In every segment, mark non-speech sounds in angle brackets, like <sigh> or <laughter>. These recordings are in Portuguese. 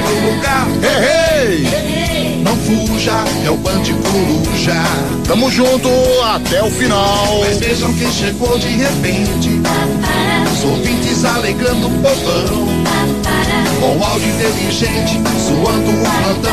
primeiro lugar. Hey, hey. Não fuja, é o Band Coruja. Tamo junto até o final. Mas vejam quem chegou de repente. Os ouvintes alegrando o povão. Com áudio inteligente, zoando o plantão.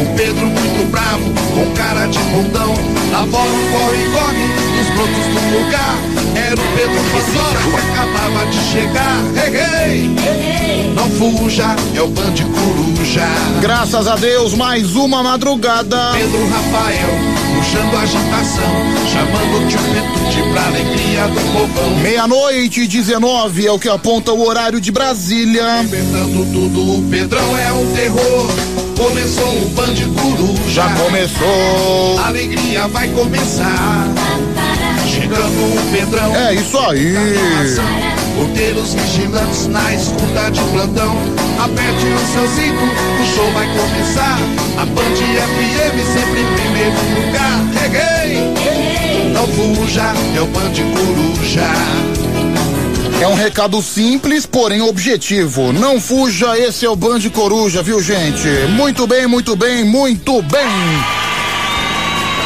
O Pedro muito bravo, com cara de bundão. Na bola corre, corre, nos brotos do lugar. Era o Pedro Vassoura que acabava de chegar. Hey, hey. Não fuja, é o Band Coruja. Graças a Deus, mais uma madrugada. Pedro Rafael, puxando agitação, chamando o tio Petute pra alegria do povão. Meia-noite e 19 é o que aponta o horário de Brasília. Inventando tudo, o Pedrão é um terror. Começou o Band Coruja. Já começou. A alegria vai começar. Chegando o Pedrão. É isso aí. Porteiros vigilantes na escuta de plantão. Aperte o seu cinto, o show vai começar. A Band FM sempre em primeiro lugar. Reguei! Não fuja, é o Band Coruja. É um recado simples, porém objetivo. Não fuja, esse é o Band Coruja, viu, gente? Muito bem, muito bem, muito bem.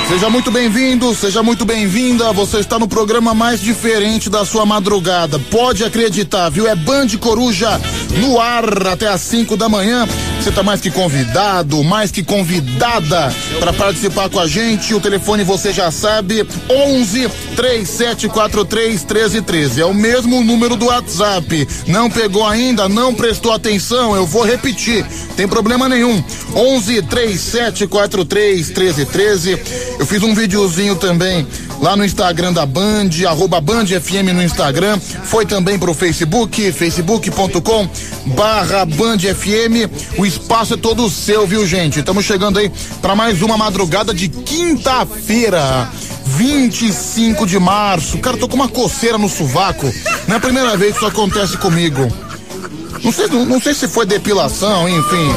Seja muito bem-vindo, seja muito bem-vinda. Você está no programa mais diferente da sua madrugada. Pode acreditar, viu? É Band Coruja no ar até às 5 da manhã. Você está mais que convidado, mais que convidada para participar com a gente. O telefone você já sabe: 11 3743 1313. É o mesmo número do WhatsApp. Não pegou ainda? Não prestou atenção? Eu vou repetir. Tem problema nenhum. 11 3743 1313. Eu fiz um videozinho também lá no Instagram da Band, arroba Band FM no Instagram. Foi também pro Facebook, facebook.com barra Band FM. O espaço é todo seu, viu, gente? Estamos chegando aí para mais uma madrugada de quinta-feira. 25 de março. Cara, tô com uma coceira no sovaco. Não é a primeira vez que isso acontece comigo. Não sei, não, não sei se foi depilação, enfim.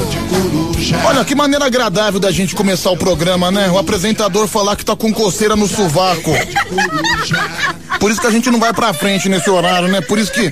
Olha, que maneira agradável da gente começar o programa, né? O apresentador falar que tá com coceira no sovaco. Por isso que a gente não vai pra frente nesse horário, né? Por isso que.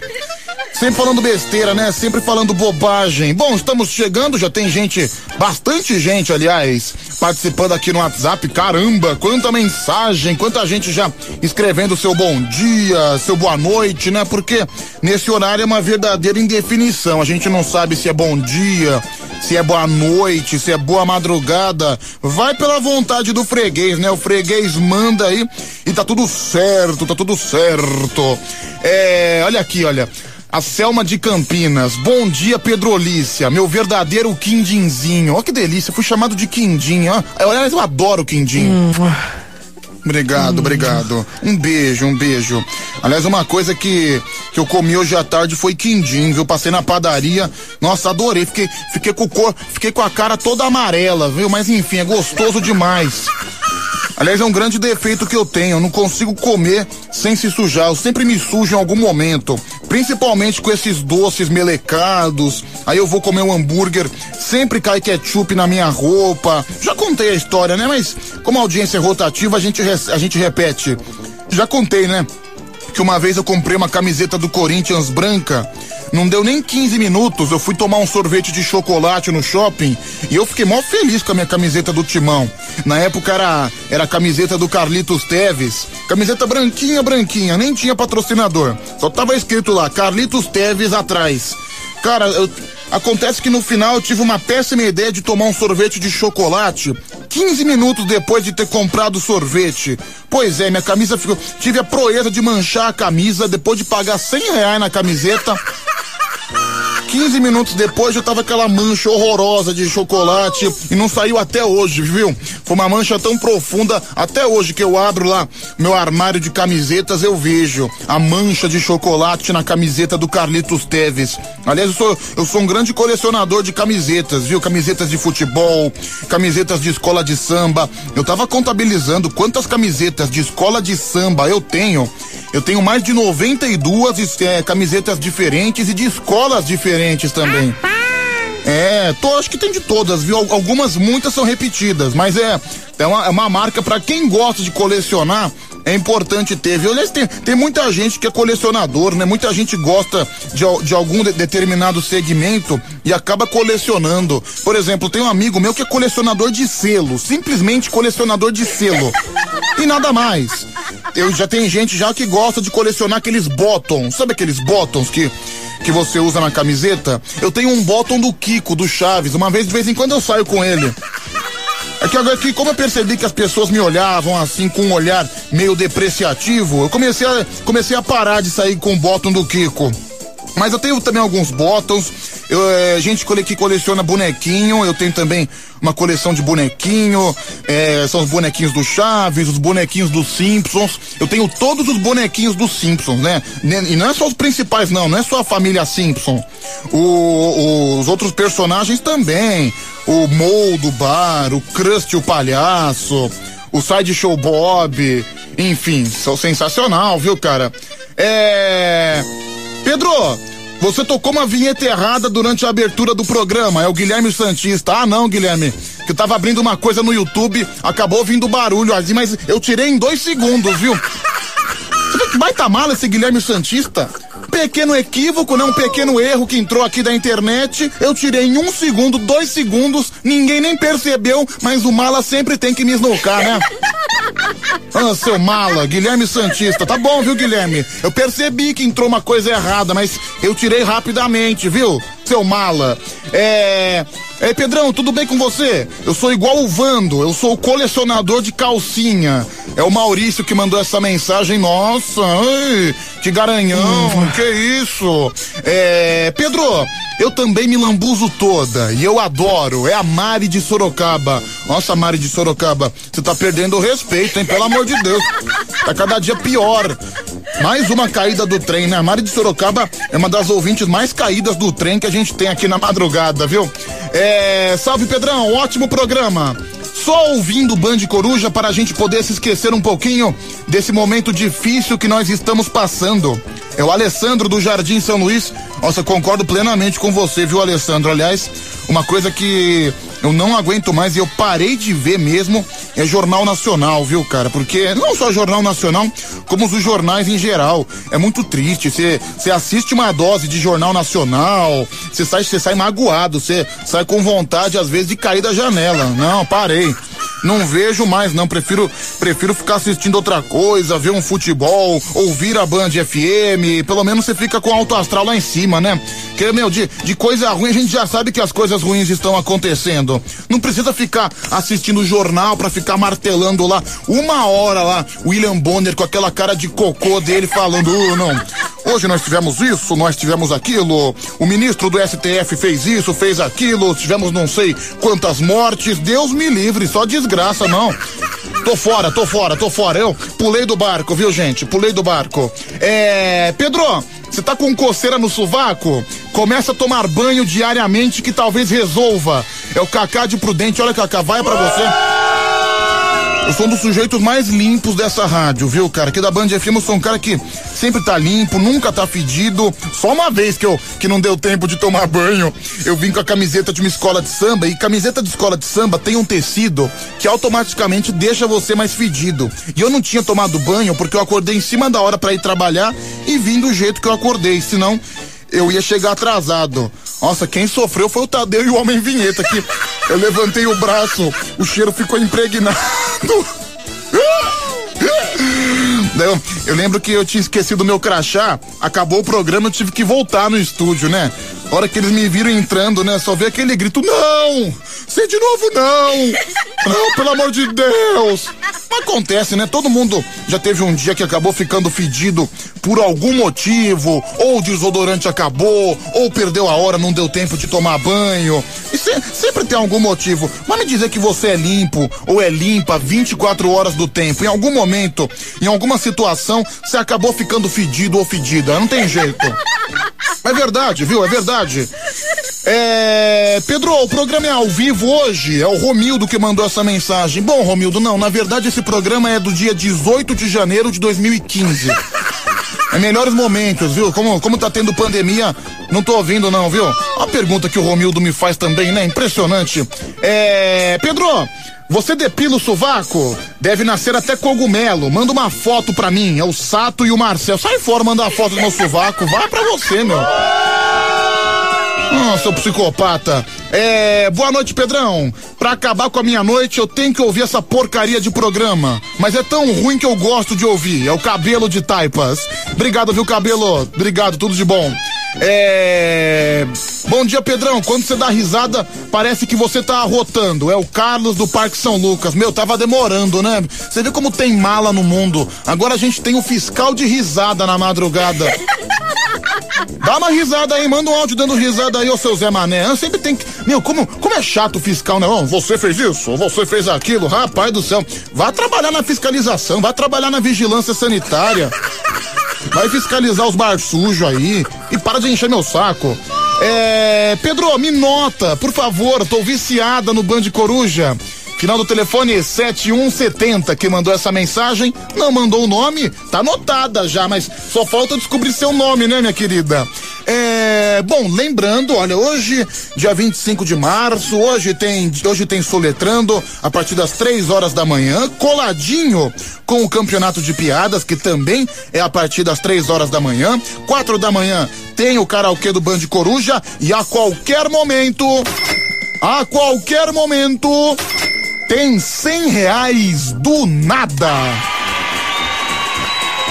Sempre falando besteira, né? Sempre falando bobagem. Bom, estamos chegando, já tem gente, bastante gente, aliás, participando aqui no WhatsApp. Caramba, quanta mensagem, quanta gente já escrevendo seu bom dia, seu boa noite, né? Porque nesse horário é uma verdadeira indefinição. A gente não sabe se é bom dia, se é boa noite, se é boa madrugada. Vai pela vontade do freguês, né? O freguês manda aí e tá tudo certo, tá tudo certo. É, olha aqui, olha. A Selma de Campinas. Bom dia, Pedrolícia. Meu verdadeiro quindinzinho. Ó que delícia, fui chamado de quindim, ó. Aliás, eu adoro quindim. Hum. Obrigado, hum. obrigado. Um beijo, um beijo. Aliás, uma coisa que, que eu comi hoje à tarde foi quindim, viu? Passei na padaria. Nossa, adorei. Fiquei, fiquei, com, cor, fiquei com a cara toda amarela, viu? Mas enfim, é gostoso demais. Aliás, é um grande defeito que eu tenho. Eu não consigo comer sem se sujar. Eu sempre me sujo em algum momento. Principalmente com esses doces melecados. Aí eu vou comer um hambúrguer, sempre cai ketchup na minha roupa. Já contei a história, né? Mas como a audiência é rotativa, a gente, a gente repete. Já contei, né? Que uma vez eu comprei uma camiseta do Corinthians branca não deu nem 15 minutos, eu fui tomar um sorvete de chocolate no shopping e eu fiquei mó feliz com a minha camiseta do Timão. Na época era, era a camiseta do Carlitos Teves. Camiseta branquinha, branquinha, nem tinha patrocinador. Só tava escrito lá, Carlitos Teves atrás. Cara, eu, acontece que no final eu tive uma péssima ideia de tomar um sorvete de chocolate 15 minutos depois de ter comprado o sorvete. Pois é, minha camisa ficou. Tive a proeza de manchar a camisa depois de pagar 100 reais na camiseta. <laughs> 15 minutos depois já tava aquela mancha horrorosa de chocolate e não saiu até hoje, viu? Foi uma mancha tão profunda até hoje que eu abro lá meu armário de camisetas eu vejo a mancha de chocolate na camiseta do Carlitos Teves. Aliás, eu sou, eu sou um grande colecionador de camisetas, viu? Camisetas de futebol, camisetas de escola de samba. Eu tava contabilizando quantas camisetas de escola de samba eu tenho. Eu tenho mais de 92 é, camisetas diferentes e de escolas diferentes também. É, tô, acho que tem de todas, viu? Algumas, muitas são repetidas, mas é, é uma, é uma marca para quem gosta de colecionar, é importante ter, viu? Aliás, tem, tem muita gente que é colecionador, né? Muita gente gosta de, de algum de, determinado segmento e acaba colecionando. Por exemplo, tem um amigo meu que é colecionador de selo, simplesmente colecionador de selo. E nada mais. Eu já tem gente já que gosta de colecionar aqueles bottoms, sabe aqueles bottoms que que você usa na camiseta? Eu tenho um bottom do Kiko, do Chaves. Uma vez de vez em quando eu saio com ele. É que agora que como eu percebi que as pessoas me olhavam assim com um olhar meio depreciativo, eu comecei a, comecei a parar de sair com o bottom do Kiko. Mas eu tenho também alguns bottoms. Eu, é, gente que coleciona bonequinho, eu tenho também uma coleção de bonequinho. É, são os bonequinhos do Chaves, os bonequinhos dos Simpsons. Eu tenho todos os bonequinhos dos Simpsons, né? E não é só os principais, não, não é só a família Simpson. O, os outros personagens também. O Mo do bar, o Krusty o palhaço, o Sideshow Bob, enfim, são sensacional, viu, cara? É. Pedro, você tocou uma vinheta errada durante a abertura do programa. É o Guilherme Santista. Ah, não, Guilherme. Que tava abrindo uma coisa no YouTube, acabou vindo barulho ali, mas eu tirei em dois segundos, viu? <laughs> Você vê que baita mala esse Guilherme Santista? Pequeno equívoco, né? Um pequeno erro que entrou aqui da internet. Eu tirei em um segundo, dois segundos, ninguém nem percebeu, mas o mala sempre tem que me esnocar, né? <laughs> Ah, seu mala, Guilherme Santista. Tá bom, viu, Guilherme? Eu percebi que entrou uma coisa errada, mas eu tirei rapidamente, viu? Seu mala. É. Ei, Pedrão, tudo bem com você? Eu sou igual o Vando, eu sou o colecionador de calcinha. É o Maurício que mandou essa mensagem. Nossa, ai, que garanhão, uhum. que isso? É. Pedro, eu também me lambuzo toda e eu adoro. É a Mari de Sorocaba. Nossa, Mari de Sorocaba, você tá perdendo o respeito, hein? Pelo amor de Deus. Tá cada dia pior. Mais uma caída do trem, né? A Mari de Sorocaba é uma das ouvintes mais caídas do trem que a gente tem aqui na madrugada, viu? É. Salve, Pedrão, ótimo programa só ouvindo Band Coruja para a gente poder se esquecer um pouquinho desse momento difícil que nós estamos passando. É o Alessandro do Jardim São Luís. Nossa, concordo plenamente com você, viu, Alessandro? Aliás, uma coisa que eu não aguento mais e eu parei de ver mesmo é Jornal Nacional, viu, cara? Porque não só Jornal Nacional, como os jornais em geral. É muito triste. Você assiste uma dose de Jornal Nacional, você sai, sai magoado, você sai com vontade, às vezes, de cair da janela. Não, parei. Não vejo mais, não. Prefiro, prefiro ficar assistindo outra coisa, ver um futebol, ouvir a Band FM. Pelo menos você fica com alto astral lá em cima, né? Que, meu, de, de coisa ruim a gente já sabe que as coisas ruins estão acontecendo. Não precisa ficar assistindo o jornal pra ficar martelando lá uma hora lá, William Bonner com aquela cara de cocô dele falando, oh, não. Hoje nós tivemos isso, nós tivemos aquilo, o ministro do STF fez isso, fez aquilo, tivemos não sei quantas mortes. Deus me livre, só desgraça, não. Tô fora, tô fora, tô fora. Eu pulei do barco, viu, gente? Pulei do barco. É. Pedro, você tá com coceira no sovaco? Começa a tomar banho diariamente que talvez resolva. É o Cacá de Prudente. Olha, Cacá, vai para você. Eu sou um dos sujeitos mais limpos dessa rádio, viu, cara? Aqui da Band FM eu sou um cara que sempre tá limpo, nunca tá fedido. Só uma vez que eu que não deu tempo de tomar banho, eu vim com a camiseta de uma escola de samba e camiseta de escola de samba tem um tecido que automaticamente deixa você mais fedido. E eu não tinha tomado banho porque eu acordei em cima da hora para ir trabalhar e vim do jeito que eu acordei, senão eu ia chegar atrasado. Nossa, quem sofreu foi o Tadeu e o Homem Vinheta que eu levantei o braço, o cheiro ficou impregnado. Eu, eu lembro que eu tinha esquecido meu crachá, acabou o programa, eu tive que voltar no estúdio, né? A hora que eles me viram entrando, né? Só veio aquele grito: Não! Você de novo não! Não, pelo amor de Deus! Acontece, né? Todo mundo já teve um dia que acabou ficando fedido por algum motivo, ou o desodorante acabou, ou perdeu a hora, não deu tempo de tomar banho. E se, sempre tem algum motivo. Mas me dizer que você é limpo ou é limpa 24 horas do tempo, em algum momento, em alguma situação, você acabou ficando fedido ou fedida. Não tem jeito. É verdade, viu? É verdade. É. Pedro, o programa é ao vivo hoje. É o Romildo que mandou essa mensagem. Bom, Romildo, não. Na verdade, esse programa é do dia 18 de janeiro de 2015. É melhores momentos, viu? Como, como tá tendo pandemia, não tô ouvindo, não, viu? A pergunta que o Romildo me faz também, né? Impressionante. É. Pedro, Você depila o sovaco? Deve nascer até cogumelo. Manda uma foto pra mim. É o Sato e o Marcel. Sai fora mandar a foto do meu sovaco. Vai pra você, meu. Ah, seu psicopata. É. Boa noite, Pedrão. Pra acabar com a minha noite, eu tenho que ouvir essa porcaria de programa. Mas é tão ruim que eu gosto de ouvir. É o cabelo de taipas. Obrigado, viu, cabelo? Obrigado, tudo de bom. É. Bom dia, Pedrão. Quando você dá risada, parece que você tá arrotando. É o Carlos do Parque São Lucas. Meu, tava demorando, né? Você vê como tem mala no mundo. Agora a gente tem o um fiscal de risada na madrugada. <laughs> Dá uma risada aí, manda um áudio dando risada aí, ô seu Zé Mané. Eu sempre tem que. Meu, como, como é chato o fiscal, né? Oh, você fez isso, você fez aquilo, rapaz do céu. Vá trabalhar na fiscalização, vá trabalhar na vigilância sanitária. <laughs> Vai fiscalizar os bar sujos aí. E para de encher meu saco. É. Pedro, me nota, por favor, tô viciada no Band Coruja. Final do telefone 7170 que mandou essa mensagem, não mandou o nome, tá anotada já, mas só falta descobrir seu nome, né, minha querida? É, bom, lembrando, olha, hoje, dia 25 de março, hoje tem, hoje tem soletrando a partir das três horas da manhã, coladinho com o campeonato de piadas, que também é a partir das três horas da manhã. Quatro da manhã tem o karaokê do Band Coruja e a qualquer momento, a qualquer momento, tem cem reais do nada.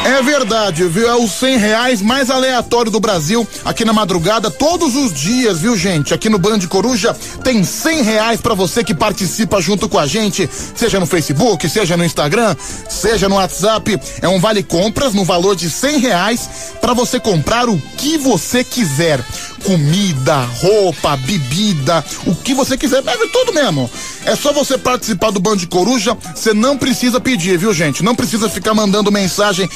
É verdade, viu? É os cem reais mais aleatório do Brasil aqui na madrugada, todos os dias, viu, gente? Aqui no Band Coruja tem cem reais para você que participa junto com a gente, seja no Facebook, seja no Instagram, seja no WhatsApp. É um vale compras no valor de cem reais para você comprar o que você quiser comida, roupa, bebida, o que você quiser, bebe tudo mesmo. É só você participar do Band Coruja, você não precisa pedir, viu, gente? Não precisa ficar mandando mensagem.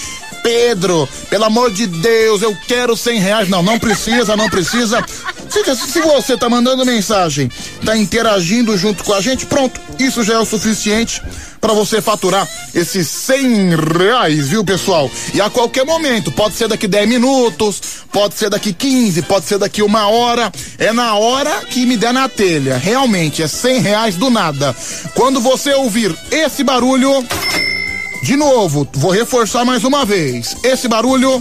Pedro, pelo amor de Deus, eu quero cem reais. Não, não precisa, não precisa. Se, se você tá mandando mensagem, tá interagindo junto com a gente, pronto, isso já é o suficiente para você faturar esses cem reais, viu, pessoal? E a qualquer momento, pode ser daqui 10 minutos, pode ser daqui 15, pode ser daqui uma hora, é na hora que me der na telha. Realmente, é cem reais do nada. Quando você ouvir esse barulho, de novo, vou reforçar mais uma vez. Esse barulho,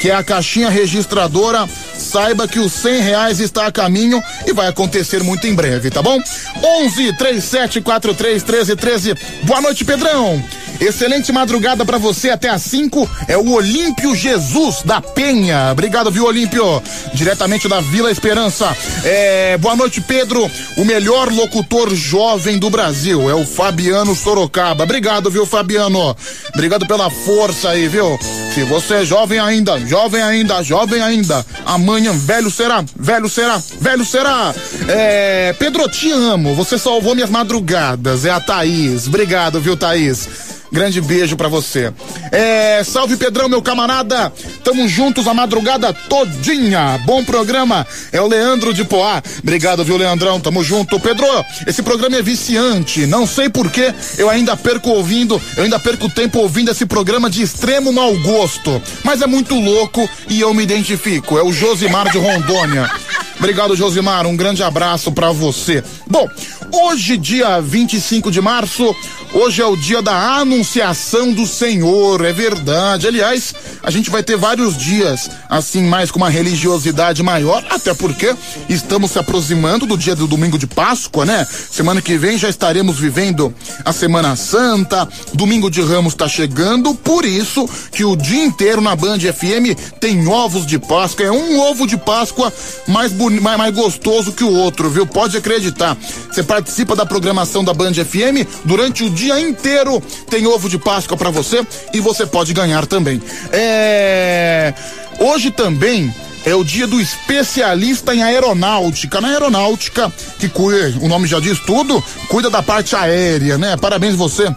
que é a caixinha registradora saiba que os cem reais está a caminho e vai acontecer muito em breve, tá bom? 11 37 43 13 13. Boa noite, Pedrão. Excelente madrugada para você até às 5. É o Olímpio Jesus da Penha. Obrigado, viu, Olímpio? Diretamente da Vila Esperança. É, boa noite, Pedro. O melhor locutor jovem do Brasil é o Fabiano Sorocaba. Obrigado, viu, Fabiano? Obrigado pela força aí, viu? Se você é jovem ainda, jovem ainda, jovem ainda, amanhã velho será, velho será, velho será. É, Pedro, te amo. Você salvou minhas madrugadas. É a Thaís. Obrigado, viu, Thaís? Grande beijo para você. É, salve Pedrão, meu camarada. Tamo juntos a madrugada todinha. Bom programa. É o Leandro de Poá. Obrigado, viu, Leandrão? Tamo junto. Pedro, esse programa é viciante. Não sei porquê, eu ainda perco ouvindo, eu ainda perco tempo ouvindo esse programa de extremo mau gosto. Mas é muito louco e eu me identifico. É o Josimar de Rondônia. Obrigado, Josimar. Um grande abraço para você. Bom, hoje, dia 25 de março, hoje é o dia da anunciação do Senhor, é verdade. Aliás, a gente vai ter vários dias assim, mais com uma religiosidade maior, até porque estamos se aproximando do dia do domingo de Páscoa, né? Semana que vem já estaremos vivendo a Semana Santa, domingo de Ramos está chegando, por isso que o dia inteiro na Band FM tem ovos de Páscoa, é um ovo de Páscoa mais mais, mais gostoso que o outro, viu? Pode acreditar. Você participa da programação da Band FM durante o dia inteiro, tem ovo de Páscoa para você e você pode ganhar também. É Hoje também é o dia do especialista em aeronáutica. Na aeronáutica, que cuida, o nome já diz tudo, cuida da parte aérea, né? Parabéns você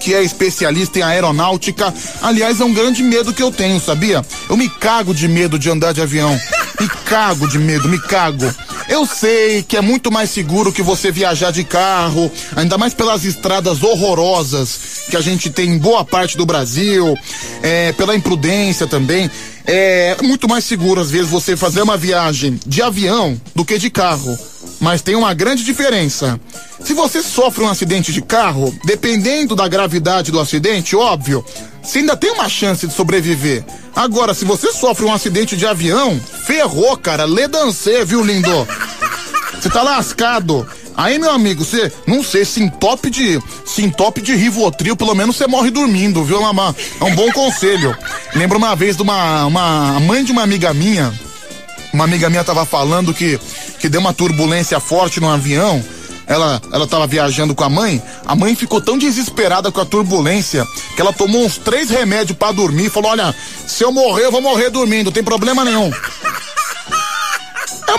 que é especialista em aeronáutica. Aliás, é um grande medo que eu tenho, sabia? Eu me cago de medo de andar de avião. Me cago de medo, me cago. Eu sei que é muito mais seguro que você viajar de carro, ainda mais pelas estradas horrorosas que a gente tem em boa parte do Brasil, é, pela imprudência também. É muito mais seguro, às vezes, você fazer uma viagem de avião do que de carro. mas tem uma grande diferença. Se você sofre um acidente de carro, dependendo da gravidade do acidente, óbvio, você ainda tem uma chance de sobreviver. Agora, se você sofre um acidente de avião, ferrou, cara. Lê dancê, viu, lindo? Você tá lascado. Aí, meu amigo, você, não sei, se entope de, se entope de Rivotril, pelo menos você morre dormindo, viu, Lamar? É um bom <laughs> conselho. Lembro uma vez de uma, uma mãe de uma amiga minha, uma amiga minha tava falando que, que deu uma turbulência forte no avião, ela, ela tava viajando com a mãe, a mãe ficou tão desesperada com a turbulência que ela tomou uns três remédios para dormir e falou: Olha, se eu morrer, eu vou morrer dormindo, não tem problema nenhum.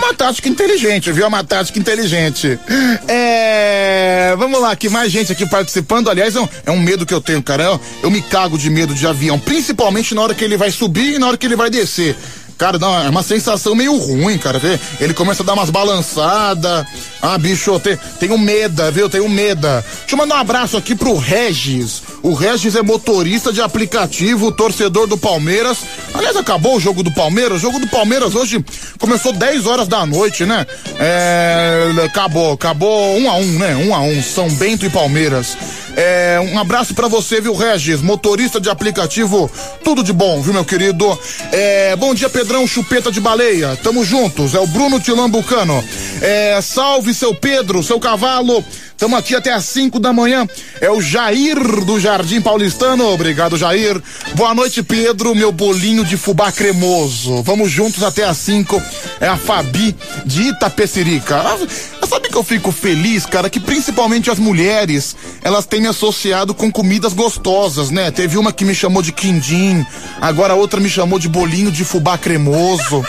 Uma tática inteligente, viu? É uma tática inteligente. É. Vamos lá, que mais gente aqui participando. Aliás, é um, é um medo que eu tenho, cara. Eu, eu me cago de medo de avião, principalmente na hora que ele vai subir e na hora que ele vai descer. Cara, não, é uma sensação meio ruim, cara. Vê? Ele começa a dar umas balançadas. Ah, bicho, tem, tenho medo, viu? Tenho medo. Deixa eu mandar um abraço aqui pro Regis. O Regis é motorista de aplicativo, torcedor do Palmeiras. Aliás, acabou o jogo do Palmeiras. O jogo do Palmeiras hoje começou 10 horas da noite, né? É, acabou, acabou um a um, né? Um a um, São Bento e Palmeiras. É, um abraço para você, viu, Regis, motorista de aplicativo, tudo de bom, viu, meu querido? É, bom dia, Pedrão Chupeta de Baleia, tamo juntos, é o Bruno Tilambucano. É, salve, seu Pedro, seu cavalo, Estamos aqui até às 5 da manhã. É o Jair do Jardim Paulistano. Obrigado, Jair. Boa noite, Pedro. Meu bolinho de fubá cremoso. Vamos juntos até às 5. É a Fabi de Itapecerica. Ah, sabe que eu fico feliz, cara, que principalmente as mulheres, elas têm me associado com comidas gostosas, né? Teve uma que me chamou de quindim, agora outra me chamou de bolinho de fubá cremoso.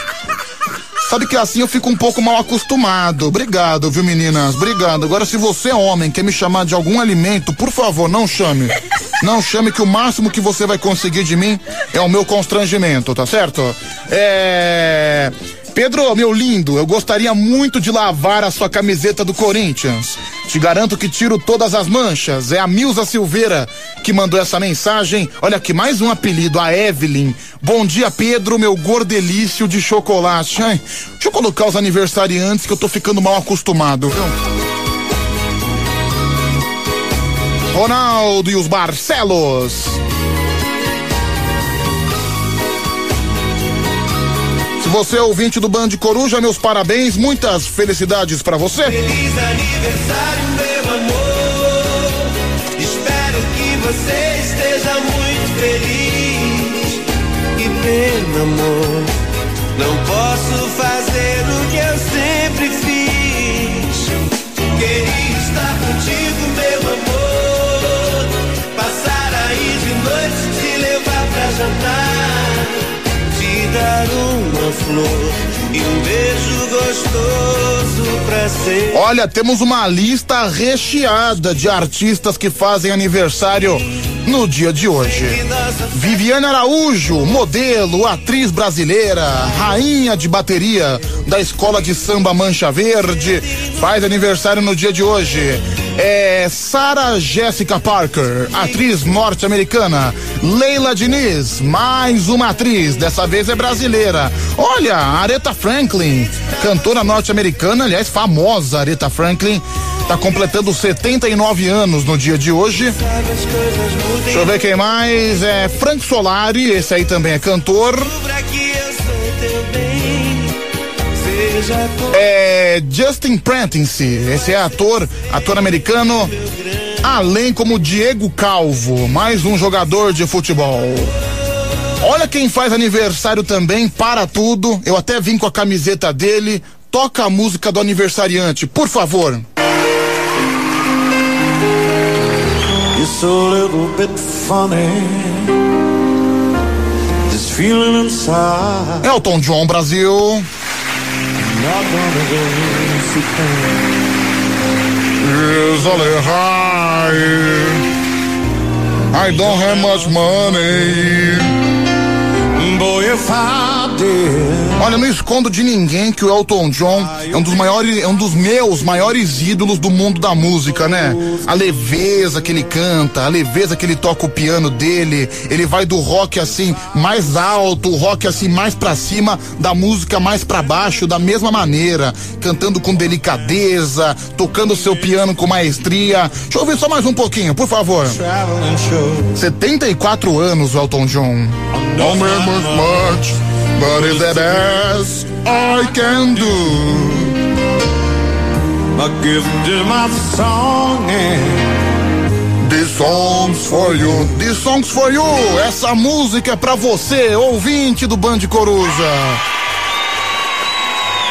Sabe que assim eu fico um pouco mal acostumado. Obrigado, viu, meninas? Obrigado. Agora, se você é homem, quer me chamar de algum alimento, por favor, não chame. Não chame que o máximo que você vai conseguir de mim é o meu constrangimento, tá certo? É. Pedro, meu lindo, eu gostaria muito de lavar a sua camiseta do Corinthians. Te garanto que tiro todas as manchas. É a Milza Silveira que mandou essa mensagem. Olha aqui, mais um apelido, a Evelyn. Bom dia, Pedro, meu gordelício de chocolate. Ai, deixa eu colocar os aniversariantes que eu tô ficando mal acostumado? Ronaldo e os Barcelos. Você é ouvinte do Band Coruja, meus parabéns, muitas felicidades para você. Feliz aniversário, meu amor. Espero que você esteja muito feliz. E meu amor, não posso fazer o que eu sempre fiz. Queria estar contigo, meu amor. Passar aí de noite, te levar pra jantar. Dar uma flor e um beijo gostoso pra ser. Olha, temos uma lista recheada de artistas que fazem aniversário no dia de hoje. Viviane Araújo, modelo, atriz brasileira, rainha de bateria da Escola de Samba Mancha Verde, faz aniversário no dia de hoje. É Sarah Jessica Parker, atriz norte-americana. Leila Diniz, mais uma atriz, dessa vez é brasileira. Olha, Aretha Franklin, cantora norte-americana, aliás, famosa Aretha Franklin, tá completando 79 anos no dia de hoje. Deixa eu ver quem mais. É Frank Solari, esse aí também é cantor. É Justin Prentice, esse é ator, ator americano. Além como Diego Calvo, mais um jogador de futebol. Olha quem faz aniversário também, para tudo. Eu até vim com a camiseta dele. Toca a música do aniversariante, por favor. It's a little bit funny. This feeling inside. Elton John Brasil. I don't have much money. Boy, if I Olha, não escondo de ninguém que o Elton John é um dos maiores, é um dos meus maiores ídolos do mundo da música, né? A leveza que ele canta, a leveza que ele toca o piano dele, ele vai do rock assim mais alto, o rock assim mais pra cima, da música mais pra baixo, da mesma maneira, cantando com delicadeza, tocando seu piano com maestria. Deixa eu ouvir só mais um pouquinho, por favor. Traveling show. 74 anos o Elton John. Remember much, but is that as I can do. I give to my song and This song's for you. This song's for you. Essa música é pra você, ouvinte do Band Coruja.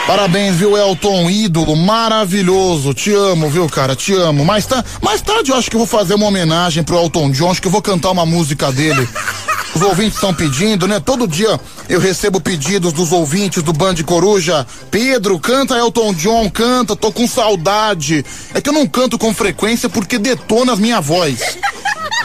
Parabéns, viu, Elton? Ídolo, maravilhoso. Te amo, viu, cara? Te amo. Mais, mais tarde eu acho que eu vou fazer uma homenagem pro Elton John. Acho que eu vou cantar uma música dele. Os ouvintes estão pedindo, né? Todo dia eu recebo pedidos dos ouvintes do Band Coruja. Pedro, canta Elton John, canta, tô com saudade. É que eu não canto com frequência porque detona as minha voz.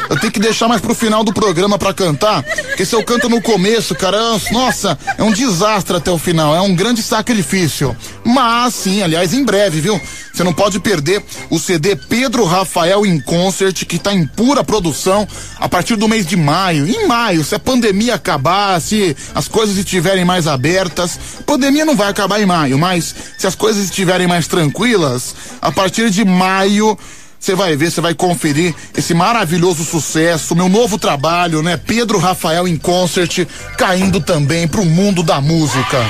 Eu tenho que deixar mais pro final do programa pra cantar, porque se eu canto no começo, cara, nossa, é um desastre até o final, é um grande sacrifício. Mas sim, aliás, em breve, viu? Você não pode perder o CD Pedro Rafael em Concert, que tá em pura produção a partir do mês de maio. Em maio, se a pandemia acabar, se as coisas estiverem mais abertas, pandemia não vai acabar em maio, mas se as coisas estiverem mais tranquilas, a partir de maio você vai ver, você vai conferir esse maravilhoso sucesso, meu novo trabalho, né? Pedro Rafael em concert, caindo também pro mundo da música.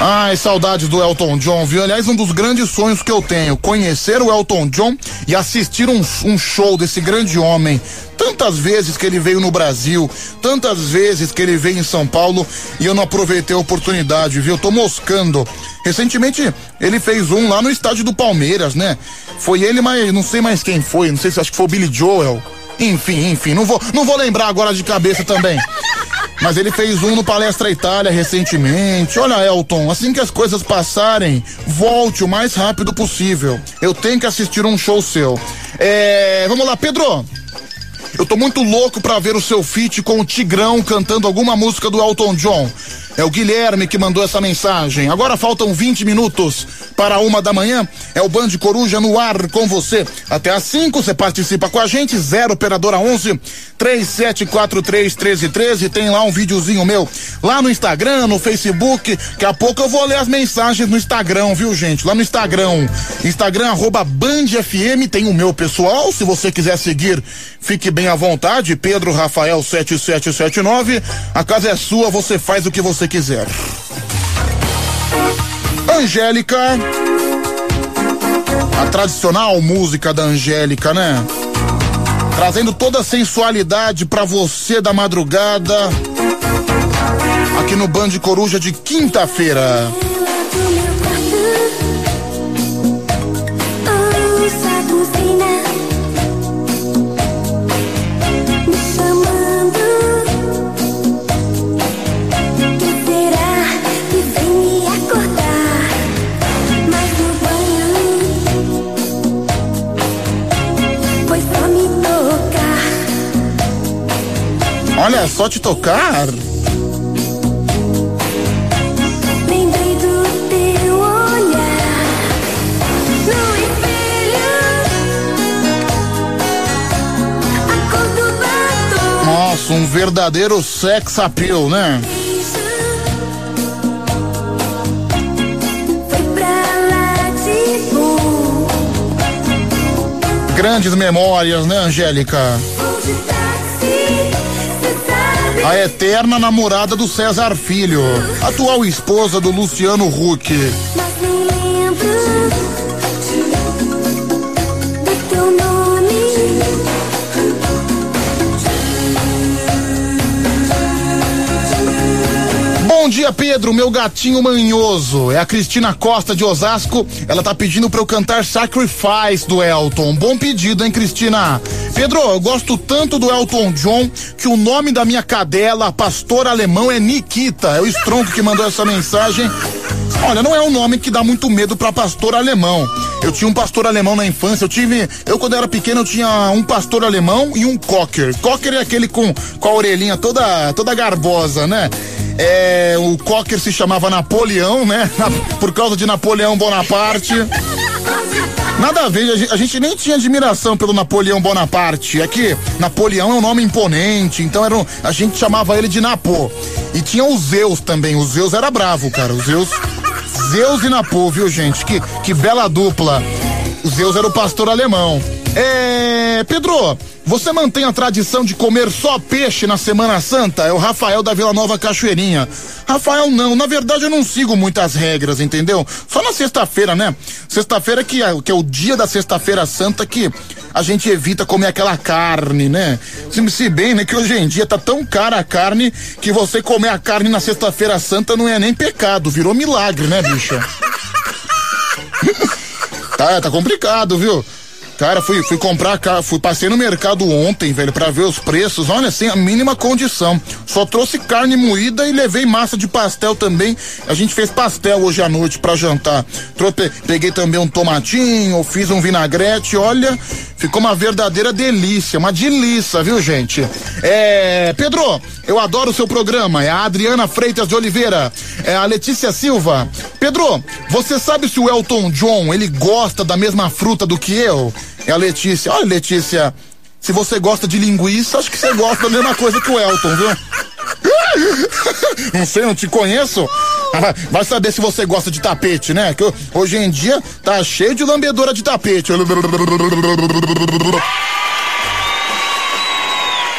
Ai, saudades do Elton John, viu? Aliás, um dos grandes sonhos que eu tenho, conhecer o Elton John e assistir um, um show desse grande homem. Tantas vezes que ele veio no Brasil, tantas vezes que ele veio em São Paulo e eu não aproveitei a oportunidade, viu? Tô moscando. Recentemente ele fez um lá no estádio do Palmeiras, né? Foi ele, mas não sei mais quem foi, não sei se acho que foi o Billy Joel. Enfim, enfim, não vou, não vou lembrar agora de cabeça também. Mas ele fez um no Palestra Itália recentemente. Olha, Elton, assim que as coisas passarem, volte o mais rápido possível. Eu tenho que assistir um show seu. É, vamos lá, Pedro. Eu tô muito louco pra ver o seu feat com o Tigrão cantando alguma música do Elton John. É o Guilherme que mandou essa mensagem. Agora faltam 20 minutos para uma da manhã. É o Band Coruja no ar com você. Até às 5 você participa com a gente. 0 operadora 11 3743 1313. Tem lá um videozinho meu lá no Instagram, no Facebook. Daqui a pouco eu vou ler as mensagens no Instagram, viu, gente? Lá no Instagram. Instagram arroba Band FM. Tem o meu pessoal. Se você quiser seguir, fique bem à vontade. Pedro Rafael 7779. A casa é sua, você faz o que você quiser. Angélica. A tradicional música da Angélica, né? Trazendo toda a sensualidade pra você da madrugada. Aqui no Band Coruja de quinta-feira. Só te tocar. Nossa, um verdadeiro sex appeal, né? Grandes memórias, né, Angélica? A eterna namorada do César Filho, atual esposa do Luciano Huck. Bom dia, Pedro, meu gatinho manhoso. É a Cristina Costa de Osasco. Ela tá pedindo pra eu cantar Sacrifice do Elton. Bom pedido, hein, Cristina? Pedro, eu gosto tanto do Elton John que o nome da minha cadela, pastor alemão, é Nikita. É o Stronco que mandou essa mensagem. Olha, não é um nome que dá muito medo para pastor alemão. Eu tinha um pastor alemão na infância, eu tive, eu quando era pequeno eu tinha um pastor alemão e um cocker. Cocker é aquele com, com a orelhinha toda toda garbosa, né? É, o cocker se chamava Napoleão, né? <laughs> Por causa de Napoleão Bonaparte. <laughs> Nada a ver, a gente, nem tinha admiração pelo Napoleão Bonaparte. É que Napoleão é um nome imponente, então era um, a gente chamava ele de Napô. E tinha o Zeus também, o Zeus era bravo, cara. O Zeus. Zeus e Napô, viu, gente? Que, que bela dupla. O Zeus era o pastor alemão. É. Pedro, você mantém a tradição de comer só peixe na Semana Santa? É o Rafael da Vila Nova Cachoeirinha. Rafael, não. Na verdade, eu não sigo muitas regras, entendeu? Só na sexta-feira, né? Sexta-feira que, é, que é o dia da Sexta-feira Santa que a gente evita comer aquela carne, né? Se, se bem, né, que hoje em dia tá tão cara a carne que você comer a carne na Sexta-feira Santa não é nem pecado, virou milagre, né, bicha? <laughs> tá, tá complicado, viu? Cara, fui, fui comprar, fui passei no mercado ontem, velho, para ver os preços. Olha, sem a mínima condição. Só trouxe carne moída e levei massa de pastel também. A gente fez pastel hoje à noite para jantar. Trouxe, peguei também um tomatinho, fiz um vinagrete. Olha, ficou uma verdadeira delícia, uma delícia, viu, gente? É, Pedro, eu adoro o seu programa. É a Adriana Freitas de Oliveira, é a Letícia Silva. Pedro, você sabe se o Elton John ele gosta da mesma fruta do que eu? É a Letícia. Olha, Letícia, se você gosta de linguiça, acho que você gosta da mesma coisa que o Elton, viu? <laughs> Não sei, não te conheço. Vai saber se você gosta de tapete, né? Que hoje em dia tá cheio de lambedora de tapete. <laughs>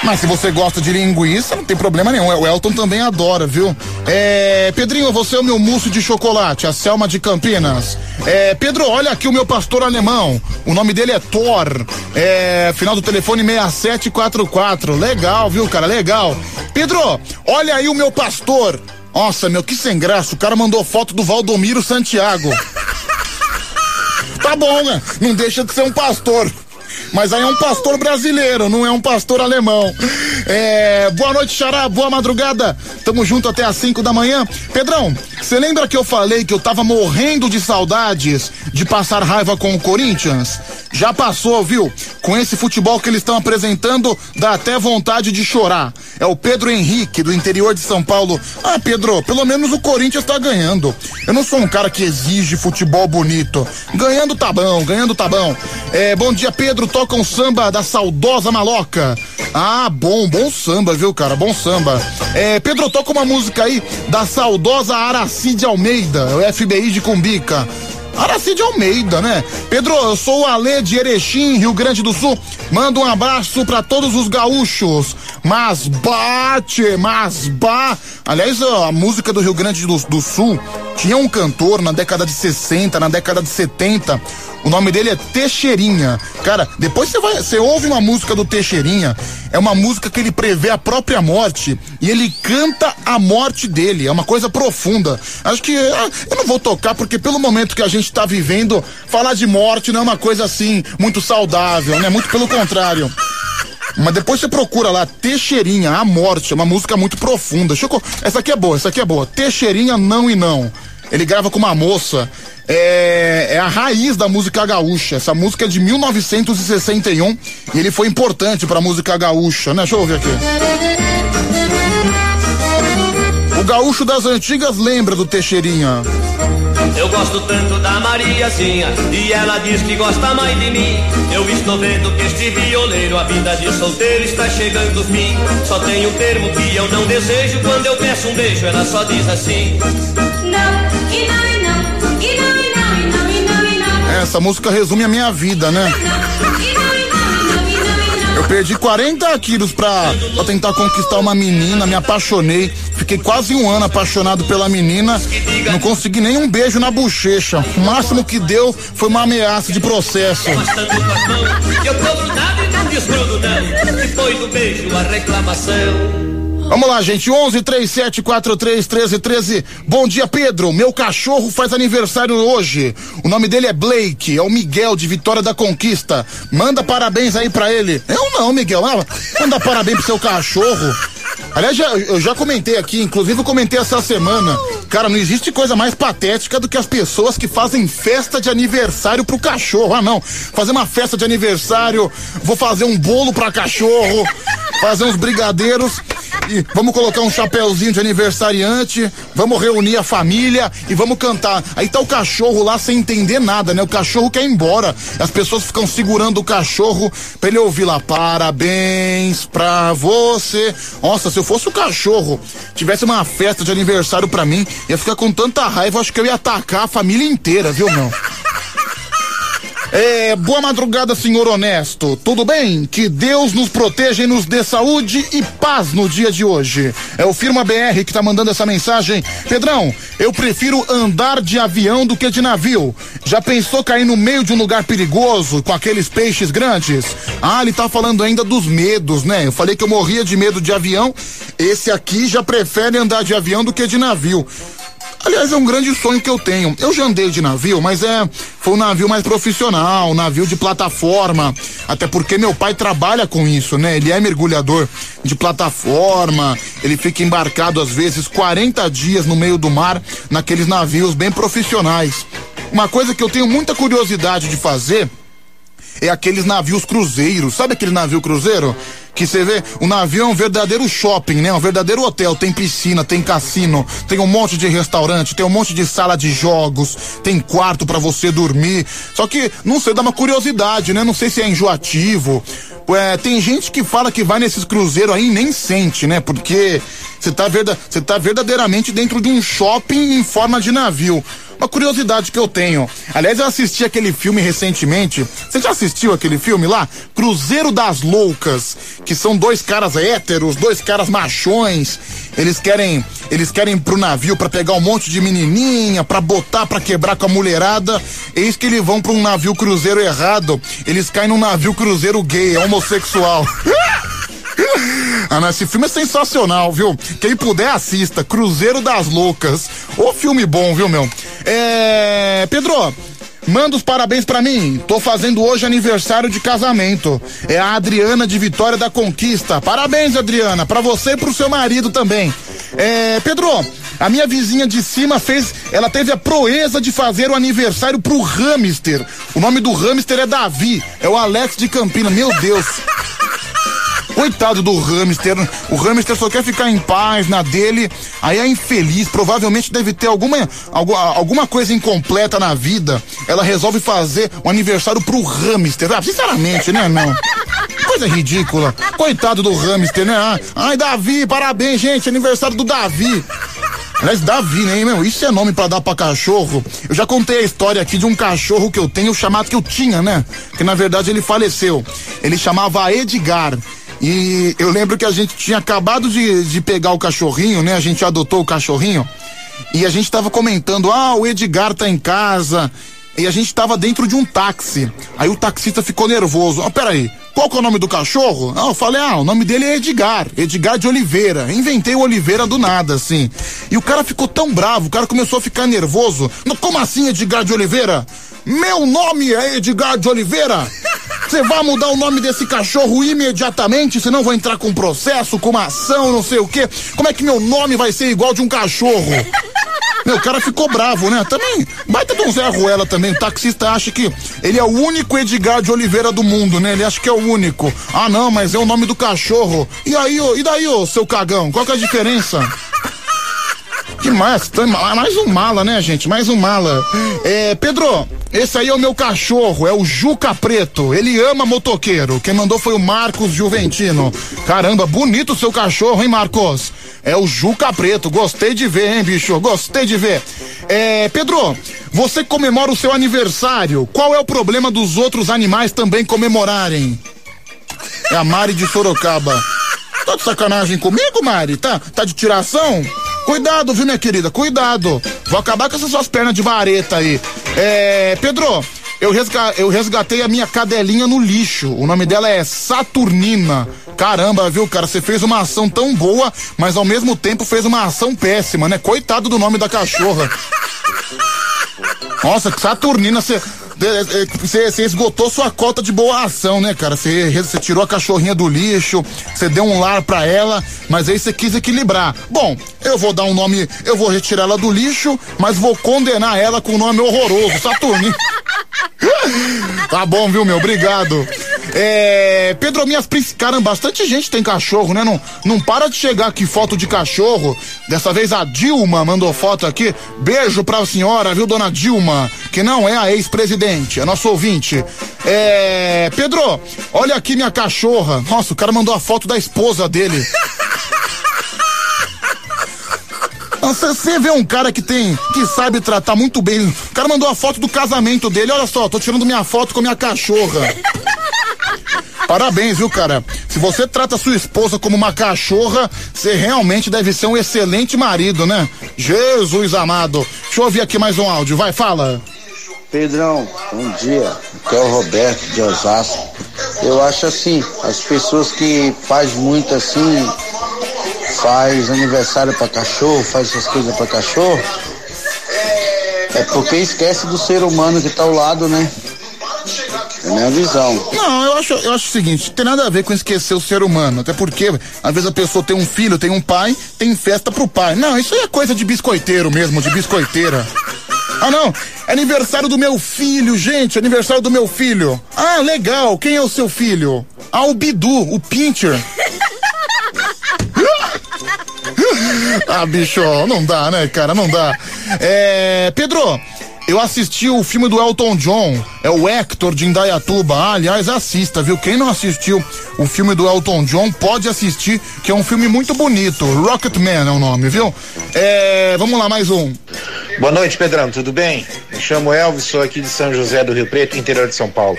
Mas se você gosta de linguiça, não tem problema nenhum. O Elton também adora, viu? É, Pedrinho, você é o meu mousse de chocolate, a Selma de Campinas. É, Pedro, olha aqui o meu pastor alemão. O nome dele é Thor. É, final do telefone 6744. Legal, viu, cara? Legal. Pedro, olha aí o meu pastor. Nossa, meu, que sem graça. O cara mandou foto do Valdomiro Santiago. <laughs> Tá bom, né? Não deixa de ser um pastor. Mas aí é um pastor brasileiro, não é um pastor alemão. É, boa noite, Xará, boa madrugada. Tamo junto até às 5 da manhã. Pedrão, você lembra que eu falei que eu tava morrendo de saudades de passar raiva com o Corinthians? Já passou, viu? Com esse futebol que eles estão apresentando, dá até vontade de chorar. É o Pedro Henrique, do interior de São Paulo. Ah, Pedro, pelo menos o Corinthians tá ganhando. Eu não sou um cara que exige futebol bonito. Ganhando tá bom, ganhando tá bom. É, bom dia, Pedro. Toca um samba da saudosa maloca. Ah, bom, bom samba, viu, cara? Bom samba. É, Pedro, toca uma música aí da saudosa Aracide Almeida, o FBI de Cumbica. Aracide Almeida, né? Pedro, eu sou o Alê de Erechim, Rio Grande do Sul. Manda um abraço para todos os gaúchos. Mas bate, mas ba. Aliás, a música do Rio Grande do, do Sul tinha um cantor na década de 60, na década de 70. O nome dele é Teixeirinha. Cara, depois você vai, você ouve uma música do Teixeirinha, é uma música que ele prevê a própria morte e ele canta a morte dele. É uma coisa profunda. Acho que ah, eu não vou tocar porque pelo momento que a gente está vivendo, falar de morte não é uma coisa assim muito saudável, né? Muito pelo contrário. Mas depois você procura lá, Teixeirinha, a morte, é uma música muito profunda. Essa aqui é boa, essa aqui é boa. Teixeirinha, não e não. Ele grava com uma moça. É, é, a raiz da música gaúcha. Essa música é de 1961 e ele foi importante pra música gaúcha, né? Deixa eu ver aqui. O gaúcho das antigas lembra do Teixeirinha. Eu gosto tanto da Mariazinha e ela diz que gosta mais de mim. Eu estou vendo que este violeiro, a vida de solteiro está chegando ao fim. Só tem um termo que eu não desejo quando eu peço um beijo, ela só diz assim: Não, e não, e não, Essa música resume a minha vida, né? Eu perdi 40 quilos pra, pra tentar conquistar uma menina, me apaixonei. Fiquei quase um ano apaixonado pela menina. Não consegui nem um beijo na bochecha. O máximo que deu foi uma ameaça de processo. Depois do beijo, a reclamação. Vamos lá, gente. 11 37 43 13 13. Bom dia, Pedro. Meu cachorro faz aniversário hoje. O nome dele é Blake. É o Miguel de Vitória da Conquista. Manda parabéns aí pra ele. Eu não, Miguel. Ah, manda parabéns pro seu cachorro. Aliás, já, eu já comentei aqui, inclusive eu comentei essa semana Cara, não existe coisa mais patética do que as pessoas que fazem festa de aniversário pro cachorro. Ah, não. Fazer uma festa de aniversário, vou fazer um bolo pra cachorro, fazer uns brigadeiros e vamos colocar um chapéuzinho de aniversariante, vamos reunir a família e vamos cantar. Aí tá o cachorro lá sem entender nada, né? O cachorro quer ir embora. As pessoas ficam segurando o cachorro pra ele ouvir lá, parabéns pra você. Nossa, se eu fosse o cachorro, tivesse uma festa de aniversário pra mim, ia ficar com tanta raiva, acho que eu ia atacar a família inteira, viu, meu? <laughs> É, boa madrugada, senhor honesto. Tudo bem? Que Deus nos proteja e nos dê saúde e paz no dia de hoje. É o Firma BR que tá mandando essa mensagem. Pedrão, eu prefiro andar de avião do que de navio. Já pensou cair no meio de um lugar perigoso com aqueles peixes grandes? Ah, ele tá falando ainda dos medos, né? Eu falei que eu morria de medo de avião. Esse aqui já prefere andar de avião do que de navio. Aliás, é um grande sonho que eu tenho. Eu já andei de navio, mas é foi um navio mais profissional, um navio de plataforma. Até porque meu pai trabalha com isso, né? Ele é mergulhador de plataforma. Ele fica embarcado às vezes 40 dias no meio do mar naqueles navios bem profissionais. Uma coisa que eu tenho muita curiosidade de fazer é aqueles navios cruzeiros. Sabe aquele navio cruzeiro? Que você vê, o navio é um verdadeiro shopping, né? Um verdadeiro hotel. Tem piscina, tem cassino, tem um monte de restaurante, tem um monte de sala de jogos, tem quarto para você dormir. Só que, não sei, dá uma curiosidade, né? Não sei se é enjoativo. É, tem gente que fala que vai nesses cruzeiros aí e nem sente, né? Porque você tá, verda, tá verdadeiramente dentro de um shopping em forma de navio. Uma curiosidade que eu tenho. Aliás, eu assisti aquele filme recentemente. Você já assistiu aquele filme lá? Cruzeiro das Loucas, que são dois caras héteros, dois caras machões. Eles querem, eles querem pro navio para pegar um monte de menininha, para botar, para quebrar com a mulherada. Eis que eles vão para um navio cruzeiro errado. Eles caem num navio cruzeiro gay, é homossexual. <laughs> Ah, não, esse filme é sensacional, viu? Quem puder assista, Cruzeiro das Loucas. Ô filme bom, viu, meu? É. Pedro, Manda os parabéns para mim. Tô fazendo hoje aniversário de casamento. É a Adriana de Vitória da Conquista. Parabéns, Adriana, para você e pro seu marido também. É, Pedro, a minha vizinha de cima fez, ela teve a proeza de fazer o aniversário pro hamster. O nome do hamster é Davi, é o Alex de Campina. Meu Deus. Coitado do hamster. O hamster só quer ficar em paz na dele. Aí é infeliz. Provavelmente deve ter alguma, alguma coisa incompleta na vida. Ela resolve fazer um aniversário pro hamster. Ah, sinceramente, né, não? Coisa ridícula. Coitado do hamster, né? Ah, ai, Davi, parabéns, gente. Aniversário do Davi. Aliás, Davi, né, meu? Isso é nome para dar pra cachorro. Eu já contei a história aqui de um cachorro que eu tenho, chamado que eu tinha, né? Que na verdade ele faleceu. Ele chamava Edgar. E eu lembro que a gente tinha acabado de, de pegar o cachorrinho, né? A gente adotou o cachorrinho. E a gente tava comentando, ah, o Edgar tá em casa. E a gente tava dentro de um táxi. Aí o taxista ficou nervoso. Ah, peraí, qual que é o nome do cachorro? Ah, eu falei, ah, o nome dele é Edgar, Edgar de Oliveira. Inventei o Oliveira do nada, assim. E o cara ficou tão bravo, o cara começou a ficar nervoso. Como assim, Edgar de Oliveira? Meu nome é Edgar de Oliveira. Você vai mudar o nome desse cachorro imediatamente, senão vou entrar com processo, com uma ação, não sei o quê. Como é que meu nome vai ser igual de um cachorro? Meu, o cara ficou bravo, né? Também, baita do Zé Ruela também. O taxista acha que ele é o único Edgar de Oliveira do mundo, né? Ele acha que é o único. Ah, não, mas é o nome do cachorro. E aí, ô, e daí, ô, seu cagão? Qual que é a diferença? Que mais? Mais um mala, né, gente? Mais um mala. É, Pedro, esse aí é o meu cachorro, é o Juca Preto. Ele ama motoqueiro. Quem mandou foi o Marcos Juventino. Caramba, bonito o seu cachorro, hein, Marcos? É o Juca Preto. Gostei de ver, hein, bicho? Gostei de ver. É, Pedro, você comemora o seu aniversário. Qual é o problema dos outros animais também comemorarem? É a Mari de Sorocaba. Tá de sacanagem comigo, Mari? Tá, tá de tiração? Cuidado, viu, minha querida? Cuidado. Vou acabar com essas suas pernas de vareta aí. É, Pedro, eu, resga, eu resgatei a minha cadelinha no lixo. O nome dela é Saturnina. Caramba, viu, cara? Você fez uma ação tão boa, mas ao mesmo tempo fez uma ação péssima, né? Coitado do nome da cachorra. Nossa, que Saturnina, você. Você esgotou sua cota de boa ação, né, cara? Você tirou a cachorrinha do lixo, você deu um lar pra ela, mas aí você quis equilibrar. Bom, eu vou dar um nome, eu vou retirar ela do lixo, mas vou condenar ela com um nome horroroso, Saturnina. <laughs> tá bom, viu, meu? Obrigado. É, Pedro, minhas caramba, bastante gente tem cachorro, né? Não, não para de chegar aqui foto de cachorro. Dessa vez a Dilma mandou foto aqui. Beijo pra senhora, viu, dona Dilma? Que não é a ex-presidente, é nosso ouvinte. É, Pedro, olha aqui minha cachorra. Nossa, o cara mandou a foto da esposa dele. <laughs> Você vê um cara que tem, que sabe tratar muito bem. O cara mandou a foto do casamento dele. Olha só, tô tirando minha foto com minha cachorra. Parabéns, viu, cara? Se você trata sua esposa como uma cachorra, você realmente deve ser um excelente marido, né? Jesus amado. Deixa eu ouvir aqui mais um áudio. Vai, fala. Pedrão, bom dia. Aqui é o Roberto de Osasco. Eu acho assim, as pessoas que faz muito assim, faz aniversário para cachorro, faz essas coisas para cachorro, é porque esquece do ser humano que tá ao lado, né? É minha visão. Não, eu acho, eu acho o seguinte, tem nada a ver com esquecer o ser humano, até porque às vezes a pessoa tem um filho, tem um pai, tem festa pro pai. Não, isso aí é coisa de biscoiteiro mesmo, de biscoiteira. Ah não, aniversário do meu filho, gente, aniversário do meu filho. Ah, legal, quem é o seu filho? Ah, o Bidu, o Pincher. <laughs> ah, bicho, não dá, né, cara, não dá. É, Pedro, eu assisti o filme do Elton John, é o Hector de Indaiatuba. Ah, aliás, assista, viu? Quem não assistiu o filme do Elton John, pode assistir, que é um filme muito bonito. Rocketman é o nome, viu? É, vamos lá, mais um. Boa noite, Pedrão, tudo bem? Me chamo Elvis, sou aqui de São José do Rio Preto, interior de São Paulo.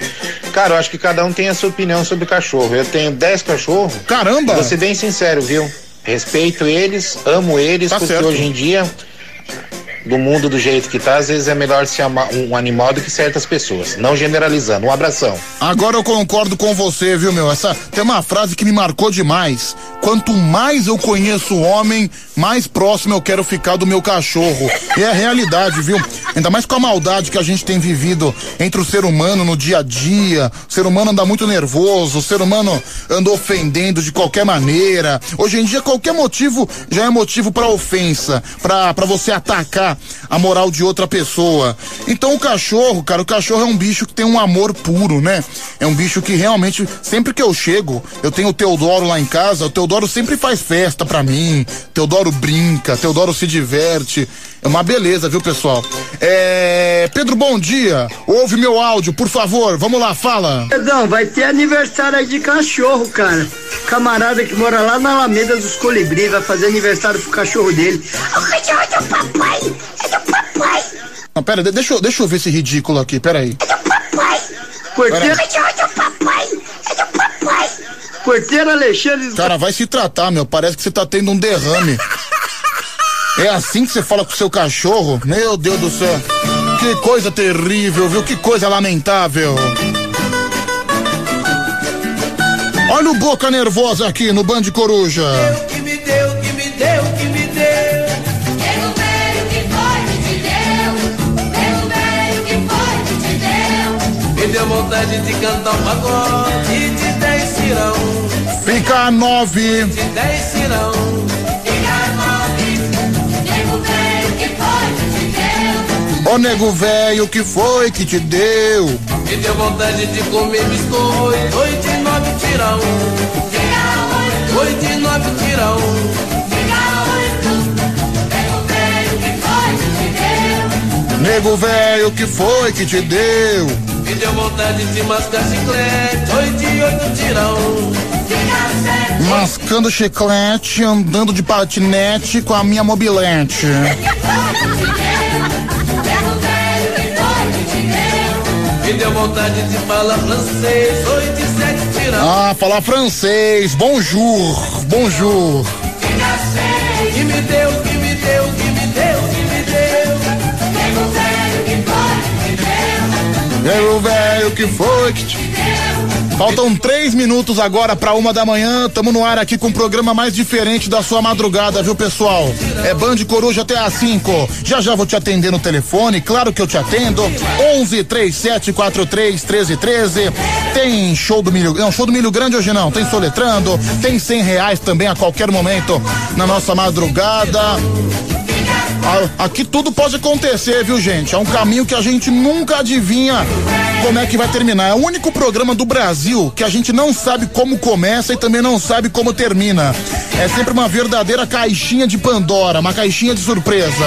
Cara, eu acho que cada um tem a sua opinião sobre cachorro. Eu tenho 10 cachorros. Caramba! Vou ser bem sincero, viu? Respeito eles, amo eles, Tá porque certo. hoje em dia do mundo do jeito que tá, às vezes é melhor se amar um animal do que certas pessoas. Não generalizando. Um abração. Agora eu concordo com você, viu, meu? Essa tem uma frase que me marcou demais. Quanto mais eu conheço o homem, mais próximo eu quero ficar do meu cachorro. E é a realidade, viu? Ainda mais com a maldade que a gente tem vivido entre o ser humano no dia a dia. O ser humano anda muito nervoso, o ser humano anda ofendendo de qualquer maneira. Hoje em dia qualquer motivo já é motivo para ofensa, para você atacar a moral de outra pessoa. Então o cachorro, cara, o cachorro é um bicho que tem um amor puro, né? É um bicho que realmente, sempre que eu chego, eu tenho o Teodoro lá em casa, o Teodoro sempre faz festa pra mim, Teodoro brinca, Teodoro se diverte. É uma beleza, viu, pessoal? É. Pedro, bom dia. Ouve meu áudio, por favor. Vamos lá, fala. Pedrão, vai ter aniversário aí de cachorro, cara. Camarada que mora lá na Alameda dos Colibri vai fazer aniversário pro cachorro dele. O cachorro é do papai! É do papai! Não, pera, de- deixa, eu- deixa eu ver esse ridículo aqui, peraí. Papai! Porteiro. O cachorro é do papai! É do papai! Porteiro Alexandre. Cara, vai se tratar, meu. Parece que você tá tendo um derrame. É assim que você fala com o seu cachorro? Meu Deus do céu. Que coisa terrível, viu? Que coisa lamentável. Olha o boca nervosa aqui no Band Coruja. Vontade de cantar um pagode de dez cirão, Fica nove. de dez cirão. Fica nove. Nego velho que foi que te deu. Ô nego velho, que foi que te deu? Me deu vontade de comer biscoito, oito e nove tirão. Fica oito. Oito e nove tirão. Fica oito. Nego velho que foi que te deu. Me deu vontade de mascar chiclete, oito e oito. Fica sete. Mascando chiclete, andando de patinete com a minha mobilete. Me deu vontade de falar francês, oito e sete. Ah, falar francês. Bonjour, bonjour. Que me deu, que Nego velho que foi que te. Faltam três minutos agora para uma da manhã. Tamo no ar aqui com o programa mais diferente da sua madrugada, viu, pessoal? É Band Coruja até às 5. Já já vou te atender no telefone, claro que eu te atendo. 11 37 43 13 13. Tem show do milho. Não, show do milho grande hoje não. Tem soletrando. Tem 100 reais também a qualquer momento na nossa madrugada. Aqui tudo pode acontecer, viu, gente? É um caminho que a gente nunca adivinha como é que vai terminar. É o único programa do Brasil que a gente não sabe como começa e também não sabe como termina. É sempre uma verdadeira caixinha de Pandora, uma caixinha de surpresa.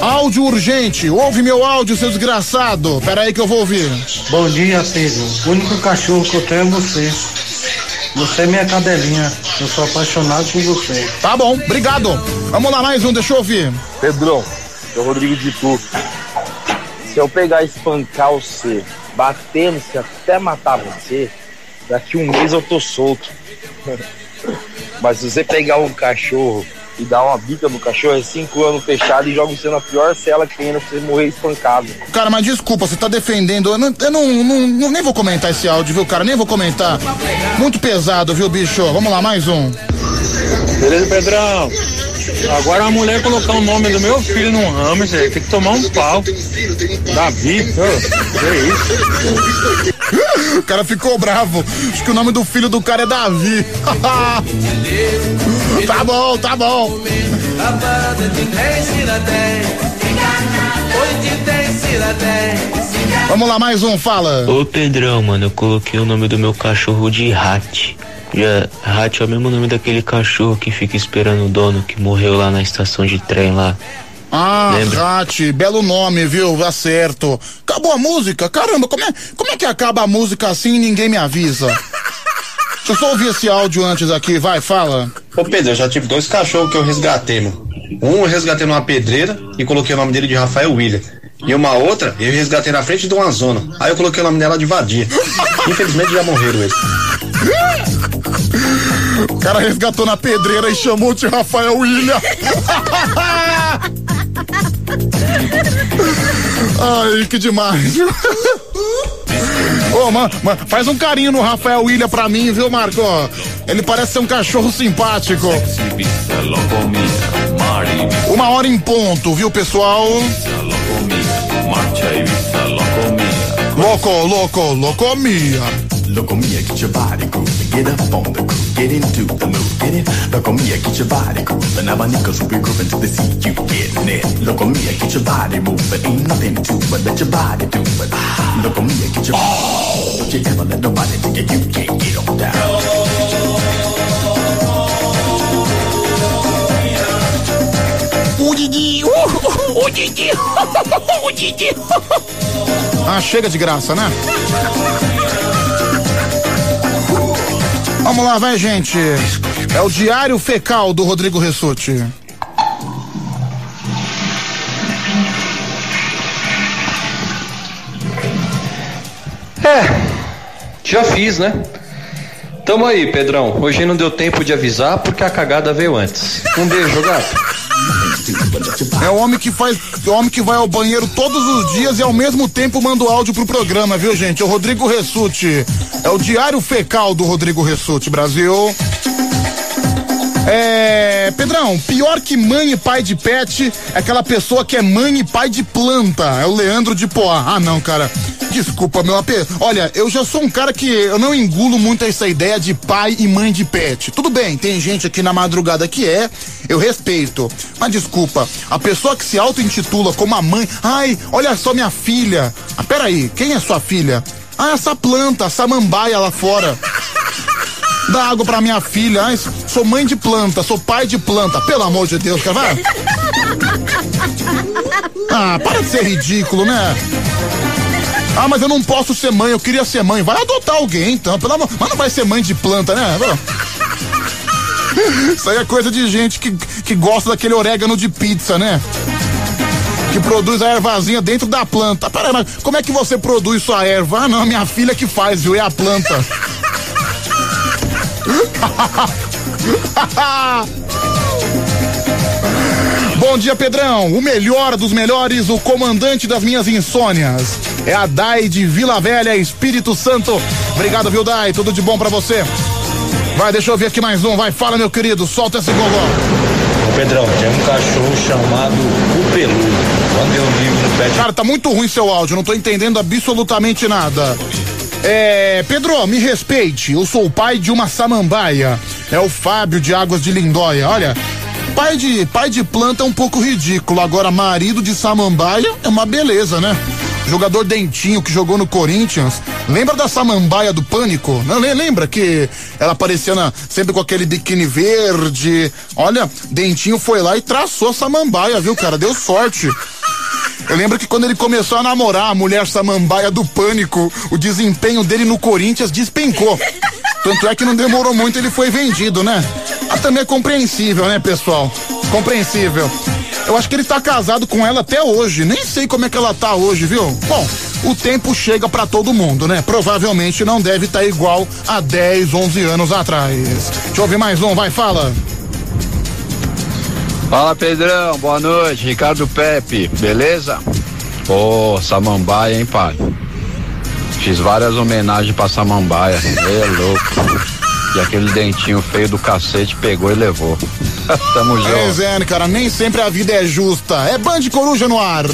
Áudio urgente. Ouve meu áudio, seu desgraçado. Pera aí que eu vou ouvir. Bom dia, Pedro. O único cachorro que eu tenho é você. Você é minha cadelinha. Eu sou apaixonado por você. Tá bom, obrigado. Vamos lá, mais um, deixa eu ouvir. Pedrão, é o Rodrigo de Tu. Se eu pegar e espancar você, batendo se até matar você, daqui um mês eu tô solto. <laughs> Mas se você pegar um cachorro e dar uma bica no cachorro, é cinco anos fechado e joga você na pior cela que tem ainda pra você morrer espancado. Cara, mas desculpa, você tá defendendo. Eu, não, eu não- não- nem vou comentar esse áudio, viu, cara? Nem vou comentar. Muito pesado, viu, bicho? Vamos lá, mais um. Beleza, Pedrão? Agora a mulher colocar o nome do meu filho num hamster, tem que tomar um pau. Davi, ô, que isso? <laughs> O cara ficou bravo. Acho que o nome do filho do cara é Davi. <laughs> tá bom, tá bom. A parada de 10 tira 10. Oi de 10 tira 10. Vamos lá, mais um, fala. Ô Pedrão, mano, eu coloquei o nome do meu cachorro de Hat é o mesmo nome daquele cachorro que fica esperando o dono que morreu lá na estação de trem lá. Ah? Rati, belo nome, viu? Acerto. Acabou a música? Caramba, como é, como é que acaba a música assim e ninguém me avisa? <laughs> Deixa eu só ouvir esse áudio antes aqui, vai, fala. Ô Pedro, eu já tive dois cachorros que eu resgatei, mano. Um eu resgatei numa pedreira e coloquei o nome dele de Rafael William. E uma outra eu resgatei na frente de uma zona. Aí eu coloquei o nome dela de Vadia. <laughs> Infelizmente já morreram eles. <laughs> O cara resgatou na pedreira e chamou de Rafael William. <laughs> Ai, que demais. Ô, man, man, faz um carinho no Rafael William pra mim, viu, Marco? Ele parece ser um cachorro simpático. Uma hora em ponto, viu, pessoal? Louco, louco, loucomia. Locomia, get your body grooving, get up on the groove, get into the mood, get it? Locomia, get your body grooving, abanicos will be grooving to the sea, you getting it? Locomia, get your body moving, ain't nothing to it, let your body do it. Locomia, get your body, don't you ever let nobody think that you can't get on down. O Didi, o Didi, <laughs> o Didi. Ah, chega de graça, né? <laughs> Vamos lá, vai, gente. É o Diário Fecal do Rodrigo Ressuti. É, já fiz, né? Tamo aí, Pedrão. Hoje não deu tempo de avisar porque a cagada veio antes. Um beijo, gato. É o homem que faz, é o homem que vai ao banheiro todos os dias e ao mesmo tempo manda o áudio pro programa, viu, gente? O Rodrigo Ressuti. É o Diário Fecal do Rodrigo Ressuti, Brasil. É, Pedrão, pior que mãe e pai de pet é aquela pessoa que é mãe e pai de planta. É o Leandro de Poá. Ah, não, cara. Desculpa, meu apê. Olha, eu já sou um cara que eu não engulo muito essa ideia de pai e mãe de pet. Tudo bem, tem gente aqui na madrugada que é, eu respeito. Mas desculpa, a pessoa que se auto-intitula como a mãe. Ai, olha só minha filha. Ah, peraí, quem é sua filha? Ah, essa planta, essa samambaia lá fora. Dá água pra minha filha. Ai, sou mãe de planta, sou pai de planta. Pelo amor de Deus, cara, vai. <laughs> Ah, para de ser ridículo, né? Ah, mas eu não posso ser mãe, eu queria ser mãe. Vai adotar alguém, então. Pelo amor... Mas não vai ser mãe de planta, né? Isso aí é coisa de gente que, que gosta daquele orégano de pizza, né? Que produz a ervazinha dentro da planta. Peraí, mas como é que você produz sua erva? Ah, não, minha filha que faz, viu? É a planta. <laughs> Bom dia, Pedrão. O melhor dos melhores, o comandante das minhas insônias. É a Dai de Vila Velha, Espírito Santo. Obrigado, viu, Dai? Tudo de bom pra você. Vai, deixa eu ver aqui mais um. Vai, fala, meu querido. Solta esse gogó. Pedrão, tem um cachorro chamado o Peludo. Quando eu ligo no pet. Cara, tá muito ruim seu áudio, não tô entendendo absolutamente nada. É, Pedro, me respeite, eu sou o pai de uma samambaia. É o Fábio de Águas de Lindóia. Olha, pai de, pai de planta é um pouco ridículo, agora marido de samambaia é uma beleza, né? Jogador Dentinho que jogou no Corinthians. Lembra da samambaia do Pânico? Não, le- lembra que ela aparecia na- sempre com aquele biquíni verde? Olha, Dentinho foi lá e traçou a samambaia, viu, cara? Deu sorte. Eu lembro que quando ele começou a namorar a mulher samambaia do pânico, o desempenho dele no Corinthians despencou. Tanto é que não demorou muito, ele foi vendido, né? Mas também é compreensível, né, pessoal? Compreensível. Eu acho que ele tá casado com ela até hoje. Nem sei como é que ela tá hoje, viu? Bom, o tempo chega pra todo mundo, né? Provavelmente não deve estar igual a 10, 11 anos atrás. Deixa eu ouvir mais um, vai, fala. Fala Pedrão, boa noite, Ricardo Pepe, beleza? Pô, Samambaia, hein, pai? Fiz várias homenagens pra Samambaia, é louco. E aquele dentinho feio do cacete pegou e levou. <laughs> Tamo junto. Pois é, né, cara, nem sempre a vida é justa. É Band Coruja no ar.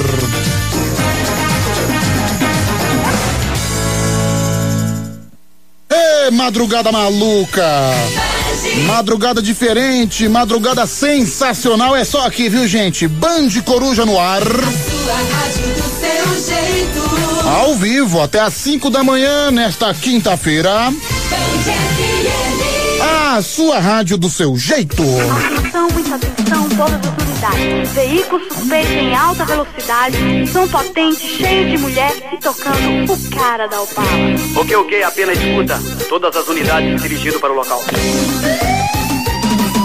Ê, madrugada maluca. Madrugada diferente, madrugada sensacional. É só aqui, viu, gente? Band Coruja no ar. Ao vivo, até às 5 da manhã, nesta quinta-feira. A sua rádio do seu jeito. Atenção, muita atenção, todas as unidades. Veículos suspeitos em alta velocidade, som potente, cheio de mulher e tocando o cara da Opala. Ok, ok, apenas escuta. Todas as unidades dirigindo para o local.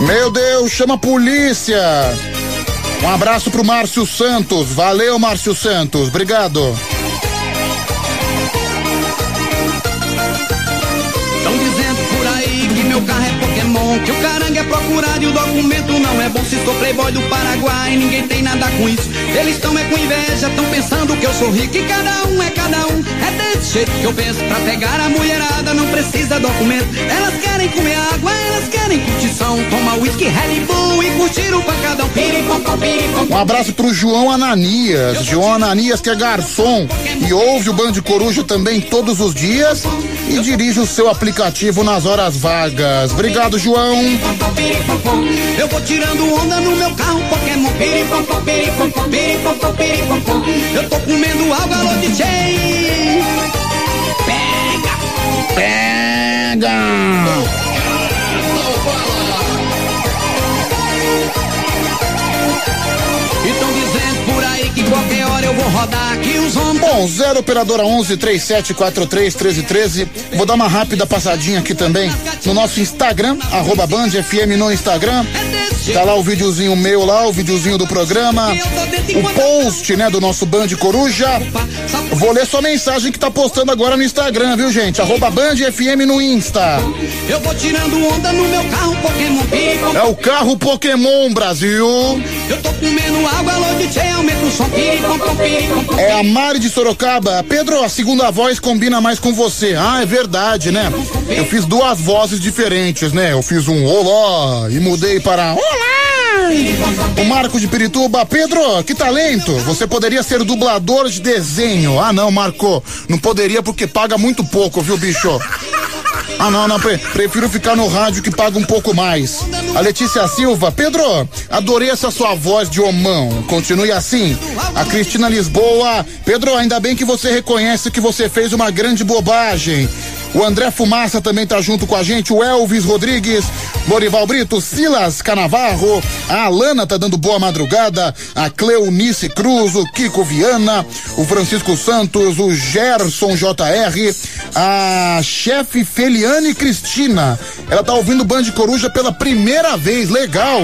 Meu Deus, chama a polícia. Um abraço pro Márcio Santos. Valeu, Márcio Santos. Obrigado. Que o carangue é procurado e o documento bom. Se sou playboy do Paraguai, ninguém tem nada com isso. Eles estão é com inveja, estão pensando que eu sou rico e cada um é cada um. É desse jeito que eu penso, pra pegar a mulherada não precisa documento. Elas querem comer água, elas querem curtição. Toma whisky, Red Bull e curtir o pancadão. Piripom, piripom. Um abraço pro João Ananias. João Ananias, que é garçom e ouve o Band Coruja também todos os dias e dirige o seu aplicativo nas horas vagas. Obrigado, João. Eu vou tirando onda no meu carro Pokémon piripom, piripom, piripom, piripom. Eu tô comendo algo, alô DJ Pega Pega que qualquer hora eu vou rodar aqui os homens Bom, 0 operadora 11 3743 1313. Vou dar uma rápida passadinha aqui também no nosso Instagram, arroba Band FM no Instagram. Tá lá o videozinho meu lá, o videozinho do programa, o post, né, do nosso Band Coruja. Vou ler sua mensagem que tá postando agora no Instagram, viu, gente? Arroba Band FM no Insta. Eu vou tirando onda no meu carro Pokémon. É o carro Pokémon Brasil. Eu tô comendo água, alô DJ aumenta o som. É a Mari de Sorocaba. Pedro, a segunda voz combina mais com você. Ah, é verdade, né? Eu fiz duas vozes diferentes, né? Eu fiz um olá e mudei para olá. O Marco de Pirituba, Pedro, que talento! Você poderia ser dublador de desenho. Ah, não, Marco, não poderia porque paga muito pouco, viu, bicho? Ah, não, não, pre- prefiro ficar no rádio que paga um pouco mais. A Letícia Silva, Pedro, adorei essa sua voz de homão. Continue assim. A Cristina Lisboa, Pedro, ainda bem que você reconhece que você fez uma grande bobagem. O André Fumaça também tá junto com a gente, o Elvis Rodrigues, Lorival Brito, Silas Canavarro, a Alana tá dando boa madrugada, a Cleonice Cruz, o Kiko Viana, o Francisco Santos, o Gerson JR, a chefe Feliane Cristina. Ela tá ouvindo Band Coruja pela primeira vez, legal.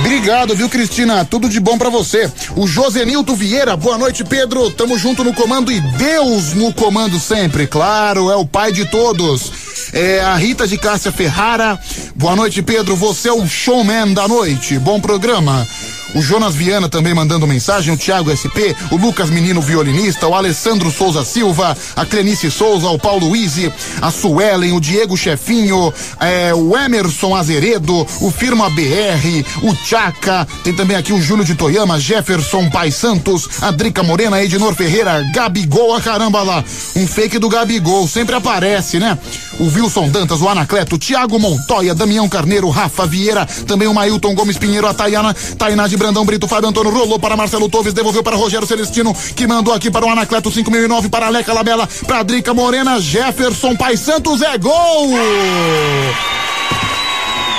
Obrigado, viu, Cristina? Tudo de bom pra você. O Josenilton Vieira, boa noite, Pedro. Tamo junto no comando e Deus no comando sempre. Claro, é o pai de todos. É a Rita de Cássia Ferrara. Boa noite, Pedro. Você é o showman da noite. Bom programa. O Jonas Viana também mandando mensagem, o Thiago SP, o Lucas Menino violinista, o Alessandro Souza Silva, a Clenice Souza, o Paulo Izzi, a Suelen, o Diego Chefinho, é, o Emerson Azeredo, o Firma BR, o Tchaca, tem também aqui o Júlio de Toyama, Jefferson Pai Santos, a Drica Morena, Ednor Ferreira, Gabigol, a caramba lá, um fake do Gabigol, sempre aparece, né? O Wilson Dantas, o Anacleto, o Thiago Montoya, Damião Carneiro, Rafa Vieira, também o Mailton Gomes Pinheiro, a Tayana, Tainá de Brandão Brito, Fábio Antônio, rolou para Marcelo Toves, devolveu para Rogério Celestino, que mandou aqui para o Anacleto 5009, para Leca Labela, para Drica Morena, Jefferson Pai Santos, é gol!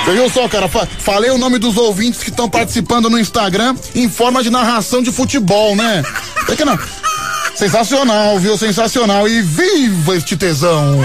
Você viu só, cara? Fa- falei o nome dos ouvintes que estão participando no Instagram em forma de narração de futebol, né? É que não. Sensacional, viu? Sensacional. E viva este tesão!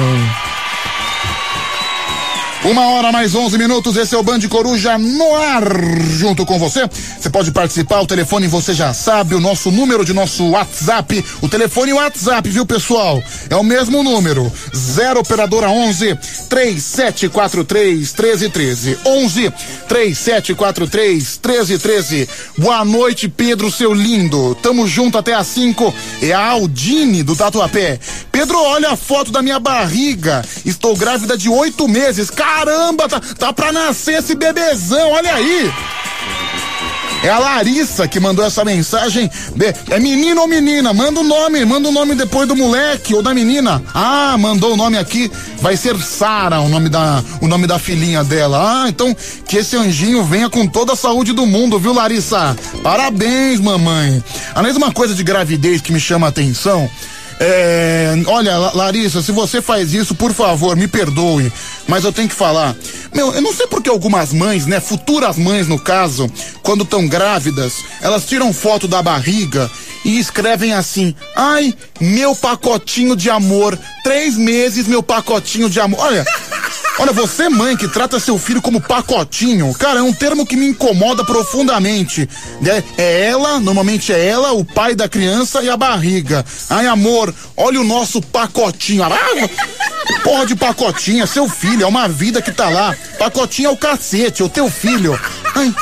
Uma hora mais 11 minutos, esse é o Band Coruja no ar, junto com você. Você pode participar, o telefone você já sabe, o nosso número de nosso WhatsApp, o telefone WhatsApp, viu pessoal? É o mesmo número, 0 operadora 11 3743 1313. 11 3743 1313. Boa noite, Pedro, seu lindo. Tamo junto até às 5. É a Aldine do Tatuapé. Pedro, olha a foto da minha barriga. Estou grávida de oito meses. Caramba, tá, tá pra nascer esse bebezão, olha aí. É a Larissa que mandou essa mensagem. Be- É menino ou menina? Manda o nome, manda o nome depois do moleque ou da menina. Ah, mandou o nome aqui. Vai ser Sara, o nome da o nome da filhinha dela. Ah, então que esse anjinho venha com toda a saúde do mundo, viu, Larissa? Parabéns, mamãe. Além de uma coisa de gravidez que me chama a atenção, é, olha, La- Larissa, se você faz isso, por favor, me perdoe, mas eu tenho que falar. Meu, eu não sei porque algumas mães, né, futuras mães no caso, quando estão grávidas, elas tiram foto da barriga e escrevem assim: ai, meu pacotinho de amor, três meses, meu pacotinho de amor. Olha. Olha, você, mãe, que trata seu filho como pacotinho, cara, é um termo que me incomoda profundamente. É, é ela, normalmente é ela, o pai da criança e a barriga. Ai, amor, olha o nosso pacotinho. Ah, porra de pacotinho, é seu filho, é uma vida que tá lá. Pacotinho é o cacete, é o teu filho. Ai,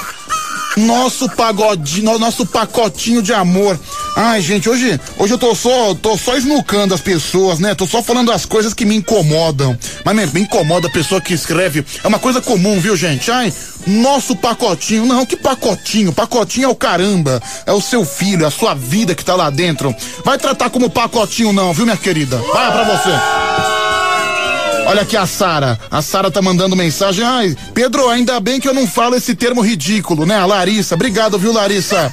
nosso pagodinho, nosso pacotinho de amor. Ai, gente, hoje, hoje eu tô só, tô só esnucando as pessoas, né? Tô só falando as coisas que me incomodam. Mas me, me incomoda a pessoa que escreve. É uma coisa comum, viu, gente? Ai, nosso pacotinho. Não, que pacotinho? Pacotinho é o caramba. É o seu filho, é a sua vida que tá lá dentro. Vai tratar como pacotinho, não, viu, minha querida? Vai pra você. Olha aqui a Sara. A Sara tá mandando mensagem. Ai, Pedro, ainda bem que eu não falo esse termo ridículo, né? A Larissa. Obrigado, viu, Larissa?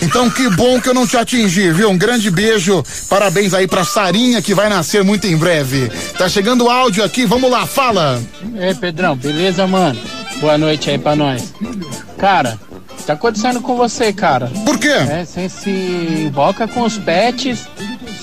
Então, que bom que eu não te atingi, viu? Um grande beijo. Parabéns aí pra Sarinha, que vai nascer muito em breve. Tá chegando o áudio aqui, vamos lá, fala. Ei, Pedrão, beleza, mano? Boa noite aí pra nós. Cara, tá acontecendo com você, cara? Por quê? É, você se invoca com os pets,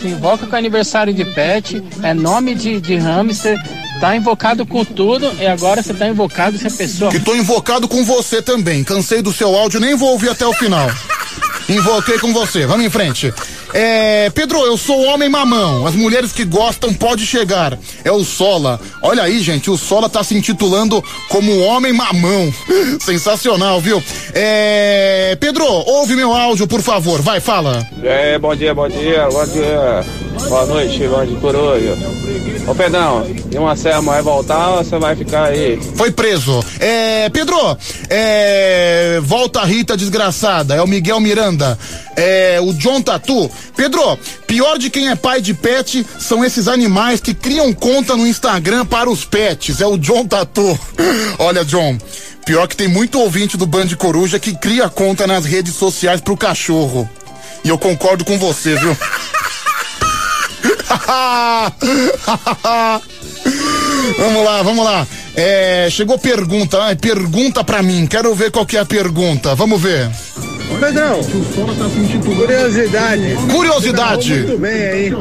se invoca com aniversário de pet, é nome de, de hamster, tá invocado com tudo e agora você tá invocado se a pessoa. Que tô invocado com você também. Cansei do seu áudio, nem vou ouvir até o final. <laughs> Invoquei com você. Vamos em frente. É, Pedro, eu sou homem mamão. As mulheres que gostam pode chegar. É o Sola. Olha aí, gente, o Sola tá se intitulando como homem mamão. <laughs> Sensacional, viu? É, Pedro, ouve meu áudio, por favor. Vai, fala. É, bom dia, bom dia, bom dia. Boa noite, bom de coruja. Ô Pedrão, e uma serra vai voltar ou você vai ficar aí? Foi preso. É, Pedro, é, volta a Rita desgraçada, é o Miguel Miranda, é o John Tatu. Pedro, pior de quem é pai de pet são esses animais que criam conta no Instagram para os pets, é o John Tatu. <laughs> Olha, John, pior que tem muito ouvinte do Band Coruja que cria conta nas redes sociais pro cachorro. E eu concordo com você, viu? <laughs> vamos lá, vamos lá. É, chegou pergunta, ai, pergunta pra mim. Quero ver qual que é a pergunta. Vamos ver. Pedrão, curiosidade. Curiosidade. Muito bem aí.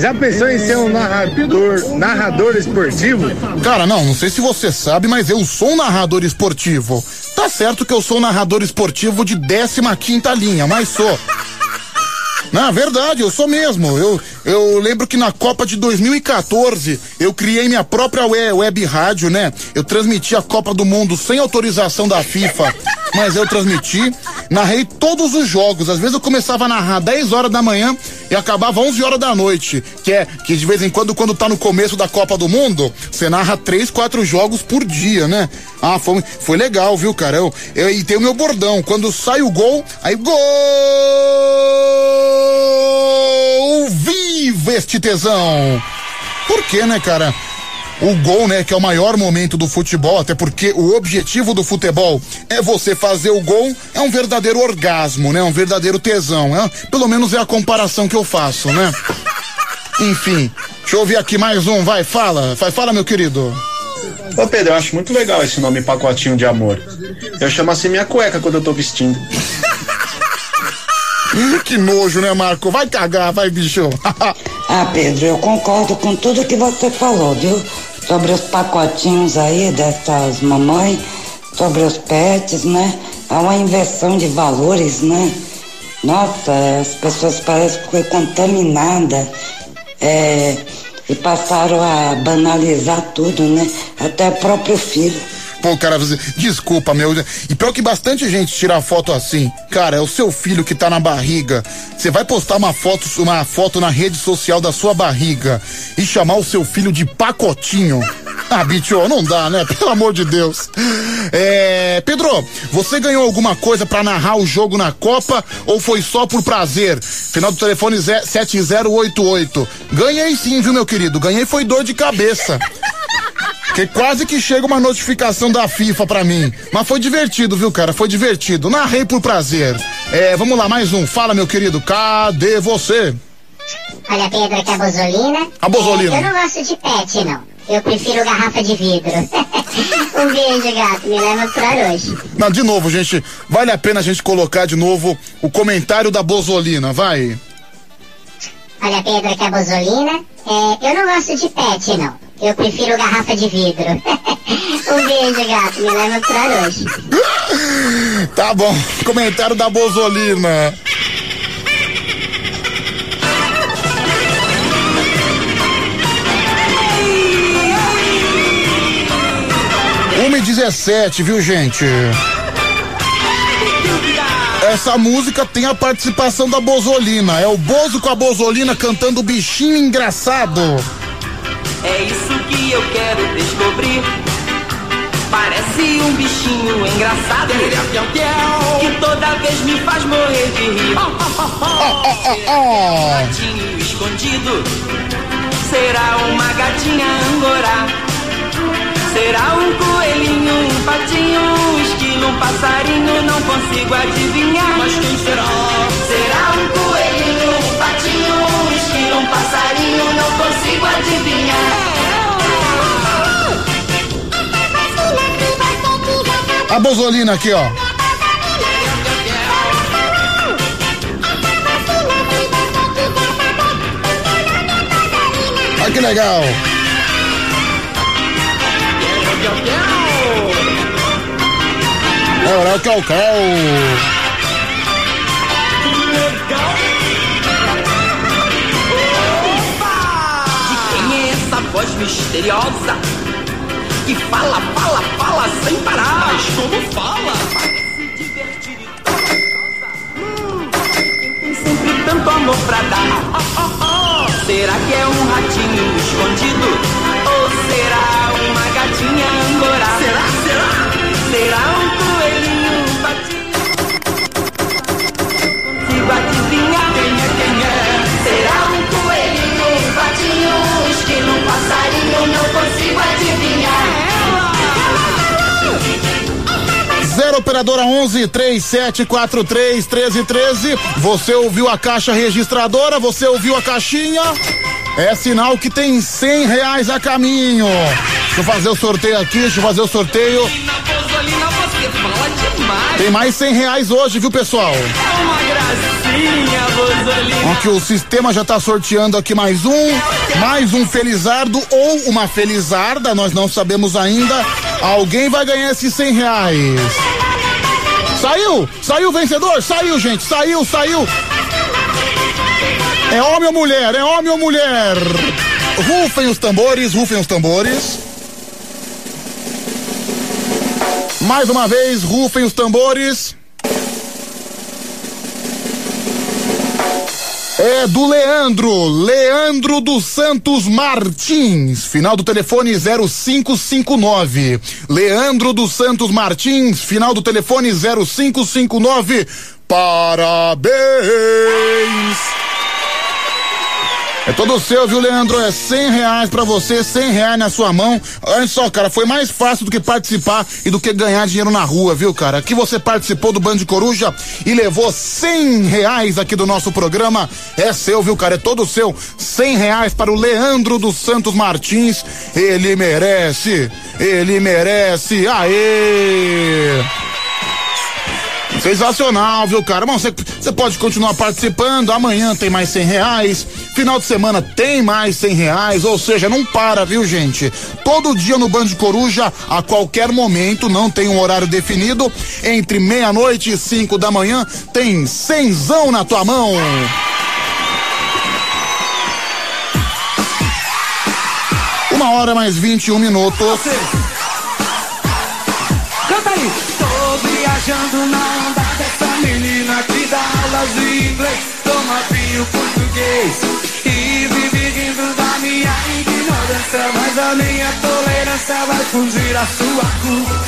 Já pensou em ser um narrador, narrador esportivo? Cara, não, não sei se você sabe, mas eu sou um narrador esportivo. Tá certo que eu sou um narrador esportivo de 15 quinta linha, mas sou. <laughs> Na verdade, eu sou mesmo. Eu, eu lembro que na Copa de 2014 eu criei minha própria web, rádio, né? Eu transmiti a Copa do Mundo sem autorização da FIFA. mas eu transmiti, narrei todos os jogos. Às vezes eu começava a narrar 10 horas da manhã e acabava 11 horas da noite, que é que de vez em quando quando tá no começo da Copa do Mundo, você narra três, quatro jogos por dia, né? Ah, foi, foi legal, viu, cara? Eu, eu, e tem o meu bordão, quando sai o gol, aí gol! Viva este tesão! Por quê, né, cara? O gol, né, que é o maior momento do futebol, até porque o objetivo do futebol é você fazer o gol, é um verdadeiro orgasmo, né? Um verdadeiro tesão. É, pelo menos é a comparação que eu faço, né? Enfim, deixa eu ouvir aqui mais um, vai, fala, vai, fala, meu querido. Ô Pedro, eu acho muito legal esse nome pacotinho de amor. Eu chamo assim minha cueca quando eu tô vestindo. Que nojo, né, Marco? Vai cagar, vai, bicho. <laughs> Ah, Pedro, eu concordo com tudo que você falou, viu? Sobre os pacotinhos aí dessas mamães, sobre os pets, né? Há uma inversão de valores, né? Nossa, as pessoas parecem que foi contaminada é, e passaram a banalizar tudo, né? Até o próprio filho. Pô, cara, você- desculpa, meu. E pior que bastante gente tira foto assim. Cara, é o seu filho que tá na barriga. Você vai postar uma foto, uma foto na rede social da sua barriga e chamar o seu filho de pacotinho. Ah, bicho, não dá, né? <laughs> Pelo amor de Deus. É, Pedro, você ganhou alguma coisa pra narrar o jogo na Copa ou foi só por prazer? Final do telefone zé- 7088. Ganhei sim, viu, meu querido? Ganhei foi dor de cabeça. Que quase que chega uma notificação da FIFA pra mim. Mas foi divertido, viu, cara? Foi divertido. Narrei por prazer. É, vamos lá, mais um. Fala, meu querido. Cadê você? Olha, Pedro, aqui é a Bozolina. A Bozolina. É, eu não gosto de pet, não. Eu prefiro garrafa de vidro. <laughs> um beijo, gato. Me leva pro ar hoje. Não, de novo, gente. Vale a pena a gente colocar de novo o comentário da Bozolina, vai. Olha, Pedro, aqui é a Bozolina. É, eu não gosto de pet, não. Eu prefiro garrafa de vidro. <laughs> um beijo, gato. Me leva pro ar hoje. <laughs> Tá bom. Comentário da Bozolina. Uma e 17, viu, gente? Essa música tem a participação da Bozolina. É o Bozo com a Bozolina cantando bichinho engraçado. É isso que eu quero descobrir. Parece um bichinho engraçado que toda vez me faz morrer de rir. Um gatinho escondido será uma gatinha angorá. Será um coelhinho, um patinho, um esquilo, um passarinho, não consigo adivinhar. Mas quem será? Será um coelhinho, um patinho, um esquilo, um passarinho, não consigo adivinhar. A Bozolina aqui, ó. Olha que legal. É hora que é o De quem é essa voz misteriosa? Que fala, fala, fala sem parar. Mas como fala? Parece divertir e. Hum, tem sempre tanto amor pra dar? Oh, oh, oh. Será que é um ratinho escondido? Ou será uma gatinha angorá? Será, será? Será um coelhinho, patinho? Consigo adivinhar quem é, quem é? Será um coelhinho, um esquilo, um passarinho? Não consigo operadora 11 3743 1313. Você ouviu a caixa registradora? Você ouviu a caixinha? É sinal que tem cem reais a caminho. Deixa eu fazer o sorteio aqui, deixa eu fazer o sorteio. Tem mais cem reais hoje, viu, pessoal? Uma gracinha, que o sistema já tá sorteando aqui mais um, mais um felizardo ou uma felizarda, nós não sabemos ainda. Alguém vai ganhar esses cem reais. Saiu! Saiu o vencedor! Saiu, gente! Saiu, saiu! É homem ou mulher? É homem ou mulher? Rufem os tambores, rufem os tambores. Mais uma vez, rufem os tambores. É do Leandro, Leandro dos Santos Martins, final do telefone 0559. Leandro dos Santos Martins, final do telefone 0559. Parabéns! É todo seu, viu, Leandro? É cem reais pra você, cem reais na sua mão. Olha só, cara, foi mais fácil do que participar e do que ganhar dinheiro na rua, viu, cara? Aqui você participou do Band Coruja e levou cem reais aqui do nosso programa. É seu, viu, cara? É todo seu. Cem reais para o Leandro dos Santos Martins. Ele merece, ele merece. Aê! Sensacional, viu, cara? Bom, você pode continuar participando. Amanhã tem mais cem reais. Final de semana tem mais cem reais. Ou seja, não para, viu, gente? Todo dia no Band Coruja, a qualquer momento, não tem um horário definido. Entre meia-noite e cinco da manhã, tem cenzão na tua mão. Uma hora mais 21 minutos. Viajando na onda dessa menina que dá aulas de inglês, toma vinho português e vive rindo da minha ignorância. Mas a minha tolerância vai fugir a sua cuca.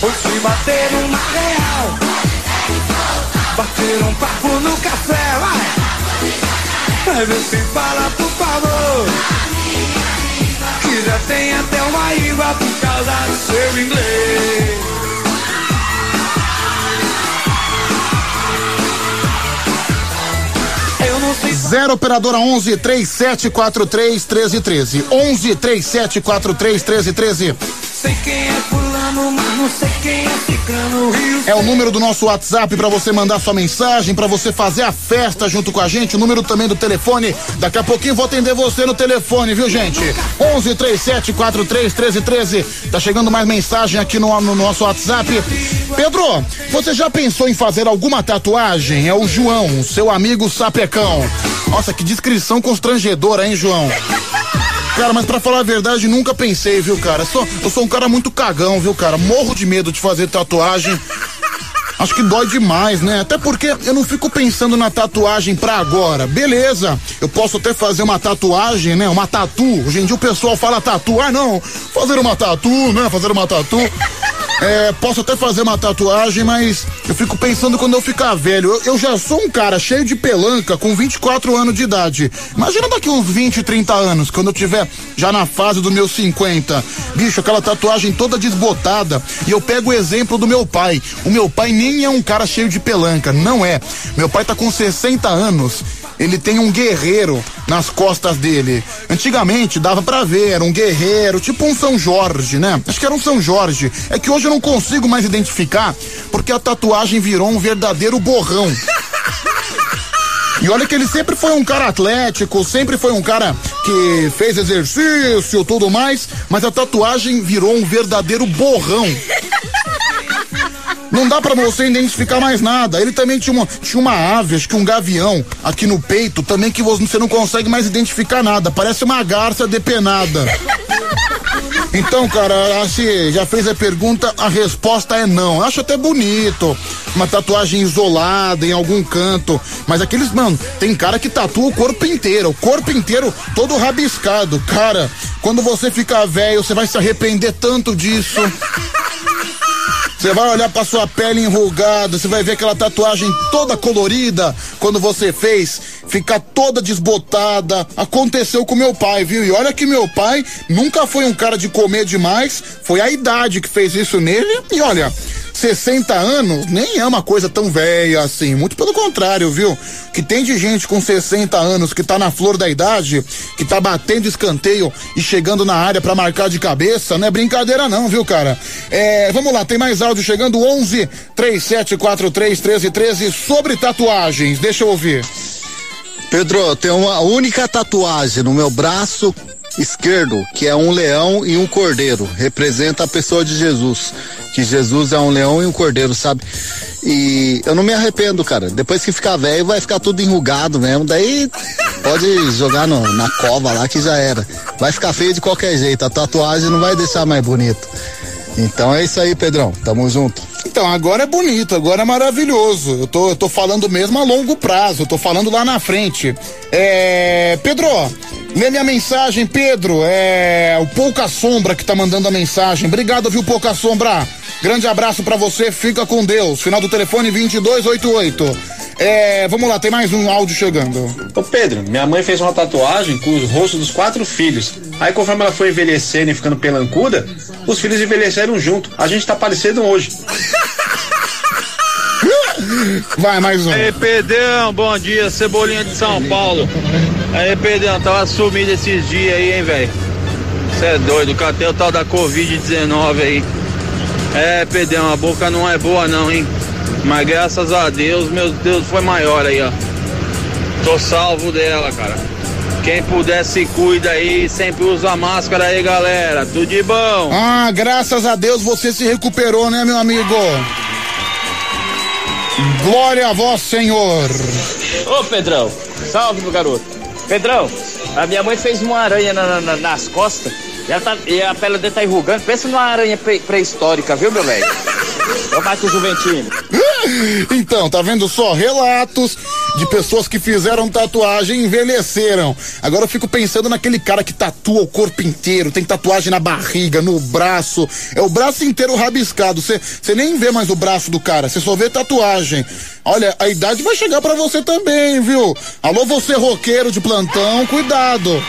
Vou te bater uma real, bater um papo no café, vai. Vai ver se fala, por favor. Que já tem até uma íngua por causa do seu inglês. Zero operadora 11 3743 1313. 11 3743 1313. Sei quem é fulano, mas não sei quem é ciclano. É o número do nosso WhatsApp para você mandar sua mensagem, para você fazer a festa junto com a gente. O número também do telefone. Daqui a pouquinho vou atender você no telefone, viu, gente? 11 37 43 13 13. Tá chegando mais mensagem aqui no, no nosso WhatsApp. Pedro, você já pensou em fazer alguma tatuagem? É o João, seu amigo sapecão. Nossa, que descrição constrangedora, hein, João? Cara, mas pra falar a verdade, nunca pensei, viu, cara? Sou, eu sou um cara muito cagão, viu, cara? Morro de medo de fazer tatuagem. Acho que dói demais, né? Até porque eu não fico pensando na tatuagem pra agora. Beleza, eu posso até fazer uma tatuagem, né? Uma tatu. Hoje em dia o pessoal fala tatu. Ah, não, fazer uma tatu, né? Fazer uma tatu. É, posso até fazer uma tatuagem, mas eu fico pensando quando eu ficar velho. Eu, eu já sou um cara cheio de pelanca com 24 anos de idade. Imagina daqui uns 20, 30 anos, quando eu tiver já na fase dos meus 50. Bicho, aquela tatuagem toda desbotada. E eu pego o exemplo do meu pai. O meu pai nem é um cara cheio de pelanca, não é. Meu pai tá com 60 anos ele tem um guerreiro nas costas dele. Antigamente dava pra ver, era um guerreiro, tipo um São Jorge, né? Acho que era um São Jorge. É que hoje eu não consigo mais identificar, porque a tatuagem virou um verdadeiro borrão. E olha que ele sempre foi um cara atlético, sempre foi um cara que fez exercício, tudo mais, mas a tatuagem virou um verdadeiro borrão. Não dá pra você identificar mais nada. Ele também tinha uma, tinha uma ave, acho que um gavião, aqui no peito, também que você não consegue mais identificar nada. Parece uma garça depenada. Então, cara, se já fez a pergunta, a resposta é não. Eu acho até bonito. Uma tatuagem isolada em algum canto. Mas aqueles, mano, tem cara que tatua o corpo inteiro. O corpo inteiro todo rabiscado. Cara, quando você ficar velho, você vai se arrepender tanto disso. Você vai olhar pra sua pele enrugada, você vai ver aquela tatuagem toda colorida quando você fez, ficar toda desbotada. Aconteceu com meu pai, viu? E olha que meu pai nunca foi um cara de comer demais, foi a idade que fez isso nele. E olha, 60 anos nem é uma coisa tão velha assim, muito pelo contrário, viu? Que tem de gente com 60 anos que tá na flor da idade, que tá batendo escanteio e chegando na área pra marcar de cabeça, não é brincadeira não, viu, cara? É, vamos lá, tem mais áudio chegando 11 3743 1313 sobre tatuagens. Deixa eu ouvir. Pedro, eu tenho uma única tatuagem no meu braço esquerdo, que é um leão e um cordeiro. Representa a pessoa de Jesus. Que Jesus é um leão e um cordeiro, sabe? E eu não me arrependo, cara. Depois que ficar velho, vai ficar tudo enrugado mesmo. Daí pode jogar no- na cova lá que já era. Vai ficar feio de qualquer jeito. A tatuagem não vai deixar mais bonito. Então é isso aí, Pedrão. Tamo junto. Então, agora é bonito, agora é maravilhoso. Eu tô, eu tô falando mesmo a longo prazo, eu tô falando lá na frente. É. Pedro, lê minha mensagem, Pedro. É o Pouca Sombra que tá mandando a mensagem. Obrigado, viu, Pouca Sombra? Grande abraço pra você, fica com Deus. Final do telefone 2288. É, vamos lá, tem mais um áudio chegando. Ô Pedro, minha mãe fez uma tatuagem com os rostos dos quatro filhos. Aí conforme ela foi envelhecendo e ficando pelancuda, os filhos envelheceram junto. A gente tá parecendo hoje. <laughs> Vai, mais um. Aí, Pedrão, bom dia, Cebolinha de São Paulo. Aí, Pedrão, tava sumido esses dias aí, hein, velho? Você é doido, catei o tal da Covid-19 aí. É, Pedrão, a boca não é boa não, hein? Mas graças a Deus, meu Deus foi maior aí, ó. Tô salvo dela, cara. Quem puder se cuida aí, sempre usa máscara aí, galera. Tudo de bom. Ah, graças a Deus você se recuperou, né, meu amigo? Glória a vós, Senhor. Ô Pedrão, salve meu garoto. Pedrão, a minha mãe fez uma aranha na- na- nas costas e, ela tá- e a pele dele tá enrugando. Pensa numa aranha pré- pré-histórica, viu, meu velho? Ô Marcos Juventino. <laughs> Então, tá vendo só? Relatos de pessoas que fizeram tatuagem e envelheceram. Agora eu fico pensando naquele cara que tatua o corpo inteiro, tem tatuagem na barriga, no braço. É o braço inteiro rabiscado. Você nem vê mais o braço do cara, você só vê tatuagem. Olha, a idade vai chegar pra você também, viu? Alô, você roqueiro de plantão, cuidado.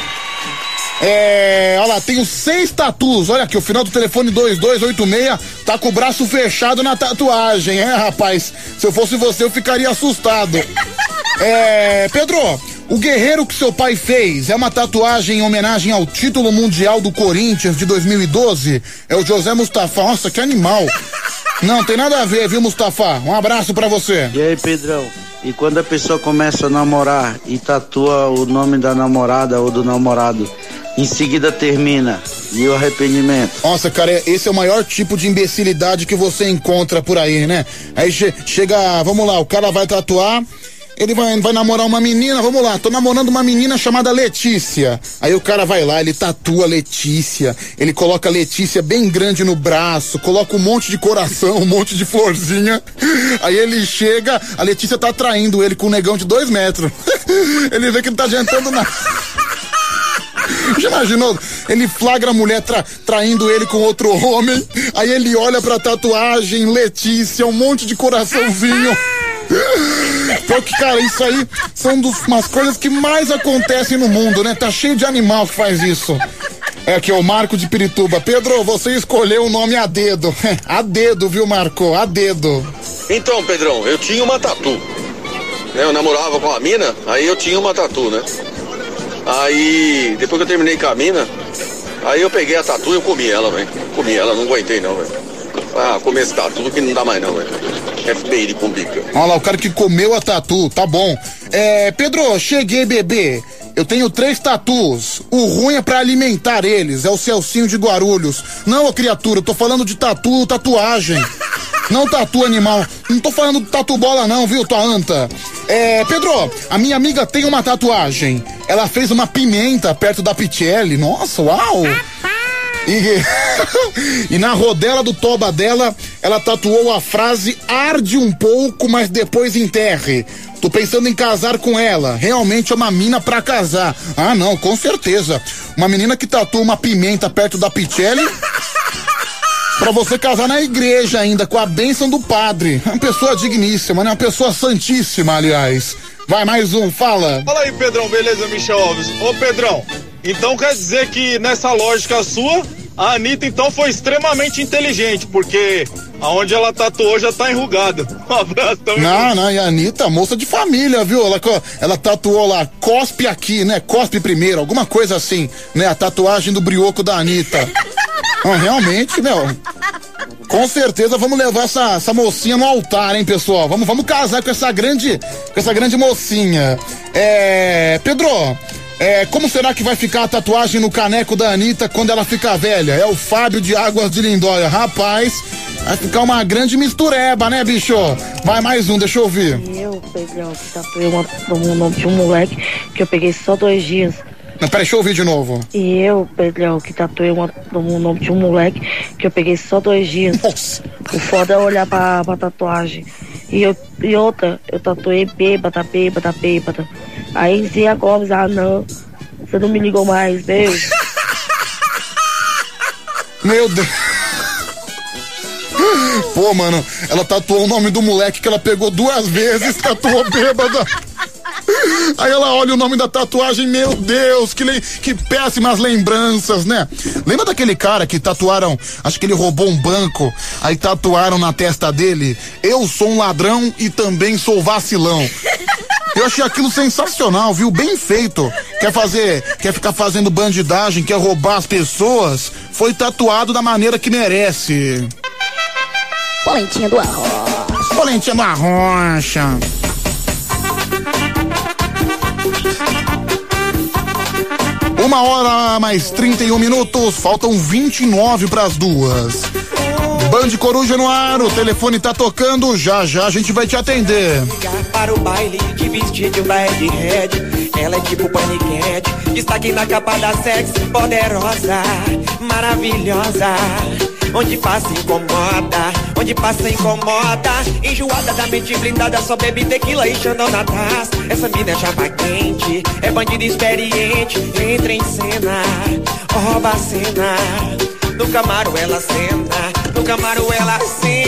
É, olha lá, tenho seis tatus. Olha aqui, o final do telefone 2286 tá com o braço fechado na tatuagem, é, rapaz? Se eu fosse você, eu ficaria assustado. É, Pedro, o guerreiro que seu pai fez é uma tatuagem em homenagem ao título mundial do Corinthians de 2012? É o José Mustafa. Nossa, que animal. Não, tem nada a ver, viu, Mustafa? Um abraço pra você. E aí, Pedrão? E quando a pessoa começa a namorar e tatua o nome da namorada ou do namorado, em seguida termina e o arrependimento? Nossa, cara, esse é o maior tipo de imbecilidade que você encontra por aí, né? Aí che- chega, vamos lá, o cara vai tatuar, ele vai, vai namorar uma menina, vamos lá, tô namorando uma menina chamada Letícia. Aí o cara vai lá, ele tatua Letícia, ele coloca Letícia bem grande no braço, coloca um monte de coração, um monte de florzinha. Aí ele chega, a Letícia tá traindo ele com um negão de dois metros. <laughs> ele vê que não tá adiantando nada. Já imaginou? Ele flagra a mulher tra- traindo ele com outro homem, aí ele olha pra tatuagem, Letícia, um monte de coraçãozinho. Porque, cara, isso aí são dos, umas coisas que mais acontecem no mundo, né? Tá cheio de animal que faz isso. É aqui, o Marco de Pirituba. Pedro, você escolheu o nome a dedo. <laughs> A dedo, viu, Marco? A dedo. Então, Pedrão, eu tinha uma tatu. Né, Eu namorava com a mina, aí eu tinha uma tatu, né? Aí, depois que eu terminei com a mina, aí eu peguei a tatu e eu comi ela, velho. Comi ela, não aguentei não, velho. Ah, comer esse tatu que não dá mais não, velho. FBI de Cumbica. Olha lá, o cara que comeu a tatu, tá bom. É, Pedro, cheguei, bebê. Eu tenho três tatus. O ruim é pra alimentar eles. É o Celcinho de Guarulhos. Não, ô criatura, eu tô falando de tatu, tatuagem. Não tatu animal. Não tô falando de tatu bola, não, viu, tua anta? É, Pedro, a minha amiga tem uma tatuagem. Ela fez uma pimenta perto da Pichelli. Nossa, uau! E, <laughs> e na rodela do toba dela, ela tatuou a frase arde um pouco, mas depois enterre. Tô pensando em casar com ela. Realmente é uma mina pra casar. Ah, não, com certeza. Uma menina que tatua uma pimenta perto da Pichelli. <laughs> Pra você casar na igreja ainda, com a bênção do padre. É uma pessoa digníssima, né? Uma pessoa santíssima, aliás. Vai, mais um, fala. Fala aí, Pedrão, beleza, Michel Alves? Ô, Pedrão, então quer dizer que nessa lógica sua, a Anitta então foi extremamente inteligente, porque aonde ela tatuou já tá enrugada. <laughs> Um abraço também. Não, não, e a Anitta, moça de família, viu? Ela, ela tatuou lá, cospe aqui, né? Cospe primeiro, alguma coisa assim, né? A tatuagem do brioco da Anitta. <laughs> Ah, realmente, meu. Com certeza vamos levar essa, essa mocinha no altar, hein, pessoal? Vamos, vamos casar com essa grande, com essa grande mocinha. É, Pedro, é, como será que vai ficar a tatuagem no caneco da Anitta quando ela ficar velha? É o Fábio de Águas de Lindóia. Rapaz, vai ficar uma grande mistureba, né, bicho? Vai mais um, deixa eu ouvir. Eu, Pedrão, que tatuei uma, um nome de um moleque que eu peguei só dois dias. Não, peraí, deixa eu ouvir de novo. E eu, Pedrão, que tatuei uma- o nome de um moleque que eu peguei só dois dias. O foda é olhar pra, pra tatuagem. E, eu, e outra, eu tatuei bêbada, bêbada, bêbada. Aí Zia Gomes, ah não, você não me ligou mais, beijo. <laughs> Meu Deus. Pô, mano, ela tatuou o nome do moleque que ela pegou duas vezes, tatuou bêbada. <laughs> Aí ela olha o nome da tatuagem, meu Deus, que, que péssimas lembranças, né? Lembra daquele cara que tatuaram, acho que ele roubou um banco, aí tatuaram na testa dele, eu sou um ladrão e também sou vacilão. Eu achei aquilo sensacional, viu? Bem feito. Quer fazer, quer ficar fazendo bandidagem, quer roubar as pessoas? Foi tatuado da maneira que merece. Polentinha do arroz. Polentinha do arrocha. Uma hora mais 31 minutos, faltam 29 para as duas. Band Coruja no ar, o telefone tá tocando, já já a gente vai te atender. Para o baile de vestido head Ela é tipo paniquete Destaque na capa da sexy Poderosa, maravilhosa Onde passa incomoda Onde passa incomoda Enjoada da mente blindada Só bebe tequila e xandão na taça. Essa mina é chapa quente É bandida experiente Entra em cena Rouba a cena. No camaro ela cena No camaro ela cena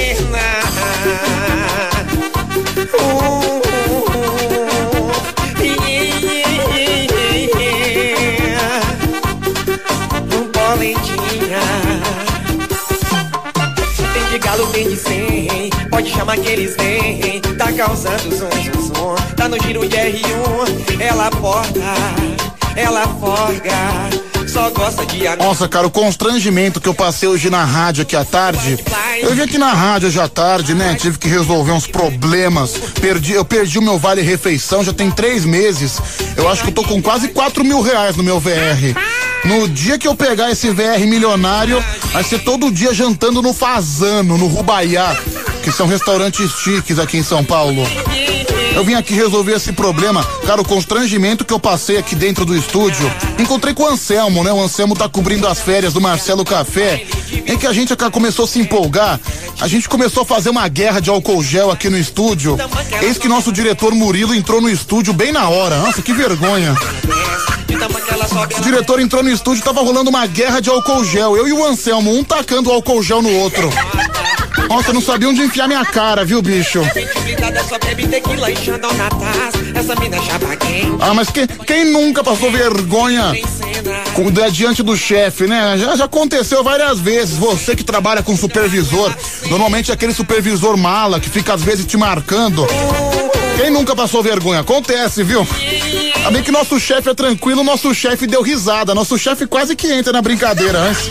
de Pode chamar que eles vêm Tá causando zum, zum, zum. Tá no giro de R1 Ela porta, ela forga Só gosta de Nossa, cara, o constrangimento que eu passei hoje na rádio aqui à tarde. Eu vim aqui na rádio hoje à tarde, né? Tive que resolver uns problemas. Perdi, eu perdi o meu vale refeição já tem três meses. Eu acho que eu tô com quase quatro mil reais no meu VR. No dia que eu pegar esse VR milionário, vai ser todo dia jantando no Fazano, no Rubaiá, que são restaurantes chiques aqui em São Paulo. Eu vim aqui resolver esse problema. Cara, o constrangimento que eu passei aqui dentro do estúdio. Encontrei com o Anselmo, né? O Anselmo tá cobrindo as férias do Marcelo Café. Em que a gente começou a se empolgar. A gente começou a fazer uma guerra de álcool gel aqui no estúdio. Eis que nosso diretor Murilo entrou no estúdio bem na hora. Nossa, que vergonha. O diretor entrou no estúdio, tava rolando uma guerra de álcool gel. Eu e o Anselmo, um tacando álcool gel no outro. Nossa, eu não sabia onde enfiar minha cara, viu, bicho? É quente Ah, mas que- quem nunca passou vergonha com, diante do chefe, né? Já, já aconteceu várias vezes. Você que trabalha com supervisor, normalmente é aquele supervisor mala que fica às vezes te marcando. Quem nunca passou vergonha? Acontece, viu? Ainda bem que nosso chefe é tranquilo, nosso chefe deu risada. Nosso chefe quase que entra na brincadeira antes.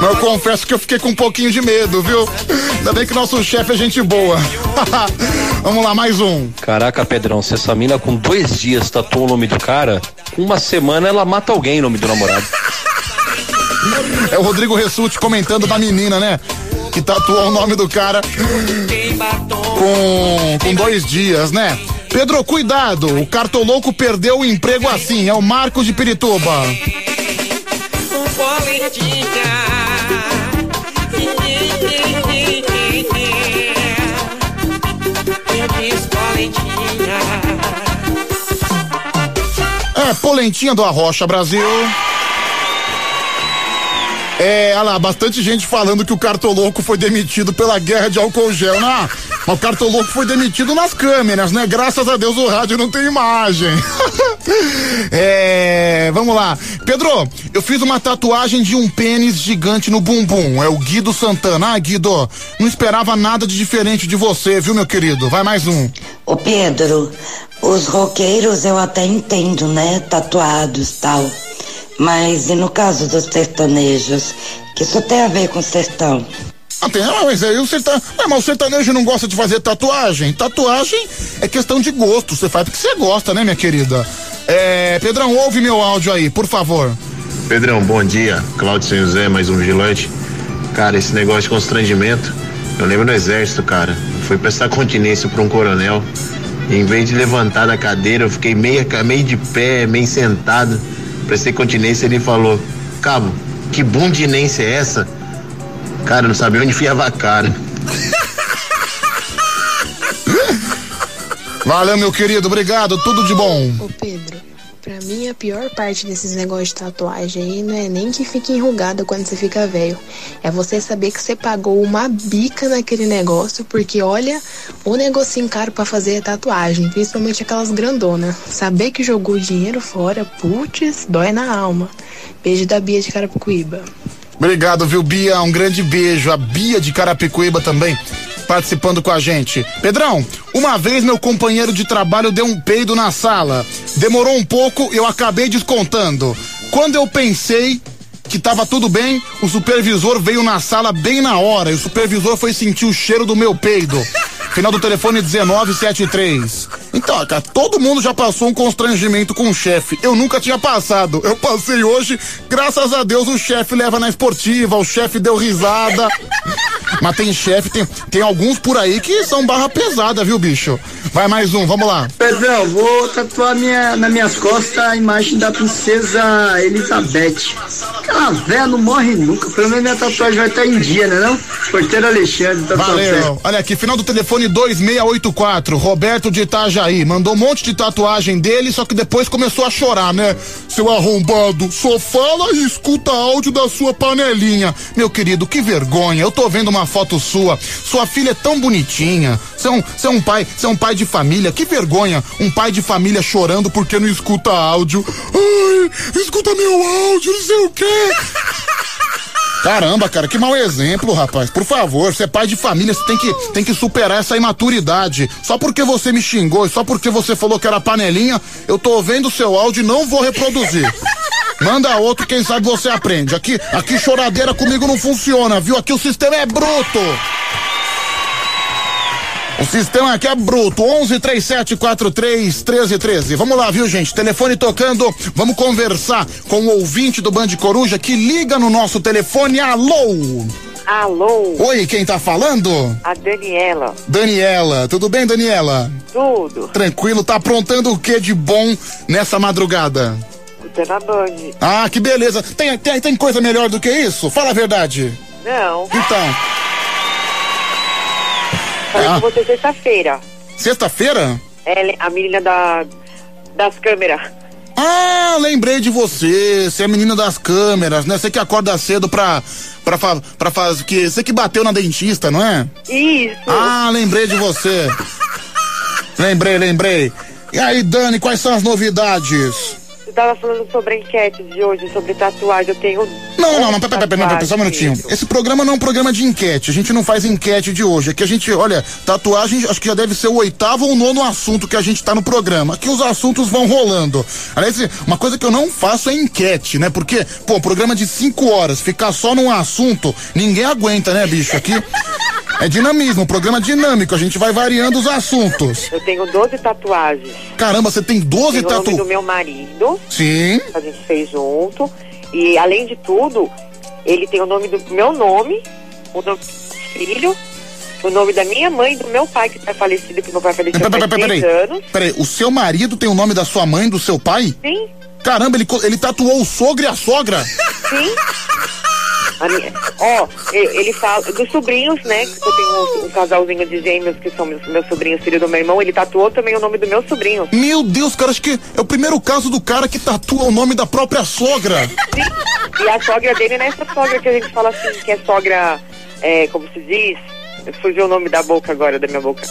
Mas eu confesso que eu fiquei com um pouquinho de medo, viu? Ainda bem que nosso chefe é gente boa. <laughs> Vamos lá, mais um. Caraca, Pedrão, se essa mina com dois dias tatuou o nome do cara, com uma semana ela mata alguém em nome do namorado. É o Rodrigo Ressuti comentando da menina, né? Que tatuou o nome do cara com, com dois dias, né? Pedro, cuidado, o cartolouco perdeu o emprego assim, é o Marcos de Pirituba. É, polentinha do Arrocha Brasil. É, olha lá, bastante gente falando que o cartoloco foi demitido pela guerra de álcool gel. Não, mas o cartoloco foi demitido nas câmeras, né? Graças a Deus o rádio não tem imagem. <laughs> é, vamos lá. Pedro, eu fiz uma tatuagem de um pênis gigante no bumbum. É o Guido Santana. Ah, Guido, não esperava nada de diferente de você, viu, meu querido? Vai mais um. Ô Pedro, os roqueiros eu até entendo, né? Tatuados tal. Mas e no caso dos sertanejos? Que isso tem a ver com sertão? Ah, tem, ah, mas aí o sertanejo. mas o sertanejo não gosta de fazer tatuagem. Tatuagem é questão de gosto. Você faz porque você gosta, né, minha querida? É, Pedrão, ouve meu áudio aí, por favor. Pedrão, bom dia. Cláudio São José, mais um vigilante. Cara, esse negócio de constrangimento, eu lembro no exército, cara. Fui prestar continência pra um coronel. Em vez de levantar da cadeira, eu fiquei meio, meio de pé, meio sentado. Prestei continência ele falou: Cabo, que bundinência é essa? Cara, eu não sabia onde enfiava a cara. Valeu, meu querido, obrigado, tudo de bom. Ô Pedro, pra mim a pior parte desses negócios de tatuagem aí não é nem que fique enrugada quando você fica velho. É você saber que você pagou uma bica naquele negócio, porque olha, o negocinho caro pra fazer tatuagem, principalmente aquelas grandonas. Saber que jogou dinheiro fora, putz, dói na alma. Beijo da Bia de Carapicuíba. Obrigado, viu, Bia? Um grande beijo. A Bia de Carapicuíba também participando com a gente. Pedrão, uma vez meu companheiro de trabalho deu um peido na sala. Demorou um pouco, eu acabei descontando. Quando eu pensei que tava tudo bem, o supervisor veio na sala bem na hora e o supervisor foi sentir o cheiro do meu peido. Final do telefone 1973. Então, cara, todo mundo já passou um constrangimento com o chefe. Eu nunca tinha passado. Eu passei hoje, graças a Deus, o chefe leva na esportiva, o chefe deu risada. Mas tem chefe, tem, tem alguns por aí que são barra pesada, viu, bicho? Vai mais um, vamos lá. Pedrão, vou tatuar minha, nas minhas costas a imagem da princesa Elizabeth. Aquela véia não morre nunca. Pelo menos minha tatuagem vai estar em dia, né não? Porteiro Alexandre, tatuagem. Valeu. Olha aqui, final do telefone 2684, Roberto de Itajaí. Mandou um monte de tatuagem dele, só que depois começou a chorar, né? Seu arrombado, só fala e escuta áudio da sua panelinha. Meu querido, que vergonha. Eu tô vendo uma foto sua. Sua filha é tão bonitinha. Você é um, é um pai, você é um pai de família. Que vergonha. Um pai de família chorando porque não escuta áudio. Ai, escuta meu áudio, não sei o quê. <laughs> Caramba, cara, que mau exemplo, rapaz. Por favor, você é pai de família, você tem que, tem que superar essa imaturidade. Só porque você me xingou e só porque você falou que era panelinha, eu tô ouvindo o seu áudio e não vou reproduzir. Manda outro, quem sabe você aprende. Aqui, aqui choradeira comigo não funciona, viu? Aqui o sistema é bruto. O sistema aqui é bruto. 11 37 43 13 13. Vamos lá, viu, gente? Telefone tocando. Vamos conversar com o ouvinte do Band Coruja que liga no nosso telefone. Alô! Alô? Oi, quem tá falando? A Daniela. Daniela. Tudo bem, Daniela? Tudo. Tranquilo. Tá aprontando o que de bom nessa madrugada? Você na Band. Ah, que beleza. Tem, tem, tem coisa melhor do que isso? Fala a verdade. Não. Então. Falei Ah. com você sexta-feira. Sexta-feira? Ela, a menina da, das câmeras. Ah, lembrei de você. Você é a menina das câmeras, né? Você que acorda cedo pra. pra, fa, pra fazer. Que, você que bateu na dentista, não é? Isso. Ah, lembrei de você. lembrei, lembrei. E aí, Dani, quais são as novidades? Você tava falando sobre a enquete de hoje, sobre tatuagem. Eu tenho. Não, não, não, pera, pera, pera, só um minutinho. Esse programa não é um programa de enquete. A gente não faz enquete de hoje. Aqui a gente, olha, tatuagem acho que já deve ser o oitavo ou nono assunto que a gente tá no programa. Aqui os assuntos vão rolando. Aliás, uma coisa que eu não faço é enquete, né? Porque, pô, programa de cinco horas, ficar só num assunto, ninguém aguenta, né, bicho? Aqui é dinamismo, programa dinâmico. A gente vai variando os assuntos. Eu tenho 12 tatuagens. Caramba, você tem 12 Tem o nome do tatuagens. meu marido. Sim. A gente fez junto. E além de tudo, ele tem o nome do meu nome, o nome do filho, o nome da minha mãe e do meu pai, que tá falecido, que meu pai faleceu Peraí, há peraí, peraí, 10 peraí. anos. Peraí, o seu marido tem o nome da sua mãe, do seu pai? Sim. Caramba, ele, ele tatuou o sogro e a sogra? Sim. <laughs> A minha- Ó, ele fala dos sobrinhos, né? Que eu tenho um, um casalzinho de gêmeos que são meus, meus sobrinhos, filho do meu irmão. Ele tatuou também o nome do meu sobrinho. Meu Deus, cara, acho que é o primeiro caso do cara que tatua o nome da própria sogra. <laughs> E a sogra dele não é essa sogra que a gente fala assim, que é sogra, é, como se diz, fugiu o nome da boca agora, da minha boca.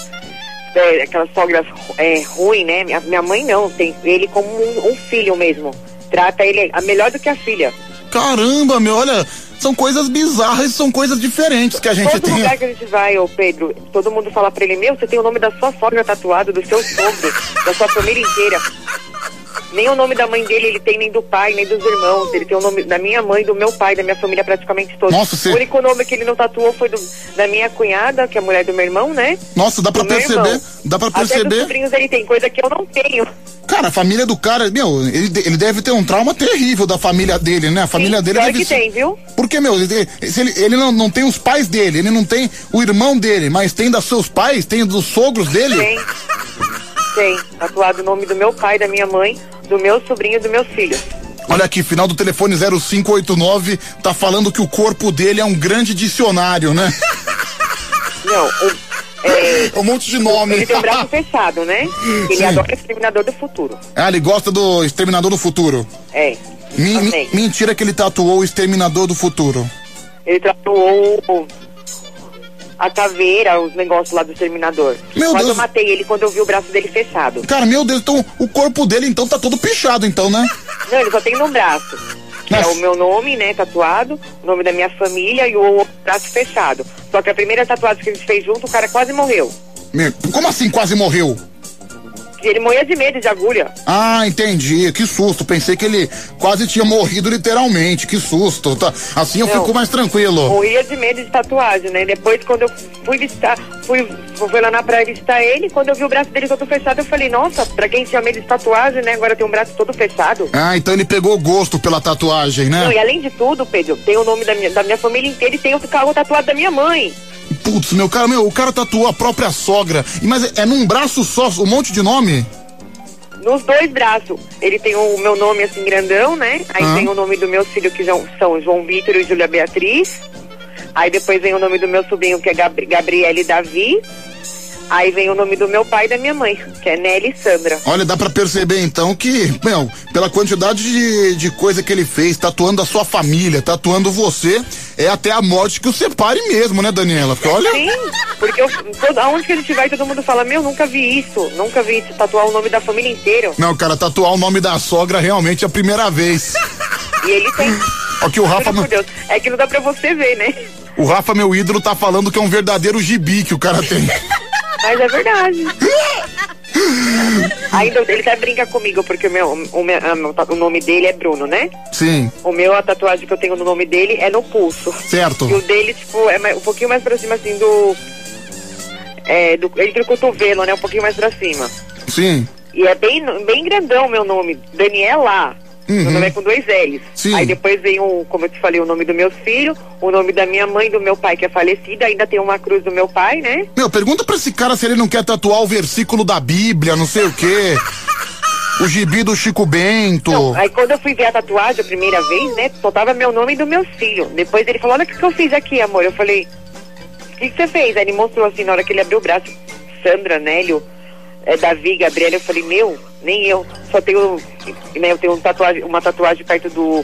É, aquelas sogras é, ruim, né? Minha, minha mãe não, tem ele como um, um filho mesmo. Trata ele a melhor do que a filha. Caramba, meu, olha, são coisas bizarras, são coisas diferentes que a gente Todo tem. lugar que a gente vai, ô Pedro, todo mundo fala pra ele, meu, você tem o nome da sua sogra tatuado, do seu sogro, da sua família inteira. Nem o nome da mãe dele ele tem, nem do pai, nem dos irmãos. Ele tem o nome da minha mãe, do meu pai, da minha família praticamente toda. Nossa, você- O único nome que ele não tatuou foi do- da minha cunhada, que é a mulher do meu irmão, né? Nossa, dá pra perceber, dá pra Até dos perceber. sobrinhos ele tem coisa que eu não tenho. Cara, a família do cara, meu, ele, ele deve ter um trauma terrível da família dele, né? A família dele pior deve que ser. tem, viu? Porque, meu, ele, ele, ele não, não tem os pais dele, ele não tem o irmão dele, mas tem dos seus pais, tem dos sogros dele. Tem. Tem, tatuado o nome do meu pai, da minha mãe, do meu sobrinho e dos meus filhos. Olha aqui, final do telefone 0589, tá falando que o corpo dele é um grande dicionário, né? <laughs> Não, o, é, um monte de nome. ele tem braço fechado, né? <laughs> Ele Sim. adora Exterminador do Futuro. Ah, ele gosta do Exterminador do Futuro. É. Amém. mentira que ele tatuou o Exterminador do Futuro. Ele tatuou a caveira, os negócios lá do Exterminador. Meu Quase Deus. eu matei ele quando eu vi o braço dele fechado. Cara, meu Deus, então o corpo dele então tá todo pichado, então, né? Não, ele só tem no braço. É o meu nome, né, tatuado, o nome da minha família e o braço fechado. Só que a primeira tatuagem que a gente fez junto, o cara quase morreu. Meu, como assim quase morreu? Ele morria de medo de agulha. Ah, entendi. Que susto. Pensei que ele quase tinha morrido literalmente. Que susto. Tá. Assim eu Não. fico mais tranquilo. Morria de medo de tatuagem, né? Depois, quando eu fui visitar, fui, fui lá na praia visitar ele, quando eu vi o braço dele todo fechado, eu falei, nossa, pra quem tinha medo de tatuagem, né? Agora tem um braço todo fechado. Ah, então ele pegou gosto pela tatuagem, Não, e né? além de tudo, Pedro, tem o nome da minha, da minha família inteira e tem o carro tatuado da minha mãe. Putz, meu cara, meu, o cara tatuou a própria sogra. Mas é, é num braço só, um monte de nome? Nos dois braços. Ele tem o meu nome assim grandão, né? Aí Ah. tem o nome do meu filho que são, João Vitor e Júlia Beatriz. Aí depois vem o nome do meu sobrinho que é Gabri Gabriele Davi. Aí vem o nome do meu pai e da minha mãe, que é Nelly Sandra. Olha, dá pra perceber então que, meu, pela quantidade de, de coisa que ele fez, tatuando a sua família, tatuando você, é até a morte que o separe mesmo, né, Daniela? Porque olha. Sim, porque eu, todo, aonde que a gente vai, todo mundo fala, meu, nunca vi isso, nunca vi isso, tatuar o nome da família inteira. Não, cara, tatuar o nome da sogra realmente é a primeira vez. E ele tem. Ó, que o Rafa, por Deus, é que não dá pra você ver, né? o Rafa, meu ídolo, tá falando que é um verdadeiro gibi que o cara tem. <laughs> Mas é verdade. <laughs> Ainda ele até brinca comigo, porque o, meu, o, meu- ah, meu- o nome dele é Bruno, né? Sim, O meu, a tatuagem que eu tenho no nome dele é no pulso. certo. E o dele, tipo, é um pouquinho mais pra cima, assim, do. É, do, entre o cotovelo, né? Um pouquinho mais pra cima. Sim. E é bem, bem grandão o meu nome, Daniela. Meu Uhum. nome é com dois L's. Sim. Aí depois vem, o, como eu te falei, o nome do meu filho, o nome da minha mãe, do meu pai que é falecido, ainda tem uma cruz do meu pai, né? Meu, pergunta pra esse cara se ele não quer tatuar o versículo da Bíblia, não sei o quê. O gibi do Chico Bento. Aí quando eu fui ver a tatuagem a primeira vez, né, só tava meu nome e do meu filho. Depois ele falou, olha o que, que eu fiz aqui, amor. Eu falei, o que, que você fez? Aí ele mostrou assim, na hora que ele abriu o braço, Sandra, Nélio, é, Davi, Gabriela, eu falei, meu, nem eu. Só tenho, né, eu tenho um tatuagem, uma tatuagem perto do,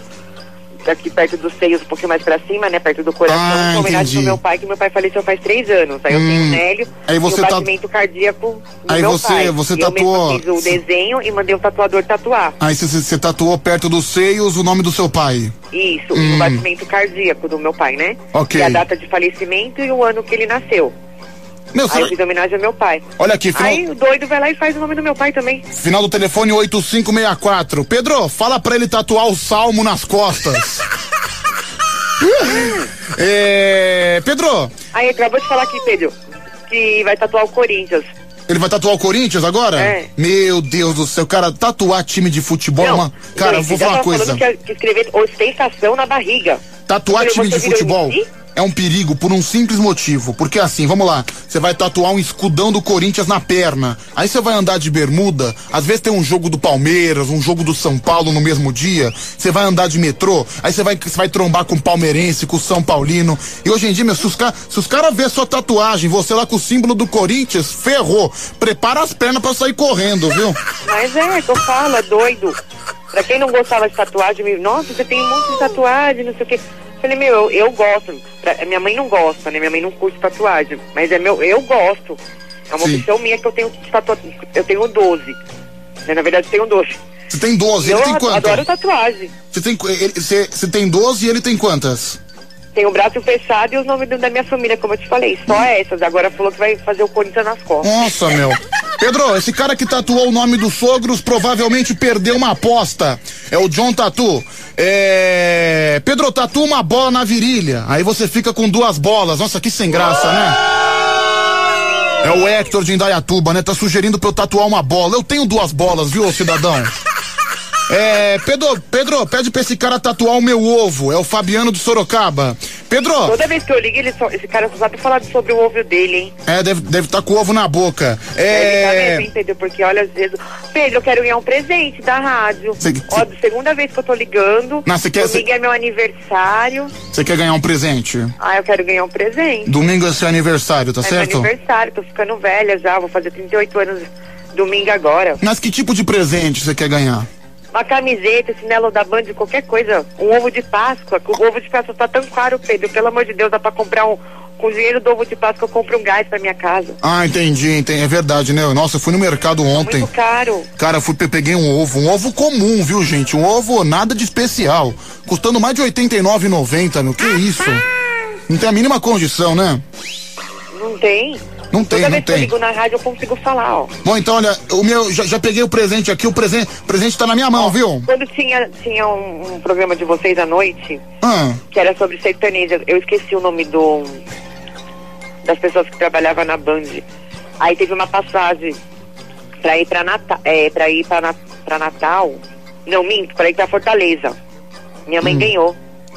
aqui perto dos seios, um pouquinho mais pra cima, né, perto do coração, Ah, em homenagem ao meu pai, que meu pai faleceu faz três anos. Aí eu tenho Hum. o Nélio Aí você e o tá- batimento cardíaco do Aí meu você- pai. você E eu tatuou- fiz o desenho e mandei o tatuador tatuar. Aí você- você tatuou perto dos seios o nome do seu pai. Isso, Hum. o batimento cardíaco do meu pai, né? Ok. E a data de falecimento e o ano que ele nasceu. Meu, Aí eu fiz homenagem ao meu pai. Olha aqui, final, Aí o doido vai lá e faz o nome do meu pai também. final do telefone 8564. Pedro, fala pra ele tatuar o salmo nas costas. <laughs> é, Pedro, Aí acabou de falar aqui, Pedro, que vai tatuar o Corinthians. ele vai tatuar o Corinthians agora? É. Meu Deus do céu, cara, tatuar time de futebol é uma. Cara, eu vou falar uma coisa. que, escrever ostentação na barriga. Tatuar time de futebol? É um perigo por um simples motivo. Porque assim, vamos lá, você vai tatuar um escudão do Corinthians na perna. Aí você vai andar de bermuda, às vezes tem um jogo do Palmeiras, um jogo do São Paulo no mesmo dia. Você vai andar de metrô, aí você vai, vai trombar com o palmeirense, com o São Paulino. E hoje em dia, meu, se os, ca- se os caras verem sua tatuagem, você lá com o símbolo do Corinthians, ferrou. Prepara as pernas pra sair correndo, viu? Mas é, que eu falo, é doido. Pra quem não gostava de tatuagem, nossa, você tem um monte de tatuagem, não sei o quê. Falei, meu, eu, eu gosto. Pra- minha mãe não gosta, né? Minha mãe não curte tatuagem. Mas é meu, eu gosto. É uma Sim. opção minha que eu tenho tatuagem. Eu tenho 12. Né? Na verdade, eu tenho 12. Você tem 12, eu ele tem ad- quanto? adoro tatuagem. Você tem, ele- você, você tem 12 e ele tem quantas? Tem o braço fechado e os nomes da minha família, como eu te falei. Só essas. Agora falou que vai fazer o Corinthians nas costas. Nossa, meu. Pedro, esse cara que tatuou o nome dos sogros provavelmente perdeu uma aposta. É o John Tatu. É. Pedro, tatua uma bola na virilha. Aí você fica com duas bolas. Nossa, que sem graça, né? É o Hector de Indaiatuba, né? Tá sugerindo pra eu tatuar uma bola. Eu tenho duas bolas, viu, cidadão? É, Pedro, Pedro, pede pra esse cara tatuar o meu ovo. É o Fabiano de Sorocaba. Pedro! Toda vez que eu ligo, só- esse cara só sabe falar sobre o ovo dele, hein? É, deve estar deve tá com o ovo na boca. Tá É. mesmo, entendeu? Porque olha, às vezes. Pedro, eu quero ganhar um presente da rádio. Cê- Ó, segunda vez que eu tô ligando. Não, cê quer- Domingo é meu aniversário. Você quer ganhar um presente? Ah, eu quero ganhar um presente. Domingo é seu aniversário, tá é certo? meu aniversário, tô ficando velha já, vou fazer 38 anos domingo agora. Mas que tipo de presente você quer ganhar? Uma camiseta, chinelo da Band, qualquer coisa. Um ovo de Páscoa. que O ovo de Páscoa tá tão caro, Pedro. Pelo amor de Deus, dá pra comprar um. Com o dinheiro do ovo de Páscoa, eu compro um gás pra minha casa. Ah, entendi, entendi. É verdade, né? Nossa, eu fui no mercado ontem. Muito caro. Cara, fui pe- peguei um ovo, um ovo comum, viu, gente? Um ovo nada de especial, custando mais de R$ 89,90, meu. Que isso? Não tem a mínima condição, né? Não tem? Não tem, Toda não vez que eu tem. ligo na rádio, eu consigo falar, ó. Bom, então, olha, o meu, já, já peguei o presente aqui, o presente, o presente tá na minha mão, viu? Quando tinha, tinha um, um programa de vocês à noite, Ah, que era sobre sertanejo, eu esqueci o nome do das pessoas que trabalhavam na Band. Aí teve uma passagem pra ir pra Natal, é, pra ir pra, Na- pra Natal. Não, minto, pra ir pra Fortaleza. Minha mãe ganhou.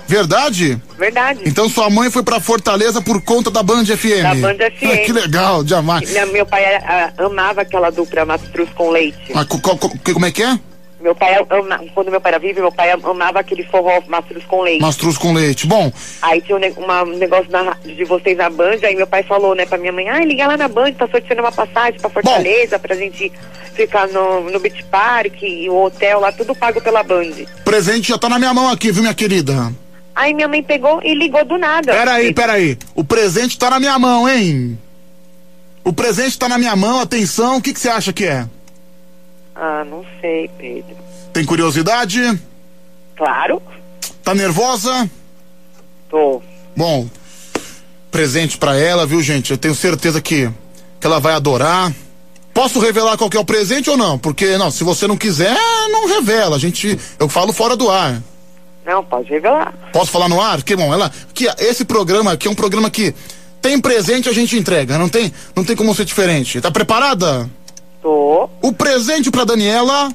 Verdade? Verdade. Então sua mãe foi pra Fortaleza por conta da Band FM. Da Band FM. <laughs> Ah, que legal, jamais. Minha- meu pai ah, amava aquela dupla mastruz com leite. Ah, co- co- co- como é que é? Meu pai ama, quando meu pai era vivo, meu pai amava aquele forró mastruz com leite. Mastruz com leite. Bom, Aí tinha um, uma- um negócio na, de vocês na Band, aí meu pai falou, né, pra minha mãe, ah, liga lá na Band, tá sorteando uma passagem pra Fortaleza, pra gente ficar no, no Beach Park e o hotel lá, tudo pago pela Band. presente já tá na minha mão aqui, viu, minha querida? Aí minha mãe pegou e ligou do nada. Peraí, peraí. O presente tá na minha mão, hein? O presente tá na minha mão, atenção, o que que você acha que é? Ah, não sei, Pedro. Tem curiosidade? Claro. Tá nervosa? Tô. Bom, presente pra ela, viu, gente? Eu tenho certeza que, que ela vai adorar. Posso revelar qual que é o presente ou não? Porque, não, se você não quiser, não revela. A gente, eu falo fora do ar. Não, pode revelar. Posso falar no ar? Que bom, ela, que esse programa aqui é um programa que tem presente a gente entrega, não tem, não tem como ser diferente. Tá preparada? Tô. O presente pra Daniela.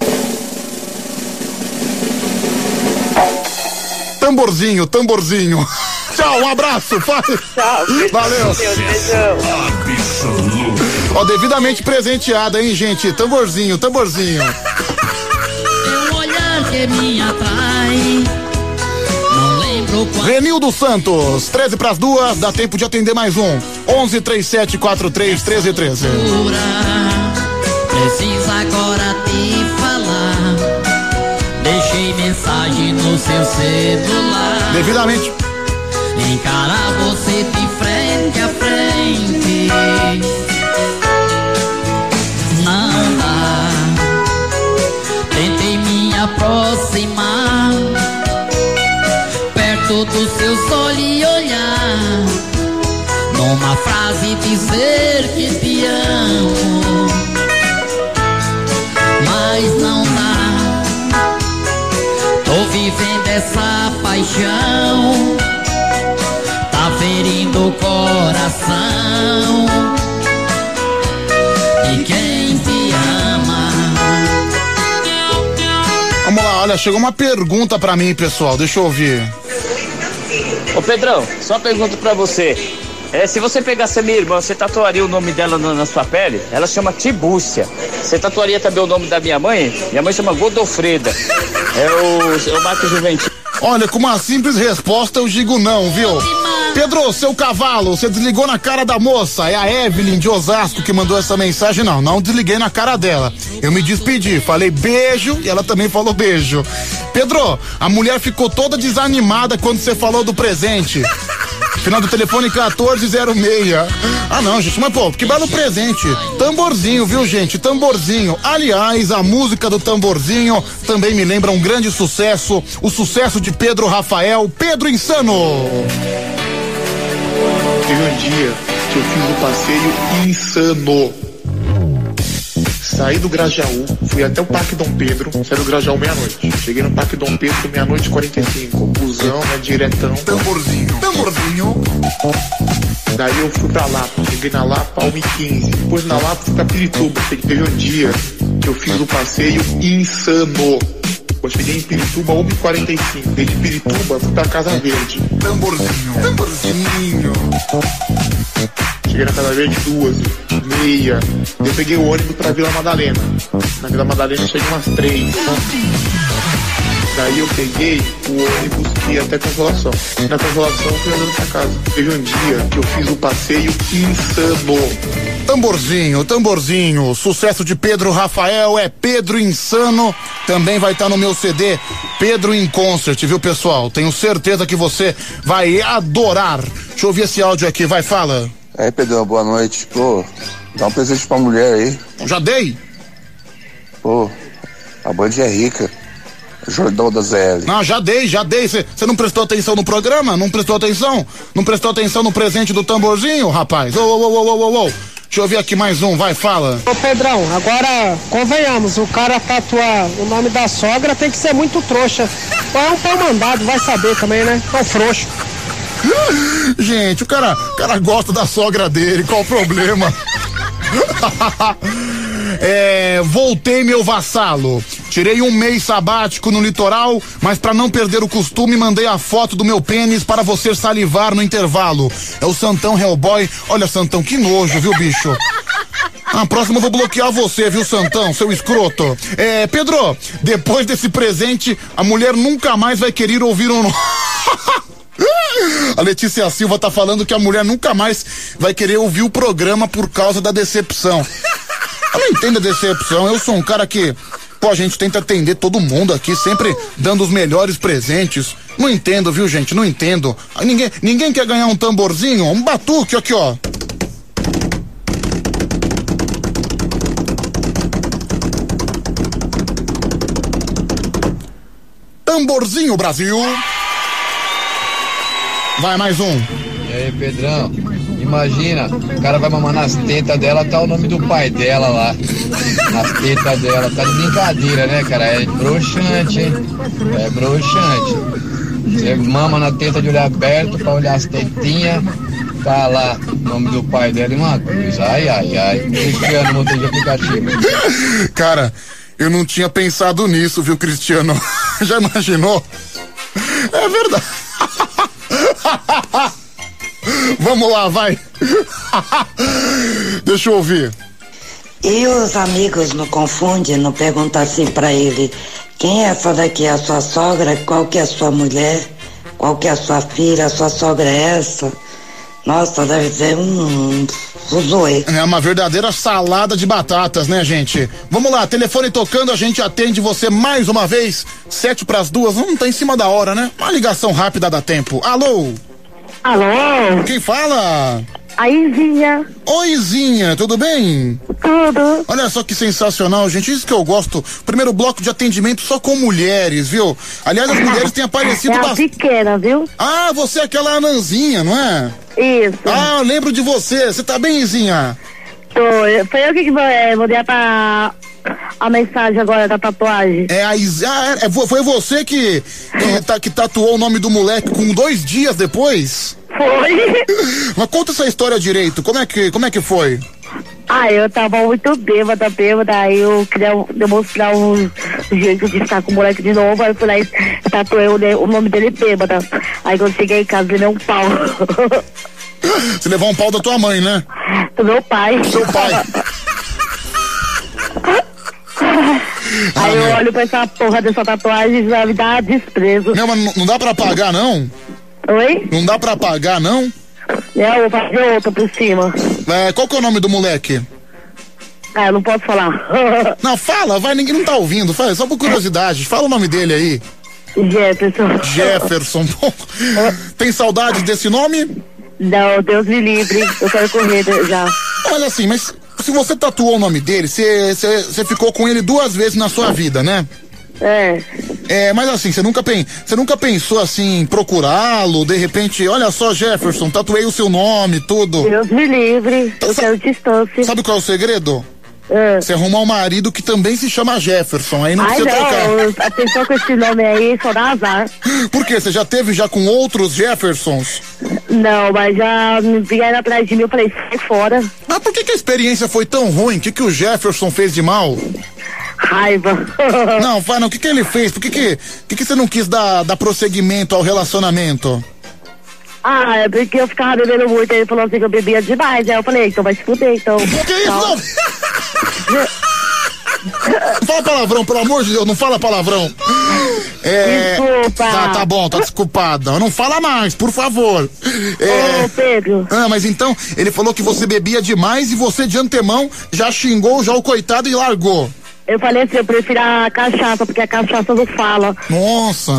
Tamborzinho, tamborzinho. <laughs> Tchau, um abraço. Tchau. Valeu. beijão. Ó, devidamente presenteada, hein, gente? Tamborzinho, tamborzinho. Teu olhar que me atrai. Renildo Santos, 13 pras duas, dá tempo de atender mais um. 11 37 43 13 13. Precisa agora te falar. Deixei mensagem no seu celular. Devidamente. Encarar você de frente a frente. Não dá. Tentei me aproximar. Numa frase dizer que te amo. Mas não dá. Tô vivendo essa paixão. Tá ferindo o coração. E quem te ama. Vamos lá, olha, chegou uma pergunta pra mim, pessoal. Deixa eu ouvir. Ô Pedrão, só uma pergunta pra você. É, se você pegasse a minha irmã, você tatuaria o nome dela na, na sua pele? Ela chama Tibúcia. Você tatuaria também o nome da minha mãe? Minha mãe chama Godofreda. É o, é o Marco Juventude. Olha, com uma simples resposta eu digo não, viu? Pedro, seu cavalo, você desligou na cara da moça. É a Evelyn de Osasco que mandou essa mensagem. Não, não desliguei na cara dela. Eu me despedi, falei beijo e ela também falou beijo. Pedro, a mulher ficou toda desanimada quando você falou do presente. Final do telefone 1406. Ah, não, gente, mas pô, que belo presente. Tamborzinho, viu, gente? Tamborzinho. Aliás, a música do tamborzinho também me lembra um grande sucesso, o sucesso de Pedro Rafael, Pedro Insano. Teve um dia que eu fiz um passeio insano. Saí do Grajaú, fui até o Parque Dom Pedro, saí do Grajaú meia-noite. Cheguei no Parque Dom Pedro meia-noite e 45. Busão, né, diretão. Tamborzinho. Tamborzinho. Daí eu fui pra Lapa, cheguei na Lapa 1h15. Depois na Lapa fui pra Pirituba. Teve um dia que eu fiz um passeio insano. Eu cheguei em Pirituba 1h45. Desde Pirituba fui pra Casa Verde. Tamborzinho, tamborzinho. Cheguei na Casa Verde duas, meia. Eu peguei o ônibus pra Vila Madalena. Na Vila Madalena cheguei umas três. Daí eu peguei o ônibus que ia até Consolação. Na Consolação eu fui andando pra casa. Teve um dia que eu fiz um passeio insano. Tamborzinho, tamborzinho. Sucesso de Pedro Rafael é Pedro Insano. Também vai estar no meu CD Pedro in Concert, viu, pessoal? Tenho certeza que você vai adorar. Deixa eu ouvir esse áudio aqui, vai, fala. Aí, Pedro, boa noite. Pô, dá um presente pra mulher aí. Já dei? Pô, a Band é rica. Jordão da ZL. Não, já dei, já dei. Você não prestou atenção no programa? Não prestou atenção? Não prestou atenção no presente do tamborzinho, rapaz? Ô, ô, ô, ô, ô, ô, ô. Deixa eu ver aqui mais um, vai, fala. Ô Pedrão, agora convenhamos, o cara tatuar o nome da sogra tem que ser muito trouxa. Ou é um pau mandado, vai saber também, né? É um frouxo. <laughs> Gente, o cara, o cara gosta da sogra dele, qual o problema? <laughs> é, voltei meu vassalo. Tirei um mês sabático no litoral, mas para não perder o costume, mandei a foto do meu pênis para você salivar no intervalo. É o Santão Hellboy. Olha, Santão, que nojo, viu, bicho? A próxima eu vou bloquear você, viu, Santão, seu escroto. É, Pedro, depois desse presente, a mulher nunca mais vai querer ouvir um. <laughs> A Letícia Silva tá falando que a mulher nunca mais vai querer ouvir o programa por causa da decepção. Eu não entendo a decepção. Eu sou um cara que, pô, a gente tenta atender todo mundo aqui, sempre dando os melhores presentes. Não entendo, viu, gente? Não entendo. Ninguém, ninguém quer ganhar um tamborzinho, um batuque aqui, ó. Tamborzinho Brasil. Vai mais um. E aí, Pedrão? Imagina, o cara vai mamar nas tetas dela, tá o nome do pai dela lá. Nas tetas dela. Tá de brincadeira, né, cara? É broxante, hein? É broxante. Você mama na teta de olho aberto pra olhar as tetinhas. Tá lá o nome do pai dela e uma coisa. Ai, ai, ai. Cristiano, motor de aplicativo. Cara, eu não tinha pensado nisso, viu, Cristiano? <laughs> Já imaginou? É verdade. <laughs> Vamos lá, vai. <laughs> Deixa eu ouvir. E os amigos não confundem, não perguntam assim pra ele, quem é essa daqui? É a sua sogra? Qual que é a sua mulher? Qual que é a sua filha? A sua sogra é essa? Nossa, deve ser um fuzuê. É uma verdadeira salada de batatas, né, gente? Vamos lá, telefone tocando, a gente atende você mais uma vez. Sete pras duas, não tá em cima da hora, né? Uma ligação rápida dá tempo. Alô? Alô? Quem fala? A Izinha. Oi, Izinha, tudo bem? Tudo. Olha só que sensacional, gente. Isso que eu gosto. Primeiro bloco de atendimento só com mulheres, viu? Aliás, as mulheres têm aparecido É a bastante. pequena, viu? Ah, você é aquela anãzinha, não é? Isso. Ah, eu lembro de você. Você tá bem, Izinha? Tô. Foi eu que vou, é, vou dar pra a mensagem agora da tatuagem. É a Iz... ah, é, vo- foi você que, que, tá- que tatuou o nome do moleque com dois dias depois? Foi. <laughs> Mas conta essa história direito. Como é que, como é que foi? Ah, eu tava muito bêbada, bêbada, aí eu queria demonstrar um jeito de estar com o moleque de novo, aí eu fui lá e tatuei o, o nome dele bêbada. Aí quando cheguei em casa, ele é um pau. <laughs> Você levou um pau da tua mãe, né? Do meu pai. Seu pai. <laughs> Aí eu olho pra essa porra dessa tatuagem e já me dá desprezo. Não, mas não- dá pra apagar, não? Oi? Não dá pra apagar, não? É, eu vou fazer outra por cima. É, qual que é o nome do moleque? Ah, eu não posso falar. <laughs> Não, fala, vai, ninguém não tá ouvindo. Fala, só por curiosidade. Fala o nome dele aí. Jefferson. Jefferson. <laughs> Tem saudade desse nome? Não, Deus me livre. Eu quero correr já. Olha assim, mas se você tatuou o nome dele, você ficou com ele duas vezes na sua vida, né? É. É, mas assim, você nunca, pen, você nunca pensou assim, em procurá-lo, de repente, olha só, Jefferson, tatuei o seu nome, tudo. Deus me livre. Eu quero distância. Sabe qual é o segredo? É. Você arrumar um marido que também se chama Jefferson, aí não Ai, precisa trocar. não. A pessoa com esse nome aí só dá azar. Por quê? Você já teve já com outros Jeffersons? Não, mas já vieram atrás de mim, eu falei, sai fora. Mas por que, que a experiência foi tão ruim? O que, que o Jefferson fez de mal? raiva. <laughs> Não, vai não. O que que ele fez? Por que que, que, que você não quis dar, dar prosseguimento ao relacionamento? Ah, é porque eu ficava bebendo muito, ele falou assim que eu bebia demais. Aí eu falei, então vai se fuder, então. Que isso? <laughs> Fala palavrão, pelo amor de Deus, não fala palavrão. É, Desculpa. Tá, tá bom, tá desculpada. Não fala mais, por favor. É, Ô, Pedro. Ah, mas então, ele falou que você bebia demais e você de antemão já xingou já o coitado e largou. Eu falei assim, eu prefiro a cachaça, porque a cachaça não fala. Nossa.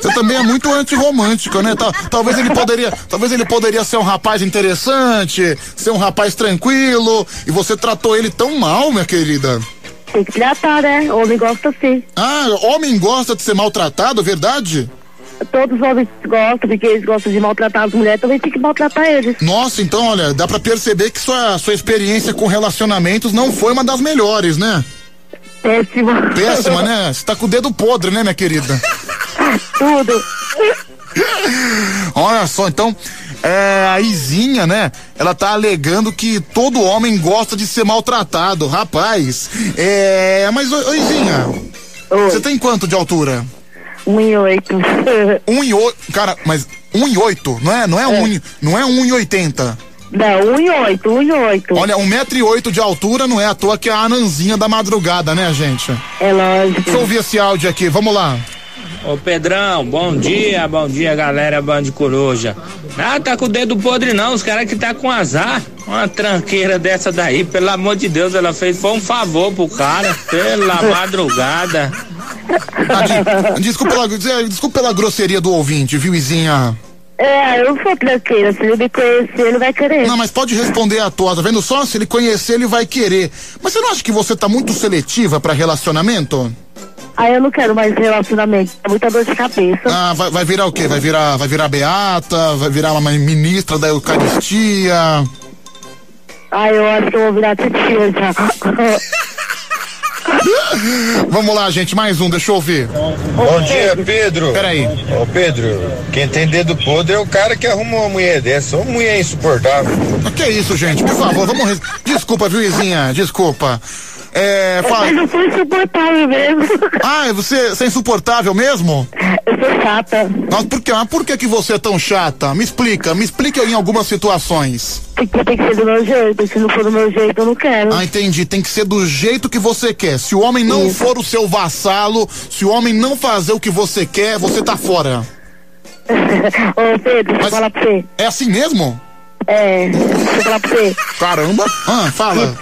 Você também é muito antirromântica, né? Tal- talvez ele poderia, talvez ele poderia ser um rapaz interessante, ser um rapaz tranquilo, e você tratou ele tão mal, minha querida. Tem que tratar, né? Homem gosta sim. Ah, homem gosta de ser maltratado, verdade? Todos os homens gostam, porque eles gostam de maltratar as mulheres, também tem que maltratar eles. Nossa, então, olha, dá pra perceber que sua, sua experiência com relacionamentos não foi uma das melhores, né? Péssima. Péssima, né? Você tá com o dedo podre, né, minha querida? Tudo. Olha só, então, é, a Izinha, né? Ela tá alegando que todo homem gosta de ser maltratado. Rapaz, é. Mas, ô, ô Izinha, você tem quanto de altura? Um e oito. Um e oito. Cara, mas um e oito, não é? Não é, um, não é um e oitenta. Não, um e oito, um e oito. Olha, um metro e oito de altura não é à toa que é a ananzinha da madrugada, né, gente? É lógico. Deixa eu ouvir esse áudio aqui, vamos lá. Ô Pedrão, bom dia, bom dia galera Band de Coruja. Ah, tá com o dedo podre não, os caras que tá com azar. Uma tranqueira dessa daí, pelo amor de Deus, ela fez, foi um favor pro cara, <laughs> pela madrugada. Ah, de- desculpa, pela, desculpa pela grosseria do ouvinte, viu, Izinha? É, eu sou tranqueira, se ele me conhecer, ele vai querer. Não, mas pode responder à toa, tá vendo só? Se ele conhecer, ele vai querer. Mas você não acha que você tá muito seletiva pra relacionamento? Aí eu não quero mais relacionamento, é muita dor de cabeça. Ah, vai, vai virar o quê? Vai virar, vai virar beata, vai virar uma ministra da Eucaristia. Aí eu acho que eu vou virar titia já. <laughs> <laughs> Vamos lá, gente, mais um, deixa eu ouvir. Bom dia, Pedro. Peraí. Ô, Pedro, quem tem dedo podre é o cara que arruma uma mulher dessa. Uma mulher insuportável. O que é isso, gente? Por favor, vamos. Desculpa, viu, Izinha? Desculpa. É. Fala. Mas eu sou insuportável mesmo. Ah, você, você é insuportável mesmo? Eu sou chata. Nossa, por quê? Mas por que, que você é tão chata? Me explica, me explica em algumas situações. Porque tem que ser do meu jeito, se não for do meu jeito, eu não quero. Ah, entendi. Tem que ser do jeito que você quer. Se o homem não for o seu vassalo, se o homem não fazer o que você quer, você tá fora. <laughs> Ô Pedro, eu falar pra você. É assim mesmo? É, deixa eu falar pra você. Caramba. Ah, fala.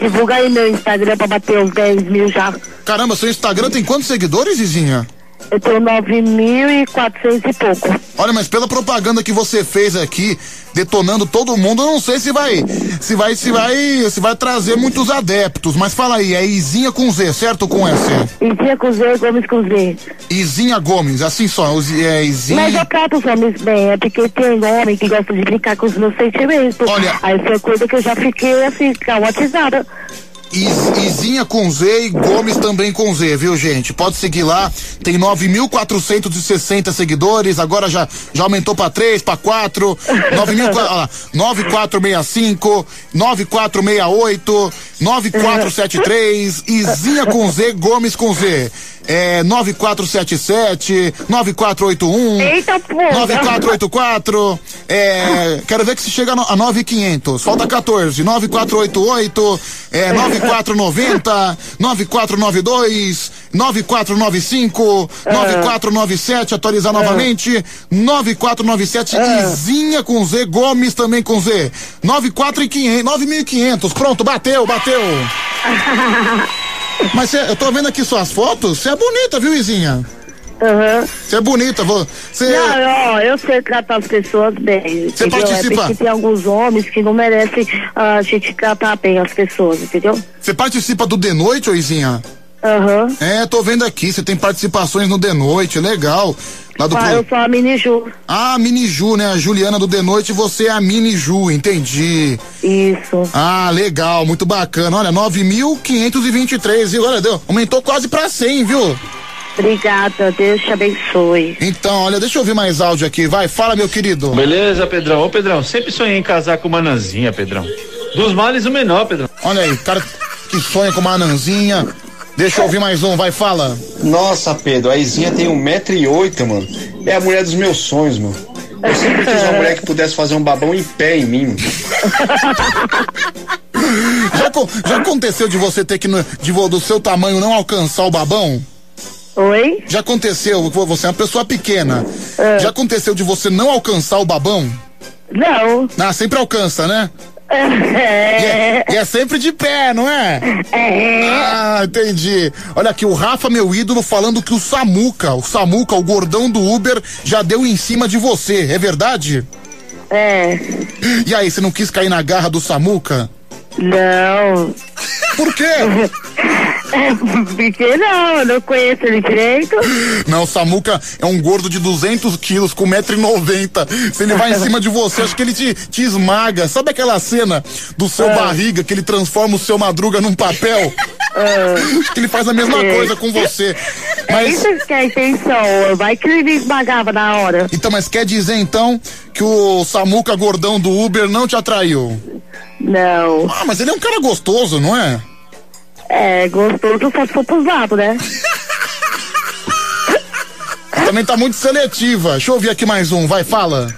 Divulga aí meu Instagram pra bater uns 10 mil já. Caramba, seu Instagram tem quantos seguidores, Izinha? Eu tenho 9.400 e pouco. Olha, mas pela propaganda que você fez aqui, detonando todo mundo, eu não sei se vai, se vai, se vai, se vai trazer muitos adeptos. Mas fala aí, é Izinha com Z, certo com S? Izinha com Z, Gomes com Z. Izinha Gomes, assim só, é Izinha. Mas eu trato os homens bem, é porque tem homem que gosta de brincar com os meus sentimentos. Olha- Aí foi coisa que eu já fiquei assim, traumatizada. Izinha com Z e Gomes também com Z, viu, gente? Pode seguir lá. Tem 9.460 seguidores, agora já, já aumentou pra 3, pra 4. 9.000, <laughs> olha lá, 9465, 9468, 9473, Izinha com Z, Gomes com Z. É 9477, 9481, Eita, porra. 9484, é, quero ver que se chega a no- a 9500, falta 14, 9488, é, 9490, 9492, 9495, 9497, atualizar novamente, 9497, Izinha com Z, Gomes também com Z, 94,500, 9500, pronto, bateu, bateu. <laughs> Mas cê, eu tô vendo aqui suas fotos, você é bonita, viu, Izinha? Aham. Você é bonita, você. Não, ó, eu sei tratar as pessoas bem. Você entendeu? participa? É porque tem alguns homens que não merecem a gente tratar bem as pessoas, entendeu? Você participa do De Noite, ô Izinha? Aham. É, tô vendo aqui, você tem participações no De Noite, legal. Lá do Ah, pro- eu sou a Mini Ju. Ah, Mini Ju, né? A Juliana do De Noite, você é a Mini Ju, entendi. Isso. Ah, legal, muito bacana. Olha, 9.523, viu? Olha, deu, aumentou quase pra 100, viu? Obrigada, Deus te abençoe. Então, olha, deixa eu ouvir mais áudio aqui, vai, fala, meu querido. Beleza, Pedrão. Ô, Pedrão, sempre sonhei em casar com uma nanzinha, Pedrão. Dos males o menor, Pedrão. Olha aí, cara que sonha com uma anãzinha. Deixa eu ouvir mais um, vai, fala. Nossa, Pedro, a Izinha tem um metro e oito, mano. É a mulher dos meus sonhos, mano. Eu sempre quis uma mulher que pudesse fazer um babão em pé em mim. <laughs> Já, já aconteceu de você ter que, de, do seu tamanho, não alcançar o babão? Oi? Já aconteceu, você é uma pessoa pequena. É. Já aconteceu de você não alcançar o babão? Não. Ah, sempre alcança, né? É. E é, e é sempre de pé, não é? É. Ah, entendi. Olha aqui, o Rafa, meu ídolo, falando que o Samuca, o Samuca, o gordão do Uber, já deu em cima de você. É verdade? É. E aí, você não quis cair na garra do Samuca? Não. Por quê? <laughs> <laughs> Porque não, eu não conheço ele direito. Não, o Samuca é um gordo de 200 quilos com 1,90m. Se ele vai em cima de você, acho que ele te, te esmaga. Sabe aquela cena do seu barriga que ele transforma o seu madruga num papel? Acho que ele faz a mesma É. coisa com você. É Mas, isso que é a intenção. Vai que ele me esmagava na hora. então, mas quer dizer então que o Samuca gordão do Uber não te atraiu? Não. Ah, mas ele é um cara gostoso, não é? É, gostoso só se for pros lados, né? <laughs> Também tá muito seletiva. Deixa eu ouvir aqui mais um, vai, fala.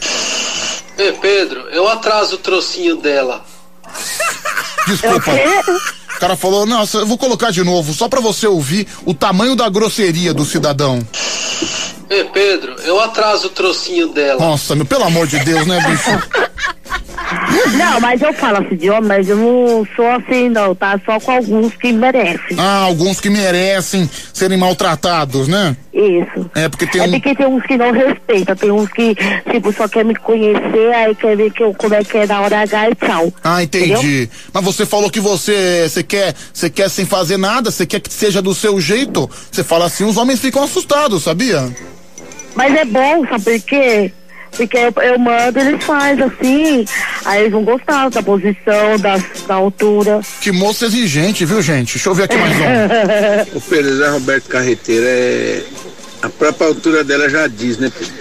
Ei, Pedro, eu atraso o trocinho dela. Desculpa. O cara falou, nossa, eu vou colocar de novo, só pra você ouvir o tamanho da grosseria do cidadão. Ei, Pedro, eu atraso o trocinho dela. Nossa, meu, pelo amor de Deus, né, bicho? <laughs> Não, mas eu falo assim de homem, mas eu não sou assim, não, tá? Só com alguns que merecem. Ah, alguns que merecem serem maltratados, né? Isso. É, porque tem é um. porque tem uns que não respeitam, tem uns que, tipo, só quer me conhecer, aí quer ver que eu, como é que é na hora H e tchau. Ah, entendi. Entendeu? Mas você falou que você, você quer, você quer sem fazer nada, você quer que seja do seu jeito. Você fala assim, os homens ficam assustados, sabia? Mas é bom, sabe por quê? Porque eu, eu mando, eles fazem assim, aí eles vão gostar da posição, da, da altura. Que moça exigente, viu, gente? Deixa eu ver aqui mais um. <laughs> O Pedro Zé Roberto Carreteiro é. A própria altura dela já diz, né, Pedro?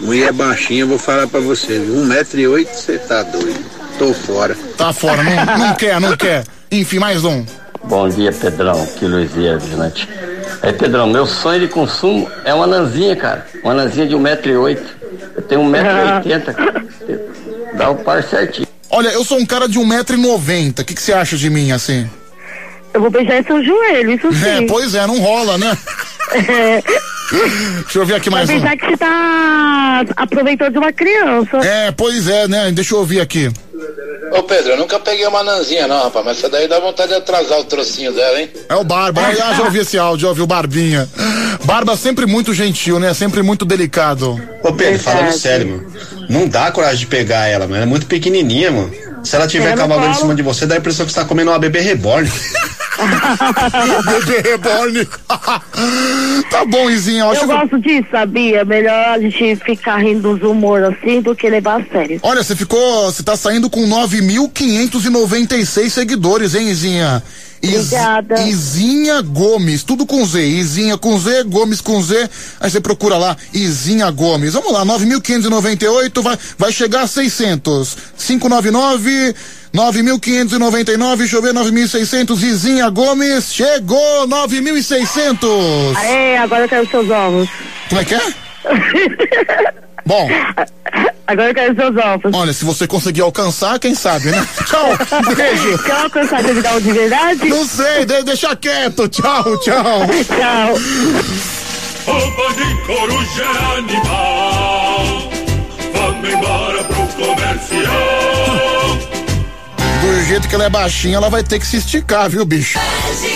Mulher baixinha, eu vou falar pra você, viu? Um metro e oito, você tá doido. Tô fora. Tá fora, não, não quer, não quer. Enfim, mais um. Bom dia, Pedrão. Que Luiz Vieira, vigilante. É, Pedrão, meu sonho de consumo é uma nanzinha, cara. Uma nanzinha de 1,8m. Eu tenho 1,80m, <laughs> cara. Dá o par certinho. Olha, eu sou um cara de 1,90m. O que, que você acha de mim, assim? Eu vou beijar seu joelho, isso sim. É, pois é, não rola, né? <laughs> Deixa eu ver aqui mais um. pensar que você tá aproveitando de uma criança. É, pois é, né? Deixa eu ouvir aqui. Ô, Pedro, eu nunca peguei uma nanzinha, não, rapaz, mas essa daí dá vontade de atrasar o trocinho dela, hein? É o Barba. Ah, já ouvi esse áudio, já ouvi o Barbinha. Barba sempre muito gentil, né? Sempre muito delicado. Ô Pedro, falando sério, mano. Não dá coragem de pegar ela, mano. Ela é muito pequenininha, mano. Se ela tiver no cavalgando em cima de você, dá a impressão que você tá comendo uma bebê reborn. <laughs> Bebê reborn. <laughs> tá bom, Izinha. Eu Eu que- gosto disso, sabia? Melhor a gente ficar rindo dos humor assim do que levar a sério. Olha, você ficou. Você tá saindo com 9.596 seguidores, hein, Izinha? Obrigada. Izinha Gomes, tudo com Z. Izinha com Z, Gomes com Z. Aí você procura lá, Izinha Gomes. Vamos lá, 9.598, vai, vai chegar a 600. 599. 9.599, deixa eu ver, 9.600, Izinha Gomes, chegou, 9.600. Aê, agora eu quero seus ovos. Como é que é? <laughs> Bom. Agora eu quero seus ovos. Olha, se você conseguir alcançar, quem sabe, né? <laughs> Tchau, beijo. Quer alcançar de me dar um de verdade? Não sei, de- deixa quieto. Tchau, tchau. Tchau. Roupa de coruja é animal. Vamos embora pro comercial. Jeito que ela é baixinha, ela vai ter que se esticar, viu, bicho?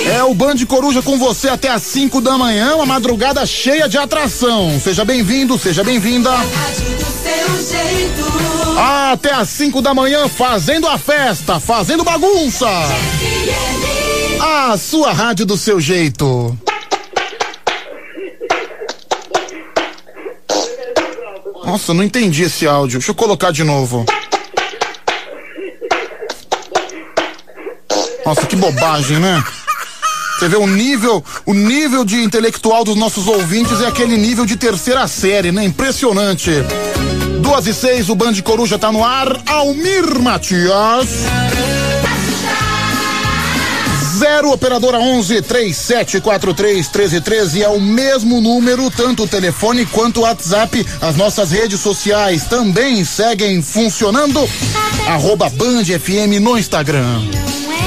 É o Band Coruja com você até às 5 da manhã, uma madrugada cheia de atração. Seja bem-vindo, seja bem-vinda. Até às 5 da manhã, fazendo a festa, fazendo bagunça. A sua rádio do seu jeito. Nossa, não entendi esse áudio. Deixa eu colocar de novo. Nossa, que bobagem, né? Você vê o nível, o nível de intelectual dos nossos ouvintes é aquele nível de terceira série, né? Impressionante. Duas e seis, o Band Coruja tá no ar. Almir Matias. 0 operadora 11 3743 1313 é o mesmo número, tanto o telefone quanto o WhatsApp. As nossas redes sociais também seguem funcionando. Arroba Band FM no Instagram.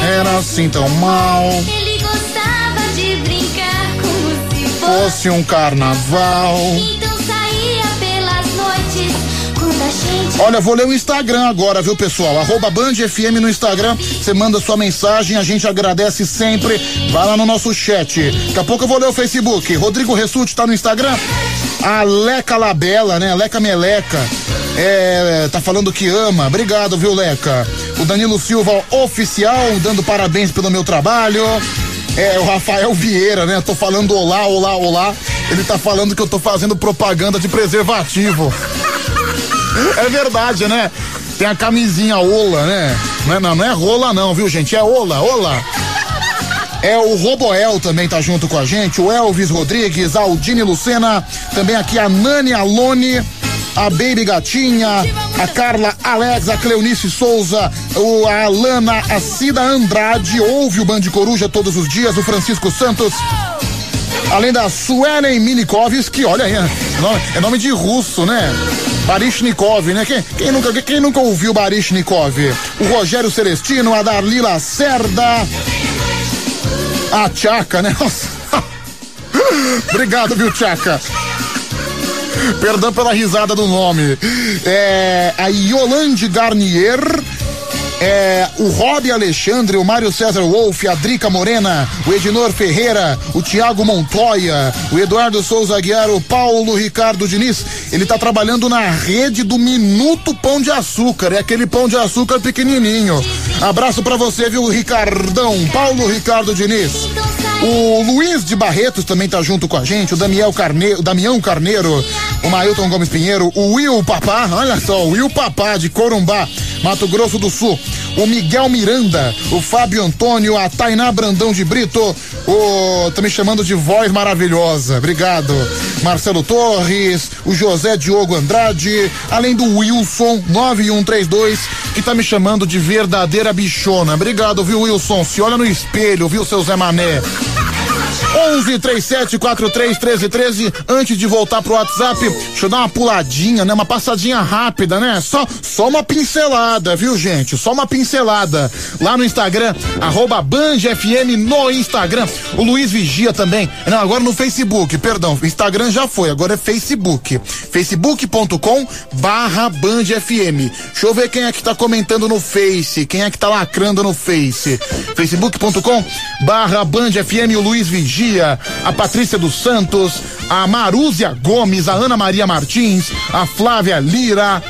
Era assim tão mal. Ele gostava de brincar como se Fosse um carnaval. Então saía pelas noites quando a gente. Olha, vou ler o Instagram agora, viu, pessoal? Arroba Band FM no Instagram. Você manda sua mensagem, a gente agradece sempre. Vai lá no nosso chat. Daqui a pouco eu vou ler o Facebook. Rodrigo Ressuti tá no Instagram. A Leca Labela, né? Leca Meleca. É, tá falando que ama. Obrigado, viu, Leca? O Danilo Silva oficial, dando parabéns pelo meu trabalho. É, o Rafael Vieira, né? Tô falando olá, olá, olá. Ele tá falando que eu tô fazendo propaganda de preservativo. É verdade, né? Tem a camisinha Ola, né? Não é, não, não é rola não, viu, gente? É Ola, Ola. É o Roboel também tá junto com a gente, o Elvis Rodrigues, a Aldine Lucena, também aqui a Nani Alone, a Baby Gatinha, a Carla Alex, a Cleonice Souza, o, a Alana, a Cida Andrade, ouve o Band Coruja todos os dias, o Francisco Santos, além da Suelen Minikovski, olha aí, é nome, é nome de russo, né? Barishnikov, né? Quem, quem nunca, quem nunca ouviu Barishnikov? O Rogério Celestino, a Darli Lacerda, a Tchaca, né? <laughs> Obrigado, viu, Tchaca? Perdão pela risada do nome. É, a Yolande Garnier. É, o Rob Alexandre, o Mário César Wolff, a Drica Morena, o Edinor Ferreira, o Tiago Montoya, o Eduardo Souza Aguiar, o Paulo Ricardo Diniz. Ele tá trabalhando na rede do Minuto Pão de Açúcar. É aquele pão de açúcar pequenininho. Abraço pra você, viu, Ricardão? Paulo Ricardo Diniz. O Luiz de Barretos também tá junto com a gente, o Daniel Carneiro, o Damião Carneiro, o Mailton Gomes Pinheiro, o Will Papá, olha só, o Will Papá de Corumbá, Mato Grosso do Sul, o Miguel Miranda, o Fábio Antônio, a Tainá Brandão de Brito, o tá me chamando de voz maravilhosa, obrigado. Marcelo Torres, o José Diogo Andrade, além do Wilson 9132, que tá me chamando de verdadeira bichona. Obrigado, viu, Wilson? Se olha no espelho, viu, seu Zé Mané? 11 37 43 13 13. Antes de voltar pro WhatsApp, deixa eu dar uma puladinha, né? Uma passadinha rápida, né? Só, só uma pincelada, viu, gente? Só uma pincelada. Lá no Instagram, arroba BandFM no Instagram. O Luiz Vigia também. Não, agora no Facebook, perdão. Instagram já foi, agora é Facebook. Facebook.com barra BandFM. Deixa eu ver quem é que tá comentando no Face, quem é que tá lacrando no Face. Facebook.com barra BandFM, o Luiz Vigia, a Patrícia dos Santos, a Marúzia Gomes, a Ana Maria Martins, a Flávia Lira,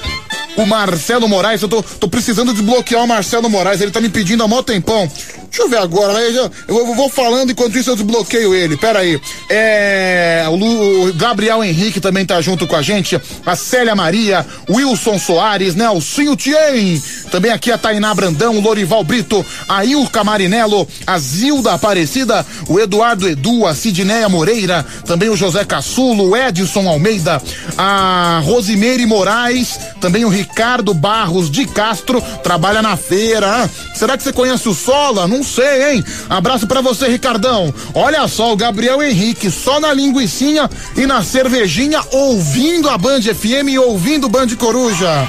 o Marcelo Moraes. Eu tô, tô precisando desbloquear o Marcelo Moraes, ele tá me pedindo há mó tempão. Deixa eu ver agora, né? eu, eu vou falando enquanto isso eu desbloqueio ele. Pera aí. É, o, Lu, o Gabriel Henrique também tá junto com a gente. A Célia Maria, Wilson Soares, Nelsinho Tien. Também aqui a Tainá Brandão, Lorival Brito, a Ilka Marinello, a Zilda Aparecida, o Eduardo Edu, a Sidneia Moreira, também o José Caçulo, o Edson Almeida, a Rosimeire Moraes, também o Ricardo Barros de Castro, trabalha na feira. Será que você conhece o Sola? Não sei, hein? Abraço pra você, Ricardão. Olha só, o Gabriel Henrique, só na linguicinha e na cervejinha, ouvindo a Band FM e ouvindo Band Coruja.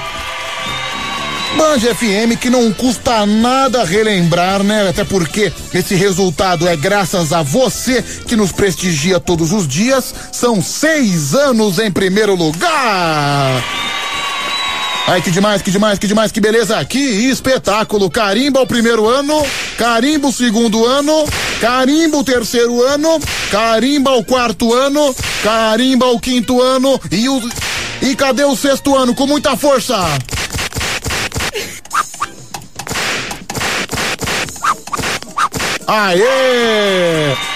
Band FM que não custa nada relembrar, né? Até porque esse resultado é graças a você que nos prestigia todos os dias. São seis anos em primeiro lugar. Ai, que demais, que demais, que demais, que beleza, que espetáculo. Carimba o primeiro ano, carimba o segundo ano, carimba o terceiro ano, carimba o quarto ano, carimba o quinto ano e o. E cadê o sexto ano? Com muita força! Aê!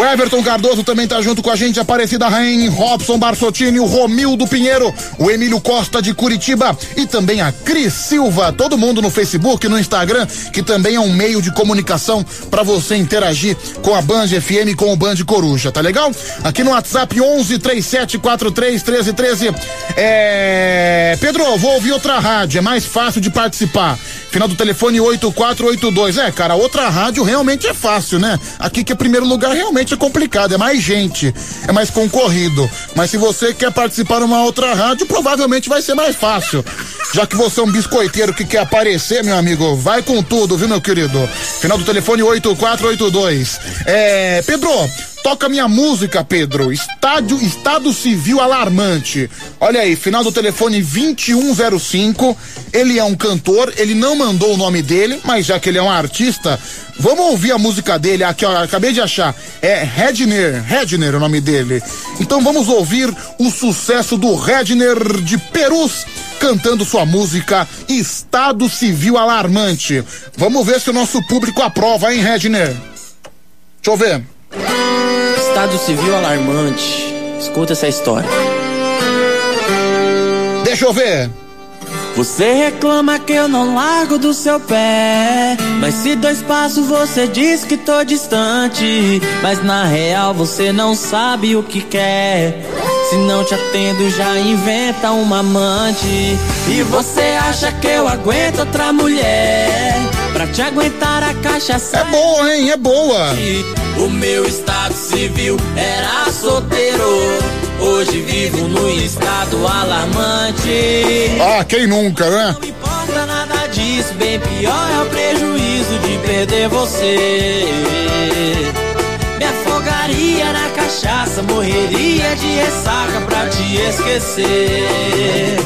O Everton Cardoso também tá junto com a gente, Aparecida Rain, Robson Barsottini, o Romildo Pinheiro, o Emílio Costa de Curitiba e também a Cris Silva. Todo mundo no Facebook, no Instagram, que também é um meio de comunicação para você interagir com a Band FM, com o Band Coruja, tá legal? Aqui no WhatsApp 11 37 43 13 13. É... Pedro, vou ouvir outra rádio, é mais fácil de participar. Final do telefone 8482. É, cara, outra rádio realmente é fácil, né? Aqui que é primeiro lugar realmente é complicado, é mais gente, é mais concorrido. Mas se você quer participar de uma outra rádio, provavelmente vai ser mais fácil. Já que você é um biscoiteiro que quer aparecer, meu amigo, vai com tudo, viu, meu querido? Final do telefone 8482. É, Pedro, toca minha música, Pedro. Estádio, estado civil alarmante. Olha aí, final do telefone 2105. Ele é um cantor, ele não mandou o nome dele, mas já que ele é um artista, vamos ouvir a música dele aqui, ó, acabei de achar. É Redner, Redner é o nome dele. Então vamos ouvir o sucesso do Redner de Perus cantando sua música Estado Civil Alarmante. Vamos ver se o nosso público aprova, hein, Redner? Deixa eu ver. Estado civil alarmante. Escuta essa história. Deixa eu ver. Você reclama que eu não largo do seu pé. Mas se dois passos você diz que tô distante. Mas na real você não sabe o que quer. Se não te atendo, já inventa uma amante. E você acha que eu aguento outra mulher? Pra te aguentar a cachaça. É boa, hein? É boa. O meu estado civil era solteiro. Hoje vivo no estado alarmante. Ah, quem nunca, né? Não importa nada disso, bem pior é o prejuízo de perder você. Me afogaria na cachaça, morreria de ressaca pra te esquecer.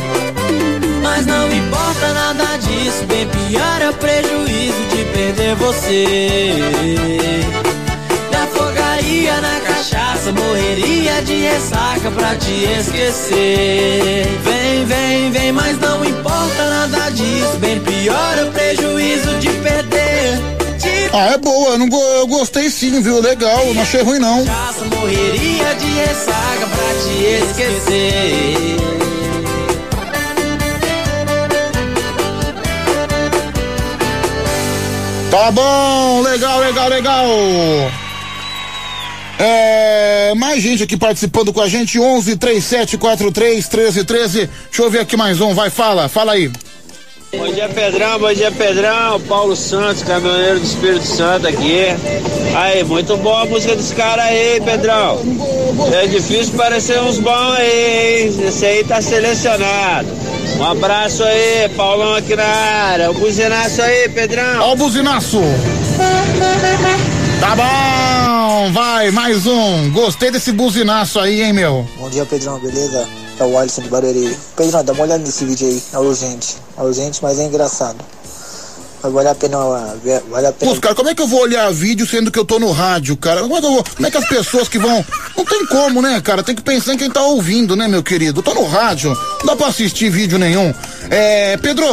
Mas não importa nada disso, bem pior é o prejuízo de perder você. Afogaria na cachaça, morreria de ressaca pra te esquecer. Vem, vem, vem, mas não importa nada disso, bem pior é o prejuízo de perder. De Ah, é boa, eu, não, go- eu gostei sim, viu? Legal, não achei ruim não. cachaça, morreria de ressaca pra te esquecer. Tá bom, legal, legal, legal. É, mais gente aqui participando com a gente, 11 37 43 13 13. Deixa eu ver aqui mais um, vai, fala, fala aí. Bom dia, Pedrão. Bom dia, Pedrão. Paulo Santos, caminhoneiro do Espírito Santo aqui. Aí, muito boa a música desse cara aí, Pedrão. É difícil parecer uns bons aí, hein? Esse aí tá selecionado. Um abraço aí, Paulão aqui na área. O buzinaço aí, Pedrão. Ó o buzinaço. Tá bom, vai, mais um. Gostei desse buzinaço aí, hein, meu? Bom dia, Pedrão, beleza? É o Alisson de Barueri. Pedrão, dá uma olhada nesse vídeo aí. É urgente. É urgente, mas é engraçado. Mas vale a pena. ver- Vale a pena. Pô, cara, como é que eu vou olhar vídeo sendo que eu tô no rádio, cara? Como é que, eu vou- como é que as pessoas que vão. Não tem como, né, cara? Tem que pensar em quem tá ouvindo, né, meu querido? Eu tô no rádio, não dá pra assistir vídeo nenhum. É, Pedro,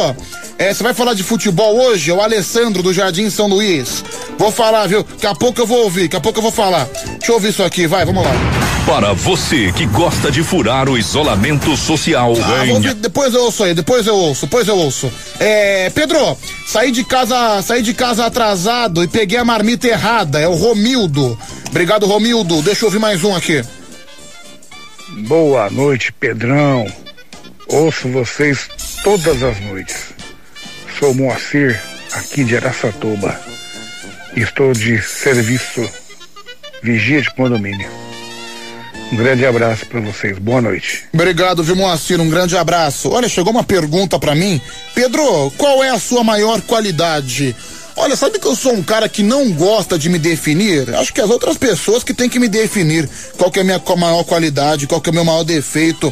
é, você vai falar de futebol hoje? É o Alessandro do Jardim São Luís. Vou falar, viu? Daqui a pouco eu vou ouvir, daqui a pouco eu vou falar. Deixa eu ouvir isso aqui, vai, vamos lá. Para você que gosta de furar o isolamento social, Ah, ouvir, depois eu ouço aí, depois eu ouço, depois eu ouço. É, Pedro, saí de casa, saí de casa atrasado e peguei a marmita errada, é o Romildo. Obrigado, Romildo. Deixa eu ouvir mais um aqui. Boa noite, Pedrão. Ouço vocês todas as noites. Sou Moacir, aqui de Araçatuba. Estou de serviço vigia de condomínio. Um grande abraço para vocês. Boa noite. Obrigado, viu, Moacir? Um grande abraço. Olha, chegou uma pergunta pra mim. Pedro, qual é a sua maior qualidade? Olha, sabe que eu sou um cara que não gosta de me definir? Acho que as outras pessoas que têm que me definir qual que é a minha maior qualidade, qual que é o meu maior defeito.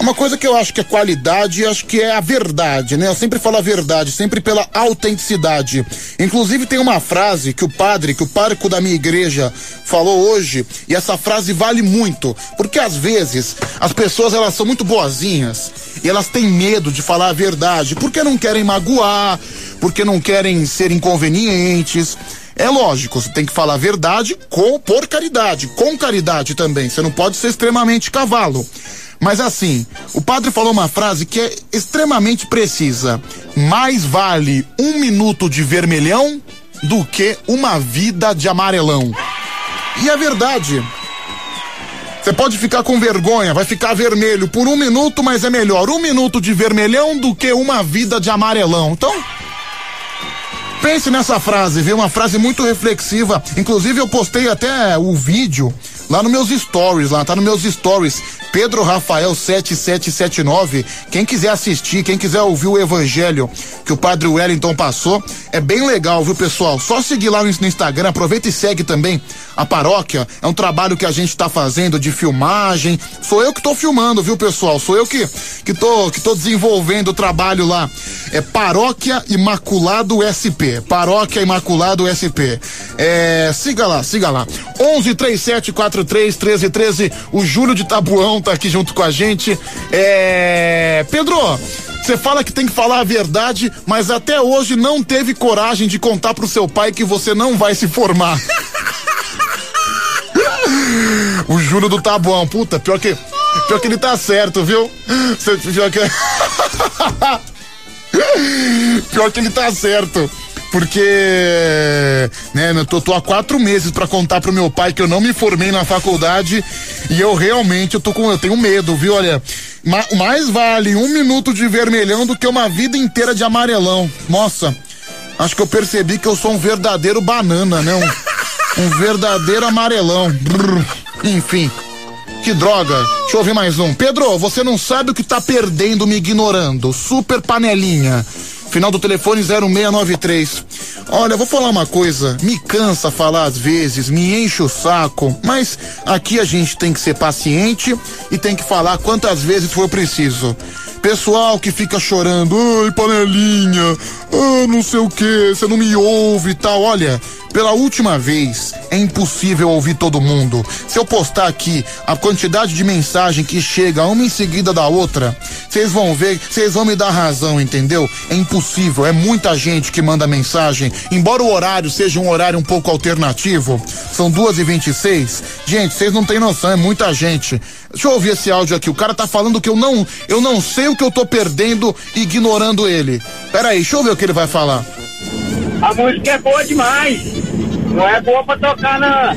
Uma coisa que eu acho que é qualidade, acho que é a verdade, né? Eu sempre falo a verdade, sempre pela autenticidade. Inclusive tem uma frase que o padre, que o pároco da minha igreja falou hoje, e essa frase vale muito, porque às vezes as pessoas elas são muito boazinhas e elas têm medo de falar a verdade, porque não querem magoar, porque não querem ser inconvenientes. É lógico, você tem que falar a verdade com por caridade, com caridade também. Você não pode ser extremamente cavalo. Mas assim, o padre falou uma frase que é extremamente precisa. Mais vale um minuto de vermelhão do que uma vida de amarelão. E é verdade. Você pode ficar com vergonha, vai ficar vermelho por um minuto, mas é melhor um minuto de vermelhão do que uma vida de amarelão. Então, Pense nessa frase, viu? Uma frase muito reflexiva. Inclusive, eu postei até o vídeo lá nos meus stories, lá tá nos meus stories. Pedro Rafael 7779. Quem quiser assistir, quem quiser ouvir o evangelho que o Padre Wellington passou, é bem legal, viu, pessoal? Só seguir lá no, Instagram, aproveita e segue também a paróquia. É um trabalho que a gente tá fazendo de filmagem. Sou eu que tô filmando, viu, pessoal? Sou eu que que tô que tô desenvolvendo o trabalho lá. É Paróquia Imaculado SP. Paróquia Imaculado SP. É, siga lá, siga lá. 11 37 43 13 13. O Júlio de Tabuão tá aqui junto com a gente. É, Pedro, você fala que tem que falar a verdade, mas até hoje não teve coragem de contar pro seu pai que você não vai se formar. <laughs> o Júlio do Tabuão, puta, pior que pior que ele tá certo, viu? Pior que <laughs> Pior que ele tá certo. Porque, né, eu tô, tô há quatro meses pra contar pro meu pai que eu não me formei na faculdade e eu realmente eu tô com, eu tenho medo, viu? Olha, ma- mais vale um minuto de vermelhão do que uma vida inteira de amarelão. Nossa, acho que eu percebi que eu sou um verdadeiro banana, né? Um, um verdadeiro amarelão. Brrr. Enfim. Que droga. Deixa eu ouvir mais um. Pedro, você não sabe o que tá perdendo me ignorando. Super panelinha. Final do telefone 0693. Olha, vou falar uma coisa. Me cansa falar às vezes, me enche o saco. Mas aqui a gente tem que ser paciente e tem que falar quantas vezes for preciso. Pessoal que fica chorando, ai, panelinha, ah, não sei o que, você não me ouve e tal. Olha, pela última vez, é impossível ouvir todo mundo. Se eu postar aqui a quantidade de mensagem que chega uma em seguida da outra, vocês vão ver, vocês vão me dar razão, entendeu? É impossível, é muita gente que manda mensagem. Embora o horário seja um horário um pouco alternativo, são duas e vinte e seis. Gente, vocês não têm noção, é muita gente. Deixa eu ouvir esse áudio aqui. O cara tá falando que eu não, eu não sei o que eu tô perdendo ignorando ele. Pera aí, deixa eu ver o que ele vai falar. A música é boa demais. Não é boa pra tocar na.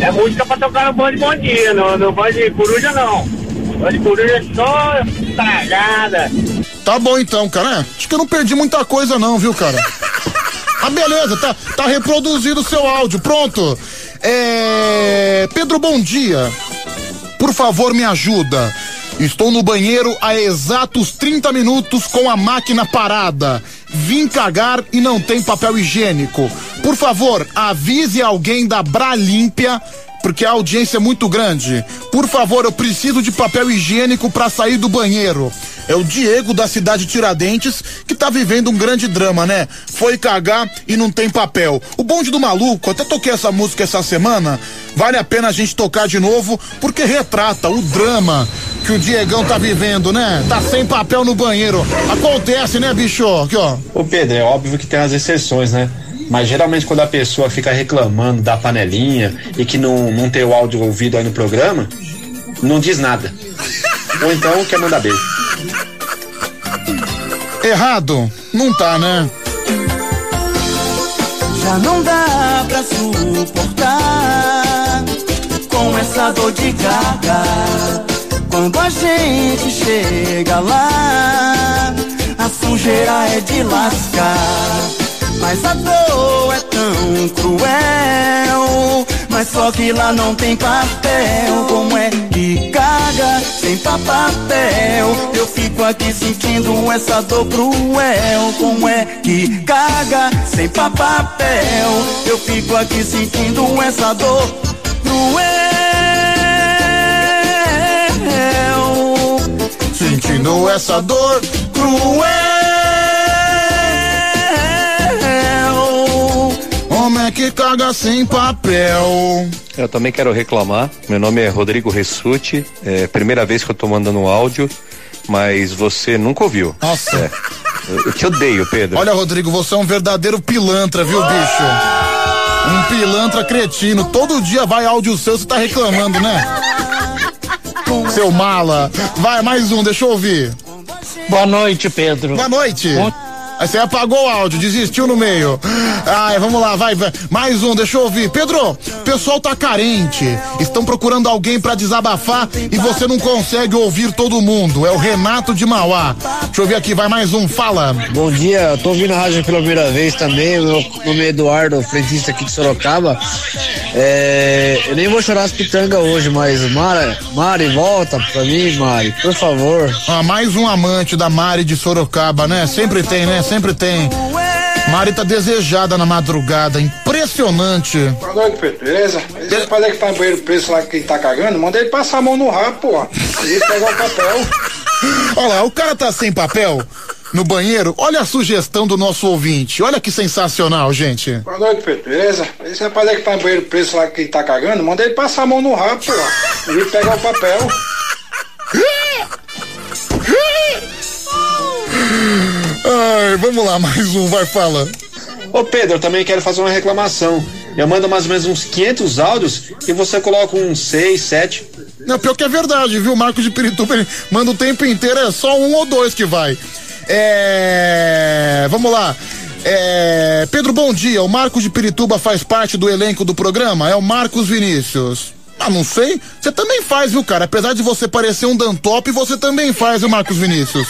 É música pra tocar no Band Bom Dia, no, no Band Coruja não. Band Coruja é só estragada. Tá bom então, cara. É, acho que eu não perdi muita coisa não, viu, cara? <laughs> Ah, beleza, tá, tá reproduzido o seu áudio, pronto. É... Pedro, bom dia. Por favor, me ajuda. Estou no banheiro há exatos 30 minutos com a máquina parada. Vim cagar e não tem papel higiênico. Por favor, avise alguém da Bralímpia porque a audiência é muito grande. Por favor, eu preciso de papel higiênico para sair do banheiro. É o Diego da cidade Tiradentes que tá vivendo um grande drama, né? Foi cagar e não tem papel. O bonde do maluco, até toquei essa música essa semana. Vale a pena a gente tocar de novo porque retrata o drama que o Diegão tá vivendo, né? Tá sem papel no banheiro. Acontece, né, bicho? Aqui, ó. Ô Pedro, é óbvio que tem as exceções, né? Mas geralmente quando a pessoa fica reclamando da panelinha e que não, não tem o áudio ouvido aí no programa, não diz nada. Ou então quer mandar beijo. Errado? Não tá, né? Já não dá pra suportar com essa dor de garganta. Quando a gente chega lá, a sujeira é de lascar. Mas a dor é tão cruel. Mas só que lá não tem papel. Como é que caga sem papel? Eu fico aqui sentindo essa dor cruel. Como é que caga sem papel? Eu fico aqui sentindo essa dor cruel. Sentindo essa dor cruel. Como é que caga sem papel? Eu também quero reclamar. Meu nome é Rodrigo Ressuti. É a primeira vez que eu tô mandando um áudio, mas você nunca ouviu. Nossa. É. Eu, te odeio, Pedro. Olha, Rodrigo, você é um verdadeiro pilantra, viu, bicho? Um pilantra cretino. Todo dia vai áudio seu, você tá reclamando, né? Seu mala. Vai, mais um, deixa eu ouvir. Boa noite, Pedro. Boa noite. Aí você apagou o áudio, desistiu no meio. Ai, vamos lá, vai, vai. Mais um, deixa eu ouvir. Pedro, o pessoal tá carente. Estão procurando alguém pra desabafar e você não consegue ouvir todo mundo. É o Renato de Mauá. Deixa eu ver aqui, vai mais um, fala. Bom dia, eu tô ouvindo a rádio pela primeira vez também. Meu nome é Eduardo, frentista aqui de Sorocaba. É, eu nem vou chorar as pitangas hoje, mas Mara, Mari, volta pra mim, Mari, por favor. Ah, mais um amante da Mari de Sorocaba, né? Sempre tem, né? Sempre tem. Mari tá desejada na madrugada, impressionante. Boa noite, Pedro. Beleza? Esse rapaz aí que tá no banheiro preso lá que tá cagando, manda ele passar a mão no rabo, pô. E pegar o papel. <laughs> Olha lá, o cara tá sem papel no banheiro. Olha a sugestão do nosso ouvinte. Olha que sensacional, gente. Boa noite, Pedro. Beleza? Esse rapaz aí que tá no banheiro preso lá que tá cagando, manda ele passar a mão no rabo, pô. E pegar o papel. <laughs> Ai, vamos lá, mais um, vai fala. Ô Pedro, eu também quero fazer uma reclamação. Eu mando mais ou menos uns 500 áudios e você coloca uns 6, 7. Não, pior que é verdade, viu? O Marco de Pirituba manda o tempo inteiro, é só um ou dois que vai. É. Vamos lá. É... Pedro, bom dia. O Marcos de Pirituba faz parte do elenco do programa? É o Marcos Vinícius. Ah, não sei. Você também faz, viu, cara? Apesar de você parecer um dantop, você também faz, viu, Marcos Vinícius?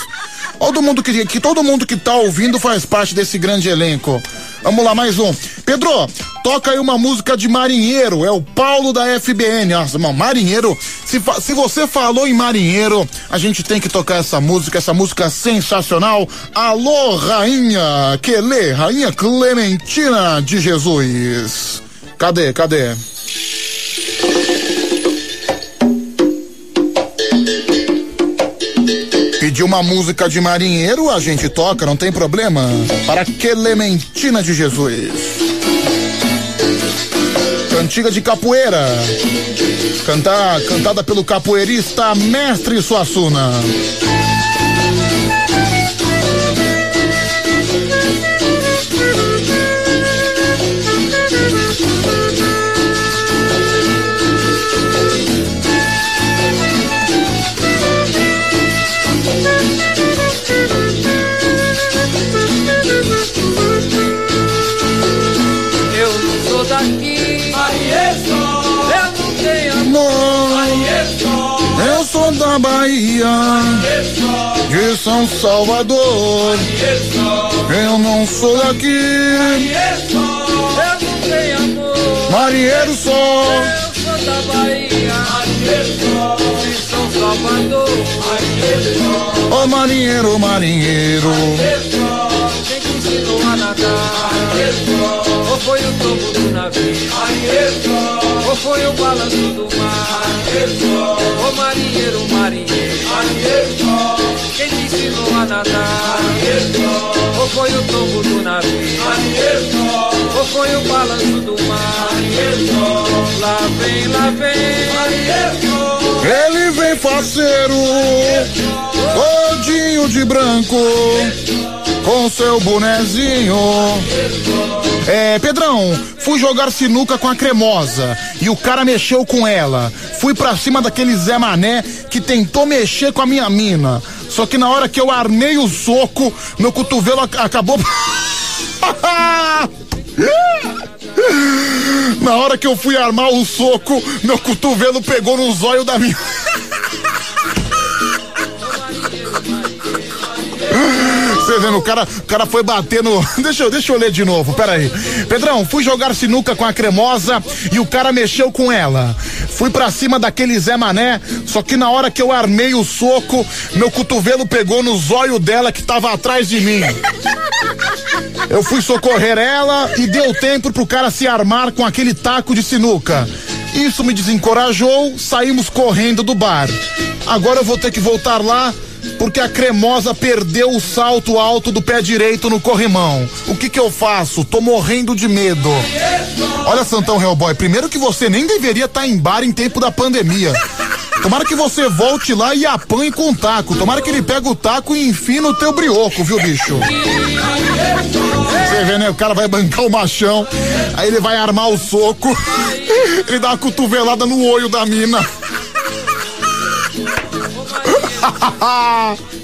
Todo mundo que, que todo mundo que tá ouvindo faz parte desse grande elenco. Vamos lá, mais um. Pedro, toca aí uma música de marinheiro. É o Paulo da FBN. Nossa, marinheiro. Se, se você falou em marinheiro, a gente tem que tocar essa música, essa música sensacional. Alô, rainha Quelê, rainha Clementina de Jesus. Cadê, cadê? Pediu uma música de marinheiro, a gente toca, não tem problema. Para Clementina de Jesus. Cantiga de capoeira. Cantar, cantada pelo capoeirista Mestre Suassuna. Bahia, de São Salvador. Eu não sou daqui, eu não tenho amor. marinheiro sou. Eu sou da Bahia, de São Salvador. Ô marinheiro, marinheiro. Quem te ensinou a nadar? Foi o topo do navio? Ou foi o balanço do mar? Ô marinheiro, marinheiro. Quem te ensinou a nadar? Ou foi o topo do navio? Ou foi o balanço do mar? Lá vem, lá vem. Ele vem faceiro, todinho de branco, com seu bonezinho. É, Pedrão, fui jogar sinuca com a cremosa e o cara mexeu com ela. Fui pra cima daquele Zé Mané que tentou mexer com a minha mina. Só que na hora que eu armei o soco, meu cotovelo ac- acabou. <laughs> Na hora que eu fui armar o soco, meu cotovelo pegou no zóio da minha. <laughs> Você vendo, o cara, o cara foi bater no. <laughs> Deixa eu, deixa eu ler de novo, peraí. Pedrão, fui jogar sinuca com a cremosa e o cara mexeu com ela. Fui pra cima daquele Zé Mané, só que na hora que eu armei o soco, meu cotovelo pegou no zóio dela que tava atrás de mim. <laughs> Eu fui socorrer ela e deu tempo pro cara se armar com aquele taco de sinuca. Isso me desencorajou, saímos correndo do bar. Agora eu vou ter que voltar lá porque a cremosa perdeu o salto alto do pé direito no corrimão. O que que eu faço? Tô morrendo de medo. Olha, Santão Hellboy, primeiro que você nem deveria estar em bar em tempo da pandemia. Tomara que você volte lá e apanhe com o taco. Tomara que ele pegue o taco e enfie no teu brioco, viu, bicho? Você vê, né? O cara vai bancar o machão, aí ele vai armar o soco, <laughs> ele dá uma cotovelada no olho da mina. <laughs>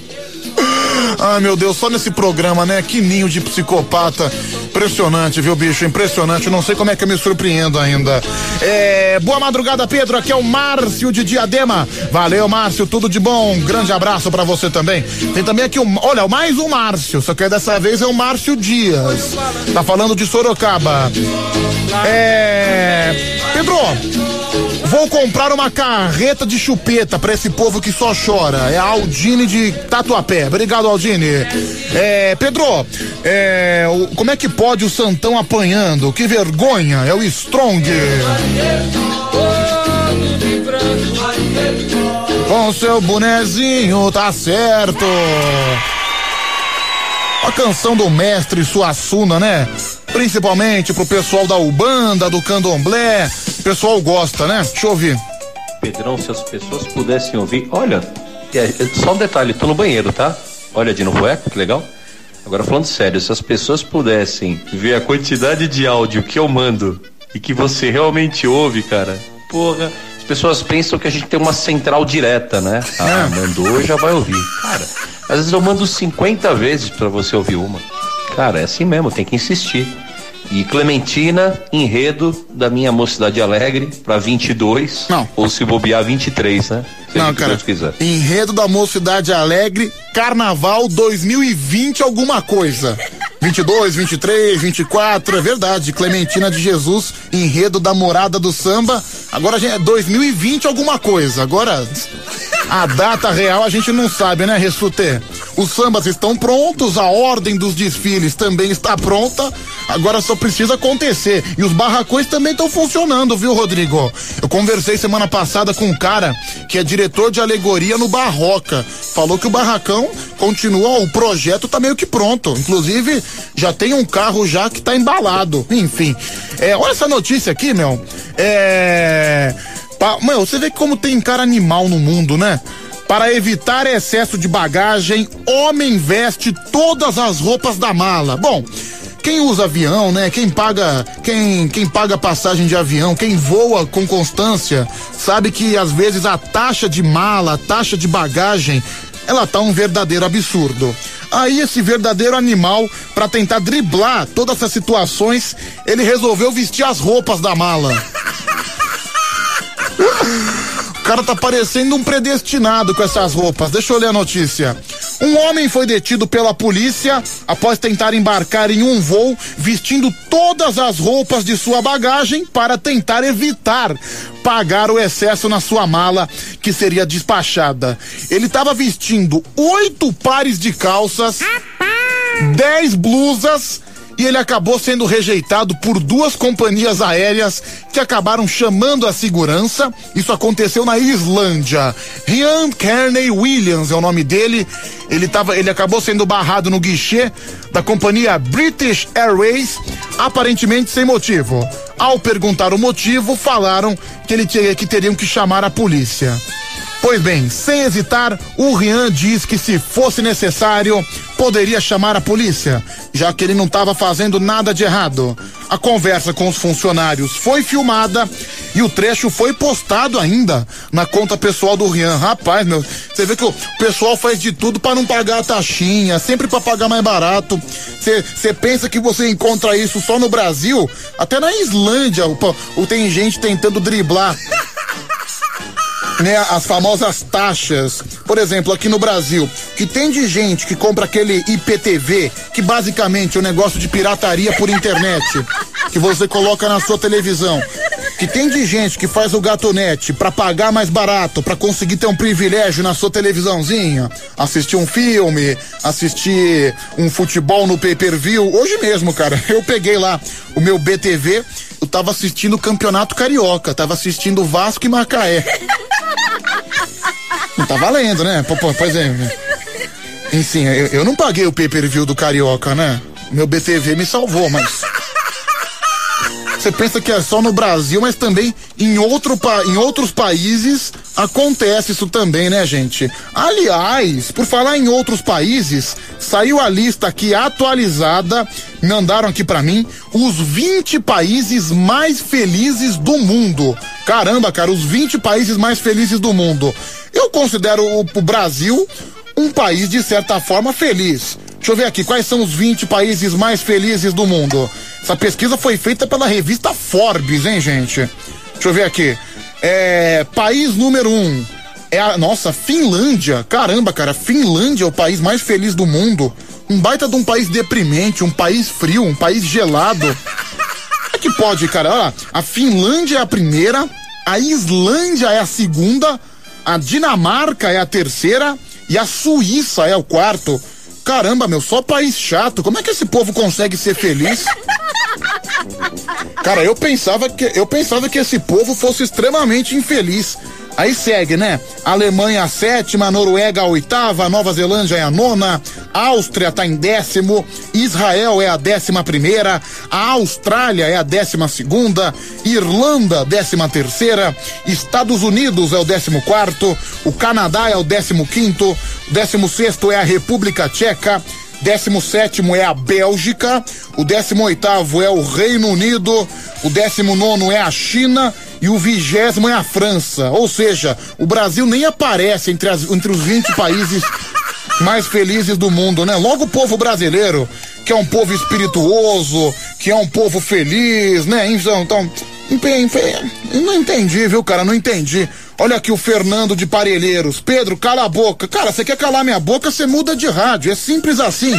Ai, meu Deus, só nesse programa, né? Que ninho de psicopata. Impressionante, viu, bicho? Impressionante. Não sei como é que eu me surpreendo ainda. É, boa madrugada, Pedro. Aqui é o Márcio de Diadema. Valeu, Márcio. Tudo de bom. Um grande abraço pra você também. Tem também aqui o. Olha, mais um Márcio. Só que dessa vez é o Márcio Dias. Tá falando de Sorocaba. É. Pedro, Vou comprar uma carreta de chupeta pra esse povo que só chora. É a Aldine de Tatuapé. Obrigado, Aldine. É, Pedro, é, o- como é que pode o Santão apanhando? Que vergonha. É o Strong. Com seu bonezinho, tá certo. A canção do mestre Suassuna, né? Principalmente pro pessoal da Ubanda, do Candomblé. O pessoal gosta, né? Deixa eu ouvir. Pedrão, se as pessoas pudessem ouvir. Olha, é, é, só um detalhe, tô no banheiro, tá? Olha de novo, é? Que legal. Agora falando sério, se as pessoas pudessem ver a quantidade de áudio que eu mando e que você realmente ouve, cara, porra, as pessoas pensam que a gente tem uma central direta, né? Ah, mandou, já vai ouvir. Cara, às vezes eu mando 50 vezes pra você ouvir uma. Cara, é assim mesmo, tem que insistir. E Clementina, enredo da minha mocidade alegre pra 22. Não. Ou se bobear 23, né? Seja Não, cara. Quiser. Enredo da Mocidade Alegre, Carnaval 2020, alguma coisa. 22, 23, 24, é verdade. Clementina de Jesus, enredo da Morada do Samba. Agora gente, é 2020, alguma coisa. Agora, a data real a gente não sabe, né, Ressute? Os sambas estão prontos, a ordem dos desfiles também está pronta. Agora só precisa acontecer. E os barracões também estão funcionando, viu, Rodrigo? Eu conversei semana passada com um cara que é diretor de alegoria no Barroca. Falou que o barracão continua, o projeto tá meio que pronto. Inclusive, já tem um carro já que tá embalado. Enfim. É, olha essa notícia aqui, meu. É. Pa, meu, você vê como tem cara animal no mundo, né? Para evitar excesso de bagagem, homem veste todas as roupas da mala. Bom, quem usa avião, né? Quem paga, quem, quem paga passagem de avião, quem voa com constância, sabe que às vezes a taxa de mala, a taxa de bagagem, ela tá um verdadeiro absurdo. Aí esse verdadeiro animal, para tentar driblar todas essas situações, ele resolveu vestir as roupas da mala. <laughs> O cara tá parecendo um predestinado com essas roupas. Deixa eu ler a notícia. Um homem foi detido pela polícia após tentar embarcar em um voo vestindo todas as roupas de sua bagagem para tentar evitar pagar o excesso na sua mala que seria despachada. Ele estava vestindo oito pares de calças, dez blusas e ele acabou sendo rejeitado por duas companhias aéreas que acabaram chamando a segurança. Isso aconteceu na Islândia. Ryan Kearney Williams é o nome dele. Ele, tava, ele acabou sendo barrado no guichê da companhia British Airways, aparentemente sem motivo. Ao perguntar o motivo, falaram que ele que teriam que chamar a polícia. Pois bem, sem hesitar, o Rian diz que se fosse necessário, poderia chamar a polícia, já que ele não estava fazendo nada de errado. A conversa com os funcionários foi filmada e o trecho foi postado ainda na conta pessoal do Rian. Rapaz, meu, você vê que o pessoal faz de tudo para não pagar a taxinha, sempre para pagar mais barato. Você pensa que você encontra isso só no Brasil? Até na Islândia, o, o, tem gente tentando driblar <laughs> né, as famosas taxas. Por exemplo, aqui no Brasil, que tem de gente que compra aquele IPTV, que basicamente é um negócio de pirataria por internet, que você coloca na sua televisão. Que tem de gente que faz o gatonete para pagar mais barato, para conseguir ter um privilégio na sua televisãozinha, assistir um filme, assistir um futebol no pay-per-view. Hoje mesmo, cara, <laughs> eu peguei lá o meu BTV, eu tava assistindo o Campeonato Carioca, tava assistindo Vasco e Macaé. Não tá valendo, né? Pois é. Enfim, eu, eu não paguei o pay-per-view do Carioca, né? Meu BTV me salvou, mas. Você pensa que é só no Brasil, mas também em, outro, em outros países acontece isso também, né, gente? Aliás, por falar em outros países, saiu a lista aqui atualizada, mandaram aqui pra mim, os 20 países mais felizes do mundo. Caramba, cara, os 20 países mais felizes do mundo. Eu considero o, o Brasil um país de certa forma feliz. Deixa eu ver aqui, quais são os 20 países mais felizes do mundo? Essa pesquisa foi feita pela revista Forbes, hein, gente? Deixa eu ver aqui. É, país número um é a nossa Finlândia. Caramba, cara, Finlândia é o país mais feliz do mundo. Um baita de um país deprimente, um país frio, um país gelado. É que pode, cara. Olha, a Finlândia é a primeira, a Islândia é a segunda, a Dinamarca é a terceira e a Suíça é o quarto. Caramba, meu, só país chato. Como é que esse povo consegue ser feliz? Cara, eu pensava que eu pensava que esse povo fosse extremamente infeliz. Aí segue, né? Alemanha a sétima, Noruega a oitava, Nova Zelândia é a nona, Áustria tá em décimo, Israel é a décima primeira, a Austrália é a décima segunda, Irlanda décima terceira, Estados Unidos é o décimo quarto, o Canadá é o décimo quinto, décimo sexto é a República Tcheca, 17 é a Bélgica, o 18 é o Reino Unido, o 19 é a China e o vigésimo é a França. Ou seja, o Brasil nem aparece entre, as, entre os 20 países mais felizes do mundo, né? Logo o povo brasileiro, que é um povo espirituoso, que é um povo feliz, né? Então, então não entendi, viu, cara? Não entendi. Olha aqui o Fernando de Parelheiros. Pedro, cala a boca. Cara, você quer calar minha boca, você muda de rádio. É simples assim.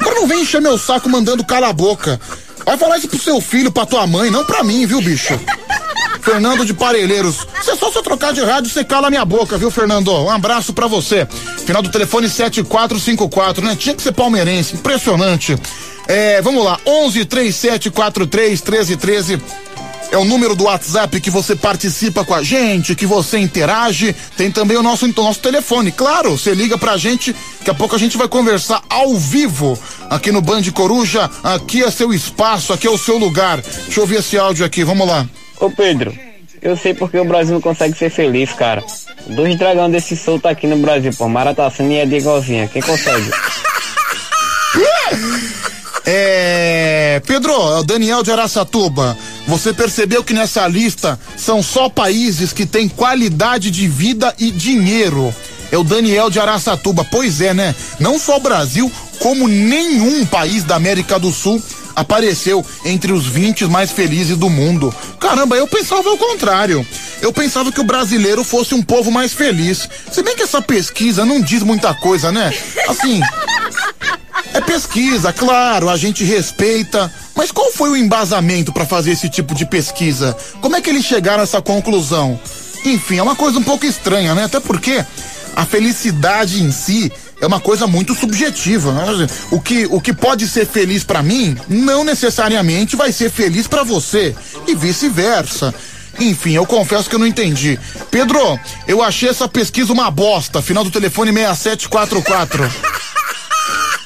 Agora não vem encher meu saco mandando cala a boca. Vai falar isso pro seu filho, pra tua mãe, não pra mim, viu, bicho? Fernando de Parelheiros. Se é só se eu trocar de rádio, você cala minha boca, viu, Fernando? Um abraço pra você. Final do telefone 7454, né? Tinha que ser palmeirense. Impressionante. É, vamos lá. 11 3743 1313 é o número do WhatsApp que você participa com a gente, que você interage. Tem também o nosso, o nosso telefone. Claro, você liga pra gente, daqui a pouco a gente vai conversar ao vivo aqui no Band Coruja. Aqui é seu espaço, aqui é o seu lugar. Deixa eu ouvir esse áudio aqui, vamos lá. Ô Pedro, eu sei porque o Brasil não consegue ser feliz, cara. Dois dragão desse solto aqui no Brasil, pô. Maratacina e Ed igualzinha. Quem consegue? <laughs> É. Pedro, é o Daniel de Araçatuba. Você percebeu que nessa lista são só países que têm qualidade de vida e dinheiro. É o Daniel de Araçatuba. Pois é, né? Não só o Brasil, como nenhum país da América do Sul apareceu entre os 20 mais felizes do mundo. Caramba, eu pensava o contrário. Eu pensava que o brasileiro fosse um povo mais feliz. Se bem que essa pesquisa não diz muita coisa, né? Assim. É pesquisa, claro, a gente respeita. Mas qual foi o embasamento para fazer esse tipo de pesquisa? Como é que eles chegaram a essa conclusão? Enfim, é uma coisa um pouco estranha, né? Até porque a felicidade em si é uma coisa muito subjetiva. Né? O que, o que pode ser feliz para mim não necessariamente vai ser feliz para você e vice-versa. Enfim, eu confesso que eu não entendi. Pedro, eu achei essa pesquisa uma bosta. Final do telefone 6744. <laughs>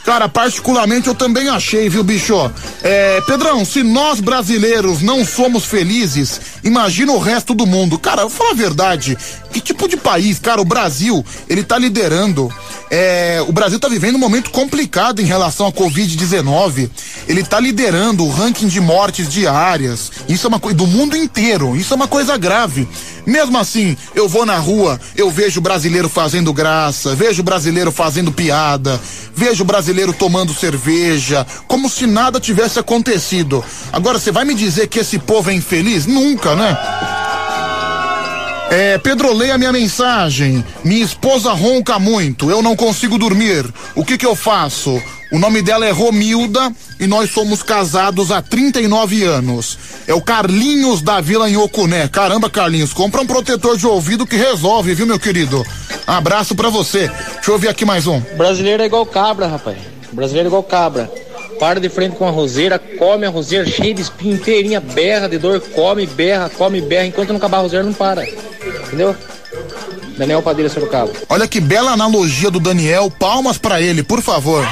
Cara, particularmente eu também achei, viu, bicho? É, Pedrão, se nós brasileiros não somos felizes, imagina o resto do mundo. Cara, eu vou falar a verdade. Que tipo de país, cara, o Brasil, ele tá liderando. É, o Brasil tá vivendo um momento complicado em relação à Covid-19. Ele tá liderando o ranking de mortes diárias. Isso é uma coisa do mundo inteiro. Isso é uma coisa grave. Mesmo assim, eu vou na rua, eu vejo brasileiro fazendo graça, vejo brasileiro fazendo piada, vejo brasileiro tomando cerveja, como se nada tivesse acontecido. Agora, você vai me dizer que esse povo é infeliz? Nunca, né? É, Pedro, leia minha mensagem. Minha esposa ronca muito, eu não consigo dormir. O que que eu faço? O nome dela é Romilda e nós somos casados há 39 anos. É o Carlinhos da Vila em Ocuné. Caramba, Carlinhos, compra um protetor de ouvido que resolve, viu, meu querido? Abraço pra você. Deixa eu ouvir aqui mais um. Brasileiro é igual cabra, rapaz. Brasileiro é igual cabra. Para de frente com a roseira, come a roseira cheia de espinho, inteirinha, berra de dor, come, berra, come, berra. Enquanto não acabar a roseira, não para. Entendeu? Daniel Padeira Sorocaba. Olha que bela analogia do Daniel. Palmas pra ele, por favor.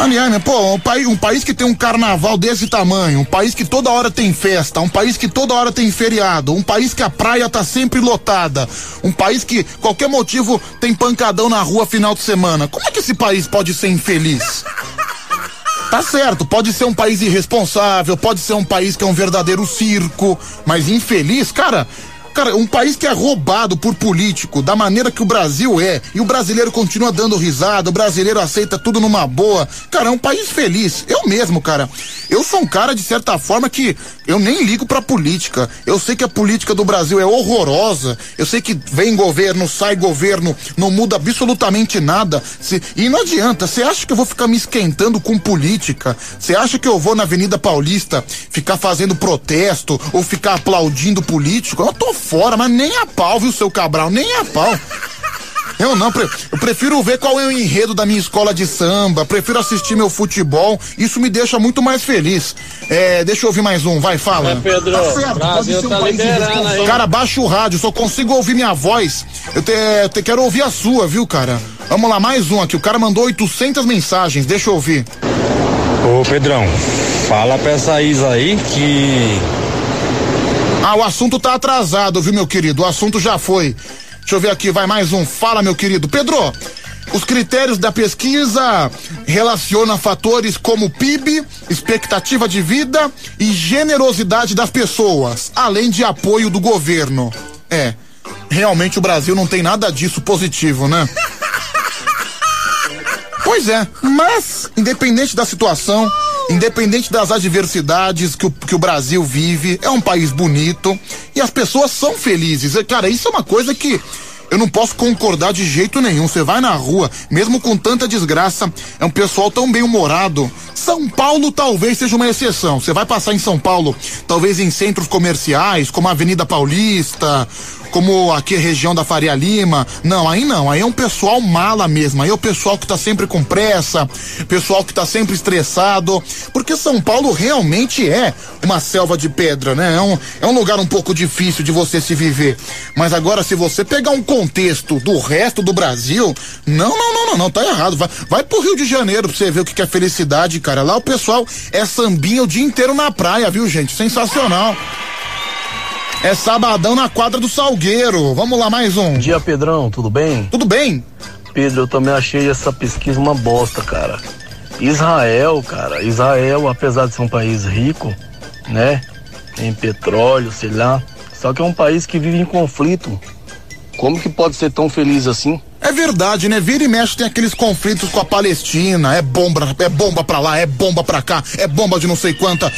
Aliás, pô, um país, um país que tem um carnaval desse tamanho, um país que toda hora tem festa, um país que toda hora tem feriado, um país que a praia tá sempre lotada, um país que qualquer motivo tem pancadão na rua final de semana. Como é que esse país pode ser infeliz? Tá certo, pode ser um país irresponsável, pode ser um país que é um verdadeiro circo, mas infeliz, cara, Cara, um país que é roubado por político, da maneira que o Brasil é, e o brasileiro continua dando risada, o brasileiro aceita tudo numa boa. Cara, é um país feliz. Eu mesmo, cara. Eu sou um cara, de certa forma, que eu nem ligo pra política. Eu sei que a política do Brasil é horrorosa. Eu sei que vem governo, sai governo, não muda absolutamente nada. Se- e não adianta. Você acha que eu vou ficar me esquentando com política? Você acha que eu vou na Avenida Paulista ficar fazendo protesto ou ficar aplaudindo político? Eu tô fora, mas nem a pau, viu, seu Cabral? Nem a pau. Eu não, eu prefiro ver qual é o enredo da minha escola de samba, prefiro assistir meu futebol, isso me deixa muito mais feliz. É, deixa eu ouvir mais um, vai, fala. É, Pedro, Tá certo, Brasil pode ser um tá aí. Cara, baixa o rádio, só consigo ouvir minha voz. Eu te, eu te quero ouvir a sua, viu, cara? Vamos lá, mais um aqui. O cara mandou 800 mensagens, deixa eu ouvir. Ô Pedrão, fala pra essa Isa aí que. Ah, o assunto tá atrasado, viu, meu querido? O assunto já foi. Deixa eu ver aqui, vai mais um. Fala, meu querido. Pedro, os critérios da pesquisa relacionam fatores como PIB, expectativa de vida e generosidade das pessoas, além de apoio do governo. É, realmente o Brasil não tem nada disso positivo, né? <laughs> Pois é, mas, independente da situação, independente das adversidades que o, que o Brasil vive, é um país bonito e as pessoas são felizes. E, Cara, isso é uma coisa que eu não posso concordar de jeito nenhum. Você vai na rua, mesmo com tanta desgraça, é um pessoal tão bem humorado. São Paulo talvez seja uma exceção. Você vai passar em São Paulo, talvez em centros comerciais, como a Avenida Paulista, como aqui região da Faria Lima. Não, aí não, aí é um pessoal mala mesmo. Aí é o pessoal que tá sempre com pressa, pessoal que tá sempre estressado. Porque São Paulo realmente é uma selva de pedra, né? É um, é um lugar um pouco difícil de você se viver. Mas agora, se você pegar um contexto do resto do Brasil, não, não, não, não, não, tá errado. Vai, vai pro Rio de Janeiro pra você ver o que que é felicidade, cara. Lá o pessoal é sambinha o dia inteiro na praia, viu, gente? Sensacional. É sabadão na quadra do Salgueiro. Vamos lá, mais um. Bom dia, Pedrão, tudo bem? Tudo bem. Pedro, eu também achei essa pesquisa uma bosta, cara. Israel, cara, Israel, apesar de ser um país rico, né? Em petróleo, sei lá, só que é um país que vive em conflito. Como que pode ser tão feliz assim? É verdade, né? Vira e mexe tem aqueles conflitos com a Palestina. É bomba, é bomba pra lá, é bomba pra cá, é bomba de não sei quanta.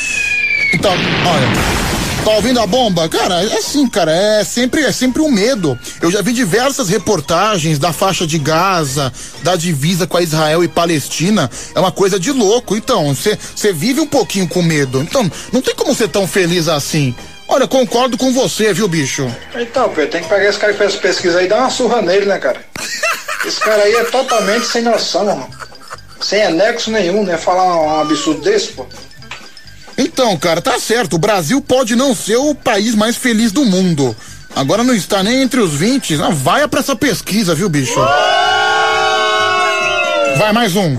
Então, olha. Tá ouvindo a bomba? Cara, é assim, cara, é sempre, é sempre um medo. Eu já vi diversas reportagens da faixa de Gaza, da divisa com a Israel e Palestina. É uma coisa de louco. Então, você vive um pouquinho com medo. Então, não tem como ser tão feliz assim. Olha, concordo com você, viu, bicho? Então, Pedro, tem que pegar esse cara que fez pesquisa aí e dar uma surra nele, né, cara? <laughs> Esse cara aí é totalmente sem noção, mano. Sem anexo nenhum, né? Falar um absurdo desse, pô. Então, cara, tá certo. O Brasil pode não ser o país mais feliz do mundo. Agora não está nem entre os 20. Ah, vai pra essa pesquisa, viu, bicho? Vai mais um.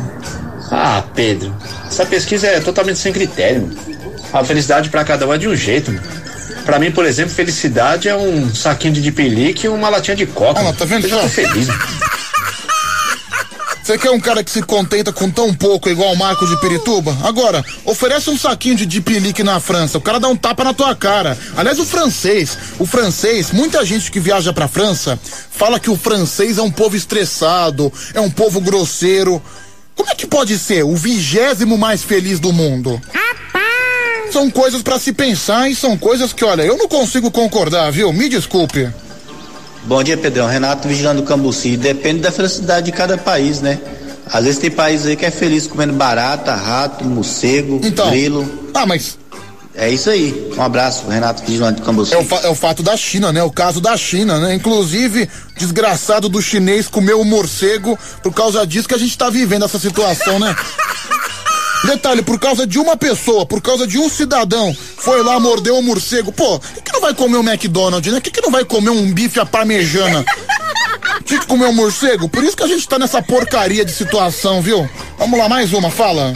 Ah, Pedro, essa pesquisa é totalmente sem critério. A felicidade pra cada um é de um jeito. Pra mim, por exemplo, felicidade é um saquinho de dipelique e uma latinha de coca. Lá, tá vendo Eu já tô feliz. <laughs> Você quer um cara que se contenta com tão pouco, igual o Marco de Pirituba? Agora, oferece um saquinho de dipelique na França, o cara dá um tapa na tua cara. Aliás, o francês, o francês, muita gente que viaja pra França fala que o francês é um povo estressado, é um povo grosseiro. Como é que pode ser o vigésimo mais feliz do mundo? São coisas pra se pensar e são coisas que, olha, eu não consigo concordar, viu? Me desculpe. Bom dia, Pedrão. Renato Vigilando Cambuci. Depende da felicidade de cada país, né? Às vezes tem país aí que é feliz comendo barata, rato, morcego, grilo. Ah, mas. É isso aí. Um abraço, Renato Vigilante Cambuci. É o, é o fato da China, né? O caso da China, né? Inclusive, desgraçado do chinês comeu o morcego por causa disso que a gente tá vivendo essa situação, né? Detalhe, por causa de uma pessoa, por causa de um cidadão, foi lá, mordeu o morcego. Pô, que, que não vai comer um McDonald's, né? Que, que não vai comer um bife à parmejana? Tinha que comer um morcego? Por isso que a gente tá nessa porcaria de situação, viu? Vamos lá, mais uma, fala.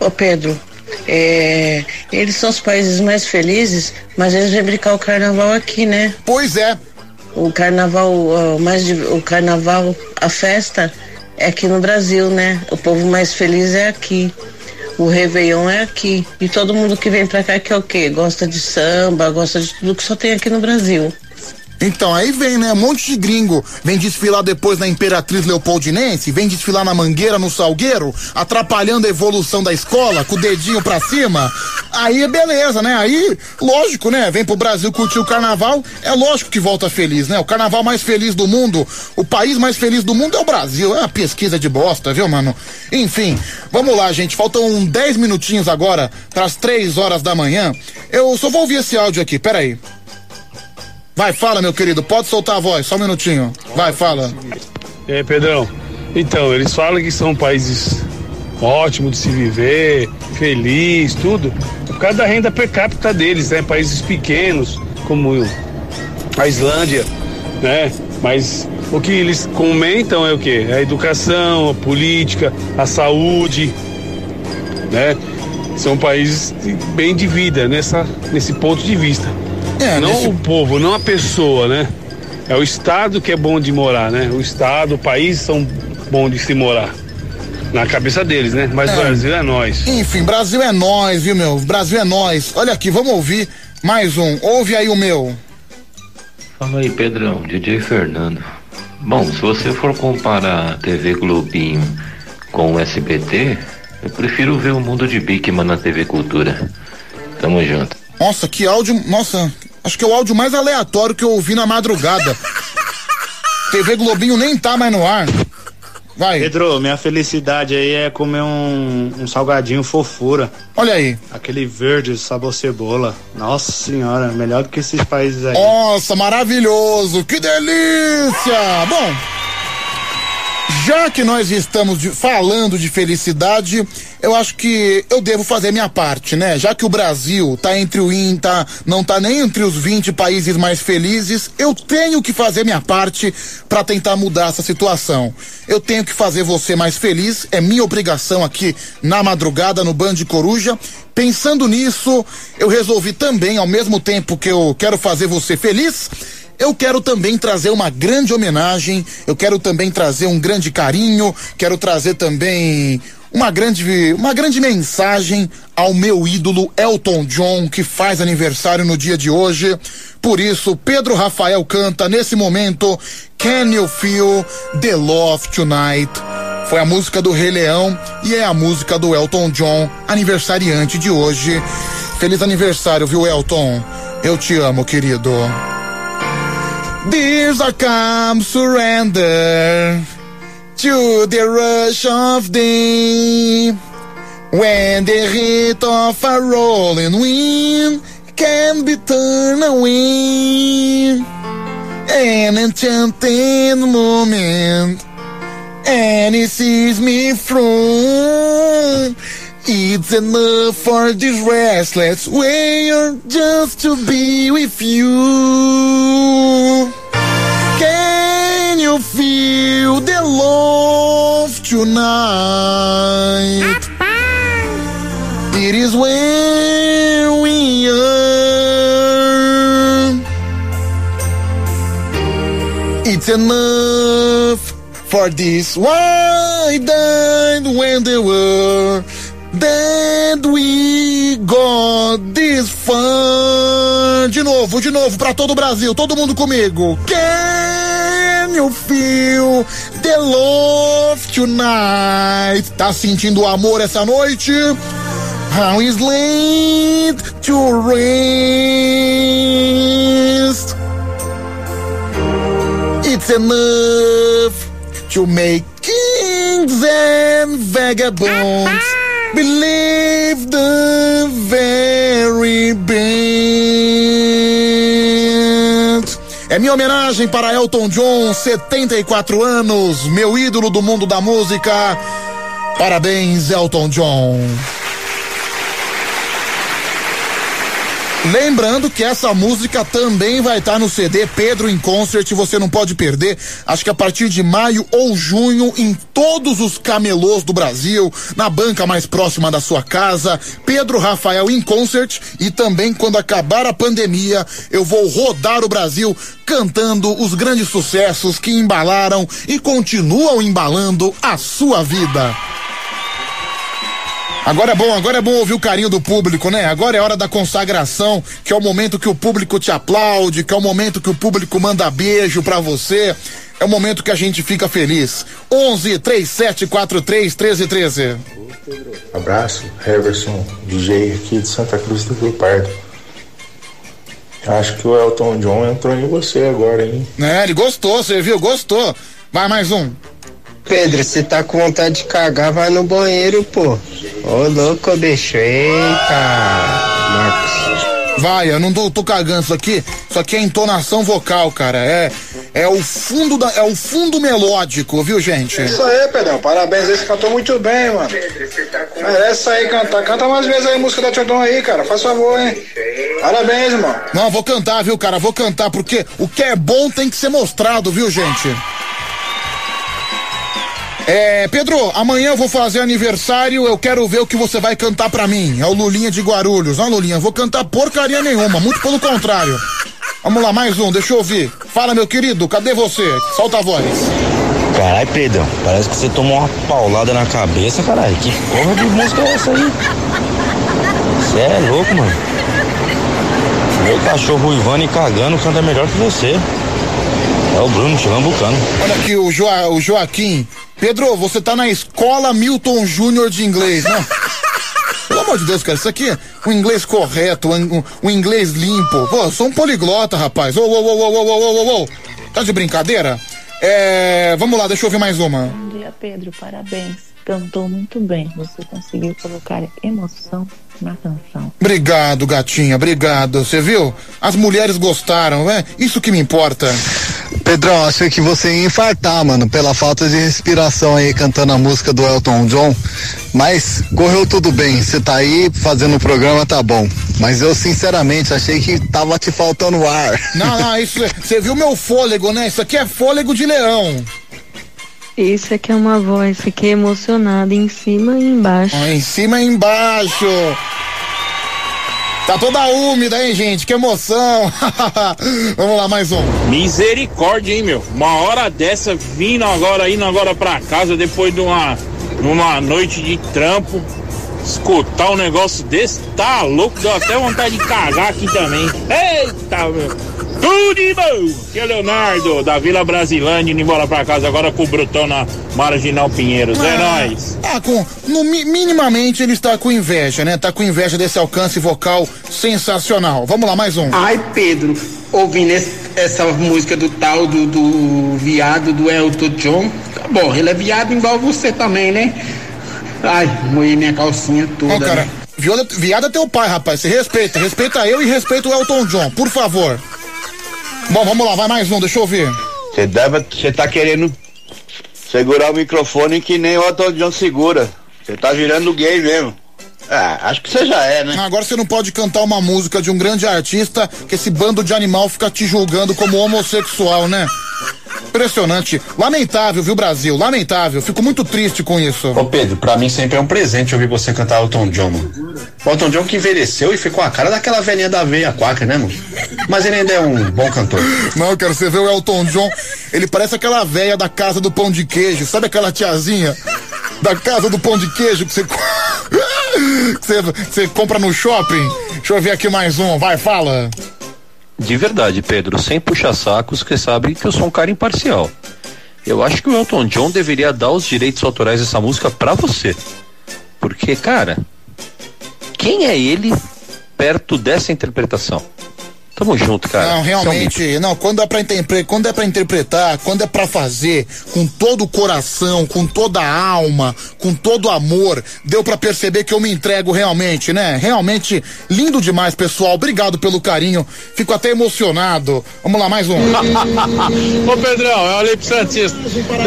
Ô Pedro, é, eles são os países mais felizes, mas eles vêm brincar o carnaval aqui, né? Pois é. O carnaval, mais o carnaval, a festa é aqui no Brasil, né? O povo mais feliz é aqui. O Réveillon é aqui. E todo mundo que vem pra cá quer o quê? Gosta de samba, gosta de tudo que só tem aqui no Brasil. Então, aí vem, né? Um monte de gringo vem desfilar depois na Imperatriz Leopoldinense, vem desfilar na Mangueira, no Salgueiro, atrapalhando a evolução da escola, com o dedinho pra cima. Aí, beleza, né? Aí, lógico, né? Vem pro Brasil curtir o carnaval, é lógico que volta feliz, né? O carnaval mais feliz do mundo, o país mais feliz do mundo é o Brasil. É uma pesquisa de bosta, viu, mano? Enfim, vamos lá, gente. Faltam 10 minutinhos agora, pras 3 horas da manhã. Eu só vou ouvir esse áudio aqui, peraí. Vai, fala, meu querido, pode soltar a voz, só um minutinho. Vai, fala. É, Pedrão. Então, eles falam que são países ótimos de se viver, feliz, tudo. Por causa da renda per capita deles, né? Países pequenos, como a Islândia, né? Mas o que eles comentam é o quê? A educação, a política, a saúde, né? São países bem de vida nessa, nesse ponto de vista. É, não nesse- o povo, não a pessoa, né? É o estado que é bom de morar, né? O estado, o país são bom de se morar. Na cabeça deles, né? Mas o É. Brasil é nós. Enfim, Brasil é nós, viu, meu? Brasil é nós. Olha aqui, vamos ouvir mais um. Ouve aí o meu. Fala aí, Pedrão, DJ Fernando. Bom, se você for comparar a TV Globinho com o SBT, eu prefiro ver o Mundo de Bikman na TV Cultura. Tamo junto. Nossa, que áudio. Nossa, acho que é o áudio mais aleatório que eu ouvi na madrugada. <laughs> TV Globinho nem tá mais no ar. Vai. Pedro, minha felicidade aí é comer um, um salgadinho fofura. Olha aí. Aquele verde, sabor cebola. Nossa senhora, melhor do que esses países aí. Nossa, maravilhoso! Que delícia! Bom, já que nós estamos de- falando de felicidade, eu acho que eu devo fazer minha parte, né? Já que o Brasil tá entre o IN, tá, não tá nem entre os 20 países mais felizes, eu tenho que fazer minha parte para tentar mudar essa situação. Eu tenho que fazer você mais feliz, é minha obrigação aqui na madrugada no Band Coruja. Pensando nisso, eu resolvi também, ao mesmo tempo que eu quero fazer você feliz, eu quero também trazer uma grande homenagem, eu quero também trazer um grande carinho, quero trazer também uma grande, uma grande mensagem ao meu ídolo Elton John, que faz aniversário no dia de hoje. Por isso, Pedro Rafael canta nesse momento Can You Feel the Love Tonight? Foi a música do Rei Leão e é a música do Elton John, aniversariante de hoje. Feliz aniversário, viu, Elton? Eu te amo, querido. These are come surrender to the rush of day. When the heat of a rolling wind can be turned away. An enchanting moment, and it sees me through. It's enough for this restless way just to be with you. Can you feel the love tonight? It is where we are. It's enough for this why died when they were that we got this far. De novo, de novo, pra todo o Brasil, todo mundo comigo. Can you feel the love tonight? Tá sentindo o amor essa noite? How is late to rest? It's enough to make kings and vagabonds believe the very best. É minha homenagem para Elton John, 74 anos, meu ídolo do mundo da música. Parabéns, Elton John. Lembrando que essa música também vai estar no CD Pedro em Concert, você não pode perder. Acho que a partir de maio ou junho, em todos os camelôs do Brasil, na banca mais próxima da sua casa, Pedro Rafael em Concert. E também, quando acabar a pandemia, eu vou rodar o Brasil cantando os grandes sucessos que embalaram e continuam embalando a sua vida. Agora é bom, agora é bom ouvir o carinho do público, né? Agora é hora da consagração, que é o momento que o público te aplaude, que é o momento que o público manda beijo pra você. É o momento que a gente fica feliz. 11 3743 1313. Abraço, Heverson, DJ aqui de Santa Cruz do Rio Pardo. Acho que o Elton John entrou em você agora, hein? É, ele gostou, você viu? Gostou. Vai mais um. Pedro, se tá com vontade de cagar, vai no banheiro, pô. Ô, louco, bicho. Eita, Marcos. Vai, eu não tô, tô cagando isso aqui. Isso aqui é entonação vocal, cara. É, é o fundo da, é o fundo melódico, viu, gente? Isso aí, Pedrão. Parabéns você cantou muito bem, mano. Merece aí cantar. Canta mais vezes aí a música da Tchordão aí, cara. Faz favor, hein? Parabéns, irmão. Não, vou cantar, viu, cara? Vou cantar, porque o que é bom tem que ser mostrado, viu, gente? É, Pedro, amanhã eu vou fazer aniversário, eu quero ver o que você vai cantar pra mim. É o Lulinha de Guarulhos. Ó, Lulinha, vou cantar porcaria nenhuma, muito pelo contrário. Vamos lá, mais um, deixa eu ouvir. Fala, meu querido, cadê você? Solta a voz. Caralho, Pedrão, parece que você tomou uma paulada na cabeça, caralho. Que porra de música é essa aí? Você é louco, mano. Meu cachorro uivando e cagando canta melhor que você. É o Bruno te lambucando. Olha aqui o, Joa, o Joaquim. Pedro, você tá na escola Milton Júnior de inglês, não? <laughs> Pelo amor de Deus, cara, isso aqui é um inglês correto, um, um inglês limpo. Pô, eu sou um poliglota, rapaz. Ô, ô, ô, ô, ô, ô, ô, ô. Tá de brincadeira? É. Vamos lá, deixa eu ouvir mais uma. Bom dia, Pedro. Parabéns. Cantou muito bem. Você conseguiu colocar emoção na canção. Obrigado, gatinha, obrigado. Você viu? As mulheres gostaram, é? Isso que me importa. Pedrão, achei que você ia infartar, mano, pela falta de respiração aí cantando a música do Elton John. Mas correu tudo bem. Você tá aí fazendo o programa, tá bom. Mas eu, sinceramente, achei que tava te faltando ar. Não, não, <laughs> isso. Você viu meu fôlego, né? Isso aqui é fôlego de leão. Isso aqui é uma voz. Fiquei emocionada em cima e embaixo. Ó, em cima e embaixo. Tá toda úmida, hein, gente? Que emoção! <laughs> Vamos lá, mais um. Misericórdia, hein, meu? Uma hora dessa, vindo agora, indo agora pra casa, depois de uma, uma noite de trampo, escutar um negócio desse, tá louco? Deu até vontade de cagar aqui também. Eita, meu! Tudo de bom! Aqui é o Leonardo, da Vila Brasilândia, indo embora pra casa agora com o Brutão na Marginal Pinheiros. É Ah, nóis! Ah, com, no, mi- minimamente ele está com inveja, né? Tá com inveja desse alcance vocal sensacional. Vamos lá, mais um. Ai, Pedro, ouvindo esse- essa música do tal do, do viado do Elton John, tá bom, ele é viado igual você também, né? Ai, moí minha calcinha toda. Ó, cara, né? viada, viada é teu pai, rapaz. Você respeita. Respeita eu e respeita o Elton John, por favor. Bom, vamos lá, vai mais um, deixa eu ouvir. Você deve, você tá querendo segurar o microfone que nem o Elton John segura. Você tá virando gay mesmo. Ah, acho que você já é, né? Agora você não pode cantar uma música de um grande artista que esse bando de animal fica te julgando como homossexual, né? Impressionante. Lamentável, viu, Brasil? Lamentável. Fico muito triste com isso. Ô Pedro, pra mim sempre é um presente ouvir você cantar Elton John, mano. O Elton John que envelheceu e ficou a cara daquela velhinha da veia quaca, né, mano? Mas ele ainda é um bom cantor. Não, cara, você vê o Elton John, ele parece aquela velha da casa do pão de queijo. Sabe aquela tiazinha da casa do pão de queijo que você, <laughs> que você, você compra no shopping? Deixa eu ver aqui mais um. Vai, fala. De verdade, Pedro, sem puxar sacos, que sabe que eu sou um cara imparcial. Eu acho que o Elton John deveria dar os direitos autorais dessa música pra você. Porque, cara, quem é ele perto dessa interpretação? Tamo junto, cara. Não, é um realmente, não, quando é pra interpretar, quando é para interpretar, quando é pra fazer com todo o coração, com toda a alma, com todo o amor, deu pra perceber que eu me entrego realmente, né? Realmente lindo demais, pessoal. Obrigado pelo carinho. Fico até emocionado. Vamos lá, mais um. <laughs> Ô Pedrão, eu olhei pro Santista.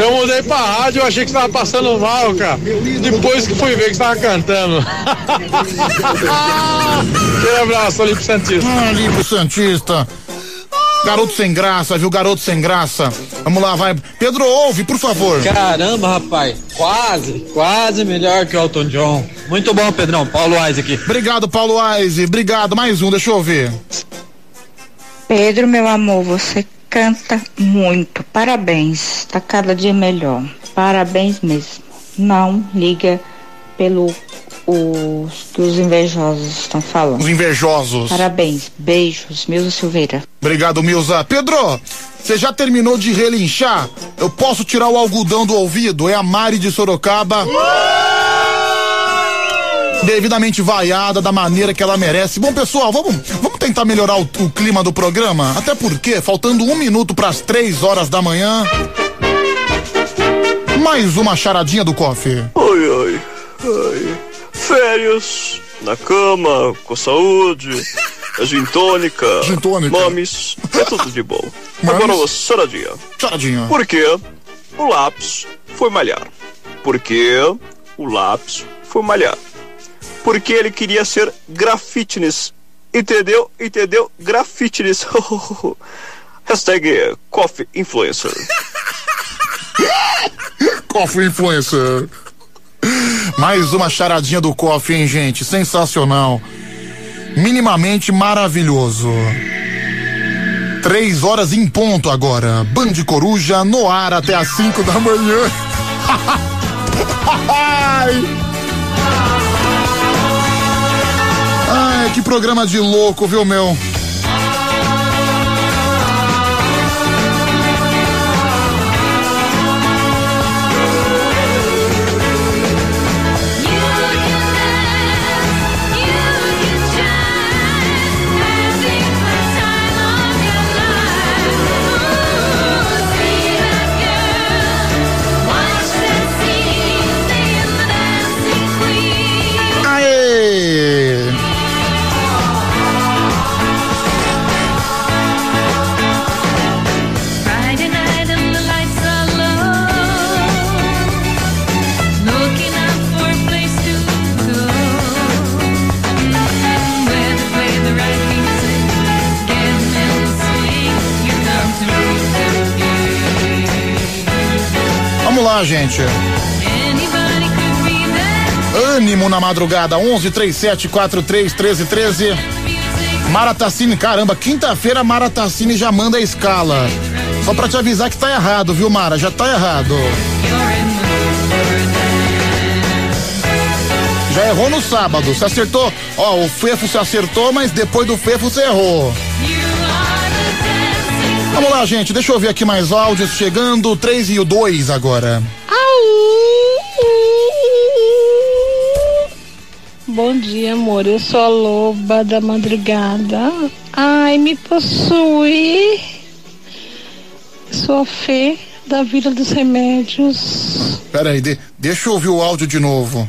Eu mudei pra rádio, eu achei que você tava passando mal, cara. Depois que fui ver que você tava cantando. <laughs> <laughs> Aquele abraço pro Santista. Ah, ali pro Garoto sem graça, viu? Garoto sem graça. Vamos lá, vai. Pedro, ouve, por favor. Caramba, rapaz, quase, quase melhor que o Elton John. Muito bom, Pedrão. Paulo Wise aqui. Obrigado, Paulo Aise. Obrigado. Mais um, deixa eu ouvir. Pedro, meu amor, você canta muito. Parabéns. Tá cada dia melhor. Parabéns mesmo. Não liga pelo os que os invejosos estão falando. Os invejosos. Parabéns. Beijos, Milza Silveira. Obrigado, Milza. Pedro, você já terminou de relinchar? Eu posso tirar o algodão do ouvido? É a Mari de Sorocaba. Devidamente vaiada da maneira que ela merece. Bom, pessoal, vamos, vamos tentar melhorar o, o clima do programa? Até porque, faltando um minuto para as três horas da manhã. Mais uma charadinha do coffee. Ai, ai, ai. Férias, na cama, com saúde, <laughs> a gin tônica, Gin tônica. mames, é tudo de bom. Mames? Agora, uma charadinha. Charadinha. Por que o lápis foi malhar? Porque o lápis foi malhar? Porque ele queria ser grafitness. Entendeu? Entendeu? Grafitness. <laughs> Hashtag Coffee Influencer. <laughs> Coffee Influencer. Mais uma charadinha do Coffee, hein, gente? Sensacional. Minimamente maravilhoso. Três horas em ponto agora. Band Coruja no ar até às cinco da manhã. <laughs> Ai, que programa de louco, viu, meu? Lá, gente. Ânimo na madrugada, 11 37 43 13 13. Mara Tassini, caramba, quinta-feira a Mara Tassini já manda a escala. Só pra te avisar que tá errado, viu, Mara? Já tá errado. Já errou no sábado. Você acertou. Ó, o Fefo você acertou, mas depois do Fefo você errou. Vamos lá, gente. Deixa eu ver aqui mais áudios chegando. 3 e o 2 agora. Bom dia, amor. Eu sou a loba da madrugada. Ai, me possui. Sou a Fê da Vila dos Remédios. Pera aí, de- deixa eu ouvir o áudio de novo.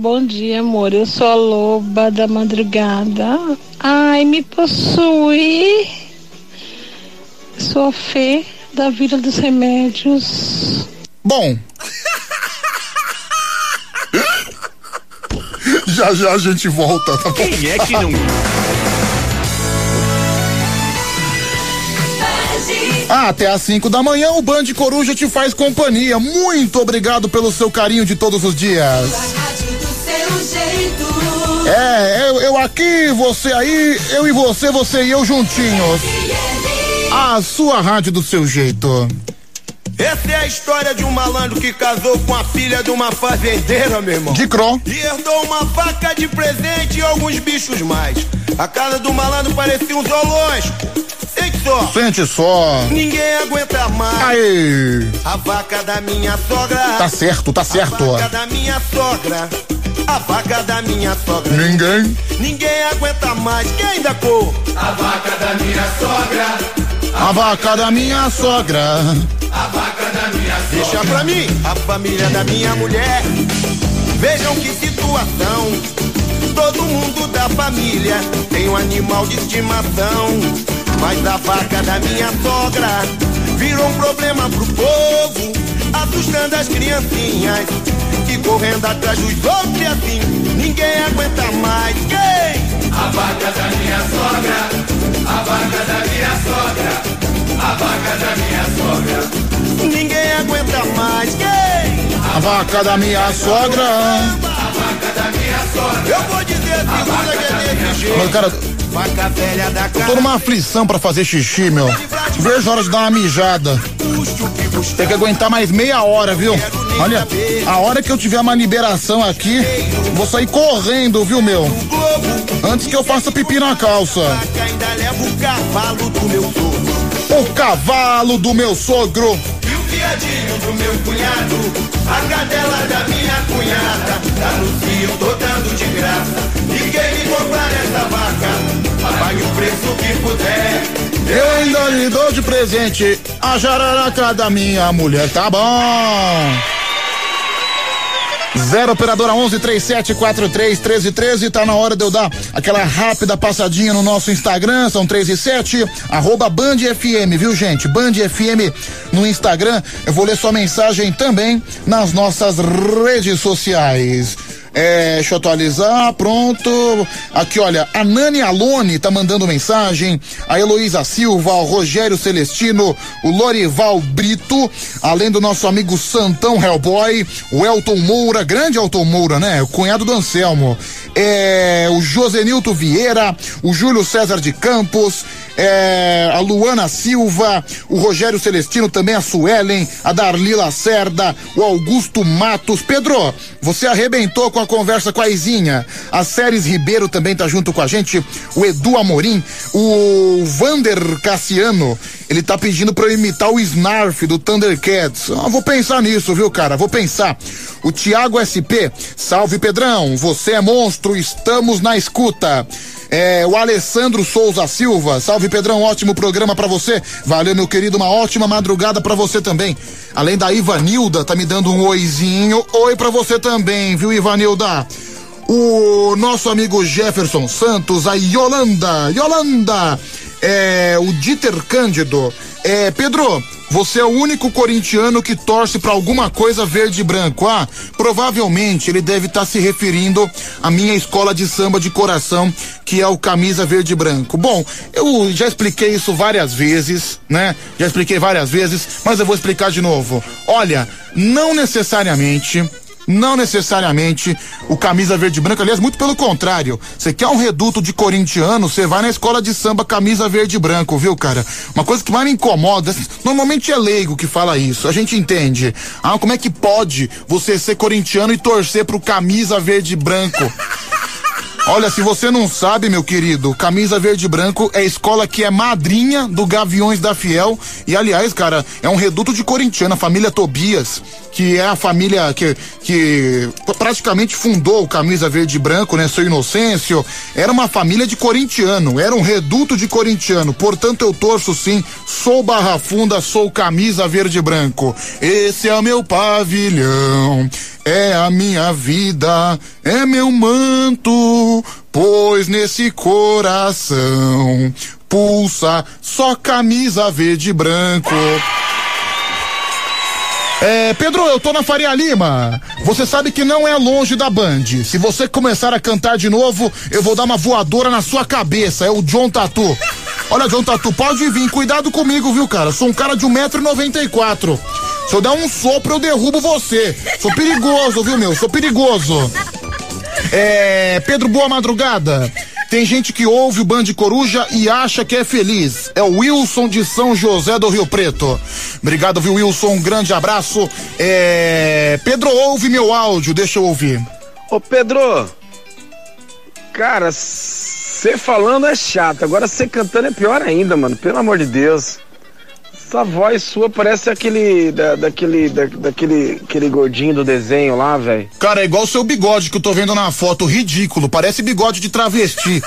Bom dia, amor. Eu sou a loba da madrugada. Ai, me possui. Sou a Fê da Vila dos Remédios. Bom. <laughs> já já a gente volta, tá bom? Quem é que não- Ah, até às 5 da manhã o Band Coruja te faz companhia. Muito obrigado pelo seu carinho de todos os dias. É, eu, eu aqui, você aí, eu e você, você e eu juntinhos. A sua rádio do seu jeito. Essa é a história de um malandro que casou com a filha de uma fazendeira, meu irmão. De Cro. E herdou uma faca de presente e alguns bichos mais. A casa do malandro parecia um zoológico. Sente só. Sente só. Ninguém aguenta mais. Aê. A vaca da minha sogra. Tá certo, tá certo. A vaca da minha sogra. A vaca da minha sogra. Ninguém. Ninguém aguenta mais. Quem da cor? A vaca da minha sogra. A vaca da minha sogra. A vaca da minha sogra. Deixa pra mim, a família da minha mulher. Vejam que situação. Todo mundo da família tem um animal de estimação. Mas a vaca da minha sogra virou um problema pro povo, assustando as criancinhas. Que correndo atrás dos outros e assim, ninguém aguenta mais. Quem? A vaca da minha sogra. A vaca da minha sogra. A vaca da minha sogra. Ninguém aguenta mais. Quem? A vaca da minha sogra. A vaca da minha sogra. Eu vou dizer a segunda que é desse jeito. Mas, cara, Vaca velha da eu tô numa aflição pra fazer xixi, meu. Vejo a hora de dar uma mijada. Tem que aguentar mais meia hora, viu? Olha, a hora que eu tiver uma liberação aqui, vou sair correndo, viu, meu? Antes que eu faça pipi na calça. O cavalo do meu sogro. O cavalo do meu sogro. E o viadinho do meu cunhado. A cadela da minha cunhada. Tá no cio, tô dando de graça. E quem me comprar essa vaca, pague o preço que puder. Eu ainda lhe dou de presente a jararaca da minha mulher, tá bom? Zero operadora 11 37 43 13 13 tá na hora de eu dar aquela rápida passadinha no nosso Instagram, são 3 e 7, arroba Band FM, viu gente? Band FM no Instagram. Eu vou ler sua mensagem também nas nossas redes sociais. É, deixa eu atualizar, pronto. Aqui, olha, a Nani Alone tá mandando mensagem, a Heloísa Silva, o Rogério Celestino, o Lorival Brito, além do nosso amigo Santão Hellboy, o Elton Moura, grande Elton Moura, né? O cunhado do Anselmo. É, o Josenilton Vieira, o Júlio César de Campos, é, a Luana Silva, o Rogério Celestino, também a Suelen, a Darli Lacerda, o Augusto Matos. Pedro, você arrebentou com a conversa com a Izinha. A Séries Ribeiro também tá junto com a gente, o Edu Amorim, o Vander Cassiano, ele tá pedindo pra eu imitar o Snarf do Thundercats. Ah, vou pensar nisso, viu, cara? Vou pensar. O Tiago SP, salve Pedrão, você é monstro, estamos na escuta. É, o Alessandro Souza Silva, salve Pedrão, ótimo programa pra você. Valeu, meu querido, uma ótima madrugada pra você também. Além da Ivanilda, tá me dando um oizinho. Oi pra você também, viu, Ivanilda? O nosso amigo Jefferson Santos, a Yolanda, Yolanda, é, o Dieter Cândido. É, Pedro, você é o único corintiano que torce pra alguma coisa verde e branco. Ah, provavelmente ele deve estar se referindo à minha escola de samba de coração, que é o camisa verde e branco. Bom, eu já expliquei isso várias vezes, né? Já expliquei várias vezes, mas eu vou explicar de novo. Olha, não necessariamente não necessariamente o camisa verde e aliás, muito pelo contrário. Você quer um reduto de corintiano, você vai na escola de samba camisa verde e branco, viu, cara? Uma coisa que mais me incomoda, normalmente é leigo que fala isso, a gente entende. Ah, como é que pode você ser corintiano e torcer pro camisa verde e branco? Olha, se você não sabe, meu querido, camisa verde e branco é a escola que é madrinha do Gaviões da Fiel. E aliás, cara, é um reduto de corintiano, a família Tobias, que é a família que, que praticamente fundou o camisa verde e branco, né? Seu Inocêncio. Era uma família de corintiano, era um reduto de corintiano. Portanto, eu torço sim, sou Barra Funda, sou camisa verde e branco. Esse é o meu pavilhão. É a minha vida, é meu manto, pois nesse coração pulsa só camisa verde e branco. É, Pedro, eu tô na Faria Lima. Você sabe que não é longe da Band. Se você começar a cantar de novo, eu vou dar uma voadora na sua cabeça. É o John Tatu. Olha, John Tatu, pode vir. Cuidado comigo, viu, cara? Sou um cara de 1,94m. Se eu der um sopro, eu derrubo você. Sou perigoso, viu, meu? Sou perigoso. É, Pedro, boa madrugada. Tem gente que ouve o Band Coruja e acha que é feliz. É o Wilson de São José do Rio Preto. Obrigado, viu, Wilson? Um grande abraço. É, Pedro, ouve meu áudio, deixa eu ouvir. Ô Pedro, cara, você falando é chato, agora você cantando é pior ainda, mano, pelo amor de Deus. Essa voz sua parece aquele. Da, daquele. Da, daquele aquele gordinho do desenho lá, velho. Cara, é igual o seu bigode que eu tô vendo na foto, ridículo, parece bigode de travesti.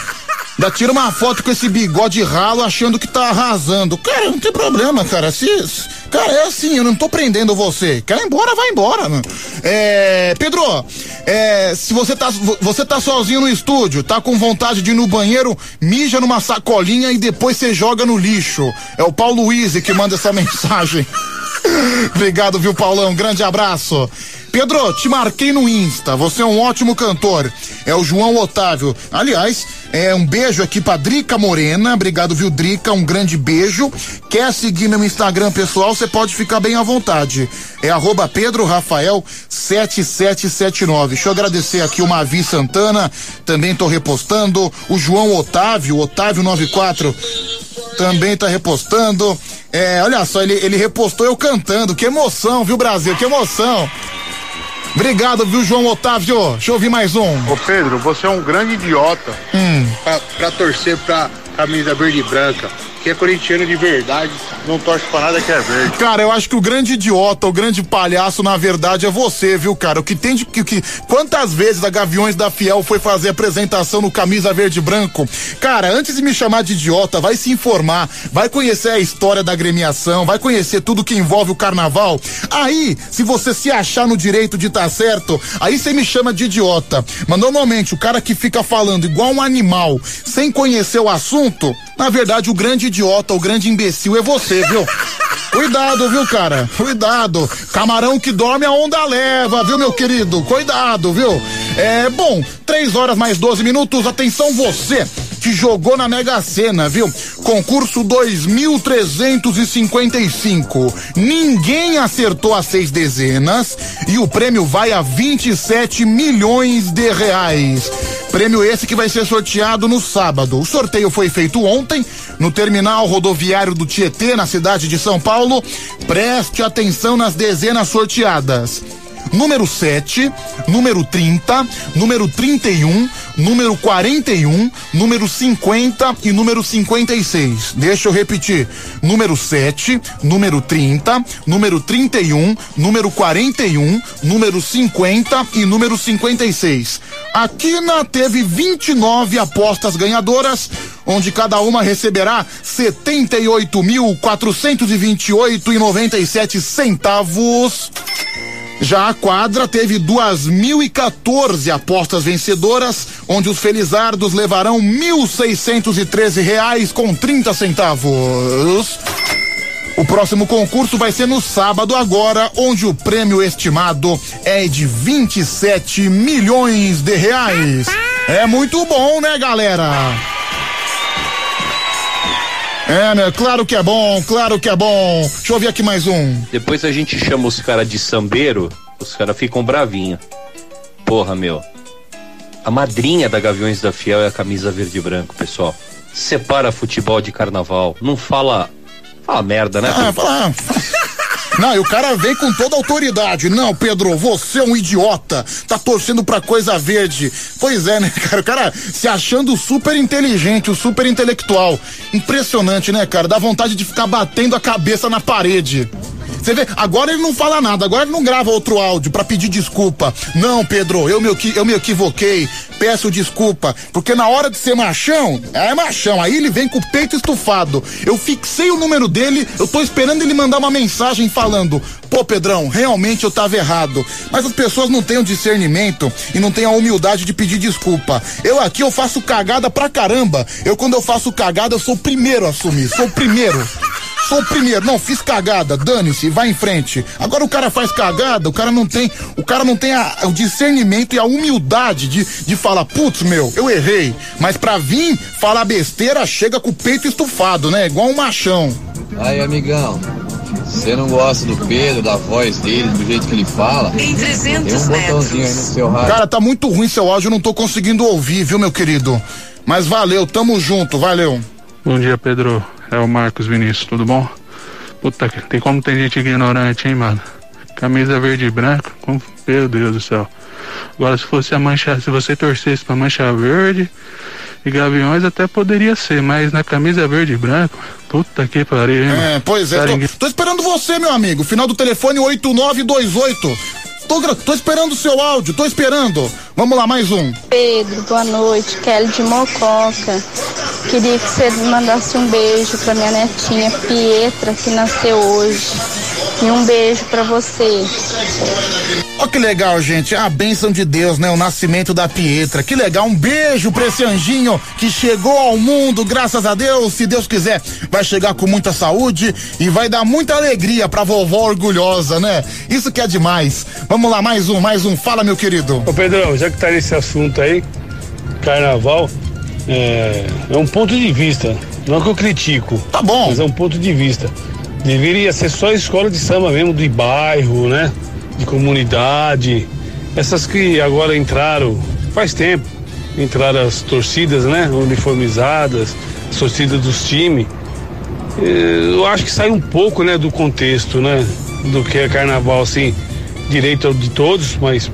Ainda tira uma foto com esse bigode ralo achando que tá arrasando. Cara, não tem problema, cara. Se, cara, é assim, eu não tô prendendo você. Quer ir embora, vai embora, mano. É, Pedro, é, se você tá, você tá sozinho no estúdio, tá com vontade de ir no banheiro, mija numa sacolinha e depois você joga no lixo. É o Paulo Luiz que manda essa <laughs> mensagem. Obrigado, viu, Paulão? Grande abraço. Pedro, te marquei no Insta. Você é um ótimo cantor. É o João Otávio. Aliás, é um beijo aqui pra Drica Morena. Obrigado, viu, Drica? Um grande beijo. Quer seguir meu Instagram pessoal? Você pode ficar bem à vontade. É arroba Pedro Rafael 7779. Deixa eu agradecer aqui o Mavi Santana. Também tô repostando. O João Otávio, Otávio 94 também tá repostando. É, olha só, ele, ele repostou eu cantando. Que emoção, viu, Brasil? Que emoção. Obrigado, viu, João Otávio? Deixa eu ouvir mais um. Ô Pedro, você é um grande idiota Hum. pra, pra torcer pra camisa verde e branca. Que é corintiano de verdade, não torce pra nada que é verde. Cara, eu acho que o grande idiota, o grande palhaço, na verdade, é você, viu, cara? O que tem de. Que, que, quantas vezes a Gaviões da Fiel foi fazer apresentação no camisa verde e branco? Cara, antes de me chamar de idiota, vai se informar, vai conhecer a história da agremiação, vai conhecer tudo que envolve o carnaval. Aí, se você se achar no direito de estar certo, aí você me chama de idiota. Mas normalmente, o cara que fica falando igual um animal, sem conhecer o assunto, na verdade, o grande idiota, o grande imbecil é você, viu? <laughs> Cuidado, viu, cara? Cuidado. Camarão que dorme a onda leva, viu, meu querido? Cuidado, viu? É, bom, três horas mais 12 minutos. Atenção, você jogou na Mega Sena, viu? Concurso 2355. Ninguém acertou as seis dezenas e o prêmio vai a 27 milhões de reais. Prêmio esse que vai ser sorteado no sábado. O sorteio foi feito ontem no terminal rodoviário do Tietê, na cidade de São Paulo. Preste atenção nas dezenas sorteadas número 7, número 30, número 31, número 41, número 50 e número 56. Deixa eu repetir. Número 7, número 30, número 31, número 41, número 50 e número 56. A Quina teve 29 apostas ganhadoras, onde cada uma receberá 78.428,97 centavos. Já a quadra teve 2.014 apostas vencedoras, onde os felizardos levarão 1.613 reais com 30 centavos. O próximo concurso vai ser no sábado agora, onde o prêmio estimado é de 27 milhões de reais. É muito bom, né, galera? É, meu, claro que é bom, claro que é bom. Deixa eu ver aqui mais um. Depois a gente chama os caras de sambeiro, os caras ficam bravinhos. Porra, meu. A madrinha da Gaviões da Fiel é a camisa verde e branco, pessoal. Separa futebol de carnaval. Não fala. Fala merda, né? Ah, fala. Não, e o cara vem com toda autoridade. Não, Pedro, você é um idiota. Tá torcendo pra coisa verde. Pois é, né, cara? O cara se achando super inteligente, o super intelectual. Impressionante, né, cara? Dá vontade de ficar batendo a cabeça na parede. Você vê, agora ele não fala nada, agora ele não grava outro áudio pra pedir desculpa. Não, Pedro, eu me, eu me equivoquei, peço desculpa. Porque na hora de ser machão, é machão, aí ele vem com o peito estufado. Eu fixei o número dele, eu tô esperando ele mandar uma mensagem falando: pô, Pedrão, realmente eu tava errado. Mas as pessoas não têm o discernimento e não têm a humildade de pedir desculpa. Eu aqui eu faço cagada pra caramba. Eu, quando eu faço cagada, eu sou o primeiro a assumir, sou o primeiro. Sou o primeiro, não, fiz cagada, dane-se, vai em frente. Agora o cara faz cagada, o cara não tem, o cara não tem a- o discernimento e a humildade de, de falar, putz, meu, eu errei. Mas pra vir falar besteira, chega com o peito estufado, né? Igual um machão. Aí, amigão, você não gosta do Pedro, da voz dele, do jeito que ele fala? Em 300 Tem um botãozinho aí no seu rádio. Cara, tá muito ruim seu áudio, eu não tô conseguindo ouvir, viu, meu querido? Mas valeu, tamo junto, valeu. Bom dia, Pedro. É o Marcos Vinícius, tudo bom? Puta, que- tem como tem gente ignorante, hein, mano? Camisa verde e branca, como, meu Deus do céu. Agora, se fosse a mancha, se você torcesse pra mancha verde e gaviões, até poderia ser, mas na camisa verde e branco, puta que pariu, hein, É, pois é, tô, tô esperando você, meu amigo. Final do telefone 8928. Tô, tô esperando o seu áudio, tô esperando. Vamos lá, mais um. Pedro, boa noite. Kelly de Mococa. Queria que você mandasse um beijo pra minha netinha Pietra, que nasceu hoje. E um beijo pra você. Ó que legal, gente. A bênção de Deus, né? O nascimento da Pietra. Que legal. Um beijo pra esse anjinho que chegou ao mundo, graças a Deus. Se Deus quiser, vai chegar com muita saúde e vai dar muita alegria pra vovó orgulhosa, né? Isso que é demais. Vamos lá, mais um, mais um. Fala, meu querido. Ô Pedrão, já que tá nesse assunto aí, carnaval, é, é um ponto de vista. Não é que eu critico. Tá bom. Mas é um ponto de vista. Deveria ser só escola de samba mesmo, de bairro, né? De comunidade. Essas que agora entraram faz tempo. Entraram as torcidas, né? Uniformizadas, as torcidas dos times. eh, eu acho que sai um pouco, né, do contexto, né, do que é carnaval, assim, direito de todos, mas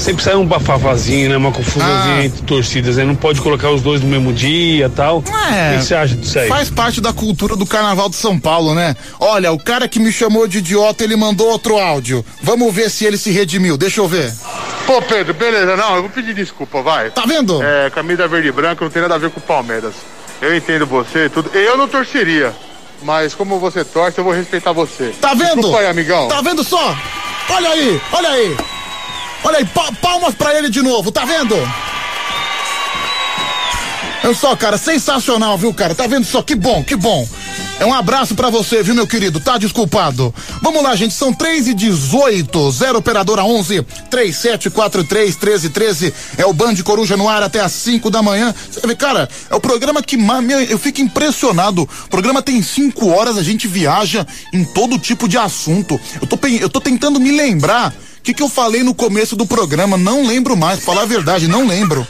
sempre sai um bafafazinho, né, uma confusãozinha Ah. entre torcidas, né, não pode colocar os dois no mesmo dia, tal. É, o que você acha disso aí? Faz parte da cultura do Carnaval de São Paulo, né? Olha, o cara que me chamou de idiota, ele mandou outro áudio. Vamos ver se ele se redimiu. Deixa eu ver. Pô, Pedro, beleza, não, eu vou pedir desculpa, vai. Tá vendo? É, camisa verde e branca não tem nada a ver com o Palmeiras. Eu entendo você, tudo. Eu não torceria, mas como você torce, eu vou respeitar você. Tá vendo? Desculpa aí, amigão. Tá vendo só? Olha aí, olha aí. Olha aí, pa- palmas pra ele de novo, tá vendo? Olha só, cara, sensacional, viu, cara? Tá vendo só? Que bom, que bom. É um abraço pra você, viu, meu querido? Tá desculpado. Vamos lá, gente, são 3 e 18 0 operadora 11 3743 1313 é o Band Coruja no ar até às 5 da manhã. Você vê, cara, é o programa que eu fico impressionado. O programa tem 5 horas, a gente viaja em todo tipo de assunto. Eu tô, eu tô tentando me lembrar o que, que eu falei no começo do programa. Não lembro mais, falar a verdade, não lembro.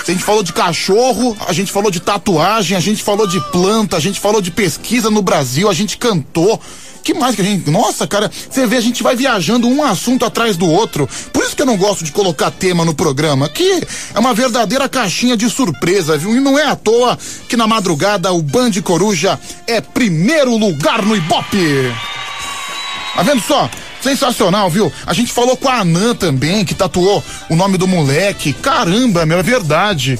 A gente falou de cachorro, a gente falou de tatuagem, a gente falou de planta, a gente falou de pesquisa no Brasil, a gente cantou. Que mais que a gente. Nossa, cara, você vê, a gente vai viajando um assunto atrás do outro. Por isso que eu não gosto de colocar tema no programa, que é uma verdadeira caixinha de surpresa, viu? E não é à toa que na madrugada o Band Coruja é primeiro lugar no Ibope. Tá vendo só? Sensacional, viu? A gente falou com a Anã também, que tatuou o nome do moleque. Caramba, meu, é verdade.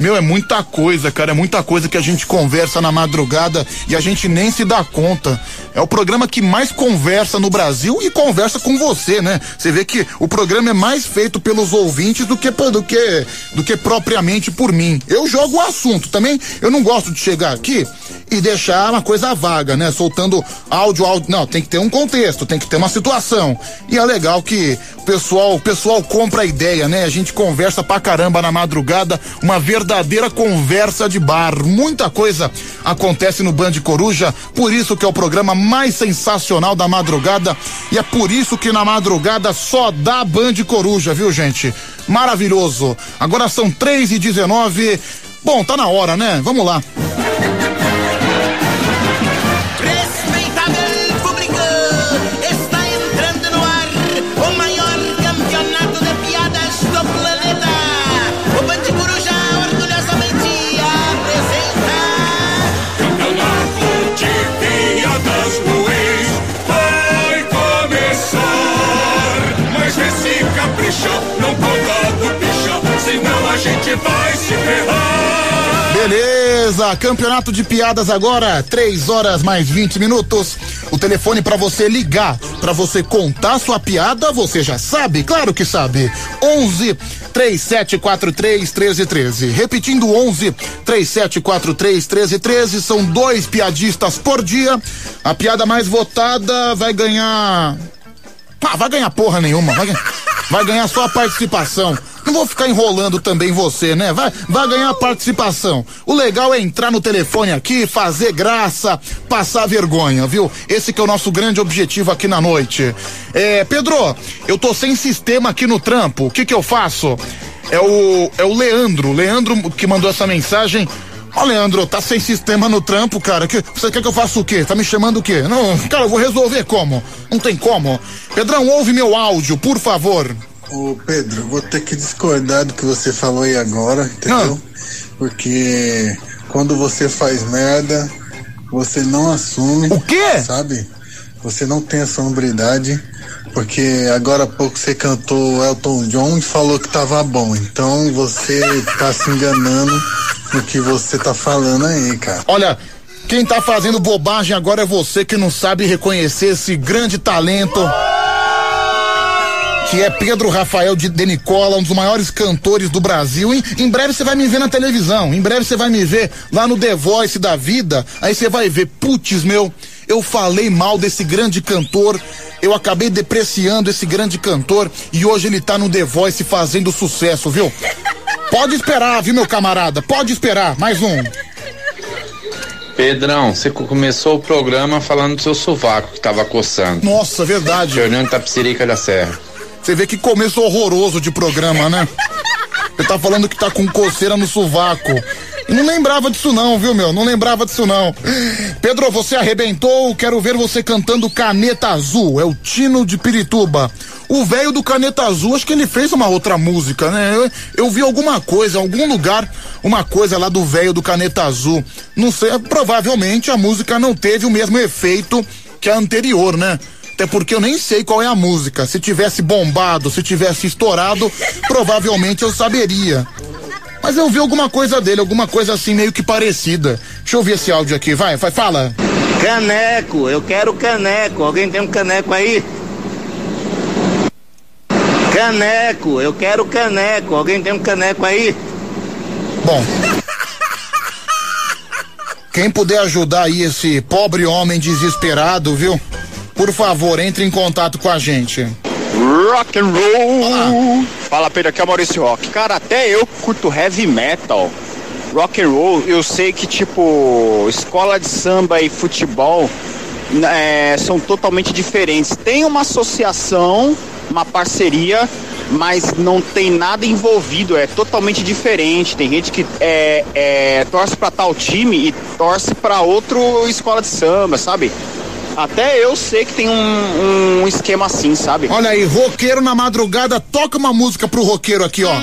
Meu, é muita coisa, cara, é muita coisa que a gente conversa na madrugada e a gente nem se dá conta. É o programa que mais conversa no Brasil e conversa com você, né? Você vê que o programa é mais feito pelos ouvintes do que do que do que propriamente por mim. Eu jogo o assunto também. Eu não gosto de chegar aqui e deixar uma coisa vaga, né? Soltando áudio, áudio. Não, tem que ter um contexto, tem que ter uma situação. E é legal que o pessoal, o pessoal compra a ideia, né? A gente conversa pra caramba na madrugada, uma verdadeira conversa de bar. Muita coisa acontece no Band Coruja, por isso que é o programa mais sensacional da madrugada e é por isso que na madrugada só dá Band Coruja, viu, gente? Maravilhoso. Agora são três e dezenove. Bom, tá na hora, né? Vamos lá. Beleza, campeonato de piadas agora, 3 horas mais 20 minutos. O telefone pra você ligar, pra você contar sua piada, você já sabe, claro que sabe. 11 3743 1313. Repetindo 11 3743 1313, são dois piadistas por dia. A piada mais votada vai ganhar ah, vai ganhar porra nenhuma. Vai, ganhar- vai ganhar só a participação. Não vou ficar enrolando também você, né? Vai, vai ganhar participação. O legal é entrar no telefone aqui, fazer graça, passar vergonha, viu? Esse que é o nosso grande objetivo aqui na noite. É, Pedro, eu tô sem sistema aqui no trampo. O que que eu faço? É o, é o Leandro. Leandro que mandou essa mensagem. Ó, Leandro, tá sem sistema no trampo, cara. Que, você quer que eu faça o quê? Tá me chamando o quê? Não, cara, eu vou resolver como? Não tem como. Pedrão, ouve meu áudio, por favor. Ô Pedro, vou ter que discordar do que você falou aí agora, entendeu? Porque quando você faz merda, você não assume. O quê? Sabe? Você não tem essa hombridade. Porque agora há pouco você cantou Elton John e falou que tava bom. Então você tá se enganando no que você tá falando aí, cara. Olha, quem tá fazendo bobagem agora é você que não sabe reconhecer esse grande talento. Que é Pedro Rafael de, de Nicola, um dos maiores cantores do Brasil. Em, em breve você vai me ver na televisão. Em breve você vai me ver lá no The Voice da vida. Aí você vai ver, putz, meu, eu falei mal desse grande cantor. Eu acabei depreciando esse grande cantor e hoje ele tá no The Voice fazendo sucesso, viu? Pode esperar, viu, meu camarada? Pode esperar. Mais um. Pedrão, você co- começou o programa falando do seu sovaco que tava coçando. Nossa, verdade. Fernando Tapsirica da Serra. Você vê que começo horroroso de programa, né? Você tá falando que tá com coceira no sovaco. Não lembrava disso não, viu, meu? Não lembrava disso não. Pedro, você arrebentou, quero ver você cantando Caneta Azul, é o Tino de Pirituba. O velho do Caneta Azul, acho que ele fez uma outra música, né? Eu, eu vi alguma coisa, em algum lugar, uma coisa lá do velho do Caneta Azul. Não sei, provavelmente a música não teve o mesmo efeito que a anterior, né? Até porque eu nem sei qual é a música. Se tivesse bombado, se tivesse estourado, provavelmente eu saberia. Mas eu vi alguma coisa dele, alguma coisa assim meio que parecida. Deixa eu ouvir esse áudio aqui, vai, vai, fala. Caneco, eu quero caneco. Alguém tem um caneco aí? Caneco, eu quero caneco. Alguém tem um caneco aí? Bom. Quem puder ajudar aí esse pobre homem desesperado, viu? Por favor, entre em contato com a gente. Rock and roll. Fala Pedro, aqui é o Maurício Rock. Cara, até eu curto heavy metal. Rock and roll, eu sei que tipo escola de samba e futebol é, são totalmente diferentes. Tem uma associação, uma parceria, mas não tem nada envolvido. É totalmente diferente. Tem gente que é, é, torce para tal time e torce para outro escola de samba, sabe? Até eu sei que tem um, um esquema assim, sabe? Olha aí, roqueiro na madrugada, toca uma música pro roqueiro aqui, ó.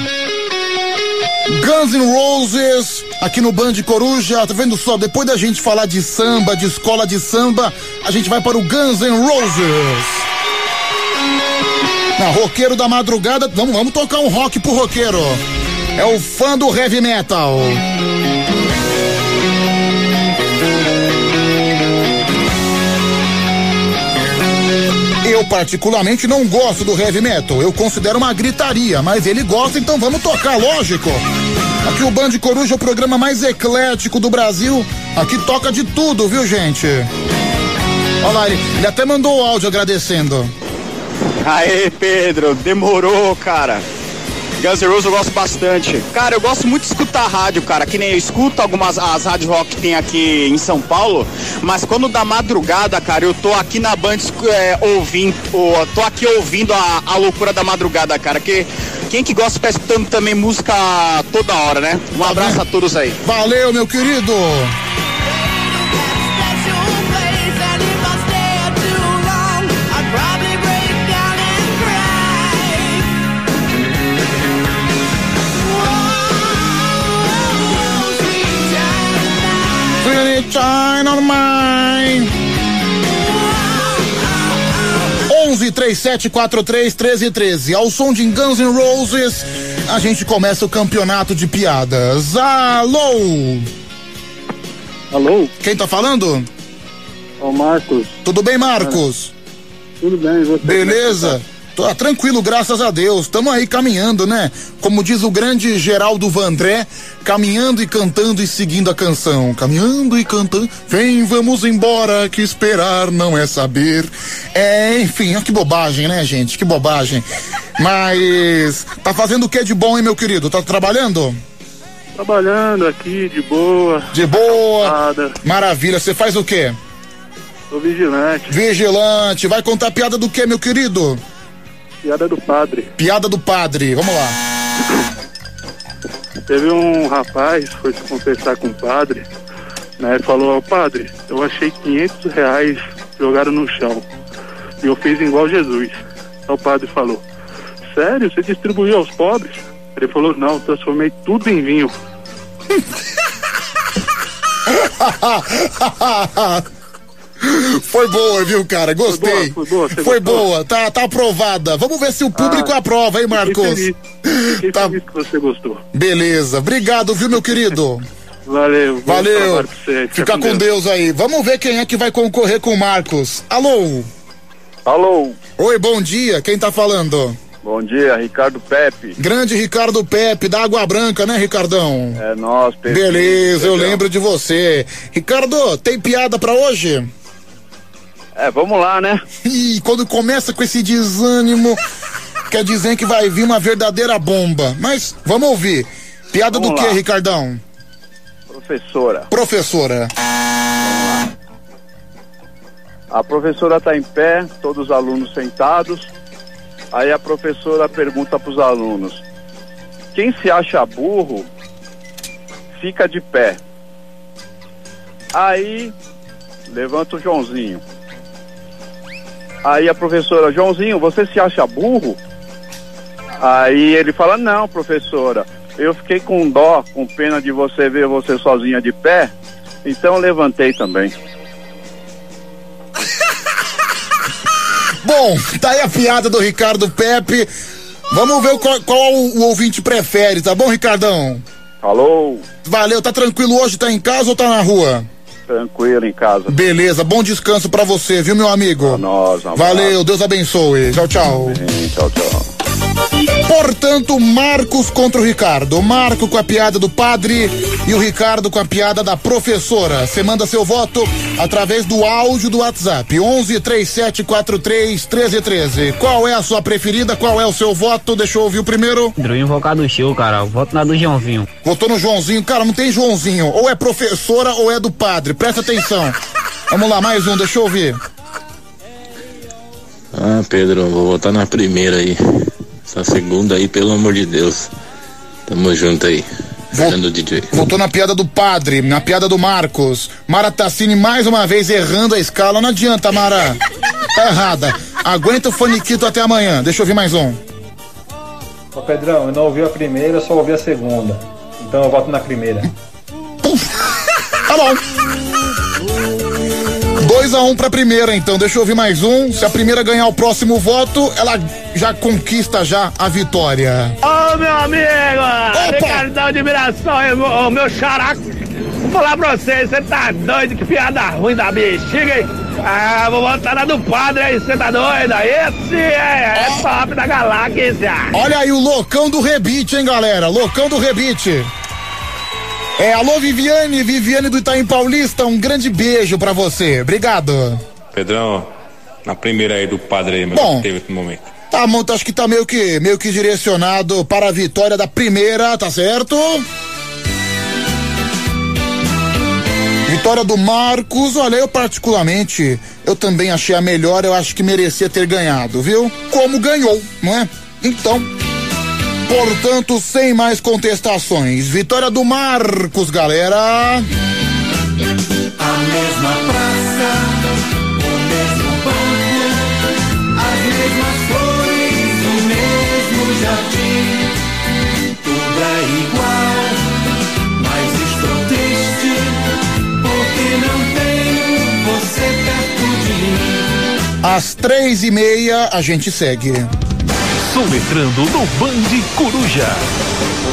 Guns N' Roses, aqui no Band Coruja, tá vendo só? Depois da gente falar de samba, de escola de samba, a gente vai para o Guns N' Roses. Na roqueiro da madrugada, vamos, vamos tocar um rock pro roqueiro. É o fã do heavy metal. Eu particularmente não gosto do heavy metal. Eu considero uma gritaria, mas ele gosta, então vamos tocar, lógico. Aqui o Band Coruja é o programa mais eclético do Brasil. Aqui toca de tudo, viu, gente? Olha lá, ele, ele até mandou o áudio agradecendo. Aê, Pedro, demorou, cara. Guns N' Roses eu gosto bastante. Cara, eu gosto muito de escutar rádio, cara. Que nem eu escuto algumas as rádio rock que tem aqui em São Paulo, mas quando da madrugada, cara, eu tô aqui na Band é, ouvindo, ó, tô aqui ouvindo a, a loucura da madrugada, cara. Que quem que gosta ficar escutando também música toda hora, né? Um abraço a todos aí. Valeu, meu querido. Shine on mine. 11 37 43 13 13. Ao som de Guns N' Roses, a gente começa o campeonato de piadas. Alô? Alô? Quem tá falando? Ô Marcos. Tudo bem, Marcos? Tudo bem, você? Beleza? Tô tranquilo, graças a Deus. Tamo aí caminhando, né? Como diz o grande Geraldo Vandré, caminhando e cantando e seguindo a canção. Caminhando e cantando. Vem, vamos embora, que esperar não é saber. É, enfim, ó, que bobagem, né, gente? Que bobagem. Mas tá fazendo o que de bom, hein, meu querido? Tá trabalhando? Trabalhando aqui, de boa. De boa. Maravilha. Você faz o quê? Sou vigilante. Vigilante. Vai contar piada do que, meu querido? Piada do padre. Piada do padre. Vamos lá. Teve um rapaz, foi se confessar com o padre, né? Falou, "Ó, padre, eu achei 500 reais jogaram no chão. E eu fiz igual Jesus. Aí o padre falou, sério? Você distribuiu aos pobres? Ele falou, não, transformei tudo em vinho. <laughs> <laughs> Foi boa, viu, cara? Gostei. Foi boa, foi boa, Foi boa, tá, tá aprovada. Vamos ver se o público Ah, aprova, hein, Marcos? Fiquei feliz, Fiquei <laughs> Tá. feliz que você gostou. Beleza. Obrigado, viu, meu querido? <laughs> Valeu. Valeu. você. Fica com Deus aí. Vamos ver quem é que vai concorrer com o Marcos. Alô? Alô? Oi, bom dia. Quem tá falando? Bom dia, Ricardo Pepe. Grande Ricardo Pepe, da Água Branca, né, Ricardão? É nós, Pepe. Beleza, eu lembro de você. Ricardo, tem piada pra hoje? É, vamos lá, né? Ih, quando começa com esse desânimo, quer dizer que vai vir uma verdadeira bomba. Mas vamos ouvir. Piada Vamos do que. Ricardão? Professora. Professora. A professora está em pé, todos os alunos sentados. Aí a professora pergunta para os alunos: quem se acha burro fica de pé. Aí levanta o Joãozinho. Aí a professora, Joãozinho, você se acha burro? Aí ele fala, não, professora, eu fiquei com dó, com pena de você ver você sozinha de pé, então eu levantei também. <laughs> Bom, tá aí a piada do Ricardo Pepe. Vamos ver qual, qual o ouvinte prefere, tá bom, Ricardão? Alô? Valeu, tá tranquilo hoje? Tá em casa ou tá na rua? Tranquilo em casa. Beleza, bom descanso pra você, viu, meu amigo? Nós, um Valeu, Deus abençoe. Tchau, tchau. Tchau, tchau. Portanto, Marcos contra o Ricardo. Marco com a piada do padre e o Ricardo com a piada da professora. Você manda seu voto através do áudio do WhatsApp. 11 3743 1313. Qual é a sua preferida? Qual é o seu voto? Deixa eu ouvir o primeiro. Pedro, invocado do show, cara. Voto na do Joãozinho. Votou no Joãozinho. Cara, não tem Joãozinho. Ou é professora ou é do padre. Presta atenção. Vamos lá, mais um, deixa eu ouvir. Ah, Pedro, vou votar na primeira aí. Essa segunda aí, pelo amor de Deus. Tamo junto aí. Fernando DJ. Voltou na piada do padre, na piada do Marcos. Mara Tassini mais uma vez errando a escala. Não adianta, Mara. Tá errada. Aguenta o faniquito até amanhã. Deixa eu ouvir mais um. Ô Pedrão, eu não ouvi a primeira, eu só ouvi a segunda. Então eu voto na primeira. Tá bom. 2 a 1 um pra primeira, então. Deixa eu ouvir mais um. Se a primeira ganhar o próximo voto, ela já conquista já a vitória. Ô meu amigo, Ricardão de Miração, é o meu xaraco. Vou falar pra você, você tá doido? Que piada ruim da bexiga, hein? Ah, vou botar na do padre aí, você tá doido? Esse é, é top da galáxia. Olha aí o loucão do rebite, hein, galera? Loucão do rebite. É, alô Viviane, Viviane do Itaim Paulista, um grande beijo pra você. Obrigado. Pedrão, na primeira aí do padre aí, mas Bom. teve no momento. Tá, monta, acho que tá meio que, meio que direcionado para a vitória da primeira, tá certo? Vitória do Marcos, olha, eu particularmente, eu também achei a melhor, eu acho que merecia ter ganhado, viu? Como ganhou, não é? Então, portanto, sem mais contestações, vitória do Marcos, galera. A mesma praça, o mesmo banco, as mesmas flores, o mesmo jardim. Tudo é igual, mas estou triste porque não tenho você perto de mim. Às três e meia, a gente segue. Soletrando no Band Coruja.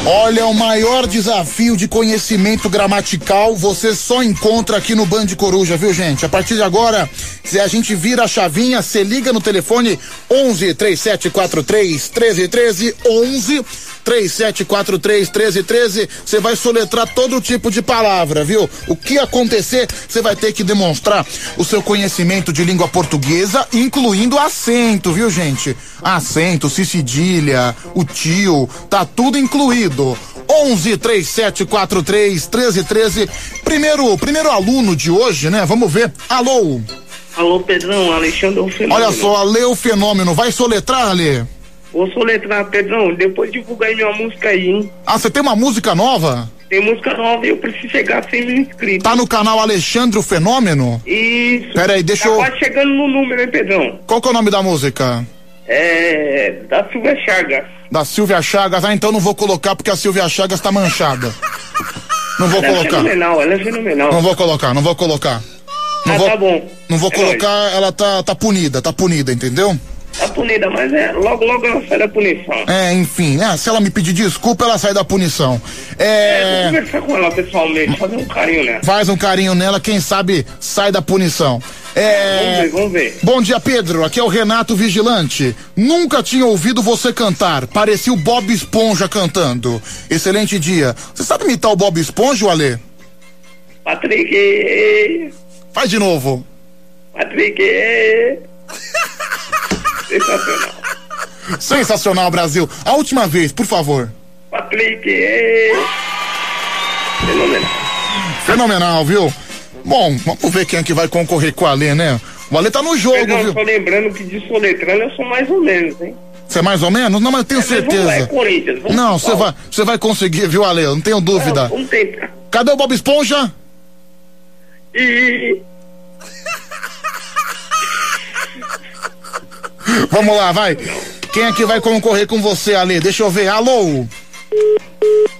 Olha, o maior desafio de conhecimento gramatical você só encontra aqui no Band Coruja, viu, gente? A partir de agora, se a gente vira a chavinha, você liga no telefone 11 3743 1313 11 3743 1313, você vai soletrar todo tipo de palavra, viu? O que acontecer, você vai ter que demonstrar o seu conhecimento de língua portuguesa, incluindo acento, viu, gente? Acento, cedilha, o tio, tá tudo incluído. 11 3743 1313. Primeiro, primeiro aluno de hoje, né? Vamos ver. Alô. Alô, Pedrão, Alexandre é o Fenômeno. Olha só, Lê o fenômeno. Vai soletrar, Lê? Vou soletrar, Pedrão, depois divulga aí minha música aí, hein? Ah, você tem uma música nova? Tem música nova e eu preciso chegar a 100 mil inscritos. Tá no canal Alexandre o Fenômeno? Isso. Pera aí, deixa tá eu. quase chegando no número, hein, Pedrão? Qual que é o nome da música? É. Da Silvia Chagas. Da Silvia Chagas. Ah, então não vou colocar porque a Silvia Chagas tá manchada. Não vou ela é colocar. fenomenal, ela é fenomenal. Não vou colocar, não vou colocar. Não Ah, vou, tá bom. Não vou É colocar, ela tá, tá punida, tá punida, entendeu? Tá punida, mas é, logo, logo ela sai da punição. É, enfim, né? Se ela me pedir desculpa, ela sai da punição. É. Vou conversar com ela pessoalmente, fazer um carinho nela. Faz um carinho nela, quem sabe sai da punição. É... Vamos ver, vamos ver. Bom dia, Pedro. Aqui é o Renato Vigilante. Nunca tinha ouvido você cantar. Parecia o Bob Esponja cantando. Excelente dia. Você sabe imitar o Bob Esponja, Alê? Patrick. Faz de novo. Patrick. <laughs> Sensacional. <laughs> Sensacional, Brasil. A última vez, por favor. Patrick. Fenomenal. Fenomenal, viu? Bom, vamos ver quem é que vai concorrer com o Alê, né? O Alê tá no jogo, Pedrão, viu? só lembrando que de soletrando eu sou mais ou menos, hein? Você é mais ou menos? Não, mas eu tenho Mas vamos lá, é certeza. Corinthians. Vamos Não, você vai, você vai conseguir, viu, Ale? Eu não tenho dúvida. Não, vamos tentar. Cadê o Bob Esponja? E Vamos lá, vai. Quem é que vai concorrer com você, Ale? Deixa eu ver. Alô?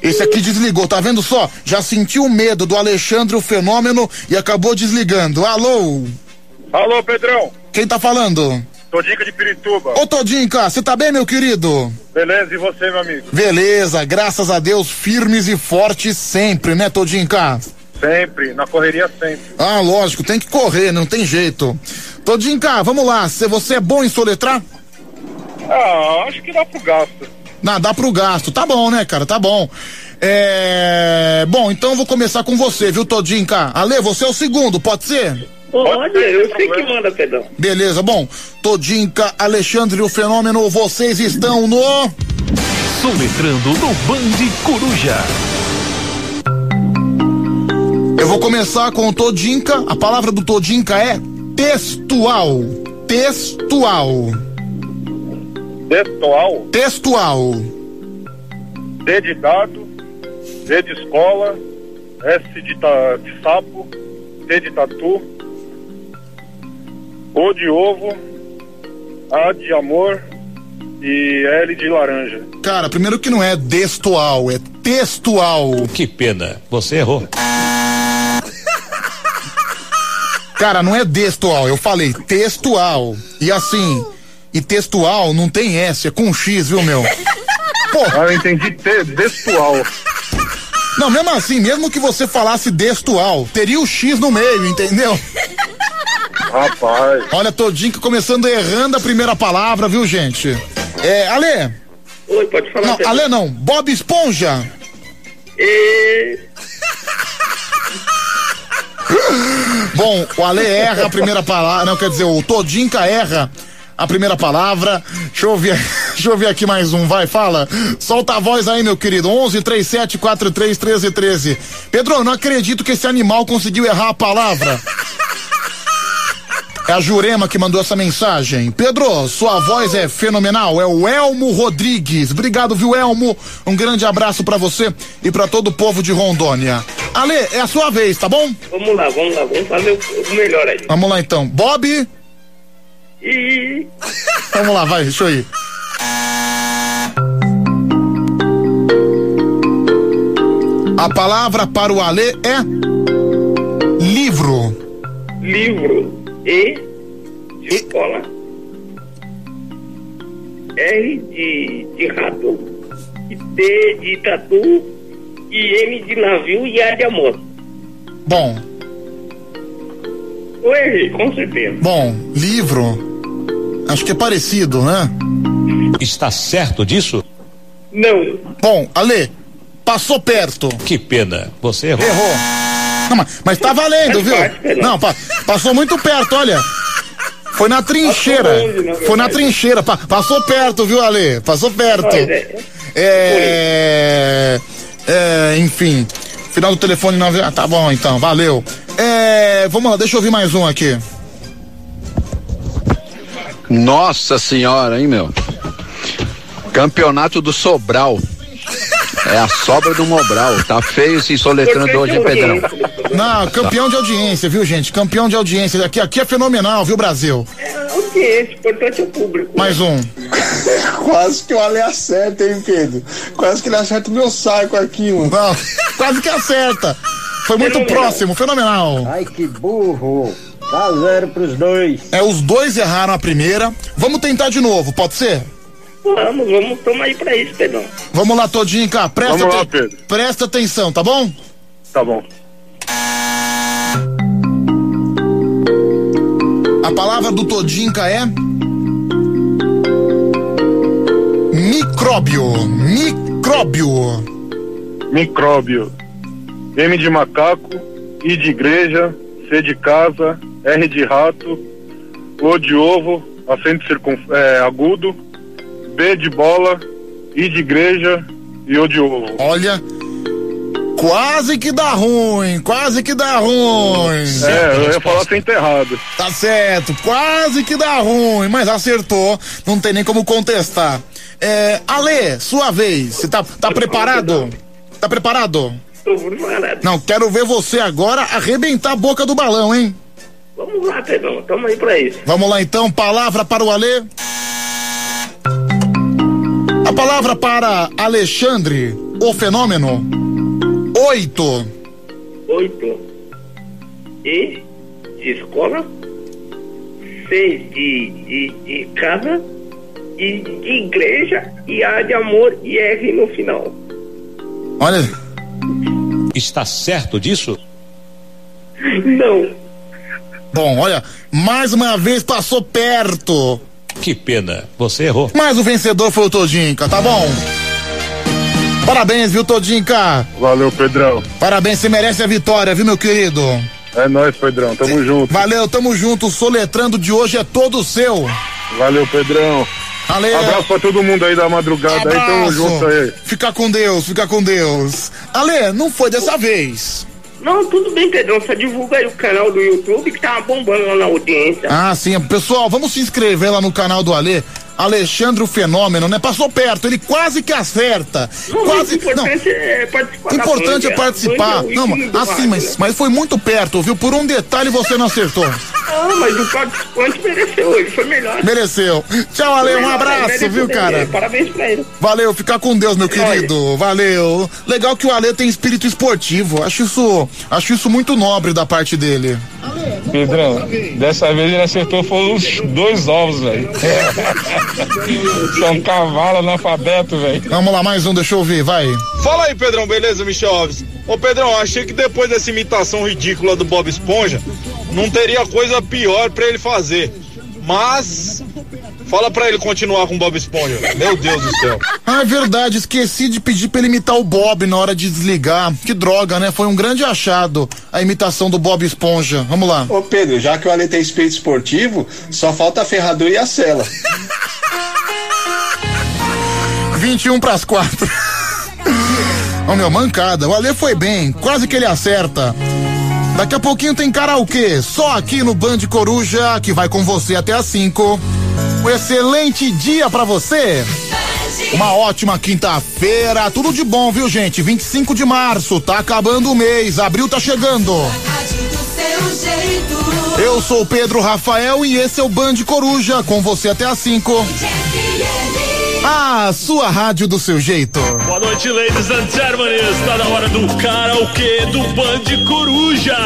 Esse aqui desligou, tá vendo só? Já sentiu o medo do Alexandre o Fenômeno e acabou desligando. Alô? Alô, Pedrão. Quem tá falando? Todica de Pirituba. Ô Todinca, você tá bem, meu querido? Beleza, e você, meu amigo? Beleza, graças a Deus, firmes e fortes sempre, né, Todinca? Sempre, na correria sempre. Ah, lógico, tem que correr, não tem jeito. Todinca, vamos lá, se você é bom em soletrar? Ah, acho que dá pro gasto. Não, dá pro gasto. Tá bom, né, cara? Tá bom. É. Bom, então eu vou começar com você, viu, Todinca? Ale, você é o segundo, pode ser? Olha, eu sei que manda, Pedrão. Beleza, bom. Todinca, Alexandre o Fenômeno, vocês estão no. Soletrando no Band Coruja. Eu vou começar com o Todinca. A palavra do Todinca é textual. Textual. Textual, Textual. D de dado, D de escola, S de, ta, de sapo, T de tatu, O de ovo, A de amor e L de laranja. Cara, primeiro que não é textual, é textual. Que pena, você errou. Cara, não é textual, eu falei textual. E assim, e textual não tem S, é com X, viu, meu? Pô. Ah, eu entendi te, textual. Não, mesmo assim, mesmo que você falasse textual, teria o X no meio, entendeu? Rapaz. Olha, Todinho começando errando a primeira palavra, viu, gente? É, Ale. Oi, pode falar. Não. Ale não, Bob Esponja. E... Bom, o Ale erra a primeira palavra, não, quer dizer, o Todinca erra a primeira palavra. Deixa eu ver, <laughs> deixa eu ver aqui mais um, vai, fala. Solta a voz aí, meu querido. 11 37 43 13 13. Pedro, não acredito que esse animal conseguiu errar a palavra. É a Jurema que mandou essa mensagem. Pedro, sua voz é fenomenal. É o Elmo Rodrigues. Obrigado, viu, Elmo? Um grande abraço pra você e pra todo o povo de Rondônia. Ale, é a sua vez, tá bom? Vamos lá, vamos lá, vamos fazer o, o melhor aí. Vamos lá então. Bob. E. <laughs> Vamos lá, vai, deixa eu ir. A palavra para o Ale é livro. Livro. E. De escola. R de, de rato. E T de tatu. E M de navio e A de amor. Bom, Eu errei, com certeza. bom, livro. Acho que é parecido, né? Está certo disso? Não. Bom, Ale, passou perto. Que pena, você errou. Errou. Não, mas, mas tá valendo, viu? Não, pa- passou muito perto, olha. Foi na trincheira. Foi na trincheira. pa- passou perto, viu, Ale? Passou perto. É- É. é, enfim. Final do telefone 9. Ah, tá bom então, valeu. É. Vamos lá, deixa eu ouvir mais um aqui. Nossa senhora, hein, meu? Campeonato do Sobral. É a sobra do Mobral. Tá feio esse soletrando hoje, hein, Pedrão? Não, campeão de audiência, viu, gente? Campeão de audiência. Aqui, aqui é fenomenal, viu, Brasil? Audiência, importante é o público. Mais um. Quase que o Ale acerta, hein, Pedro? Quase que ele acerta o meu saco aqui, mano. Não, <laughs> quase que acerta. Foi muito próximo, fenomenal. Ai, que burro. Dá zero pros dois. É, os dois erraram a primeira. Vamos tentar de novo, pode ser? Vamos, vamos, tamo aí pra isso, Pedrão. Vamos lá, Todinho, cá. Presta, Vamos lá, Pedro. presta atenção, tá bom? Tá bom. A palavra do Todinca é. Micróbio. Micróbio. Micróbio. M de macaco, I de igreja, C de casa, R de rato, O de ovo, acento circun, é, agudo, B de bola, I de igreja e O de ovo. Olha, Quase que dá ruim, quase que dá ruim. É, eu ia falar sem enterrado. Tá certo, quase que dá ruim, mas acertou, não tem nem como contestar. É, Ale, sua vez, você tá, tá preparado? Tá preparado? Tô preparado. Não, quero ver você agora arrebentar a boca do balão, hein? Vamos lá, Pedrão, tamo aí pra isso. Vamos lá então, palavra para o Ale. A palavra para Alexandre, o fenômeno. Oito. Oito. E de escola. Seis de, de, de casa. E de igreja. E A de amor e R no final. Olha. Está certo disso? Não. Bom, olha, mais uma vez passou perto. Que pena, você errou. Mas o vencedor foi o Todinca, tá bom? Parabéns, viu, Todinca? Valeu, Pedrão. Parabéns, você merece a vitória, viu, meu querido? É nóis, Pedrão. Tamo junto. Valeu, tamo junto. O soletrando de hoje é todo seu. Valeu, Pedrão. Valeu. Abraço pra todo mundo aí da madrugada aí. Tamo junto aí. Fica com Deus, fica com Deus. Ale, não foi dessa vez. Não, tudo bem, Pedrão. Só divulga aí o canal do YouTube que tá bombando lá na audiência. Ah, sim. Pessoal, vamos se inscrever lá no canal do Ale. Alexandre o Fenômeno, né? Passou perto, ele quase que acerta. Não, quase. o importante é participar. O importante é participar. é Não, assim, mas, mas foi muito perto, viu? Por um detalhe você não acertou. Ah, mas o participante mereceu, ele foi melhor. Mereceu. Tchau, Ale, um abraço, viu, cara? Parabéns pra ele. Valeu, fica com Deus, meu querido. Valeu. Legal que o Ale tem espírito esportivo. Acho isso, acho isso muito nobre da parte dele. Pedrão, dessa vez ele acertou foram os dois ovos, velho. São cavalo analfabeto, velho. Vamos lá, mais um, deixa eu ver, vai. Fala aí, Pedrão, beleza, Michel Alves? Ô, Pedrão, achei que depois dessa imitação ridícula do Bob Esponja, não teria coisa pior pra ele fazer. Mas, fala pra ele continuar com o Bob Esponja. Meu Deus do céu. Ah, é verdade, esqueci de pedir pra ele imitar o Bob na hora de desligar. Que droga, né? Foi um grande achado a imitação do Bob Esponja. Vamos lá. Ô Pedro, já que o Ale tem espírito esportivo, só falta a ferradura e a cela. 21 pras 4. <laughs> Ô meu, mancada. O Ale foi bem, quase que ele acerta. Daqui a pouquinho tem karaokê, só aqui no Band Coruja, que vai com você até às 5. Um excelente dia pra você. Uma ótima quinta-feira, tudo de bom, viu, gente? 25 de março, tá acabando o mês, abril tá chegando. Eu sou Pedro Rafael e esse é o Band Coruja, com você até às 5. A sua rádio do seu jeito. Boa noite, ladies and gentlemen. Está na hora do karaokê do Band Coruja.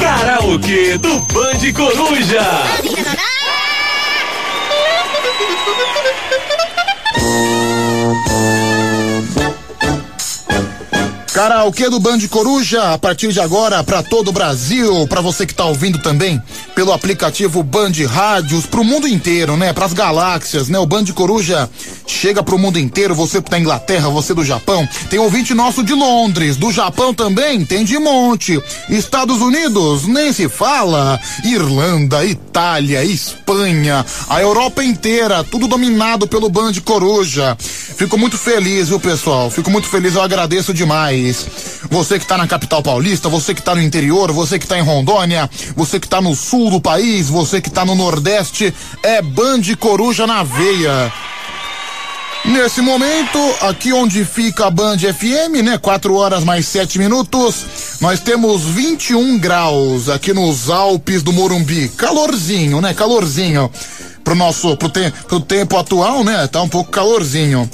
Karaokê do Band Coruja. <laughs> Karaokê do Band Coruja, a partir de agora para todo o Brasil, para você que tá ouvindo também pelo aplicativo Band Rádios, pro mundo inteiro, né? Pras galáxias, né? O Band Coruja chega pro mundo inteiro, você que tá Inglaterra, você do Japão, tem ouvinte nosso de Londres, do Japão também, tem de monte. Estados Unidos, nem se fala. Irlanda, Itália, Espanha, a Europa inteira, tudo dominado pelo Band Coruja. Fico muito feliz, viu, pessoal? Fico muito feliz, eu agradeço demais. Você que tá na capital paulista, você que tá no interior, você que tá em Rondônia, você que tá no sul do país, você que tá no nordeste, é Band Coruja na veia. Nesse momento, aqui onde fica a Band FM, né? 4 horas mais 7 minutos, nós temos 21 graus aqui nos Alpes do Morumbi. Calorzinho, né? Calorzinho. Pro nosso, pro, te, pro tempo atual, né? Tá um pouco calorzinho.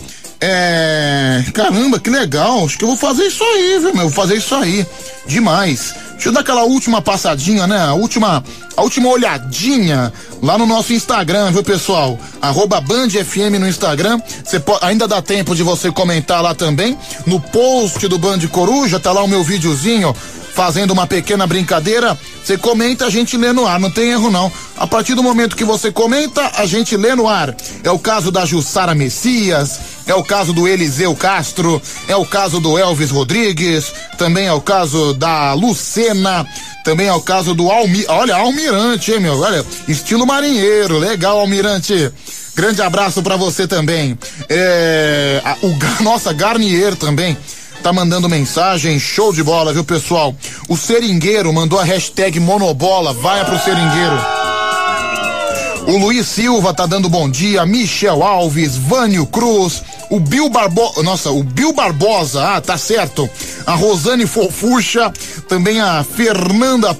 É. Caramba, que legal. Acho que eu vou fazer isso aí, viu, meu? Vou fazer isso aí. Demais. Deixa eu dar aquela última passadinha, né? A última, a última olhadinha lá no nosso Instagram, viu, pessoal? Arroba Band FM no Instagram. Você ainda dá tempo de você comentar lá também. No post do Band Coruja, tá lá o meu videozinho fazendo uma pequena brincadeira. Você comenta, a gente lê no ar, não tem erro não. A partir do momento que você comenta, a gente lê no ar. É o caso da Jussara Messias, é o caso do Eliseu Castro, é o caso do Elvis Rodrigues, também é o caso da Lucena, também é o caso do Almi, olha, Almirante, hein, meu, olha, estilo marinheiro, legal, Almirante. Grande abraço pra você também. É, a, o, <laughs> nossa, Garnier também. tá mandando mensagem, show de bola, viu, pessoal? O Seringueiro mandou a hashtag Monobola, vai pro Seringueiro. O Luiz Silva tá dando bom dia, Michel Alves, Vânio Cruz, o Bill Barbosa, nossa, o Bill Barbosa, ah, tá certo. A Rosane Fofucha, também a Fernanda.stg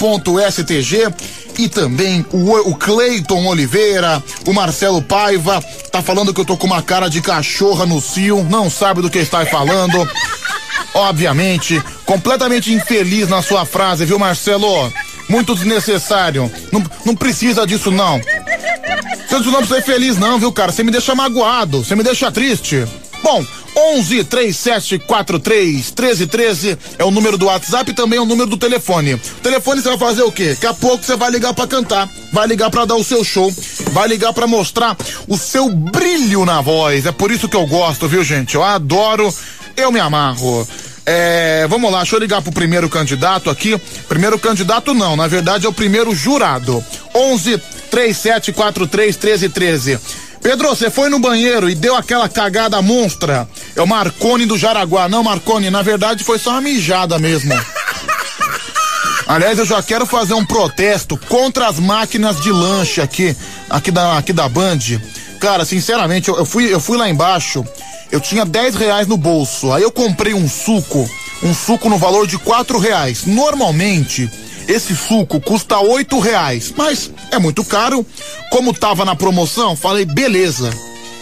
e também o, o Cleiton Oliveira, o Marcelo Paiva, tá falando que eu tô com uma cara de cachorra no cio, não sabe do que está falando. <laughs> Obviamente, completamente infeliz na sua frase, viu, Marcelo? Muito desnecessário. Não, não precisa disso, não. Você não precisa ser feliz, não, viu, cara? Você me deixa magoado, você me deixa triste. Bom, 11 37 43 13 13 é o número do WhatsApp e também é o número do telefone. O telefone você vai fazer o quê? Daqui a pouco você vai ligar pra cantar, vai ligar pra dar o seu show, vai ligar pra mostrar o seu brilho na voz. É por isso que eu gosto, viu, gente? Eu adoro, eu me amarro. É, vamos lá, deixa eu ligar pro primeiro candidato aqui. Primeiro candidato não, na verdade é o primeiro jurado. 11 3743 1313. Pedro, você foi no banheiro e deu aquela cagada monstra. É o Marcone do Jaraguá. Não, Marcone, na verdade foi só uma mijada mesmo. Aliás, eu já quero fazer um protesto contra as máquinas de lanche aqui, aqui da, aqui da Band. Cara, sinceramente, eu, eu fui, eu fui lá embaixo, eu tinha 10 reais no bolso. Aí eu comprei um suco, um suco no valor de quatro reais. Normalmente, esse suco custa oito reais, mas é muito caro. Como tava na promoção, falei, beleza,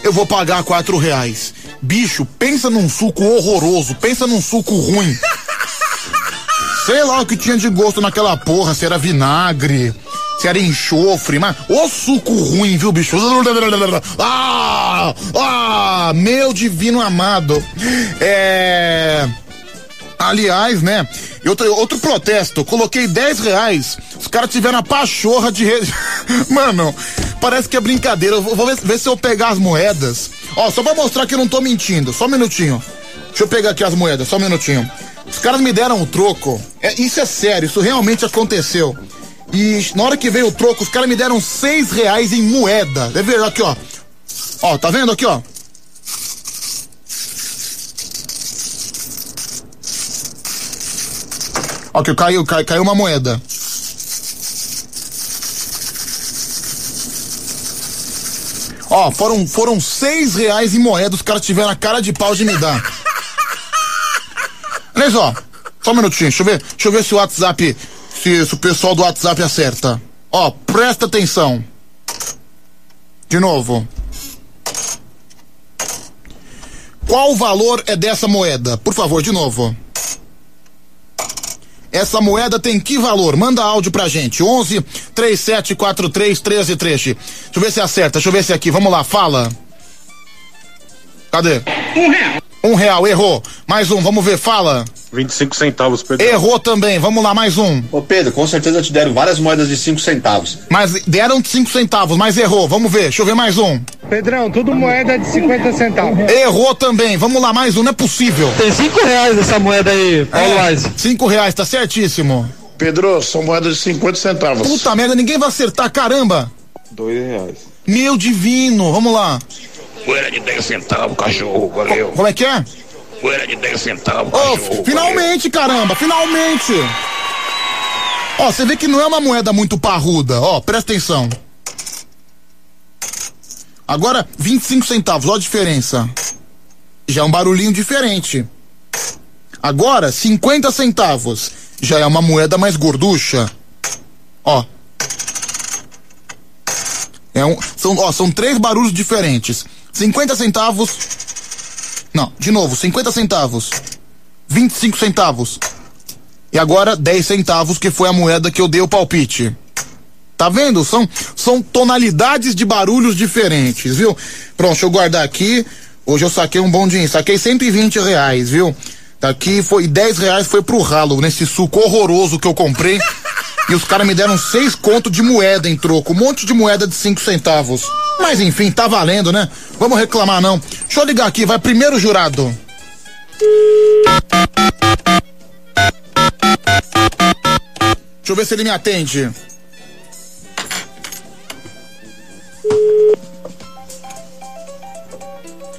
eu vou pagar quatro reais. Bicho, pensa num suco horroroso, pensa num suco ruim. <laughs> Sei lá o que tinha de gosto naquela porra, se era vinagre, se era enxofre, mas ô suco ruim, viu, bicho? Ah, ah, meu divino amado. É. Aliás, né? Outro, outro protesto, coloquei 10 reais, os caras tiveram a pachorra de rede. <laughs> Mano, parece que é brincadeira. Eu vou ver, ver se eu pegar as moedas. Ó, só pra mostrar que eu não tô mentindo, só um minutinho. Deixa eu pegar aqui as moedas, só um minutinho. Os caras me deram o troco. É, isso é sério, isso realmente aconteceu. E na hora que veio o troco, os caras me deram seis reais em moeda. Deve ver aqui, ó. Ó, tá vendo aqui, ó? Ó, que caiu, cai, caiu uma moeda. Ó, foram, foram seis reais em moeda, os caras tiveram a cara de pau de me dar. <laughs> Aliás, ó, só um minutinho, deixa eu ver, deixa eu ver se o WhatsApp, se, se o pessoal do WhatsApp acerta. Ó, presta atenção. De novo. Qual o valor é dessa moeda? Por favor, de novo. Essa moeda tem que valor? Manda áudio pra gente. 11 3743 1313. Deixa eu ver se acerta. Deixa eu ver se é aqui. Vamos lá, fala. Cadê? Um real. Um real, errou. Mais um, vamos ver, fala. 25 centavos, Pedro. Errou também, vamos lá, mais um. Ô Pedro, com certeza te deram várias moedas de 5 centavos. Mas deram cinco centavos, mas errou. Vamos ver, deixa eu ver mais um. Pedrão, tudo moeda de 50 centavos. Errou também, vamos lá, mais um, não é possível. Tem 5 reais essa moeda aí, Paulo É, Wise. cinco reais, tá certíssimo. Pedro, são moedas de 50 centavos. Puta merda, ninguém vai acertar, caramba. Dois reais. Meu divino, vamos lá. Moeda de 10 centavos, cachorro, valeu. Como é que é? Moeda de 10 centavos, Ô, cachorro. finalmente, caramba, finalmente. Ó, você vê que não é uma moeda muito parruda, ó, presta atenção. Agora, 25 centavos, ó a diferença. Já é um barulhinho diferente. Agora, 50 centavos, já é uma moeda mais gorducha. Ó. É um, são, ó, são três barulhos diferentes. 50 centavos. Não, de novo, 50 centavos. 25 centavos. E agora 10 centavos, que foi a moeda que eu dei o palpite. Tá vendo? São, são tonalidades de barulhos diferentes, viu? Pronto, deixa eu guardar aqui. Hoje eu saquei um bom dinheiro. Saquei 120 reais, viu? Daqui foi 10 reais foi pro ralo, nesse suco horroroso que eu comprei. E os caras me deram seis conto de moeda em troco. Um monte de moeda de 5 centavos. Mas enfim, tá valendo, né? Vamos reclamar não. Deixa eu ligar aqui, vai primeiro jurado. Deixa eu ver se ele me atende.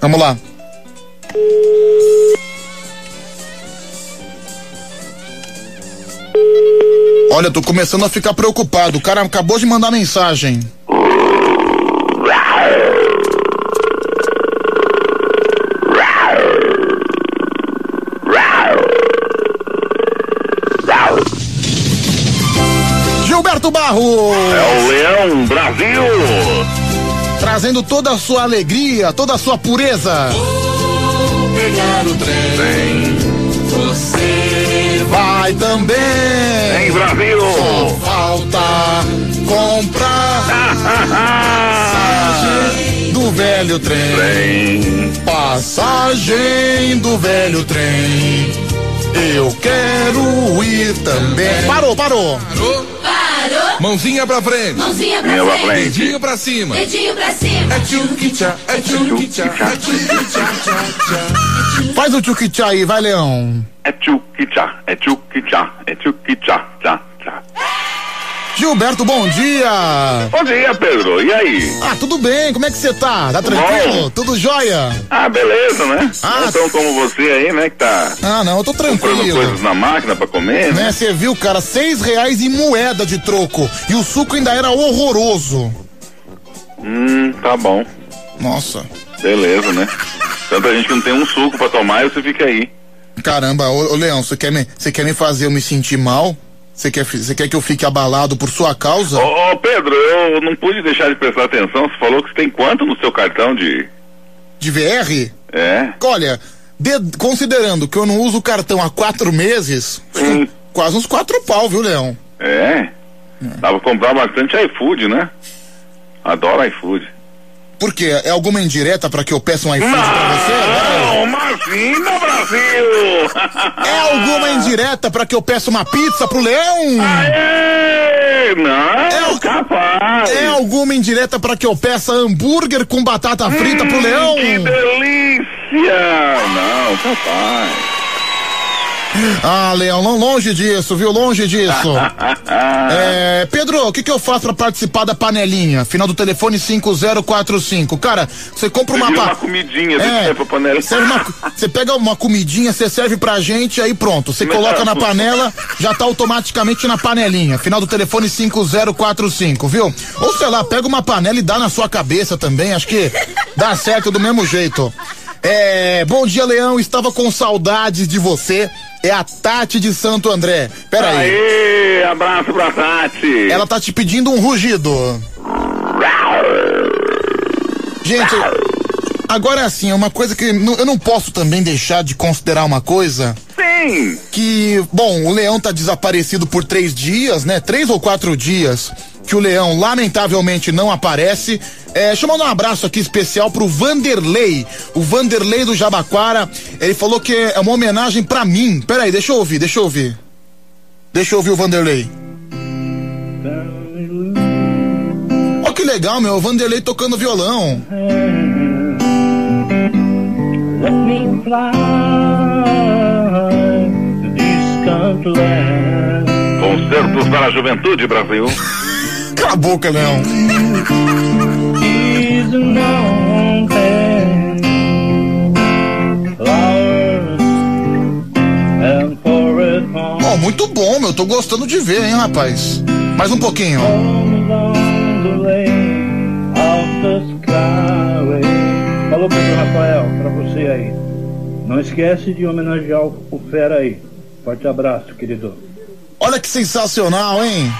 Vamos lá. Olha, eu tô começando a ficar preocupado. O cara acabou de mandar mensagem. Gilberto Barro! É o Leão Brasil! Trazendo toda a sua alegria, toda a sua pureza. Pegar o trem. Você vai também. Em Brasil. Só falta comprar <laughs> passagem do velho trem. Passagem do velho trem. Eu quero ir também. Parou, parou. Parou. Mãozinha pra frente. Mãozinha pra Mãozinha pra frente. frente. Dedinho pra cima. Dedinho pra cima. É tchuki-tchá, é tchuki-tchá, é tchuki-tchá, tchá, tchá. Faz o tchuki aí, vai, Leão. É tchuki-tchá, é tchuki-tchá, é tchuki-tchá, tchá, tchá. Gilberto, bom dia. Bom dia, Pedro. E aí? Ah, tudo bem, como é que você tá? Tá tranquilo? Bom. Tudo jóia? Ah, beleza, né? Ah, então, como você aí, né, que tá Ah, não, eu tô comprando tranquilo. coisas na máquina pra comer, né? Né, você viu, cara, seis reais em moeda de troco. E o suco ainda era horroroso. Hum, tá bom. Nossa. Beleza, né? Tanta gente que não tem um suco pra tomar e você fica aí. Caramba, ô, ô Leão, você quer, me, você quer me fazer eu me sentir mal? Você quer, você quer que eu fique abalado por sua causa? Ô, ô, Pedro, eu não pude deixar de prestar atenção. Você falou que você tem quanto no seu cartão de. De VR? É? Olha, de- considerando que eu não uso o cartão há quatro meses, Hum. quase uns quatro pau, viu, Leão? É? Dá pra comprar bastante iFood, né? Adoro iFood. Por quê? É alguma indireta pra que eu peça um iFood pra você? Não, imagina, Brasil! <laughs> É alguma indireta pra que eu peça uma pizza pro Leão? Aê! Não, É, capaz! é alguma indireta pra que eu peça hambúrguer com batata frita pro Leão? Hum, Que delícia! Não, capaz. Ah, Leão, lo- longe disso, viu? Longe disso. <laughs> É, Pedro, o que, que eu faço pra participar da panelinha? Final do telefone 5045. Cara, você compra uma. Pediu pa- uma comidinha, É, pra panela. Você pega uma comidinha, você serve pra gente, aí pronto. Você coloca na panela, já tá automaticamente na panelinha. Final do telefone 5045, viu? Ou sei lá, pega uma panela e dá na sua cabeça também. Acho que dá certo do mesmo jeito. É, bom dia, Leão. Estava com saudades de você. É a Tati de Santo André. Pera aí. Aê, abraço pra Tati. Ela tá te pedindo um rugido. Gente, agora é assim, é uma coisa que eu não posso também deixar de considerar uma coisa. Sim. Que, bom, o leão tá desaparecido por três dias, né? Três ou quatro dias que o leão lamentavelmente não aparece. É, deixa eu mandar um abraço aqui especial pro Vanderlei. O Vanderlei do Jabaquara. Ele falou que é uma homenagem pra mim. Peraí, deixa eu ouvir, deixa eu ouvir. Deixa eu ouvir o Vanderlei. Ó que legal, meu, o Vanderlei tocando violão. Let me fly to distant land. Concertos para a Juventude, Brasil. <laughs> Cala a boca, Leão. Ó, muito bom, meu, tô gostando de ver, hein, rapaz. Mais um pouquinho. Falou Pedro Rafael, pra você aí. Não esquece de homenagear o Fera aí. Forte abraço, querido. Olha que sensacional, hein?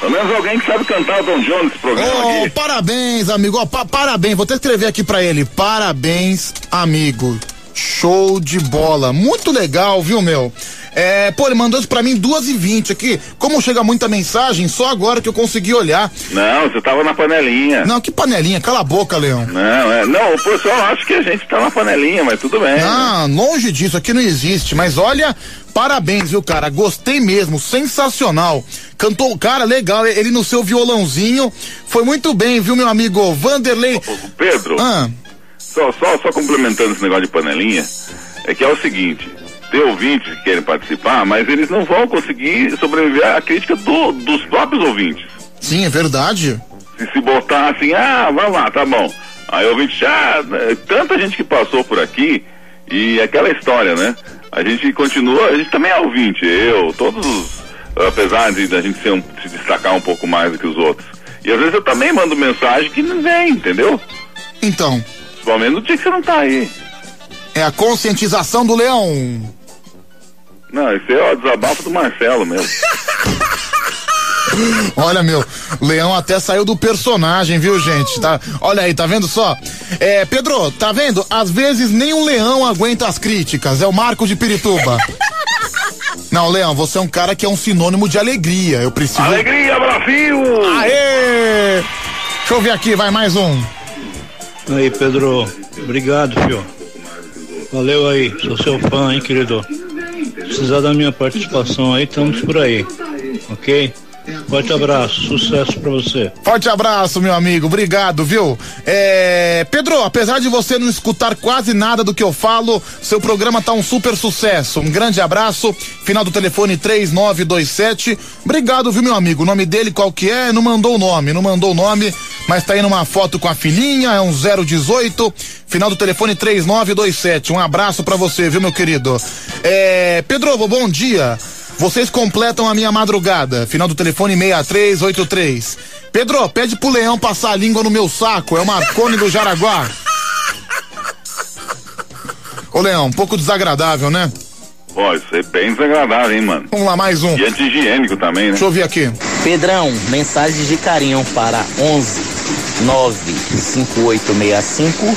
Pelo menos alguém que sabe cantar o Tom Jones nesse programa Oh, aqui. parabéns, amigo. Ó, pa- parabéns, vou até escrever aqui pra ele. Parabéns, amigo. Show de bola. Muito legal, viu, meu? É, pô, ele mandou isso pra mim duas e vinte aqui. Como chega muita mensagem, só agora que eu consegui olhar. Não, você tava na panelinha. Não, que panelinha, cala a boca, Leão. Não, é, não, o pessoal acha que a gente tá na panelinha, mas tudo bem. Ah, longe disso, aqui não existe. Mas olha, parabéns, viu, cara? Gostei mesmo, sensacional. Cantou, cara, legal. Ele no seu violãozinho. Foi muito bem, viu, meu amigo Vanderlei? Pedro, Ah, só, só, só complementando esse negócio de panelinha, é que é o seguinte, tem ouvintes que querem participar, mas eles não vão conseguir sobreviver à crítica do- dos próprios ouvintes. sim, é verdade. Se se botar assim, ah, vamos lá, tá bom. Aí o ouvinte, ah, né, tanta gente que passou por aqui, e aquela história, né? A gente continua, a gente também é ouvinte, eu, todos os apesar de a gente ser um- se destacar um pouco mais do que os outros. E às vezes eu também mando mensagem que não vem, entendeu? Então, Principalmente no dia que você não tá aí. é a conscientização do leão. Não, isso é o desabafo do Marcelo mesmo. <laughs> Olha, meu, Leão até saiu do personagem, viu, gente? Tá, olha aí, tá vendo só? É, Pedro, tá vendo? Às vezes nem um leão aguenta as críticas. É o Marco de Pirituba. <laughs> Não, Leão, você é um cara que é um sinônimo de alegria. Eu preciso. Alegria, Brasil! Aê! Deixa eu ver aqui, vai mais um. Aí, Pedro. Obrigado, filho. Valeu aí. Sou seu fã, hein, querido. Precisar da minha participação aí, estamos por aí. Ok? Forte abraço. Sucesso pra você. Forte abraço, meu amigo. Obrigado, viu? É, Pedro, apesar de você não escutar quase nada do que eu falo, seu programa tá um super sucesso. Um grande abraço. Final do telefone 3927. Obrigado, viu, meu amigo? O nome dele qual que é? Não mandou o nome, não mandou o nome, mas tá aí numa foto com a filhinha, é um 018. Final do telefone 3927. Um abraço pra você, viu, meu querido? É, Pedro, bom dia. Vocês completam a minha madrugada. Final do telefone 6383. Pedro, pede pro leão passar a língua no meu saco. É o Marcone do Jaraguá. Ô, Leão, um pouco desagradável, né? Pô, isso é bem desagradável, hein, mano? Vamos lá, mais um. E anti-higiênico também, né? Deixa eu ver aqui. Pedrão, mensagens de carinho para 11 95865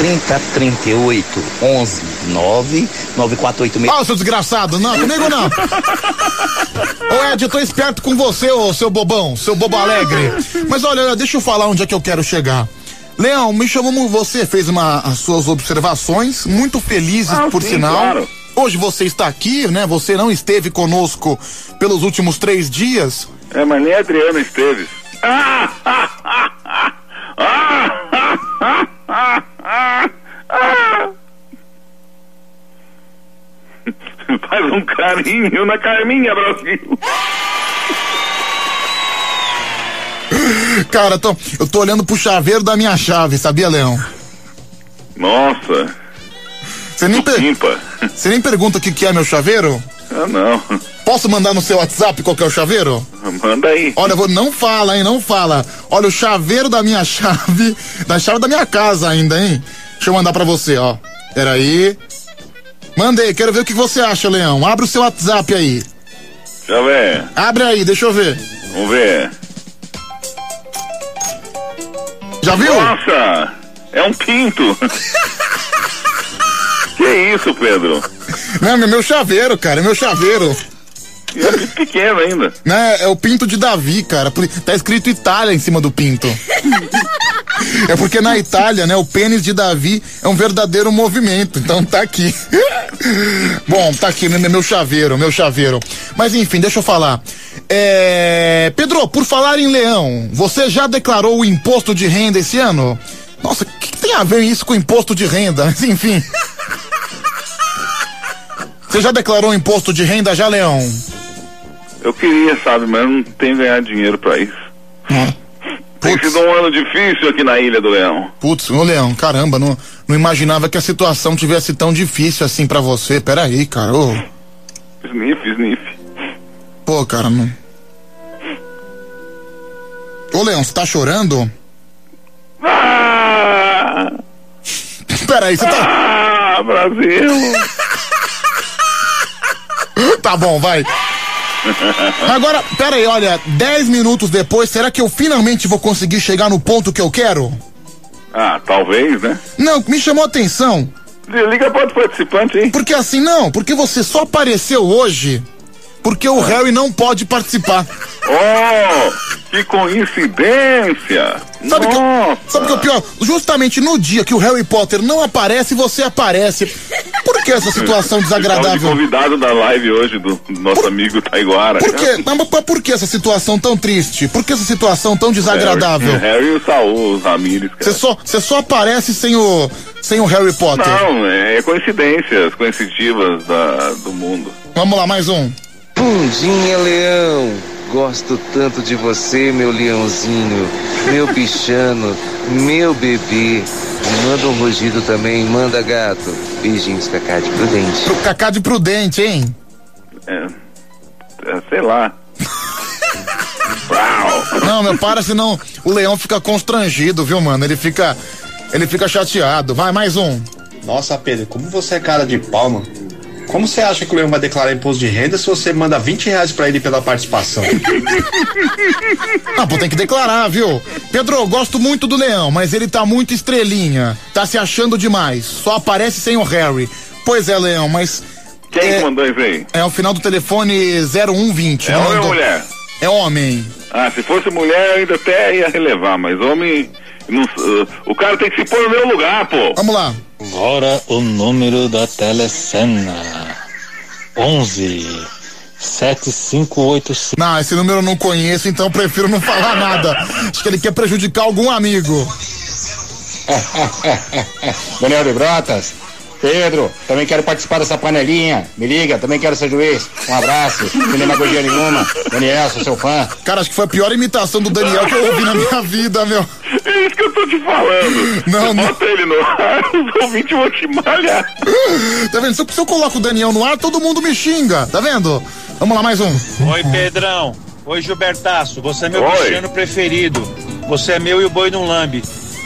3038 11 9 9486. Ó, seu desgraçado, não, comigo não. <laughs> Ô Ed, eu tô esperto com você, ô seu bobão, seu bobo alegre. Mas olha, deixa eu falar onde é que eu quero chegar. Leão, me chamou, você fez uma, as suas observações, muito felizes, Ah, por sim, sinal. claro. Hoje você está aqui, né? Você não esteve conosco pelos últimos três dias. É, mas nem a Adriana Esteves. <laughs> <laughs> Faz um carinho na Carminha, Brasil. <laughs> Cara, tô- eu tô olhando pro chaveiro da minha chave, sabia, Leão? Nossa, Você nem, per- você nem pergunta o que, que é meu chaveiro? Ah, não. Posso mandar no seu WhatsApp qual que é o chaveiro? Manda aí. Olha, vou, não fala, hein? Não fala. Olha, o chaveiro da minha <laughs> chave, da chave da minha casa ainda, hein? Deixa eu mandar pra você, ó. Peraí. Mandei, quero ver o que você acha, Leão. Abre o seu WhatsApp aí. Deixa eu ver. Abre aí, deixa eu ver. Vamos ver. Já viu? Nossa, é um pinto. <laughs> que isso, Pedro? Não, meu chaveiro, cara, meu chaveiro. É pinto pequeno ainda. Né? É o pinto de Davi, cara. Tá escrito Itália em cima do pinto. É porque na Itália, né, o pênis de Davi é um verdadeiro movimento. Então tá aqui. Bom, tá aqui, meu meu chaveiro, meu chaveiro. Mas enfim, deixa eu falar. É... Pedro, por falar em leão, você já declarou o imposto de renda esse ano? Nossa, o que, que tem a ver isso com imposto de renda? Mas enfim. Você já declarou o imposto de renda já, Leão? Eu queria, sabe, mas não tenho ganhado dinheiro pra isso. Tem sido um ano difícil aqui na Ilha do Leão. Putz, ô Leão, caramba, não, não imaginava que a situação tivesse tão difícil assim pra você. Peraí, cara. Ô, Sniff, sniff. pô, cara, não. Ô Leão, você tá chorando? Ah! Peraí, você tá. Ah, Brasil! <laughs> Tá bom, vai. Agora, peraí, olha, 10 minutos depois, será que eu finalmente vou conseguir chegar no ponto que eu quero? Ah, talvez, né? Não, me chamou a atenção. Liga para outro participante, hein? Porque assim, não, porque você só apareceu hoje porque o Harry não pode participar. <laughs> Oh, que coincidência! Sabe que, Nossa! sabe que é o pior? Justamente no dia que o Harry Potter não aparece, você aparece. Por que essa situação Estava de desagradável? convidado da live hoje do nosso amigo Taiguara. Por que, mas, mas por que essa situação tão triste? Por que essa situação tão desagradável? Harry, Harry e o Saul, os Ramírez. Você só, só aparece sem o, sem o Harry Potter. Não, é coincidências coinciditivas da, do mundo. Vamos lá, mais um. Bundinha Leão, gosto tanto de você, meu leãozinho, meu bichano, meu bebê. Manda um rugido também, manda gato. Beijinhos, Cacá de Prudente. Pro Cacá de Prudente, hein? É, é, sei lá. Não, meu, para, senão o leão fica constrangido, viu, mano? Ele fica. Ele fica chateado. Vai, mais um. Nossa, Pedro, como você é cara de pau, mano. Como você acha que o Leão vai declarar imposto de renda se você manda 20 reais pra ele pela participação? Ah, pô, tem que declarar, viu? Pedro, eu gosto muito do leão, mas ele tá muito estrelinha. Tá se achando demais. Só aparece sem o Harry. Pois é, leão, mas. Quem é, mandou isso aí? É o final do telefone 0120. É homem ou mulher? É homem. Ah, se fosse mulher eu ainda até ia relevar, mas homem. não- uh, o cara tem que se pôr no meu lugar, pô. Vamos lá. Agora o número da telecena. 11 7585. Não, esse número eu não conheço, então prefiro não falar nada. Acho que ele quer prejudicar algum amigo. <laughs> Daniel de Brotas. Pedro, também quero participar dessa panelinha. Me liga, também quero ser juiz. Um abraço, sem demagogia nenhuma. Daniel, sou seu fã. Cara, acho que foi a pior imitação do Daniel que eu ouvi na minha vida, meu. É isso que eu tô te falando. Não, não. Bota ele no ar, os ouvintes vão te malhar. Tá vendo? Se eu, se eu coloco o Daniel no ar, todo mundo me xinga. Tá vendo? Vamos lá, mais um. Oi, Pedrão. Oi, Gilbertaço. Você é meu Oi. bichano preferido. Você é meu e o boi não lambe.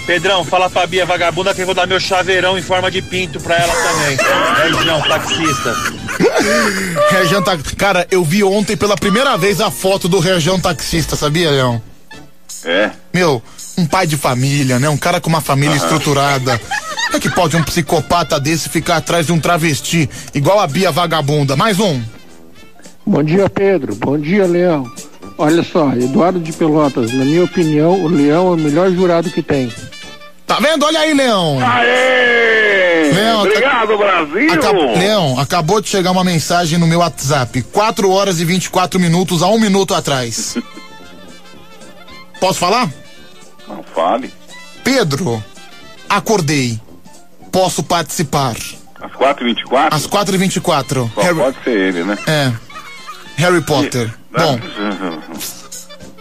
Pedrão, fala pra Bia vagabunda que eu vou dar meu chaveirão em forma de pinto pra ela também. Região, taxista. <laughs> Região tá... Cara, eu vi ontem pela primeira vez a foto do Região Taxista, sabia, Leão? É. Meu, um pai de família, né? Um cara com uma família Aham. estruturada. Como é que pode um psicopata desse ficar atrás de um travesti, igual a Bia vagabunda? Mais um. Bom dia, Pedro. Bom dia, Leão. Olha só, Eduardo de Pelotas, na minha opinião, o Leão é o melhor jurado que tem. Tá vendo? Olha aí, Leão. Aê! Leão, Obrigado, Brasil! Aca- Leão, acabou de chegar uma mensagem no meu WhatsApp. 4 horas e 24 minutos a um minuto atrás. Posso falar? Não fale. Pedro, acordei. Posso participar. Às 4h24? Às 4h24. Só Harry, pode ser ele, né? é. Harry Potter. Bom, <laughs>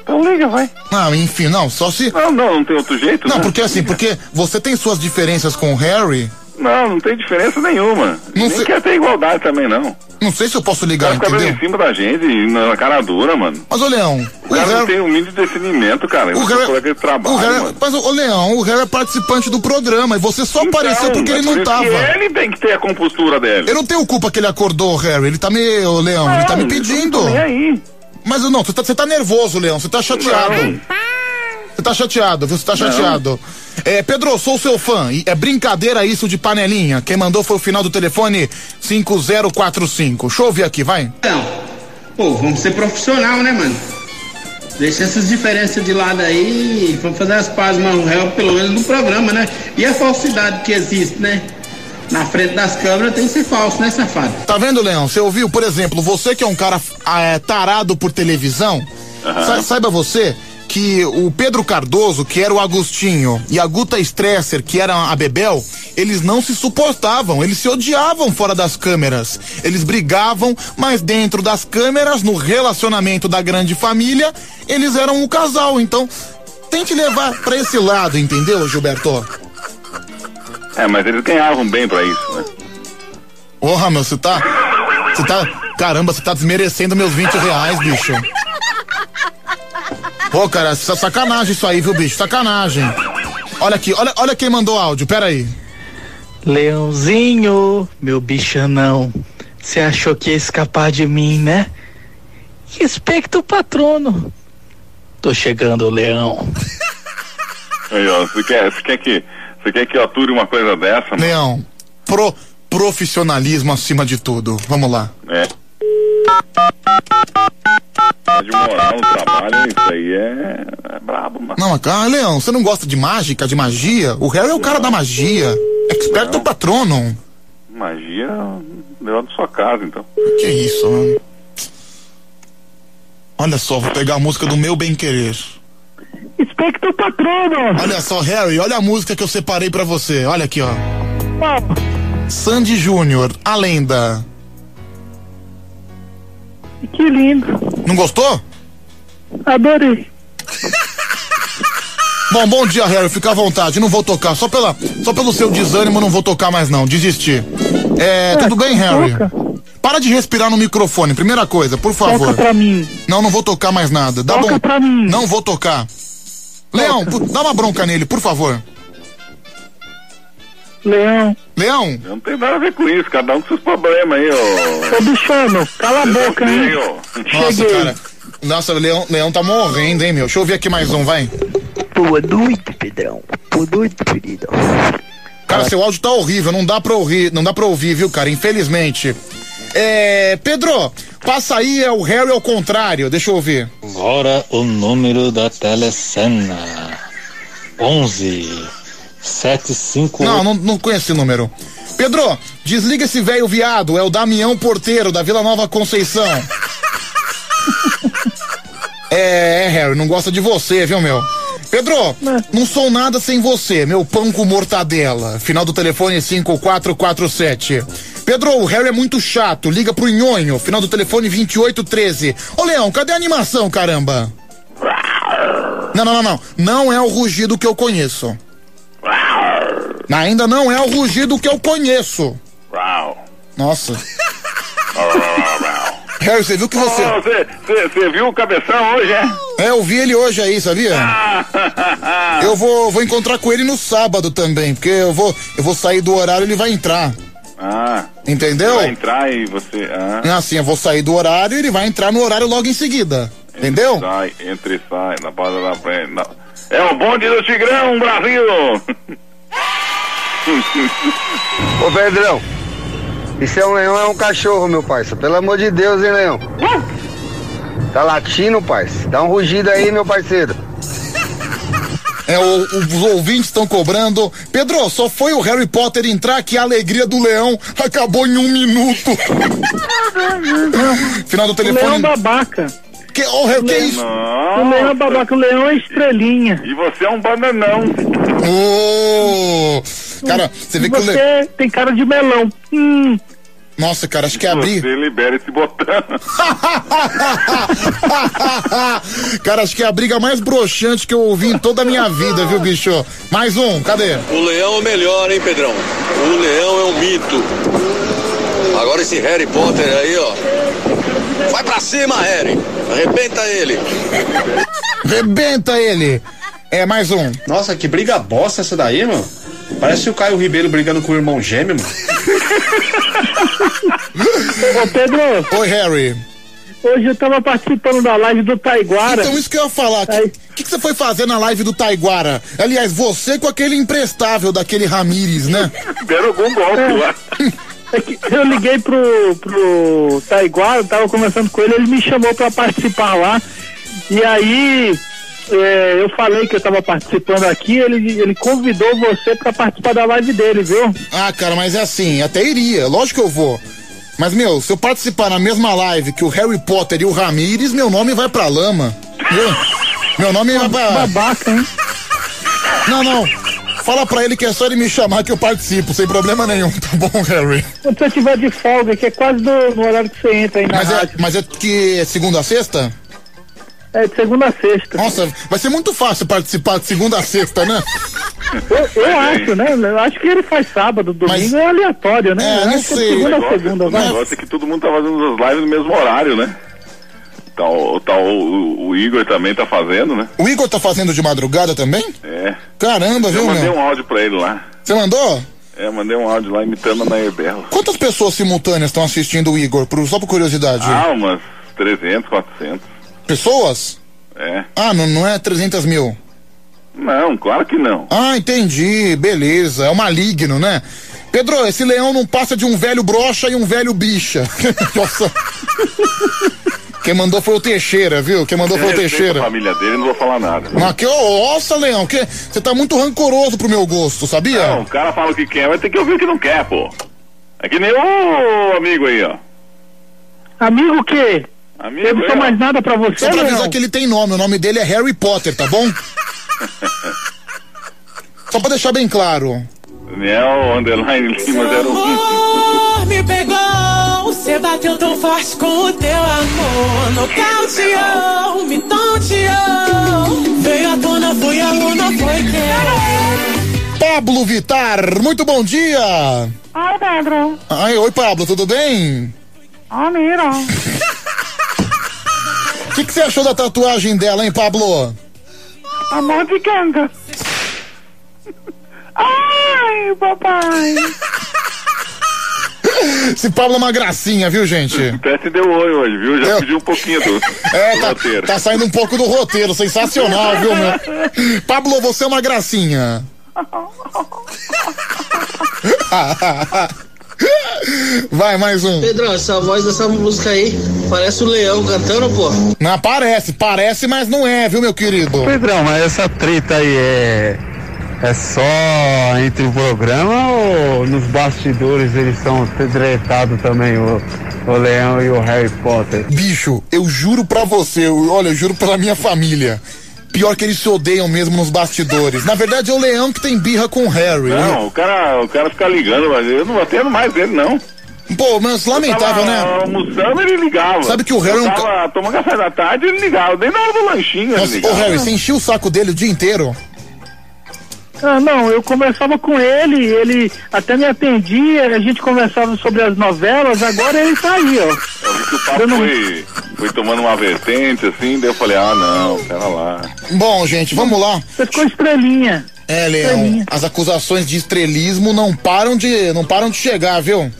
Então liga, vai. não, enfim, não, só se. Não, não, não tem outro jeito, Não, né? porque assim, porque você tem suas diferenças com o Harry. Não, não tem diferença nenhuma. Não Nem sei- quer ter igualdade também, não. Não sei se eu posso ligar, Vai entendeu? em cima da gente, na cara dura, mano. Mas, ô Leão, O cara não tem um mínimo de discernimento, cara. O colega de trabalho, o Harry, mano. mas, ô Leão, o Harry é participante do programa e você só apareceu porque é ele por não tava. ele tem que ter a compostura dele. Eu não tenho culpa que ele acordou, Harry. Ele tá me. Ô, Leão, ele tá me Não, pedindo. não aí. Mas não, você tá, você tá nervoso, Leão. Você tá chateado. Você tá chateado, viu? Você tá chateado. É, Pedro, eu sou seu fã. E é brincadeira isso de panelinha. Quem mandou foi o final do telefone 5045. Deixa eu ouvir aqui, vai. Então, pô, vamos ser profissional, né, mano? Deixa essas diferenças de lado aí e vamos fazer as pazes, mano, real, pelo menos no programa, né? E a falsidade que existe, né? Na frente das câmeras tem que ser falso, né, safado? Tá vendo, Leão? Você ouviu, por exemplo, você que é um cara ah, é, tarado por televisão, sa- saiba você que o Pedro Cardoso, que era o Agostinho, e a Guta Stresser, que era a Bebel, eles não se suportavam, eles se odiavam fora das câmeras. Eles brigavam, mas dentro das câmeras, no relacionamento da grande família, eles eram um casal. Então, tente levar pra esse lado, entendeu, Gilberto? É, mas eles ganhavam bem pra isso, né? Porra, meu, você tá. Você tá. Caramba, você tá desmerecendo meus 20 reais, bicho. Pô, cara, essa sacanagem isso aí, viu, bicho? Sacanagem. Olha aqui, olha, olha quem mandou áudio, pera aí. Leãozinho, meu bichanão, você achou que ia escapar de mim, né? Respeita o patrono. Tô chegando, leão. Aí, ó, você quer, você quer que. Você quer que eu ature uma coisa dessa, mano? Leão, pro, profissionalismo acima de tudo. Vamos lá. É. De moral no trabalho, isso aí é, é brabo, mano. Não, ah, Leão, você não gosta de mágica, de magia? O Harry é o cara da magia. Experto patrono. Magia deu da sua casa, então. Que isso, mano. Olha só, vou pegar a música do meu bem querer. Espectro patrono! Olha só, Harry, olha a música que eu separei pra você. Olha aqui, ó. Sandy Júnior, a lenda. Que lindo. Não gostou? Adorei. <laughs> Bom, bom dia, Harry. Fica à vontade. Não vou tocar. Só, pela, só pelo seu desânimo, não vou tocar mais, não. Desisti. É, tudo bem, Harry? Para de respirar no microfone, primeira coisa, por favor. Toca pra mim. Não, não vou tocar mais nada. Dá Toca bom. pra mim. Não vou tocar. Leão, dá uma bronca nele, por favor. Leão. Leão. Não tem nada a ver com isso, cada um com seus problemas aí, ó. Ô, bichano, cala a boca, hein? Nossa, cara. Nossa, o Leão, Leão tá morrendo, hein, meu? Deixa eu ouvir aqui mais um, vai. Boa noite, Pedrão. Boa noite, querido. Cara, seu áudio tá horrível, não dá pra ouvir, não dá pra ouvir, viu, cara? Infelizmente. É. Pedro, passa aí, é o Harry ao contrário, deixa eu ouvir. Agora o número da telecena. 11 75 Não, não, não conheci o número. Pedro, desliga esse velho viado, é o Damião Porteiro, da Vila Nova Conceição. <laughs> é, é, Harry, não gosta de você, viu, meu? Pedro, não sou nada sem você, meu pão com mortadela. Final do telefone 5447. Pedro, o Harry é muito chato, liga pro Nhonho. Final do telefone 2813. Ô, Leão, cadê a animação, caramba? Não, não, não, não. Não é o rugido que eu conheço. Ainda não é o rugido que eu conheço. Nossa. <laughs> Harry, você viu que você. Você viu o cabeção hoje, é? É, eu vi ele hoje aí, sabia? Eu vou, vou encontrar com ele no sábado também, porque eu vou, eu vou sair do horário e ele vai entrar. Ah. Entendeu? Vai entrar e você. Ah. Assim, eu vou sair do horário e ele vai entrar no horário logo em seguida. Entendeu? Sai, entra e sai, na porta da frente. na- É o bonde do Tigrão, Brasil! <laughs> Ô Pedrão, isso é um leão, é um cachorro, meu parça. Pelo amor de Deus, hein, leão? Tá latindo, parça. Dá um rugido aí, meu parceiro. É, o- os ouvintes estão cobrando. Pedro, só foi o Harry Potter entrar que a alegria do leão acabou em um minuto. <laughs> Final do telefone. O leão babaca. Que, oh, Harry, que isso? O leão é babaca, o leão é estrelinha. E você é um bananão. Ô, Cara, você vê que o Você leão. tem cara de melão. Hum. Nossa, cara, acho que é abrir. Você libera esse botão. <laughs> Cara, acho que é a briga mais broxante que eu ouvi em toda a minha vida, viu, bicho? Mais um, cadê? O leão é o melhor, hein, Pedrão? O leão é um mito. Agora esse Harry Potter aí, ó. Vai pra cima, Harry. Arrebenta ele. Rebenta ele. É, mais um. Nossa, que briga bosta essa daí, mano. Parece o Caio Ribeiro brigando com o irmão gêmeo, mano. <laughs> Ô Pedro. Oi, Harry. Hoje eu tava participando da live do Taiguara. Então, isso que eu ia falar. O que, que, que você foi fazer na live do Taiguara? Aliás, você com aquele imprestável daquele Ramires, né? <laughs> Deram algum golpe lá. É que eu liguei pro, pro Taiguara, tava conversando com ele, ele me chamou pra participar lá. E aí é, eu falei que eu tava participando aqui, ele, ele convidou você pra participar da live dele, viu? Ah, cara, mas é assim, até iria, lógico que eu vou. Mas, meu, se eu participar na mesma live que o Harry Potter e o Ramires, meu nome vai pra lama. Viu? Meu nome vai pra. Babaca, hein? Não, não. Fala pra ele que é só ele me chamar que eu participo, sem problema nenhum, tá bom, Harry? Quando você tiver de folga, que é quase do, no horário que você entra aí na Mas é, rádio. mas é que é segunda a sexta? É de segunda a sexta. Nossa, vai ser muito fácil participar de segunda a sexta, né? Eu, eu acho, né? Eu acho que ele faz sábado, domingo é aleatório, né? É, Eu não é sei. Segunda O a negócio, segunda, o vai. negócio é que todo mundo tá fazendo as lives no mesmo horário, né? Tá, o, tá, o, o Igor também tá fazendo, né? O Igor tá fazendo de madrugada também? É. Caramba, Eu viu, mandei meu? um áudio pra ele lá. Você mandou? É, mandei um áudio lá imitando a Nair Bela. Quantas pessoas simultâneas estão assistindo o Igor? Por- só por curiosidade. Ah, umas 300, 400. Pessoas? É. Ah, não, não é 300 mil. Não, claro que não. Ah, entendi. Beleza. É o maligno, né? Pedro, esse leão não passa de um velho brocha e um velho bicha. <laughs> Nossa. Quem mandou foi o Teixeira, viu? Quem mandou Eu foi o Teixeira. a família dele, não vou falar nada. Mas que, nossa, Leão, que você tá muito rancoroso pro meu gosto, sabia? Não, o cara fala o que quer, vai ter que ouvir o que não quer, pô. É que nem o amigo aí, ó. Amigo o quê? Amigo Eu não sou ó. mais nada pra você, Só pra avisar Leão? que ele tem nome, o nome dele é Harry Potter, tá bom? <laughs> Só pra deixar bem claro. Daniel, underline Lima 01. amor me pegou. Você bateu tão forte com o teu amor. Nocauteou, me tonteou. Veio à tona, fui aluna, foi que Pablo Vitar, muito bom dia! Oi, Pedro. Ai, oi, Pablo, tudo bem? Ah, mira. <laughs> O que, você achou da tatuagem dela, hein, Pablo? Amor de ganga. Ai, papai. <laughs> Esse Pablo é uma gracinha, viu, gente? Até se deu oi hoje, viu? Já pediu um pouquinho do, <laughs> É, do tá, roteiro. tá saindo um pouco do roteiro, sensacional, viu, meu? <laughs> Pablo, você é uma gracinha. Vai, mais um. Pedrão, essa voz dessa música aí parece o leão cantando, pô. Não parece, parece, mas não é, viu, meu querido? Pedrão, mas essa treta aí é. É só entre o programa ou nos bastidores eles estão tretados também, o, o Leão e o Harry Potter? Bicho, eu juro pra você, eu- olha, eu juro pela minha família. Pior que eles se odeiam mesmo nos bastidores. Na verdade, é o Leão que tem birra com o Harry. né? Não, o cara, o cara fica ligando, mas eu não atendo mais dele, não. Pô, mas lamentável, né? almoçando, ele ligava. Sabe que o Harry é eu um tava tomando café da tarde, ele ligava. Nem na hora do lanchinho ele Nossa, ô ligava. Harry, você encheu o saco dele o dia inteiro? Ah, não, eu conversava com ele, ele até me atendia, a gente conversava sobre as novelas, agora ele tá aí, ó. Eu vi que o papo foi, foi tomando uma vertente, assim, daí eu falei, ah, não, pera lá. Bom, gente, vamos lá. Você ficou estrelinha. É, Leão, as acusações de estrelismo não param de, não param de chegar, viu?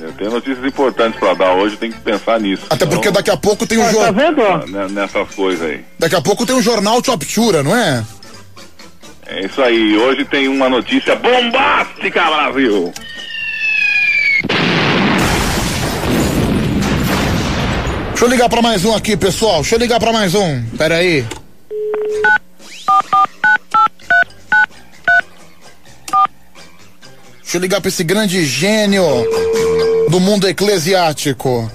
Eu tenho notícias importantes pra dar hoje, tem que pensar nisso. Até porque daqui a pouco tem um tá jornal. Nessas coisas aí. Daqui a pouco tem um jornal Choptura, não é? É isso aí, hoje tem uma notícia bombástica, Brasil! Deixa eu ligar pra mais um aqui, pessoal. Deixa eu ligar pra mais um. Pera aí. Deixa eu ligar pra esse grande gênio do mundo eclesiástico.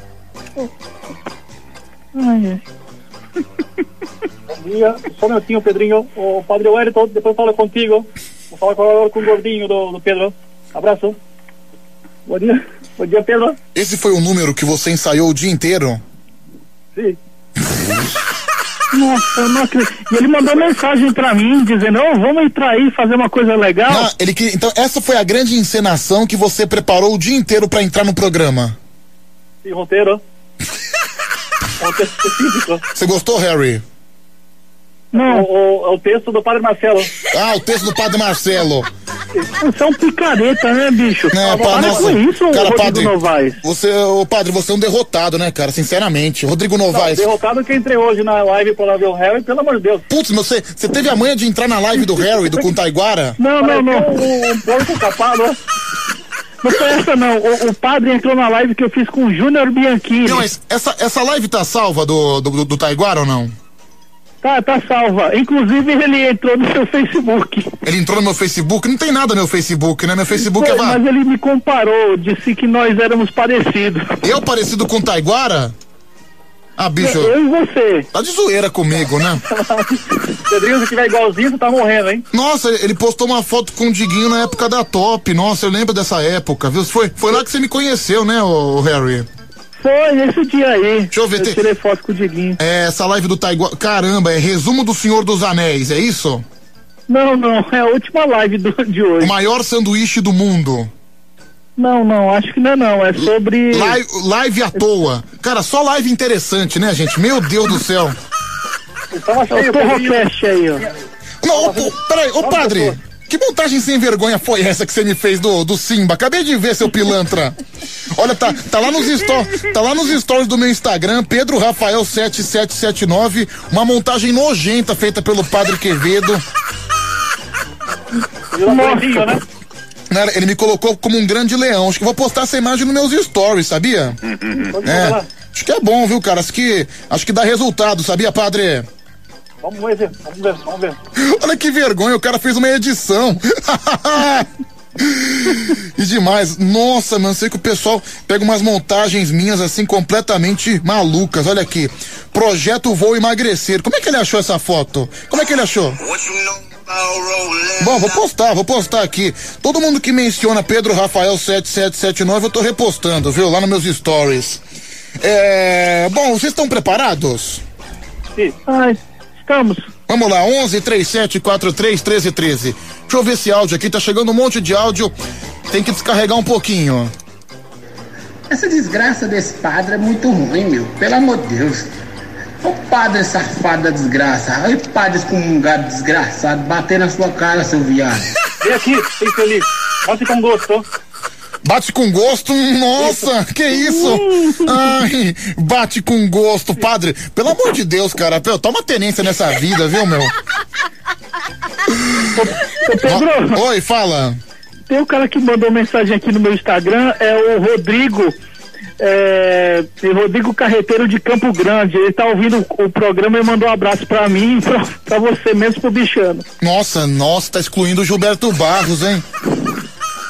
Ai, <laughs> Bom dia, só um minutinho, Pedrinho. O Padre Wellington, depois fala contigo. Vou falar agora com o gordinho do, do Pedro. Abraço. Bom dia. Bom dia, Pedro. Esse foi o número que você ensaiou o dia inteiro? Sim. Nossa, eu não acredito. E ele mandou mensagem pra mim dizendo, ô, vamos entrar aí fazer uma coisa legal. Ah, ele que, então essa foi a grande encenação que você preparou o dia inteiro pra entrar no programa. Sim, roteiro. <laughs> roteiro específico. Você gostou, Harry? Não. O, o, o texto do Padre Marcelo. Ah, o texto do Padre Marcelo. Você é um picareta, né, bicho? Né, Para pá, nossa, com isso, cara, Rodrigo padre, Novaes. Você, ô padre, você é um derrotado, né, cara? Sinceramente. Rodrigo Novaes. Não, derrotado que entrei hoje na live pra lá ver o Harry, pelo amor de Deus. Putz, meu, você, você teve a manha de entrar na live do Harry, do com Taiguara? Não, não, não. Um, um porco capado, ó. Não foi essa, não. O, o padre entrou na live que eu fiz com o Júnior Bianchini. Não, mas essa, essa live tá salva do, do, do, do Taiguara ou não? Tá, tá salva. Inclusive, ele entrou no seu Facebook. Ele entrou no meu Facebook? Não tem nada no meu Facebook, né? Meu Facebook Foi, é va- Mas ele me comparou, disse que nós éramos parecidos. Eu parecido com o Taiguara? Ah, bicho. Eu e você. Tá de zoeira comigo, né? <laughs> Pedrinho, se tiver igualzinho, você tá morrendo, hein? Nossa, ele postou uma foto com o Diguinho na época da Top. Nossa, eu lembro dessa época, viu? Foi, foi lá que você me conheceu, né, ô, Harry? Foi nesse dia aí. Deixa eu ver. tem- tirei foto com o Diguinho. É, essa live do Taiguara. Caramba, é resumo do Senhor dos Anéis, é isso? Não, não, <laughs> é a última live do, de hoje. O maior sanduíche do mundo. Não, não, acho que não é não. É sobre. Live, live à toa. Cara, só live interessante, né, gente? Meu Deus do céu. Tava É o Torrocast aí, ó. Não, ô, peraí, ô padre. Que montagem sem vergonha foi essa que você me fez do, do Simba? Acabei de ver, seu pilantra. Olha, tá, tá lá nos stories, tá lá nos stories do meu Instagram, Pedro Rafael 7779, uma montagem nojenta feita pelo Padre Quevedo. Nossa. né? Né, Ele me colocou como um grande leão. Acho que vou postar essa imagem nos meus stories, sabia? É. Acho que é bom, viu, cara? Acho que, acho que dá resultado, sabia, padre? Vamos ver, vamos ver, vamos ver. Olha que vergonha, o cara fez uma edição. <laughs> e demais. Nossa, mano, sei que o pessoal pega umas montagens minhas assim completamente malucas. Olha aqui. Projeto Vou Emagrecer. Como é que ele achou essa foto? Como é que ele achou? Bom, vou postar, vou postar aqui. Todo mundo que menciona Pedro Rafael 7779, eu tô repostando, viu? Lá nos meus stories. É. Bom, vocês estão preparados? Sim. Ai, estamos. Vamos lá, 11 37 43 13 13. Deixa eu ver esse áudio aqui, tá chegando um monte de áudio. Tem que descarregar um pouquinho. Essa desgraça desse padre é muito ruim, meu. Pelo amor de Deus. O padre safado da desgraça. Olha o padre excomungado desgraçado bater na sua cara, seu viado. Vem aqui, infeliz. Bate com gosto. Bate com gosto? Nossa, que isso? Ai, bate com gosto, padre. Pelo amor de Deus, cara. Pô, toma tenência nessa vida, viu, meu? Ô, Pedro, Oi, fala. tem um cara que mandou mensagem aqui no meu Instagram, é o Rodrigo. É, Rodrigo Carreteiro de Campo Grande. Ele tá ouvindo o, programa e mandou um abraço pra mim e pra, pra você mesmo, pro bichano. Nossa, nossa, tá excluindo o Gilberto Barros, hein?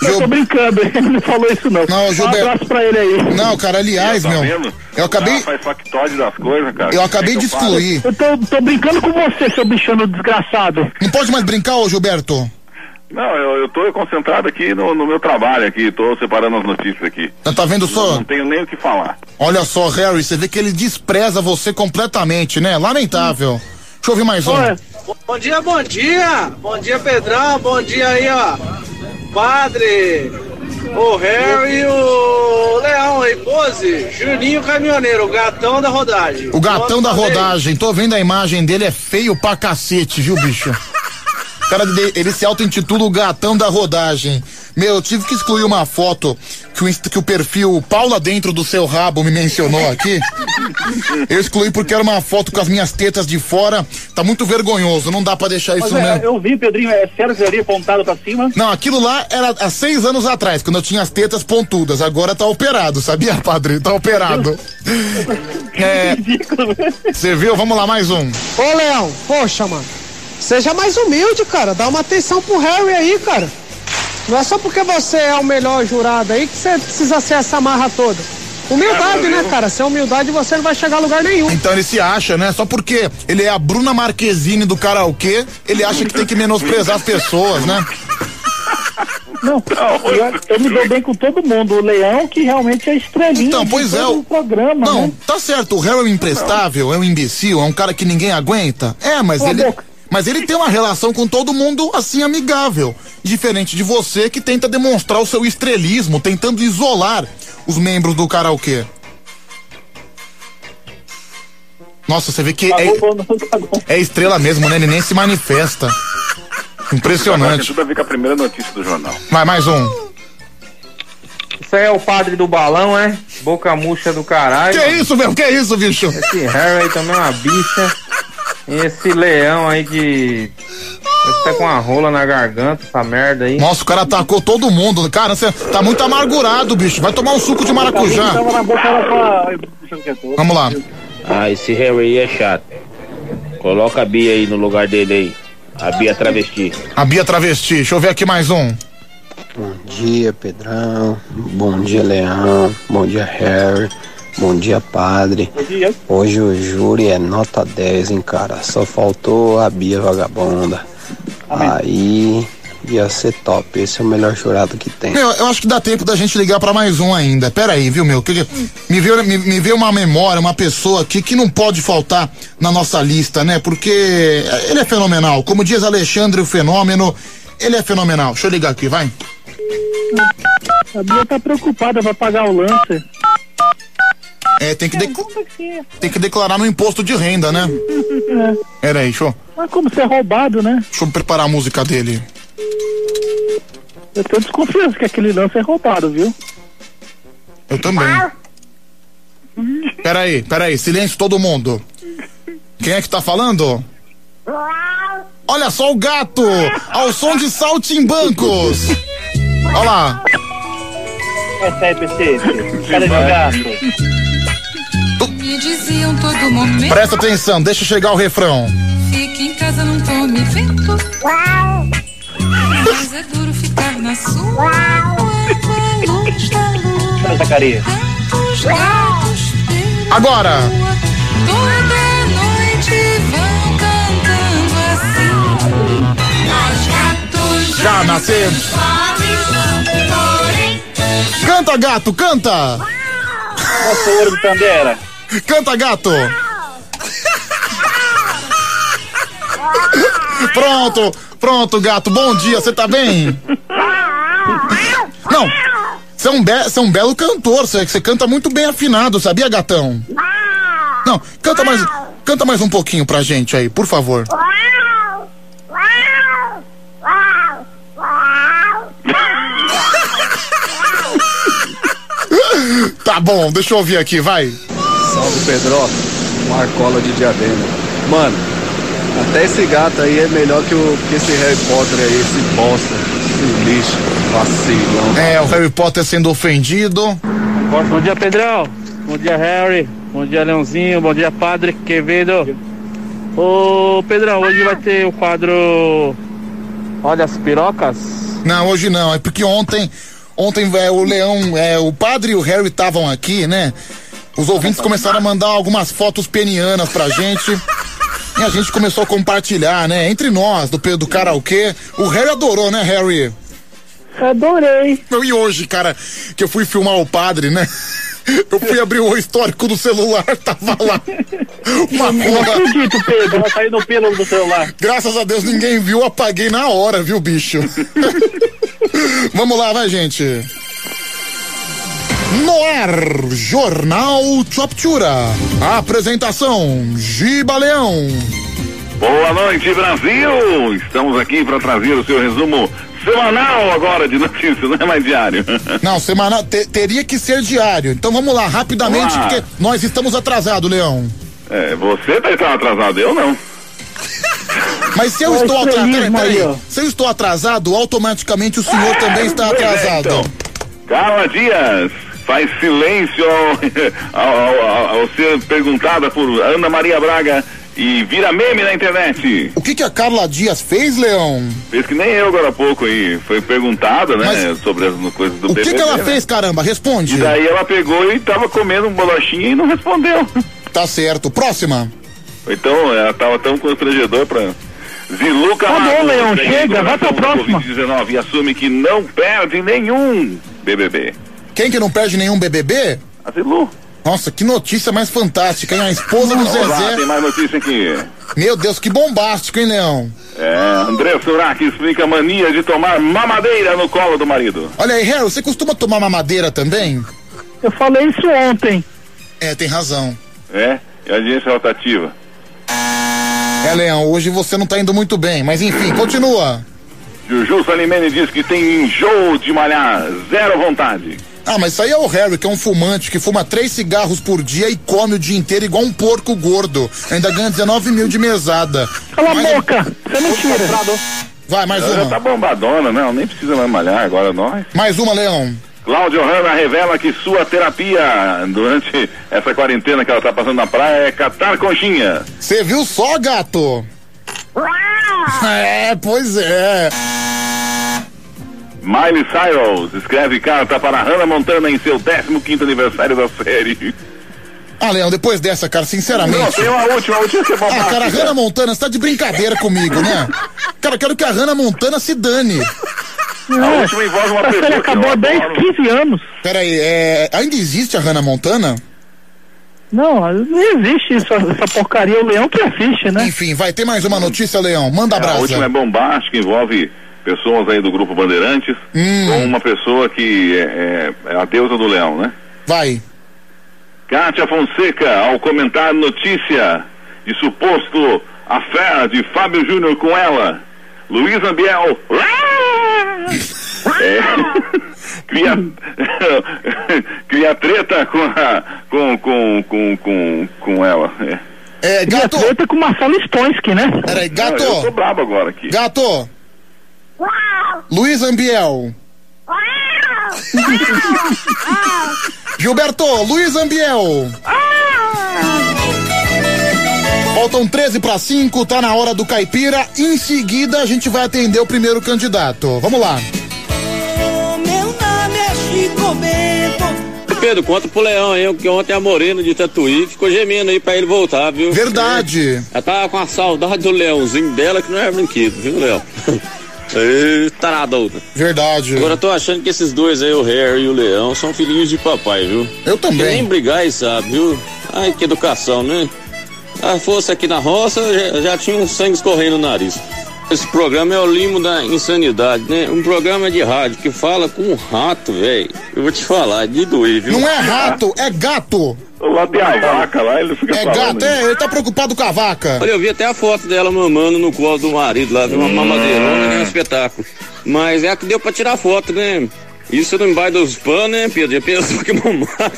Eu tô brincando, <laughs> ele não falou isso não. Não, Um Gilberto. abraço pra ele aí. Não, cara, aliás, Tá meu. vendo? Eu acabei. Ah, faz factóide das coisas, cara. Eu acabei de excluir. Eu tô, tô brincando com você, seu bichano desgraçado. Não pode mais brincar, ô Gilberto? Não, eu, eu tô concentrado aqui no, no meu trabalho aqui, tô separando as notícias aqui. Tá, tá vendo só? Não tenho nem o que falar. Olha só, Harry, você vê que ele despreza você completamente, né? Lamentável. Deixa eu ouvir mais um. Bom dia, bom dia! Bom dia, Pedrão! Bom dia aí, ó! Padre! O Harry e o Leão aí, pose! Juninho Caminhoneiro, o gatão da rodagem. O gatão da rodagem, tô vendo a imagem dele, é feio pra cacete, viu, bicho? O cara, ele se auto-intitula o gatão da rodagem. Meu, eu tive que excluir uma foto que o, que o perfil Paula dentro do seu rabo me mencionou aqui. Eu excluí porque era uma foto com as minhas tetas de fora. Tá muito vergonhoso, não dá pra deixar Mas isso é, mesmo. eu vi, Pedrinho, é sério que ali apontado pra cima? Não, aquilo lá era há seis anos atrás, quando eu tinha as tetas pontudas. Agora tá operado, sabia, padre? Tá operado. <laughs> É. Você viu? Vamos lá, mais um. Ô, Leão, poxa, mano. Seja mais humilde, cara. Dá uma atenção pro Harry aí, cara. Não é só porque você é o melhor jurado aí que você precisa ser essa marra toda. Humildade, né, cara? Sem humildade você não vai chegar a lugar nenhum. Então ele se acha, né? Só porque ele é a Bruna Marquezine do karaokê, ele acha que tem que menosprezar as pessoas, né? Não, eu, eu me dou bem com todo mundo. O Leão, que realmente é estrelinha Então, pois é, o- programa, Não, né? tá certo, o Harry é um imprestável, é um imbecil, é um cara que ninguém aguenta. É, mas ele. boca. Mas ele tem uma relação com todo mundo assim amigável. Diferente de você que tenta demonstrar o seu estrelismo, tentando isolar os membros do karaokê. Nossa, você vê que é, é estrela mesmo, né? Ele nem se manifesta. Impressionante. tudo a ver com a primeira notícia do jornal. Vai, mais um. Isso aí é o padre do balão, é? Boca murcha do caralho. Que isso, meu? Que isso, bicho? Esse Harry também é uma bicha. E esse leão aí que. Esse tá com uma rola na garganta, essa merda aí. Nossa, o cara atacou todo mundo. Cara, você tá muito amargurado, bicho. Vai tomar um suco de maracujá. Pra... Vamos lá. Ah, esse Harry aí é chato. Coloca a Bia aí no lugar dele aí. A Bia travesti. A Bia Travesti. Deixa eu ver aqui mais um. Bom dia, Pedrão. Bom dia, Leão. Bom dia, Harry. Bom dia, padre. Hoje o júri é nota 10, hein, cara. Só faltou a Bia Vagabunda. Aí ia ser top. Esse é o melhor jurado que tem. Meu, eu acho que dá tempo da gente ligar pra mais um ainda. Pera aí, viu, meu? Que que- me, veio, me, me veio uma memória, uma pessoa aqui que não pode faltar na nossa lista, né? Porque ele é fenomenal. Como diz Alexandre, o fenômeno, ele é fenomenal. Deixa eu ligar aqui, vai. A Bia tá preocupada, vai pagar o lance. É, tem que, de- tem que declarar no imposto de renda, né? <laughs> Pera aí, deixa eu, Mas como ser roubado, né? deixa eu preparar a música dele. Eu tenho desconfiança que aquele lance é roubado, viu? Eu também. Pera aí, pera aí, silêncio todo mundo. Quem é que tá falando? Olha só o gato! Ao som de saltimbancos! Olha lá! Essa aí, PC. Cadê meu gato? Diziam todo momento. Presta atenção, deixa chegar o refrão. Fique em casa, não tome vento. Mas é duro ficar na sua. A luz da lua. Gatos Agora! toda noite vão cantando assim. Nós gatos Já nascemos. Porém, Canta, gato, canta! Nossa, o ouro do Tandera. Canta, gato! <laughs> Pronto, pronto, gato, bom dia, você tá bem? Não, Você é um, be é um belo cantor, você, você canta muito bem afinado, sabia, gatão? Não, canta mais, canta mais um pouquinho pra gente aí, por favor. <laughs> Tá bom, deixa eu ouvir aqui, vai. Salve Pedro, Marcola de Diadema. Mano, até esse gato aí é melhor que, o, que esse Harry Potter aí, esse bosta, esse lixo, vacilão. É, o Harry Potter sendo ofendido. Bom dia, Pedrão. Bom dia, Harry. Bom dia, Leãozinho. Bom dia, Padre Quevedo. Ô, Pedrão, hoje vai ter o quadro Olha as pirocas. Não, hoje não, é porque ontem, ontem é, o Leão, é, o padre e o Harry estavam aqui, né? Os ouvintes começaram a mandar algumas fotos penianas pra gente. E a gente começou a compartilhar, né? Entre nós, do, do karaokê. O Harry adorou, né, Harry? Adorei. E hoje, cara, que eu fui filmar o padre, né? Eu fui abrir o histórico do celular, <laughs> tava lá. Uma Não rola. acredito, Pedro. Vai sair no pelo do celular. Graças a Deus ninguém viu, apaguei na hora, viu, bicho? <laughs> Vamos lá, vai, gente. No ar, Jornal Choptura. Apresentação, Giba Leão. Boa noite, Brasil! Estamos aqui para trazer o seu resumo semanal agora de <laughs> notícias, não é mais diário. <laughs> Não, semana te- teria que ser diário. Então vamos lá, rapidamente, Vamos lá. porque nós estamos atrasados, Leão. É, você tá atrasado, eu não. Mas se eu estou atrasado, peraí, se eu estou atrasado, automaticamente o senhor também está é, atrasado. então. Carla Dias faz silêncio <laughs> ao, ao- ao- ao ser perguntada por Ana Maria Braga e vira meme na internet. O que que a Carla Dias fez, Leão? Fez que nem eu agora há pouco aí. Foi perguntada, né, sobre as coisas do O que BBB. que ela né? fez, caramba? Responde. E daí ela pegou e tava comendo um bolachinha e não respondeu. <laughs> Tá certo. Próxima. Então, ela tava tão constrangedor pra. Zilu Camargo. bom, Leão, chega, vai pra próxima. Covid-19 e assume que não perde nenhum BBB. Quem que não perde nenhum BBB? A Zilu. Nossa, que notícia mais fantástica, hein? A esposa do Zezé. tem mais notícia aqui. Meu Deus, que bombástico, hein, Leão? É, André Surak explica a mania de tomar mamadeira no colo do marido. Olha aí, Harry, você costuma tomar mamadeira também? Eu falei isso ontem. É, tem razão. É, e a audiência rotativa. É, Leão, hoje você não tá indo muito bem, mas enfim, continua. Juju Salimene diz que tem enjoo de malhar, zero vontade. Ah, mas isso aí é o Harry, que é um fumante que fuma três cigarros por dia e come o dia inteiro igual um porco gordo. Ainda ganha 19 mil de mesada. Cala Mais a boca. Você é mentira. Vai, mais Ela já uma. tá bombadona, não, nem precisa mais malhar agora nós. Mais uma, Leão. Cláudio Hanna revela que sua terapia durante essa quarentena que ela tá passando na praia é catar conchinha. Você viu só, gato? É, pois é. Miley Cyrus escreve carta para Hannah Montana em seu 15 aniversário da série. Ah, Leão, depois dessa, cara, sinceramente. Não, tem uma última, a última que é Ah, cara, a. Hannah Montana, você tá de brincadeira comigo, né? Cara, quero que a Hannah Montana se dane. A última envolve uma Essa série pessoa acabou há 10, adoro. 15 anos. Peraí, é, ainda existe a Hannah Montana? Não, não existe isso, essa porcaria. O leão que assiste, né? Enfim, vai ter mais uma notícia, Leão. Manda É, a brasa. última é bombástica, envolve pessoas aí do grupo Bandeirantes Hum. com uma pessoa que é, é- é a deusa do leão, né? Vai. Kátia Fonseca, ao comentar notícia de suposto affair de Fábio Júnior com ela, Luiz Ambiel <laughs> é, cria, <laughs> cria treta com, a, com, com, com, com, com ela. É. É, gato. treta com Marcelo Stonski, né? Peraí, Não, gato. eu tô brabo agora aqui. Gato. Luiz Ambiel. <laughs> Gilberto, Luiz Ambiel. Faltam 13 para 5, tá na hora do caipira. Em seguida, a gente vai atender o primeiro candidato. Vamos lá. Meu nome é. Pedro, conta pro Leão aí, que ontem a Morena de Tatuí ficou gemendo aí pra ele voltar, viu? Verdade. Ela tava com a saudade do leãozinho dela, que não é brinquedo, viu, Leão? Ei, taradão. Verdade. Agora eu tô achando que esses dois aí, o Harry e o Leão, são filhinhos de papai, viu? Eu também. Que nem brigar e sabe, viu? Ai, que educação, né? Ah, fosse aqui na roça, já, já tinha um sangue escorrendo no nariz. Esse programa é o limo da insanidade, né? Um programa de rádio que fala com um rato, velho. Eu vou te falar, de doer, viu? Não é rato, é gato. Lá tem a vaca lá, ele fica É falando. gato, é, ele tá preocupado com a vaca. Olha, eu vi até a foto dela mamando no colo do marido lá, viu? Uma mamadeirona, né? Um espetáculo. Mas é a que deu pra tirar foto, né? Isso não embaixo dos panos, né, Pedro? Já pensou que mamar.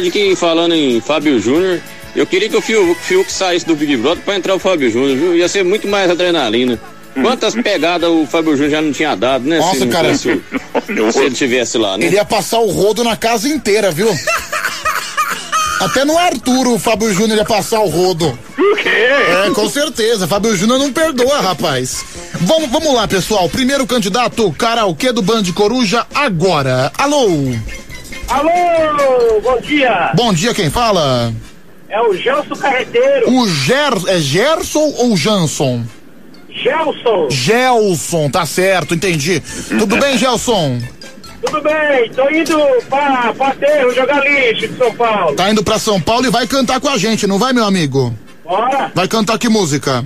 De quem falando em Fábio Júnior, eu queria que o Fiuk, Fiuk saísse do Big Brother pra entrar o Fábio Júnior, viu? Ia ser muito mais adrenalina. Quantas pegadas o Fábio Júnior já não tinha dado, né? Nossa, se, cara. fosse <laughs> se ele tivesse lá, né? Ele ia passar o rodo na casa inteira, viu? Até no Arthur o Fábio Júnior ia passar o rodo. Por quê? É, com certeza. Fábio Júnior não perdoa, rapaz. Vamos, vamos lá, pessoal. Primeiro candidato, karaokê do Band Coruja, agora. Alô? Alô, bom dia. Bom dia, quem fala? É o Gelson Carreteiro. O Ger... É Gerson ou Janson? Gelson. Gelson, tá certo, entendi. Tudo bem, Gelson? Tudo bem, tô indo pra, pra aterro jogar lixo de São Paulo. Tá indo pra São Paulo e vai cantar com a gente, não vai, meu amigo? Bora. Vai cantar que música?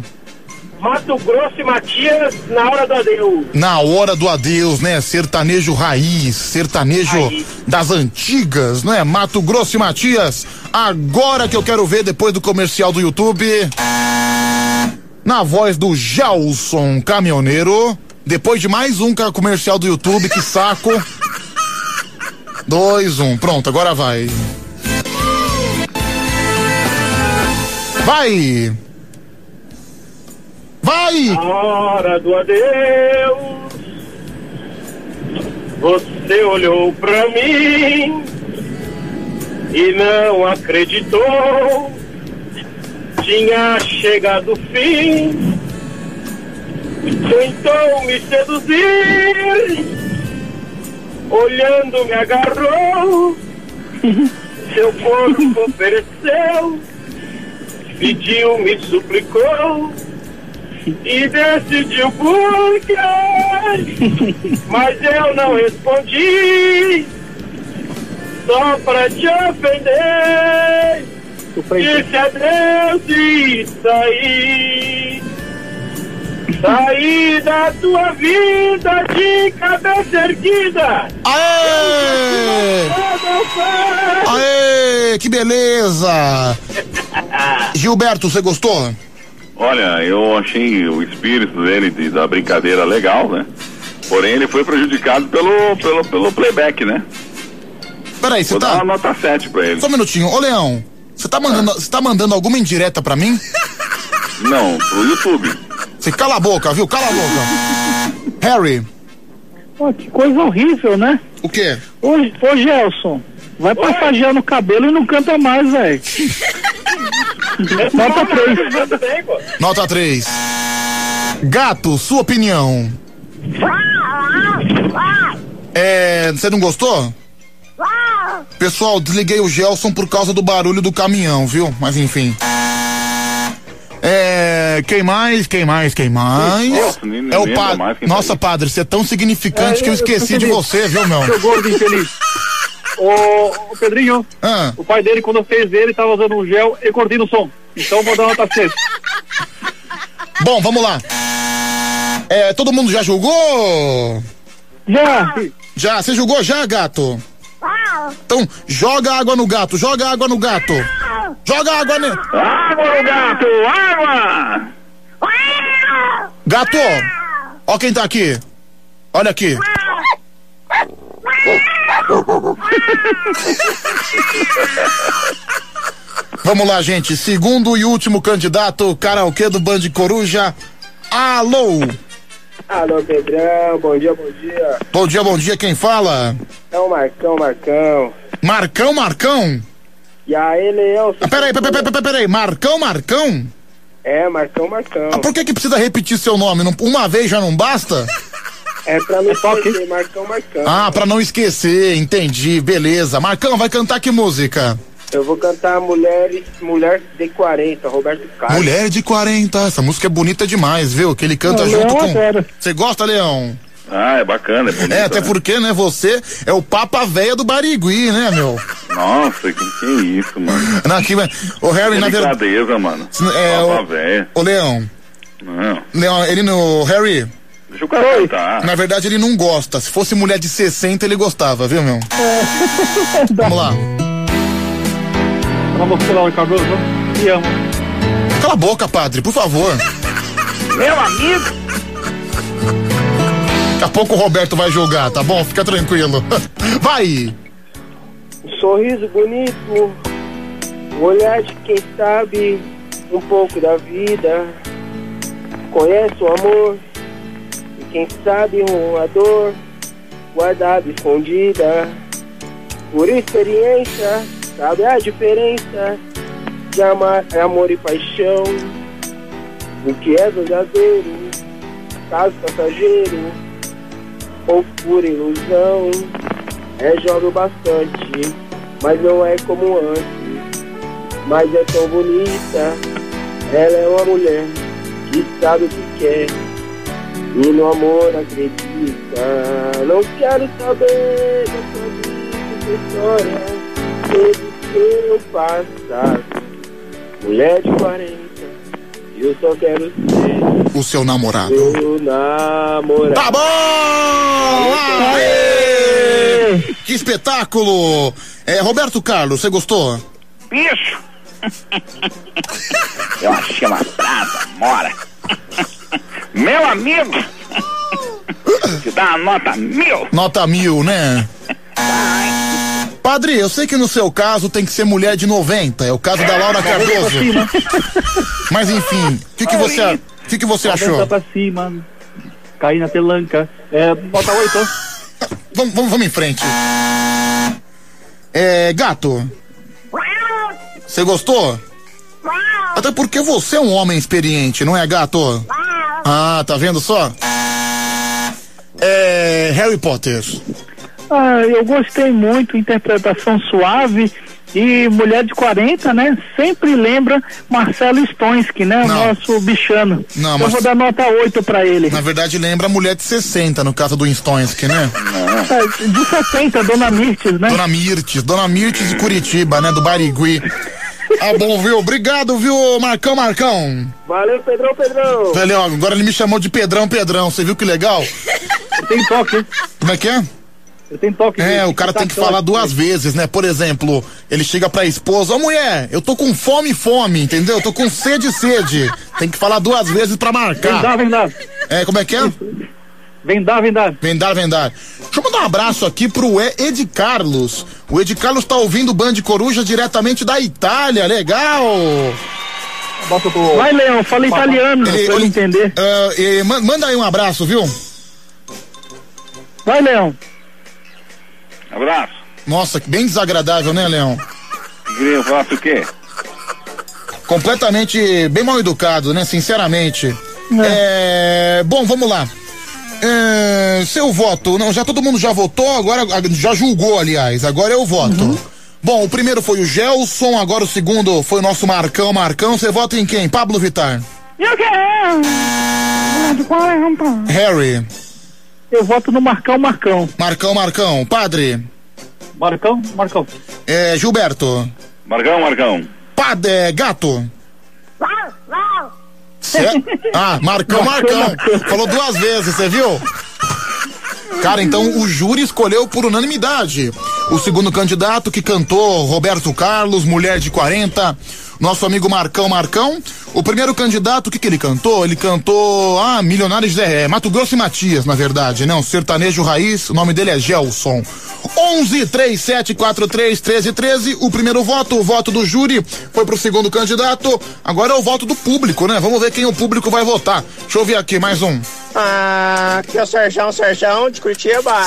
Mato Grosso e Matias na hora do adeus. Na hora do adeus, né? Sertanejo raiz, sertanejo das antigas, não é? Mato Grosso e Matias. Agora que eu quero ver depois do comercial do YouTube. Na voz do Gelson Caminhoneiro. Depois de mais um comercial do YouTube, que saco. Dois, um. Pronto, agora vai. Vai! Vai! Na hora do adeus. Você olhou pra mim e não acreditou. Tinha chegado o fim. Tentou me seduzir. Olhando me agarrou. <laughs> Seu corpo ofereceu. Pediu, me suplicou e decidiu por quê. <laughs> Mas eu não respondi, só pra te ofender. Disse adeus e saí. Saí da tua vida de cabeça erguida. Aê! Aê, que beleza! <laughs> Gilberto, você gostou? Olha, eu achei o espírito dele de- da brincadeira legal, né? Porém, ele foi prejudicado pelo, pelo, pelo playback, né? Peraí, você Vou tá. dar uma nota 7 pra ele. Só um minutinho. Ô, Leão, você tá mandando, você tá mandando alguma indireta pra mim? Não, pro YouTube. Você cala a boca, viu? Cala a boca. <laughs> Harry, Pô, que coisa horrível, né? o quê? Ô, ô Gelson, vai passagear no cabelo e não canta mais, velho. Nota 3. Nota 3. Gato, sua opinião. É. Você não gostou? Pessoal, desliguei o Gelson por causa do barulho do caminhão, viu? Mas enfim. É. Quem mais? Quem mais? Quem mais? Nossa, nem- nem é o padre. mais quem tá Nossa, padre, você é tão significante que eu esqueci de você, viu, meu? Seu gordo infeliz. <laughs> Ô, ô, Pedrinho, Ah. o pai dele, quando fez ele, tava usando um gel e cortando o som. Então vou dar nota 6. <laughs> Bom, vamos lá. É, todo mundo já julgou? Já. Já, você julgou já, gato? Então, joga água no gato, joga água no gato. Joga água nele. Água no gato, água! Gato, ó quem tá aqui. Olha aqui. Vamos lá, gente. Segundo e último candidato, karaokê do Band Coruja. Alô. Alô, Pedrão, bom dia, bom dia. Bom dia, bom dia. Quem fala? É o Marcão, Marcão. Marcão, Marcão. E aí, Leão? Ah, peraí, peraí, peraí, peraí, peraí. Marcão, Marcão? É, Marcão, Marcão. Ah, por que que precisa repetir seu nome? Não- uma vez já não basta? É pra não esquecer, Marcão, Marcão. Ah, pra não esquecer, entendi, beleza. Marcão, vai cantar que música? Eu vou cantar Mulheres, Mulher de 40, Roberto Carlos. Mulher de 40, essa música é bonita demais, viu? Que ele canta Não, junto Leão com. Você gosta, Leão? Ah, é bacana, é bonito. É, até né? porque, né, você é o papa véia do Barigui, né, meu? Nossa, que, que isso, mano. Não, aqui, ô Harry, Que na verdade. delicadeza, mano. É, Papa o- véia. Ô, Leão, Não. Leão, ele no. Harry. Deixa o cara cantar. Na verdade, ele não gosta. Se fosse mulher de 60, ele gostava, viu, meu? <laughs> Vamos lá. Vamos pular o Cardoso. Te amo. Cala a boca, padre, por favor. Meu amigo. Daqui a pouco o Roberto vai jogar, tá bom? Fica tranquilo. <laughs> Vai! Um sorriso bonito, um olhar de quem sabe um pouco da vida, conhece o amor e quem sabe uma dor guardada, escondida. Por experiência, sabe a diferença de amar, amor e paixão, do que é verdadeiro, caso passageiro ou pura ilusão. É jovem bastante, mas não é como antes. Mas é tão bonita, ela é uma mulher que sabe o que quer. E no amor acredita. Não quero saber da sua vida, história, seu passado. Mulher de 40, eu só quero ser O seu namorado. seu namorado. Tá bom! Aê! Que espetáculo! É, Roberto Carlos, você gostou? Bicho! <laughs> Eu achei uma brava, mora. Meu amigo! Te dá uma nota mil! Nota mil, né? Padre, eu sei que no seu caso tem que ser mulher de 90, é o caso da Laura Cardoso. Mas enfim, o que, que você, que, que você achou? Pra cima. Cair na telanca. É, bota oito. Vamos, vamos, vamos em frente. É, gato. Você gostou? Até porque você é um homem experiente, não é, gato? Ah, tá vendo só? É, Harry Potter. Ah, eu gostei muito, interpretação suave. E mulher de 40, né? Sempre lembra Marcelo Stonski, né? O nosso bichano. Não, eu mas- vou dar nota 8 pra ele. Na verdade, lembra a mulher de 60, no caso do Instonski, né? <laughs> É, de 70, Dona Mirtes, né? Dona Mirtes, Dona Mirtes de Curitiba, né? Do Barigui. Ah, bom, viu? Obrigado, viu, Marcão, Marcão. Valeu, Pedrão, Pedrão. Valeu, agora ele me chamou de Pedrão, Pedrão. Você viu que legal? Tem toque. Como é que é? Eu tenho toque. É, de- o cara tem que falar duas vezes, né? Por exemplo, ele chega pra esposa, ô mulher, eu tô com fome, fome, entendeu? Eu tô com sede, sede. Tem que falar duas vezes pra marcar. Vendar, vendar. É, como é que é? Vendar, vendar. Vendar, vendar. Deixa eu mandar um abraço aqui pro Ed Carlos. O Ed Carlos tá ouvindo o Band Coruja diretamente da Itália, legal! Vai, Leão, fala italiano, pra ele entender. Ma- manda aí um abraço, viu? Vai, Leão. Abraço. Nossa, que bem desagradável, né, Leão? Queria falar o quê? Completamente bem mal educado, né? Sinceramente. É, Bom, vamos lá. É, seu voto, não, já todo mundo já votou, agora já julgou, aliás. Agora eu voto. Bom, o primeiro foi o Gelson, agora o segundo foi o nosso Marcão. Marcão, você vota em quem? Pablo Vittar. Eu quero. De 40. Harry. Eu voto no Marcão, Marcão. Marcão, Marcão. Padre. Marcão, Marcão. É, Gilberto. Marcão, Marcão. Padre, é, gato. Cê- Ah, Marcão, Marcão. Falou duas vezes, você viu? Cara, então o júri escolheu por unanimidade. O segundo candidato que cantou, Roberto Carlos, mulher de 40, nosso amigo Marcão Marcão. O primeiro candidato, o que, que ele cantou? Ele cantou, ah, Milionários de é, Mato Grosso e Matias, na verdade, né? Um sertanejo raiz, o nome dele é Gelson. 11 37 43 13 13. O primeiro voto, o voto do júri, foi pro segundo candidato. Agora é o voto do público, né? Vamos ver quem o público vai votar. Deixa eu ver aqui, mais um. Ah, aqui é o Serjão, Serjão de Curitiba. <laughs>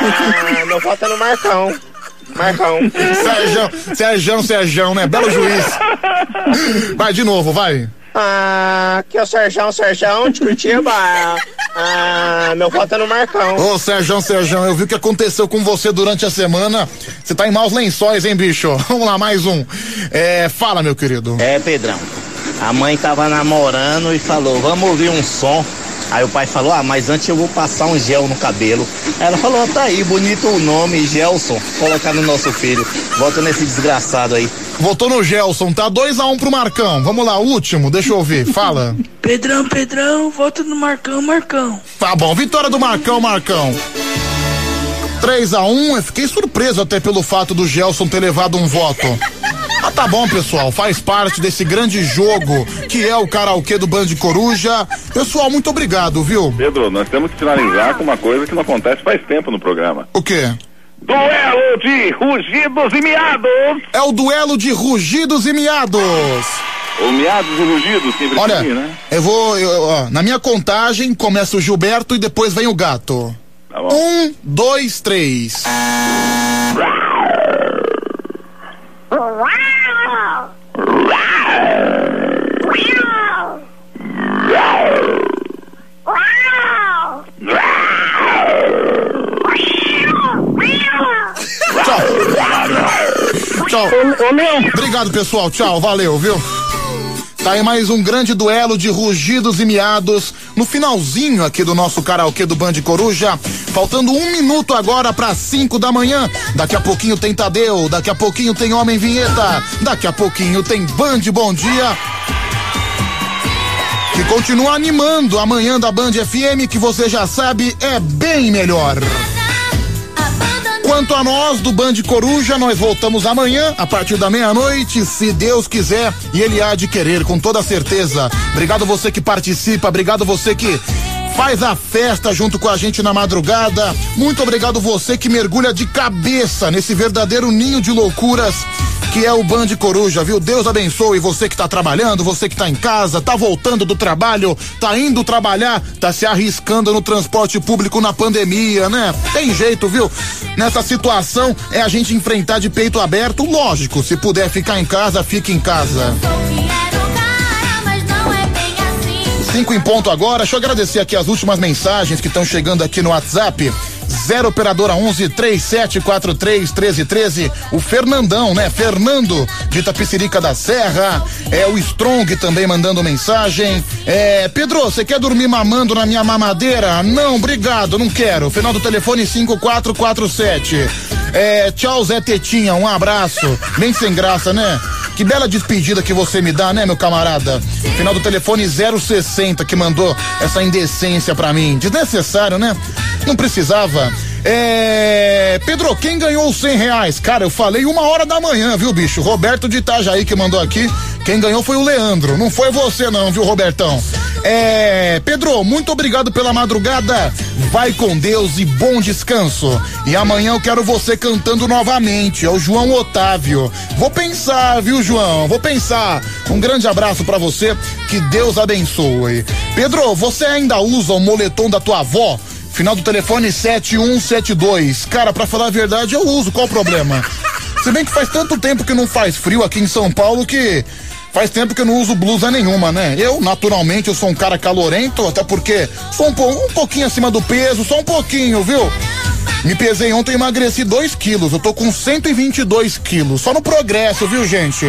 Ah, meu voto é no Marcão. Marcão. Sérgio, Sérgio, Sérgio, né? Belo juiz. Vai de novo, vai. Ah, aqui é o Serjão, Serjão de Curitiba. Ah, meu voto é no Marcão. Ô, Sérgio, Sérgio, eu vi o que aconteceu com você durante a semana. Você tá em maus lençóis, hein, bicho? <laughs> Vamos lá, mais um. É, fala, meu querido. É, Pedrão. A mãe tava namorando e falou, vamos ouvir um som. Aí o pai falou, ah, mas antes eu vou passar um gel no cabelo. Ela falou, tá aí, bonito o nome, Gelson. Colocar no nosso filho. Volta nesse desgraçado aí. Votou no Gelson, tá 2 a 1 um pro Marcão. Vamos lá, último, deixa eu ouvir. Fala. <laughs> Pedrão, Pedrão, volta no Marcão, Marcão. Tá bom, vitória do Marcão, Marcão. 3 a 1 eu fiquei surpreso até pelo fato do Gelson ter levado um voto. Ah, tá bom, pessoal, faz parte desse grande jogo que é o karaokê do Band Coruja. Pessoal, muito obrigado, viu? Pedro, nós temos que finalizar com uma coisa que não acontece faz tempo no programa. O quê? Duelo de rugidos e miados. É o duelo de rugidos e miados. O miados e rugidos, sempre Olha, assim, né? eu vou, eu, ó, na minha contagem começa o Gilberto e depois vem o gato. Tá bom. Um, dois, três. Tchau. Obrigado, pessoal. Tchau, valeu, viu? Tá aí mais um grande duelo de rugidos e miados no finalzinho aqui do nosso karaokê do Band Coruja. Faltando um minuto agora para cinco da manhã. Daqui a pouquinho tem Tadeu, daqui a pouquinho tem Homem Vinheta, daqui a pouquinho tem Band Bom Dia. Que continua animando a manhã da Band FM, que você já sabe é bem melhor. Quanto a nós do Band Coruja, nós voltamos amanhã, a partir da meia-noite, se Deus quiser, e Ele há de querer, com toda certeza. Obrigado você que participa, obrigado você que faz a festa junto com a gente na madrugada. Muito obrigado você que mergulha de cabeça nesse verdadeiro ninho de loucuras que é o Band Coruja, viu? Deus abençoe você que tá trabalhando, você que tá em casa, tá voltando do trabalho, tá indo trabalhar, tá se arriscando no transporte público na pandemia, né? Tem jeito, viu? Nessa situação é a gente enfrentar de peito aberto, lógico. Se puder ficar em casa, fique em casa. Cinco em ponto agora. Deixa eu agradecer aqui as últimas mensagens que estão chegando aqui no WhatsApp. 0 operadora 11 3743 1313. O Fernandão, né? Fernando de Itapicirica da Serra. É o Strong também mandando mensagem. É, Pedro, você quer dormir mamando na minha mamadeira? Não, obrigado, não quero. Final do telefone 5447. É, tchau, Zé Tetinha, um abraço. Bem sem graça, né? Que bela despedida que você me dá, né, meu camarada? Final do telefone 060 que mandou essa indecência pra mim. Desnecessário, né? Não precisava. É. Pedro, quem ganhou os 100 reais? Cara, eu falei uma hora da manhã, viu, bicho? Roberto de Itajaí que mandou aqui. Quem ganhou foi o Leandro. Não foi você, não, viu, Robertão? É. Pedro, muito obrigado pela madrugada. Vai com Deus e bom descanso. E amanhã eu quero você cantando novamente. É o João Otávio. Vou pensar, viu, João? Vou pensar. Um grande abraço para você. Que Deus abençoe. Pedro, você ainda usa o moletom da tua avó? Final do telefone 7172. Cara, pra falar a verdade, eu uso, qual o problema? <laughs> Se bem que faz tanto tempo que não faz frio aqui em São Paulo que faz tempo que eu não uso blusa nenhuma, né? Eu, naturalmente, eu sou um cara calorento, até porque sou um, po- um pouquinho acima do peso, só um pouquinho, viu? Me pesei ontem e emagreci 2 quilos. Eu tô com 122 quilos. Só no progresso, viu, gente?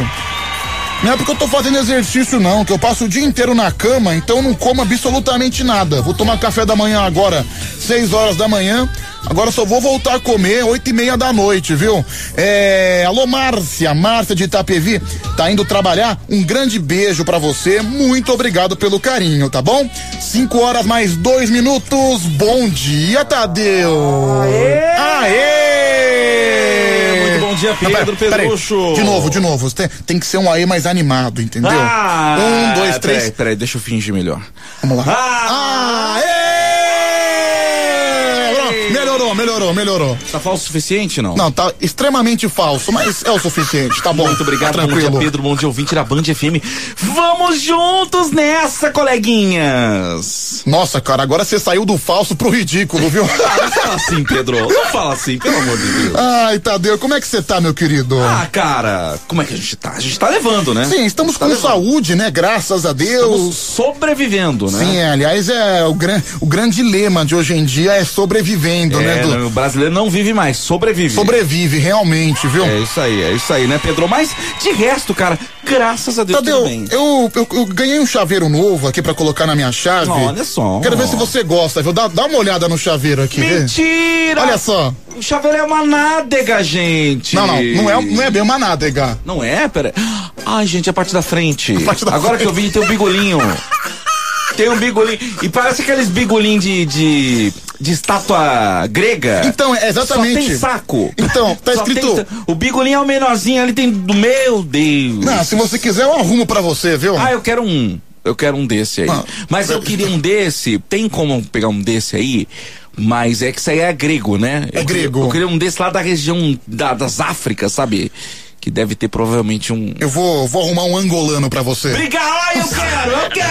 Não é porque eu tô fazendo exercício, não, que eu passo o dia inteiro na cama, então eu não como absolutamente nada. Vou tomar café da manhã agora, 6 horas da manhã. Agora só vou voltar a comer oito e meia da noite, viu? É, alô Márcia, Márcia de Itapevi, tá indo trabalhar? Um grande beijo pra você, muito obrigado pelo carinho, tá bom? Cinco horas mais dois minutos, bom dia, Tadeu! Aê! Bom dia, Pedro aí. Pedrucho. De novo, de novo, tem, tem que ser um aê mais animado, entendeu? Ah, um, dois, três. Peraí, peraí, deixa eu fingir melhor. Vamos lá. Aê! Melhorou, melhorou, melhorou. Tá falso o suficiente, não? Não, tá extremamente falso, mas é o suficiente, tá bom. Muito obrigado, tá bom tranquilo. dia, Pedro, bom dia, ouvinte da Band FM. Vamos juntos nessa, coleguinhas! Nossa, cara, agora você saiu do falso pro ridículo, viu? <laughs> Ah, não fala assim, Pedro, não fala assim, pelo amor de Deus. Ai, Tadeu, como é que você tá, meu querido? Ah, cara, como é que a gente tá? A gente tá levando, né? Sim, estamos Tá com levando. saúde, né? Graças a Deus. Estamos sobrevivendo, né? Sim, é, aliás, é o, gran, o grande lema de hoje em dia é sobrevivendo, complicado, né, É, não, o brasileiro não vive mais, sobrevive. Sobrevive, realmente, viu? É isso aí, é isso aí, né, Pedro? Mas de resto, cara, graças a Deus, Tadeu, tudo bem. eu, eu, eu ganhei um chaveiro novo aqui pra colocar na minha chave. Olha só. Quero ver se você gosta, viu? Dá, dá uma olhada no chaveiro aqui. vê. Mentira! Olha só. O chaveiro é uma nádega, gente. Não, não, não é, não é bem uma nádega. Não é? Pera. Ai, gente, é a parte da frente. parte da Agora frente. que eu vi, tem um bigolinho. <laughs> tem um bigolinho. E parece aqueles bigolinhos de, de, de estátua grega. Então, é exatamente. Só tem saco. Então, tá escrito- tem- o bigolinho é o menorzinho, ali tem. do Meu Deus. Não, se você quiser, eu arrumo pra você, viu? Ah, eu quero um. Eu quero um desse aí. Ah. Mas eu queria um desse. Tem como pegar um desse aí? Mas é que isso aí é grego, né? É Eu grego. Eu queria um desse lá da região da- das Áfricas, sabe? Que deve ter provavelmente um. Eu vou, vou arrumar um angolano pra você. Obrigado, eu quero, eu quero.